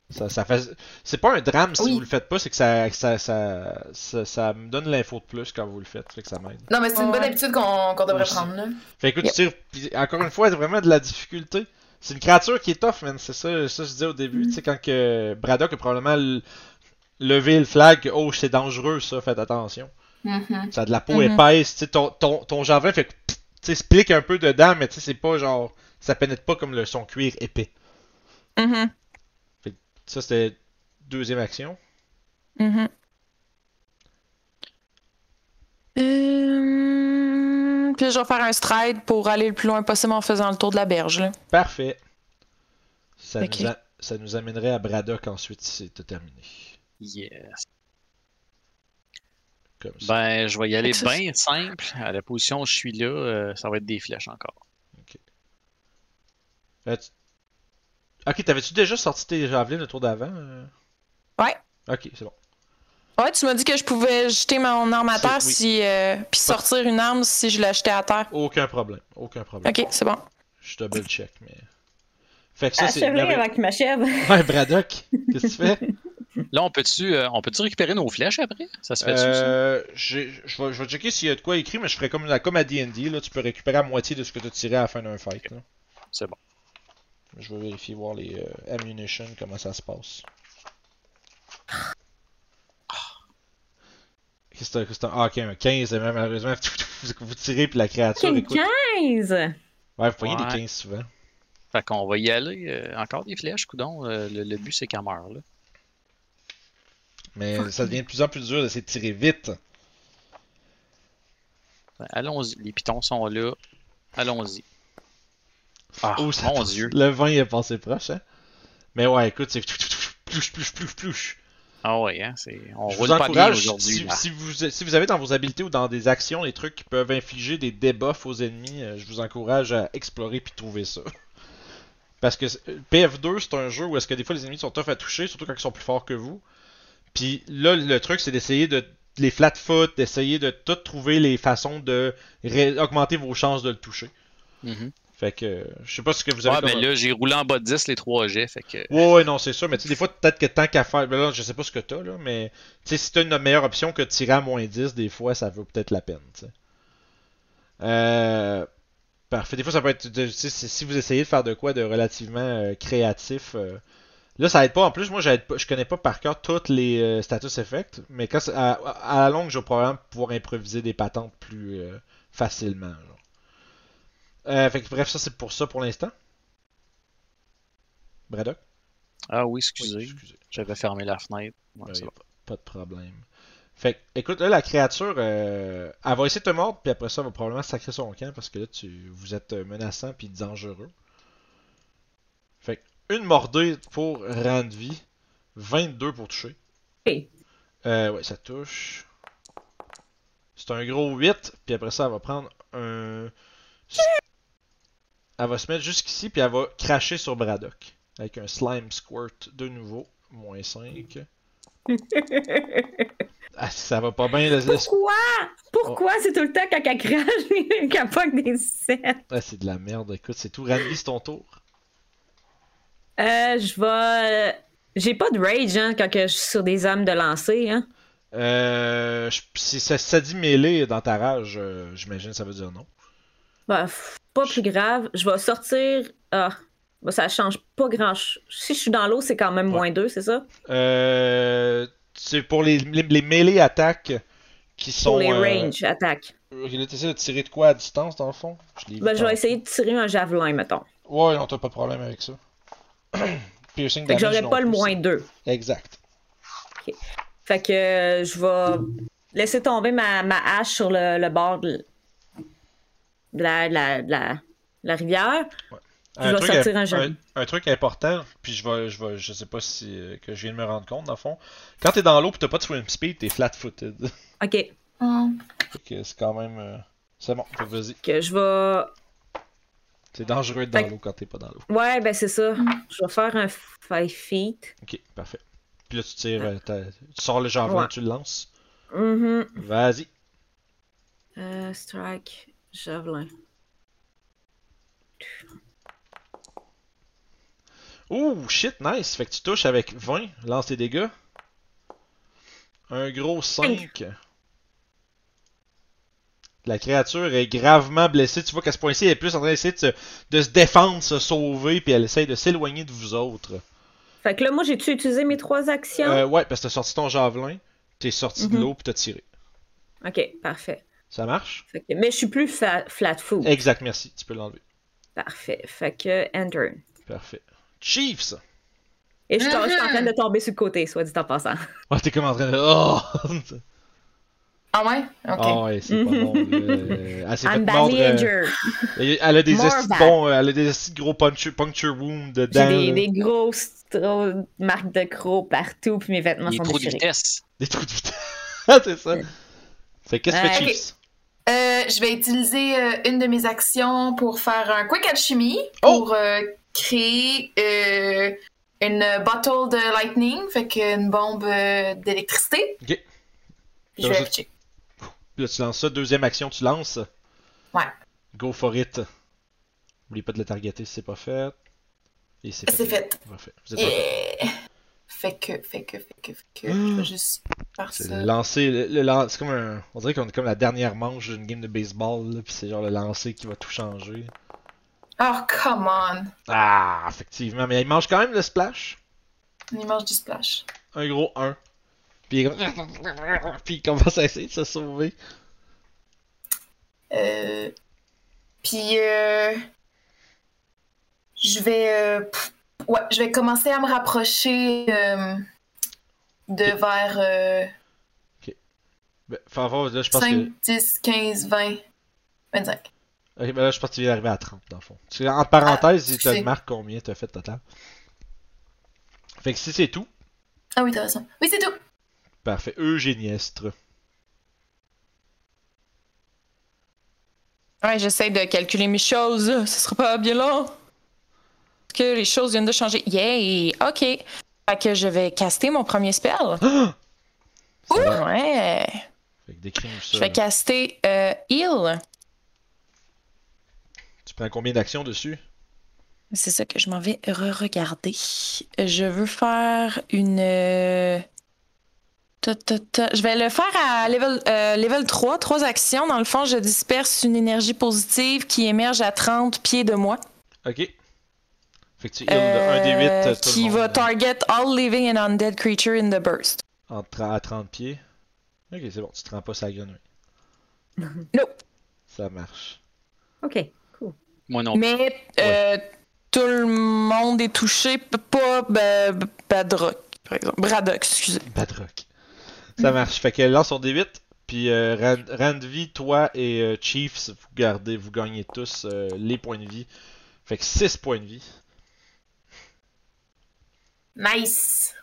Ça, ça fait... C'est pas un drame si Oui. vous le faites pas, c'est que ça, ça, ça, ça, ça me donne l'info de plus quand vous le faites. Fait que ça m'aide. Non, mais c'est une bonne Ouais. habitude qu'on qu'on devrait Aussi. prendre, là. Fait que écoute, Yep. tu tires, encore une fois, c'est vraiment de la difficulté. C'est une créature qui est tough, man. C'est ça, ça je disais au début. Tu sais, quand que Braddock a probablement levé le flag, oh, c'est dangereux, ça, faites attention. Mhm. Ça a de la peau Mhm. épaisse. Tu sais, ton, ton, ton javelin fait tu sais, un peu dedans, mais tu sais, c'est pas genre, ça pénètre pas comme le, son cuir épais. Mhm, Ça, c'était deuxième action. mhm. Euh, Puis je vais faire un stride pour aller le plus loin possible en faisant le tour de la berge. Là. Parfait. Ça, Ok. nous, a- ça nous amènerait à Braddock ensuite si c'est terminé. Yes. Comme ça. Ben, je vais y aller bien simple. À la position où je suis là, euh, ça va être des flèches encore. Euh, tu- Ok, t'avais-tu déjà sorti tes javelins le tour d'avant? euh? Ouais. Ok, c'est bon. Ouais, tu m'as dit que je pouvais jeter mon arme à terre oui. si. euh, puis sortir une arme si je la jetais à terre. Aucun problème. Aucun problème. Ok, c'est bon. Je double check, mais. Fait que ça, c'est. Avant qu'il m'achève. Ouais, Braddock, qu'est-ce que tu fais? Là, on peut-tu euh, on peut-tu récupérer nos flèches après? Ça se fait-tu, ça? Euh, je vais, je vais checker s'il y a de quoi écrit, mais je ferai comme, comme à D&D, là, tu peux récupérer à moitié de ce que tu as tiré à la fin d'un fight. Là. C'est bon. Je vais vérifier, voir les euh, ammunition, comment ça se passe. Qu'est-ce que c'est- c'est un, ah, ok, un 15, mais malheureusement, vous tirez puis la créature, Quel écoute. 15! Ouais, vous voyez Ouais. des 15 souvent. Fait qu'on va y aller. euh, encore des flèches, coudon. Euh, le, le but, c'est qu'elle meure, là. Mais ça devient de plus en plus dur d'essayer de tirer vite. Allons-y. Les pitons sont là. Allons-y. Ah, Oh, mon. Dieu. Le vin est passé proche, hein. Mais ouais, écoute, c'est plouche, plouche, plouche, plouche. Ah ouais, hein, c'est... on Je roule vous pas bien encourage, aujourd'hui. si, vous, si vous avez dans vos habiletés ou dans des actions des trucs qui peuvent infliger des debuffs aux ennemis, euh, je vous encourage à explorer puis trouver ça. Parce que c'est- PF2, c'est un jeu où est-ce que des fois les ennemis sont tough à toucher, surtout quand ils sont plus forts que vous. Puis là, le truc, c'est d'essayer de les flat-foot, d'essayer de tout trouver les façons de ré- augmenter vos chances de le toucher. Mhm. Fait que, je sais pas ce que vous avez Ouais, ben comme- là, j'ai roulé en bas de 10 les 3 jets, fait que... Ouais, ouais, non, c'est sûr, mais tu sais, des fois, peut-être que tant qu'à faire. Ben là, je sais pas ce que t'as, là, mais tu sais, si t'as une meilleure option que de tirer à moins 10, des fois, ça vaut peut-être la peine, tu sais. Euh. Parfait. Des fois, ça peut être. de- si vous essayez de faire de quoi de relativement euh, créatif. euh, Là, ça aide pas. En plus, moi, pas- je connais pas par cœur toutes les euh, status effects, mais quand à, à la longue, je vais probablement pouvoir improviser des patentes plus facilement. genre. Euh, fait que, bref, ça, c'est pour ça pour l'instant. Braddock? Ah oui, Oui, excusez. J'avais fermé la fenêtre. Bon. pas, pas de problème. Fait que, écoute, là, la créature, euh, elle va essayer de te mordre, puis après ça, elle va probablement sacrer son camp, parce que là, tu, vous êtes euh, menaçant puis dangereux. Fait que, une mordée pour rendre vie, 22 pour toucher. Ok. Euh, ouais, ça touche. C'est un gros 8, puis après ça, elle va prendre un... Elle va se mettre jusqu'ici, puis elle va cracher sur Braddock. Avec un Slime Squirt de nouveau, moins 5. Ah, ça va pas bien. le- le- Pourquoi? Pourquoi Oh. c'est tout le temps quand elle crache qu'elle pogne des 7? Ah, c'est de la merde. Écoute, c'est tout. Randy, c'est ton tour. Euh, je vais. J'ai pas de rage hein, quand je suis sur des âmes de lancer. Hein. Euh, je- si ça, si ça dit mêlée dans ta rage, euh, j'imagine ça veut dire non. Bah, pas plus grave. Je vais sortir. Ah, bah, ça change pas grand chose. Si je suis dans l'eau, c'est quand même Ouais. moins 2, c'est ça? Euh, c'est pour les, les, les mêlées attaques qui sont. Pour les euh, range attaques. Ok, là, t'essaies de tirer de quoi à distance, dans le fond? Je Ben, je vais essayer de tirer un javelin, mettons. Ouais, non, t'as pas de problème avec ça. Piercing Fait que j'aurais pas le plus, moins 2. c'est- Exact. Fait que euh, je vais laisser tomber ma, ma hache sur le, le bord de, de la, de la, de la, rivière. Je vais truc, sortir un, un un truc important, puis je vais, je vais, je sais pas si euh, que je viens de me rendre compte dans le fond. Quand t'es dans l'eau pis t'as pas de swim speed, t'es flat-footed. Ok. Hum. Fait que c'est quand même, euh, c'est bon. Vas-y. Que je vais. C'est dangereux d'être dans l'eau quand t'es pas dans l'eau. Ouais, ben c'est ça. Je vais faire un 5 feet. Ok, parfait. Puis là tu tires, euh, tu sors le javelin, Ouais. tu le lances. Mhm. Vas-y. Strike, javelin. Ouh, shit, nice. Fait que tu touches avec 20, lance tes dégâts. Un gros 5. La créature est gravement blessée. Tu vois qu'à ce point-ci, elle est plus en train d'essayer de se, de se défendre, se sauver, puis elle essaye de s'éloigner de vous autres. Fait que là, moi, j'ai-tu utilisé mes trois actions? Euh, ouais, parce que t'as sorti ton javelin, t'es sorti de Mhm. l'eau, puis t'as tiré. Ok, parfait. Ça marche? Fait que- mais je suis plus fa- flat foot. Exact, merci. Tu peux l'enlever. Parfait. Fait que enter. Parfait. Chiefs! Et je, suis- en train de tomber sur le côté, soit dit en passant. Ouais, t'es comme en train de. Oh! Ah ouais? Ok. Ah ouais, c'est pas bon. là. Euh, Elle s'est fait I'm mordre. badly euh, injured. Elle a des bons, euh, elle a des gros puncture, puncture wounds J'ai dedans. des, là. des grosses trop- marques de crocs partout, puis mes vêtements Il est sont trop de déchirés. vitesse. Des trous de vitesse. Ah, c'est ça. Fait que qu'est-ce que Ok. Chiefs? Euh, je vais utiliser euh, une de mes actions pour faire un quick alchemy Oh! pour euh, créer une bottle de lightning, fait qu'une bombe d'électricité. Ok. Je vais afficher. Là, tu lances ça. Deuxième action, tu lances. Ouais. Go for it. N'oublie pas de le targeter si c'est pas fait. Et c'est fait. C'est fait. Parfait. Vous êtes. Fait que, fait que, fait que, fait que. Je vais juste faire C'est ça. lancer. Le, le c'est comme un. On dirait qu'on est comme la dernière manche d'une game de baseball. Là, puis c'est genre le lancer qui va tout changer. Oh, come on. Ah, effectivement. Mais il mange quand même le splash. Il mange du splash. Un gros 1. Puis il, comme- puis il commence à essayer de se sauver. Euh... Puis, euh... je vais, euh... pff, ouais, je vais commencer à me rapprocher euh, de vers euh, Ben, faut avoir, là, je pense 5, que. 10, 15, 20, 25. Ok, ben là, je pense que tu viens d'arriver à 30 dans le fond. En parenthèse, Ah, il te marque combien t'as fait total? Fait que si c'est tout, Ah oui, t'as raison. Oui, c'est tout. parfait. Eugéniestre. Ouais, j'essaie de calculer mes choses. Ce sera pas bien long. Que les choses viennent de changer. Yay! OK. Fait que je vais caster mon premier spell. Va. Ouais. Fait que décris-nous ça. Je vais caster euh, Heal. Tu prends combien d'actions dessus? C'est ça que je m'en vais re-regarder. Je veux faire une. euh, ta, ta, ta. Je vais le faire à level, euh, level 3, trois actions. Dans le fond, je disperse une énergie positive qui émerge à 30 pieds de moi. Ok. Fait que tu heal de 1 des 8 Euh, tout le qui monde, va là, target all living and undead creature in the burst. en à 30 pieds. Ok, c'est bon, tu te rends pas sa grenouille. Nope. Ça marche. OK, cool. Moi non. Mais euh, tout le monde est touché, pas Ba- Ba- Badrock, par exemple. Braddock, excusez. Badrock. Ça marche. Fait que lance son D8. Puis euh, Rand- Randvi, toi et euh, Chiefs, vous gardez, vous gagnez tous euh, les points de vie. Fait que 6 points de vie. Nice.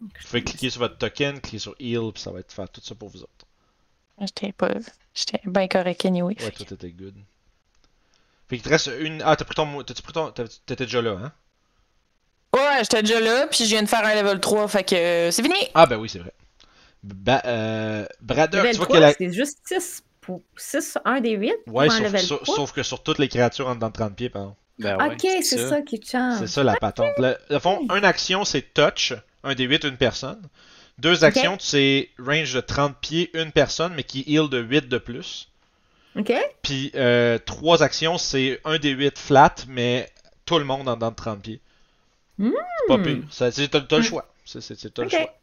Vous pouvez cliquer sur votre token, cliquer sur Heal, puis ça va être faire tout ça pour vous autres. J'étais pas. J'étais bien correct anyway. Ouais, toi t'étais good. Fait qu'il te reste une. Ah, t'as pris ton. T'as-tu pris ton. T'étais déjà là, hein? Ouais, j'étais déjà là, puis je viens de faire un level 3, fait que euh, c'est fini! Ah, ben oui, c'est vrai. Ba euh, Braddock, Level tu vois 3, qu'elle a. c'est juste 6 pour 6, 1 des 8 Ouais, pour un sauf, level sauf- 3? sauf que sur toutes les créatures en dedans de 30 pieds, pardon. Ben ouais, ok, c'est ça. qui change. C'est ça la patente. Le, le fond, une action c'est touch, un des 8 une personne. Deux actions c'est range de 30 pieds, une personne, mais qui heal de 8 de plus. OK. Puis euh, trois actions c'est un des 8 flat, mais tout le monde en dedans de 30 pieds. Hmm. C'est pas pire. Ça, c'est- T'as t'as le choix. C'est- c'est- c'est- T'as Ok. le choix.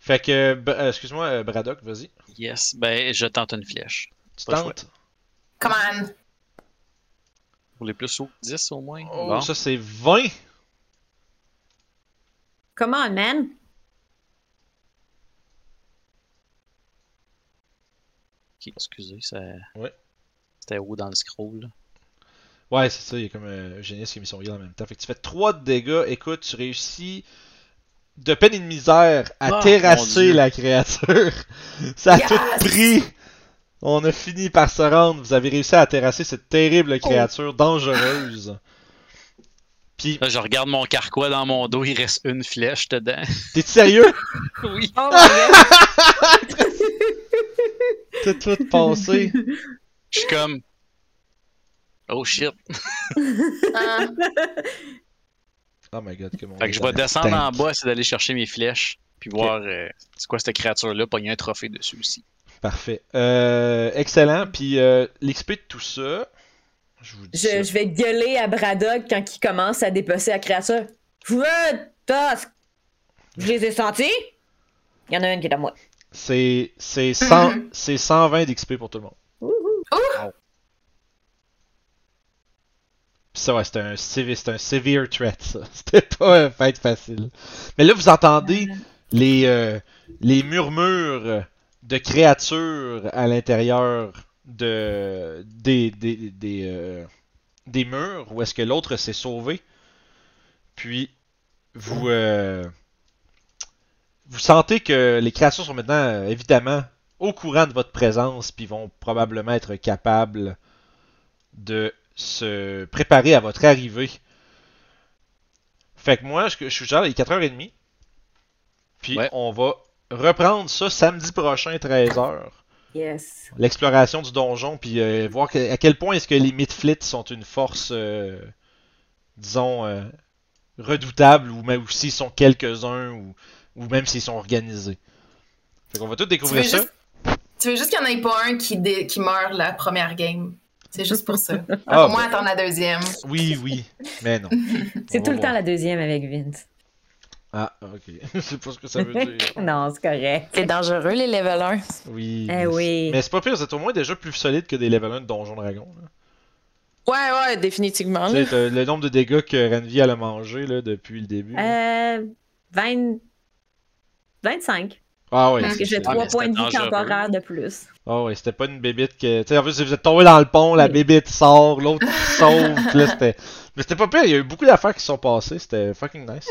Fait que, b- euh, excuse-moi, euh, Braddock, vas-y. Yes. Ben, je tente une flèche. Tu tentes? Come on. Pour les plus hauts, 10 au moins. Oh, bon. ça c'est 20. Come on, man. Ok, excusez, ça... Ouais. C'était où dans le scroll? là? Ouais, c'est ça, il y a comme euh, Eugénie qui a mis son heal en même temps. Fait que tu fais 3 de dégâts. Écoute, tu réussis de peine et de misère à Ah, terrasser la créature. ça a Yes! tout pris. On a fini par se rendre. Vous avez réussi à terrasser cette terrible créature dangereuse. Puis, Là, je regarde mon carquois dans mon dos, il reste une flèche dedans. t'es sérieux? oui. Oh. T'as tout passé. Je suis comme. Oh shit. Ah, Oh my god, que mon Fait que je vais descendre en bas, c'est d'aller chercher mes flèches. Puis voir euh, c'est quoi cette créature-là, pogner un trophée dessus aussi. Parfait. Euh, excellent. Puis, euh, l'XP de tout ça. Je vous dis ça. Je, je vais gueuler à Braddock quand il commence à dépecer la créature. Vous Tusk! Je les ai sentis? Il y en a une qui est à moi. C'est c'est 100 c'est 120 d'XP pour tout le monde. Pis ça, ouais, c'était un, un severe threat, ça. C'était pas un fight facile. Mais là, vous entendez les, euh, les murmures de créatures à l'intérieur de, des, des, des, euh, des murs où est-ce que l'autre s'est sauvé. Puis, vous, euh, vous sentez que les créatures sont maintenant, euh, évidemment, au courant de votre présence, puis vont probablement être capables de se préparer à votre arrivée. Fait que moi, je, je suis genre, il est 4h30. Puis Ouais. on va reprendre ça samedi prochain, 13h. Yes. L'exploration du donjon, puis euh, voir que- à quel point est-ce que les Midflits sont une force, euh, disons, euh, redoutable, ou même s'ils sont quelques-uns, ou, ou même s'ils sont organisés. Fait qu'on va tout découvrir ça. juste, tu veux juste qu'il n'y en ait pas un qui, dé- qui meurt la première game. C'est juste pour ça. Ah, Au moins ben. attendre la deuxième. Oui, oui, mais non. C'est tout le temps la deuxième avec Vince. Ah, ok. Je sais pas ce que ça veut dire. non, c'est correct. C'est dangereux, les level 1. Oui. Eh mais- oui. Mais c'est pas pire, vous êtes au moins déjà plus solide que des level 1 de Donjon Dragon. là. Ouais, ouais, définitivement. Tu sais, le nombre de dégâts que Renvi a mangé là, depuis le début. Euh, 20... 25. Ah ouais. Parce c'est- que j'ai c'est- Ah, trois mais points de vie temporaires de plus. Ah ouais, c'était pas une bébite que. Tu sais, en plus, vous êtes tombé dans le pont, la Oui. bébite sort, l'autre sauve. là, c'était. Mais c'était pas pire, il y a eu beaucoup d'affaires qui se sont passées, c'était fucking nice.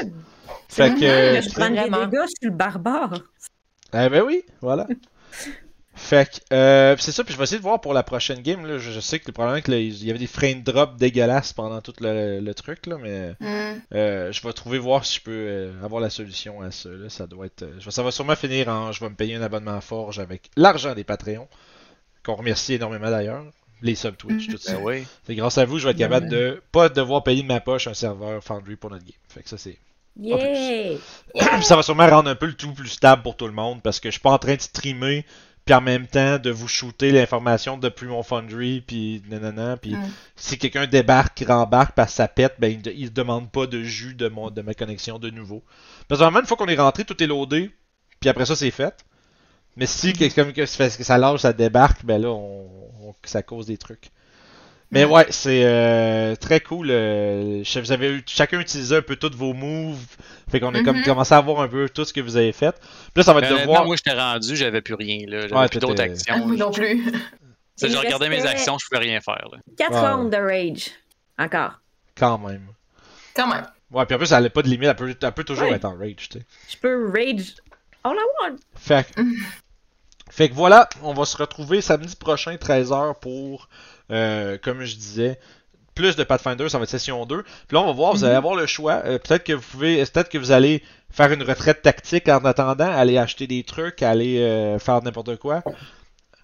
Fait que. Euh, je prends des dégâts, je suis le barbare. Eh ben oui, voilà. Fait que, euh, c'est ça, puis je vais essayer de voir pour la prochaine game, là, je, je sais que le problème, il y avait des frame drops dégueulasses pendant tout le, le truc, là, mais Hmm. euh, je vais trouver voir si je peux euh, avoir la solution à ça, là, ça doit être, euh, ça va sûrement finir en, je vais me payer un abonnement à Forge avec l'argent des Patreons, qu'on remercie énormément d'ailleurs, les sub Twitch, tout ça. Ben oui. C'est grâce à vous, je vais être capable de pas devoir payer de ma poche un serveur Foundry pour notre game. Fait que ça c'est ça va sûrement rendre un peu le tout plus stable pour tout le monde parce que je suis pas en train de streamer puis en même temps de vous shooter l'information depuis mon Foundry puis nanana puis Mm. si quelqu'un débarque, rembarque parce que ça pète, ben il, de- il demande pas de jus de mon de ma connexion de nouveau. Parce que vraiment une fois qu'on est rentré, tout est loadé puis après ça c'est fait. Mais si que ça fait- que ça lâche, ça débarque, ben là on, on- ça cause des trucs. Mais ouais, c'est euh, très cool. euh, je- vous avez eu- chacun utilisé un peu tous vos moves. Fait qu'on a comme Mhm. commencé à voir un peu tout ce que vous avez fait. Puis là, ça va être de voir. moi, j'étais rendu, j'avais plus rien. là. J'avais Ouais, plus d'autres Ah, actions. moi non plus. Je regardais mes actions, je pouvais rien faire. Là. 4 Ouais. rounds de rage. Encore. Quand même. Quand même. Ouais, puis en plus, elle n'a pas de limite. Elle peut, elle peut toujours Ouais. être en rage, tu sais. Je peux rage all I want. Fait que, fait que voilà, on va se retrouver samedi prochain, 13h, pour, euh, comme je disais, plus de Pathfinder, ça va être session 2. Puis là, on va voir, vous allez avoir le choix. Euh, peut-être que vous pouvez, peut-être que vous allez faire une retraite tactique en attendant, aller acheter des trucs, aller euh, faire n'importe quoi.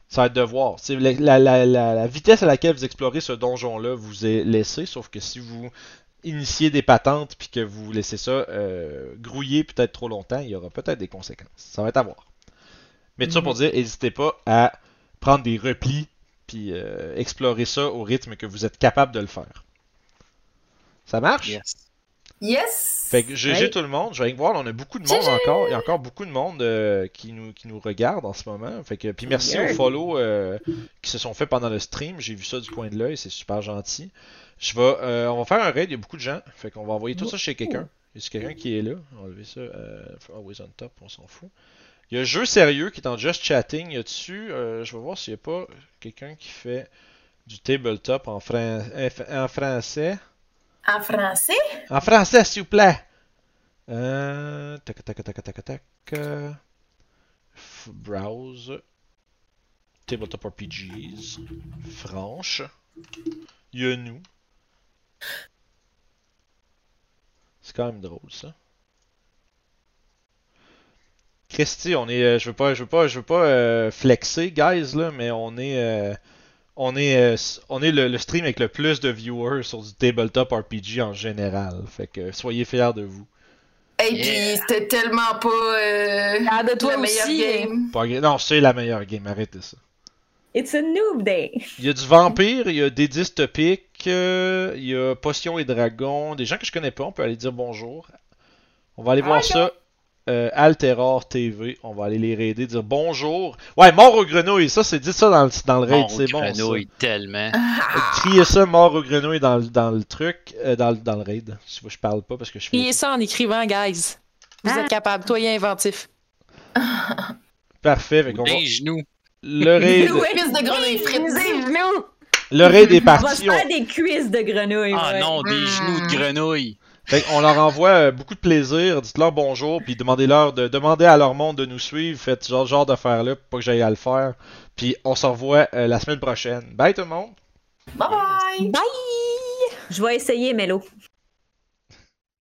Ça va être de voir. C'est la, la, la, la- la vitesse à laquelle vous explorez ce donjon-là vous est laissée, sauf que si vous initiez des patentes puis que vous laissez ça euh, grouiller peut-être trop longtemps, il y aura peut-être des conséquences. Ça va être à voir. Mais tout ça pour dire, n'hésitez pas à prendre des replis puis euh, explorer ça au rythme que vous êtes capable de le faire. Ça marche? Yes. Yes! Fait que GG tout le monde, je vais aller voir, on a beaucoup de monde GG. encore, il y a encore beaucoup de monde euh, qui, nous, qui nous regarde en ce moment. Fait que, puis merci Yeah. aux follow euh, qui se sont faits pendant le stream, j'ai vu ça du coin de l'œil, c'est super gentil. Je vais, euh, on va faire un raid, il y a beaucoup de gens, fait qu'on va envoyer tout ça chez quelqu'un. Y a quelqu'un qui est là? On va enlever ça, euh, always on top, on s'en fout. Il y a Jeu Sérieux qui est en Just Chatting, y a-dessus, euh, je vais voir s'il n'y a pas quelqu'un qui fait du tabletop en, fran- en français. En français? En français, s'il vous plaît. Euh, tac, tac, tac, tac, tac. euh, Browse. Tabletop RPGs. Franche. Il y a nous. C'est quand même drôle ça. Christy, on est, euh, je veux pas, je veux pas, je veux pas euh, flexer, guys là, mais on est, euh, on est, euh, on est le, le stream avec le plus de viewers sur du tabletop RPG en général. Fait que soyez fiers de vous. Et Yeah. puis, c'était tellement pas. Euh, Ah, de toi la meilleure aussi, game. Pas Non, c'est la meilleure game, arrêtez ça. It's a noob day. Il y a du vampire, il y a des dystopiques, euh, il y a potions et dragons, des gens que je connais pas, on peut aller dire bonjour. On va aller voir ça. Euh, Alteror TV, on va aller les raider, dire bonjour. Ouais, mort aux grenouilles, ça c'est dit ça dans le, dans le raid, c'est bon ça. grenouille, tellement. Criez ça mort aux grenouilles dans, le- dans le truc, euh, dans, le- dans le raid. Si vous, je parle pas parce que je fais. Criez ça en écrivant, guys. Vous Ah. êtes capable. Toi, inventif. Parfait, fait qu'on va- Des genoux. le raid, quiz de grenouille frites. le raid est On va se parti. on- faire des cuisses de grenouilles. Ah ouais. non, des genoux de grenouille. Fait qu'on leur envoie euh, beaucoup de plaisir, dites-leur bonjour, puis demandez-leur de demander à leur monde de nous suivre, faites ce genre, genre d'affaires-là, pour pas que j'aille à le faire. Puis on se revoit euh, la semaine prochaine. Bye tout le monde! Bye bye! Bye! Je vais essayer, Mélo.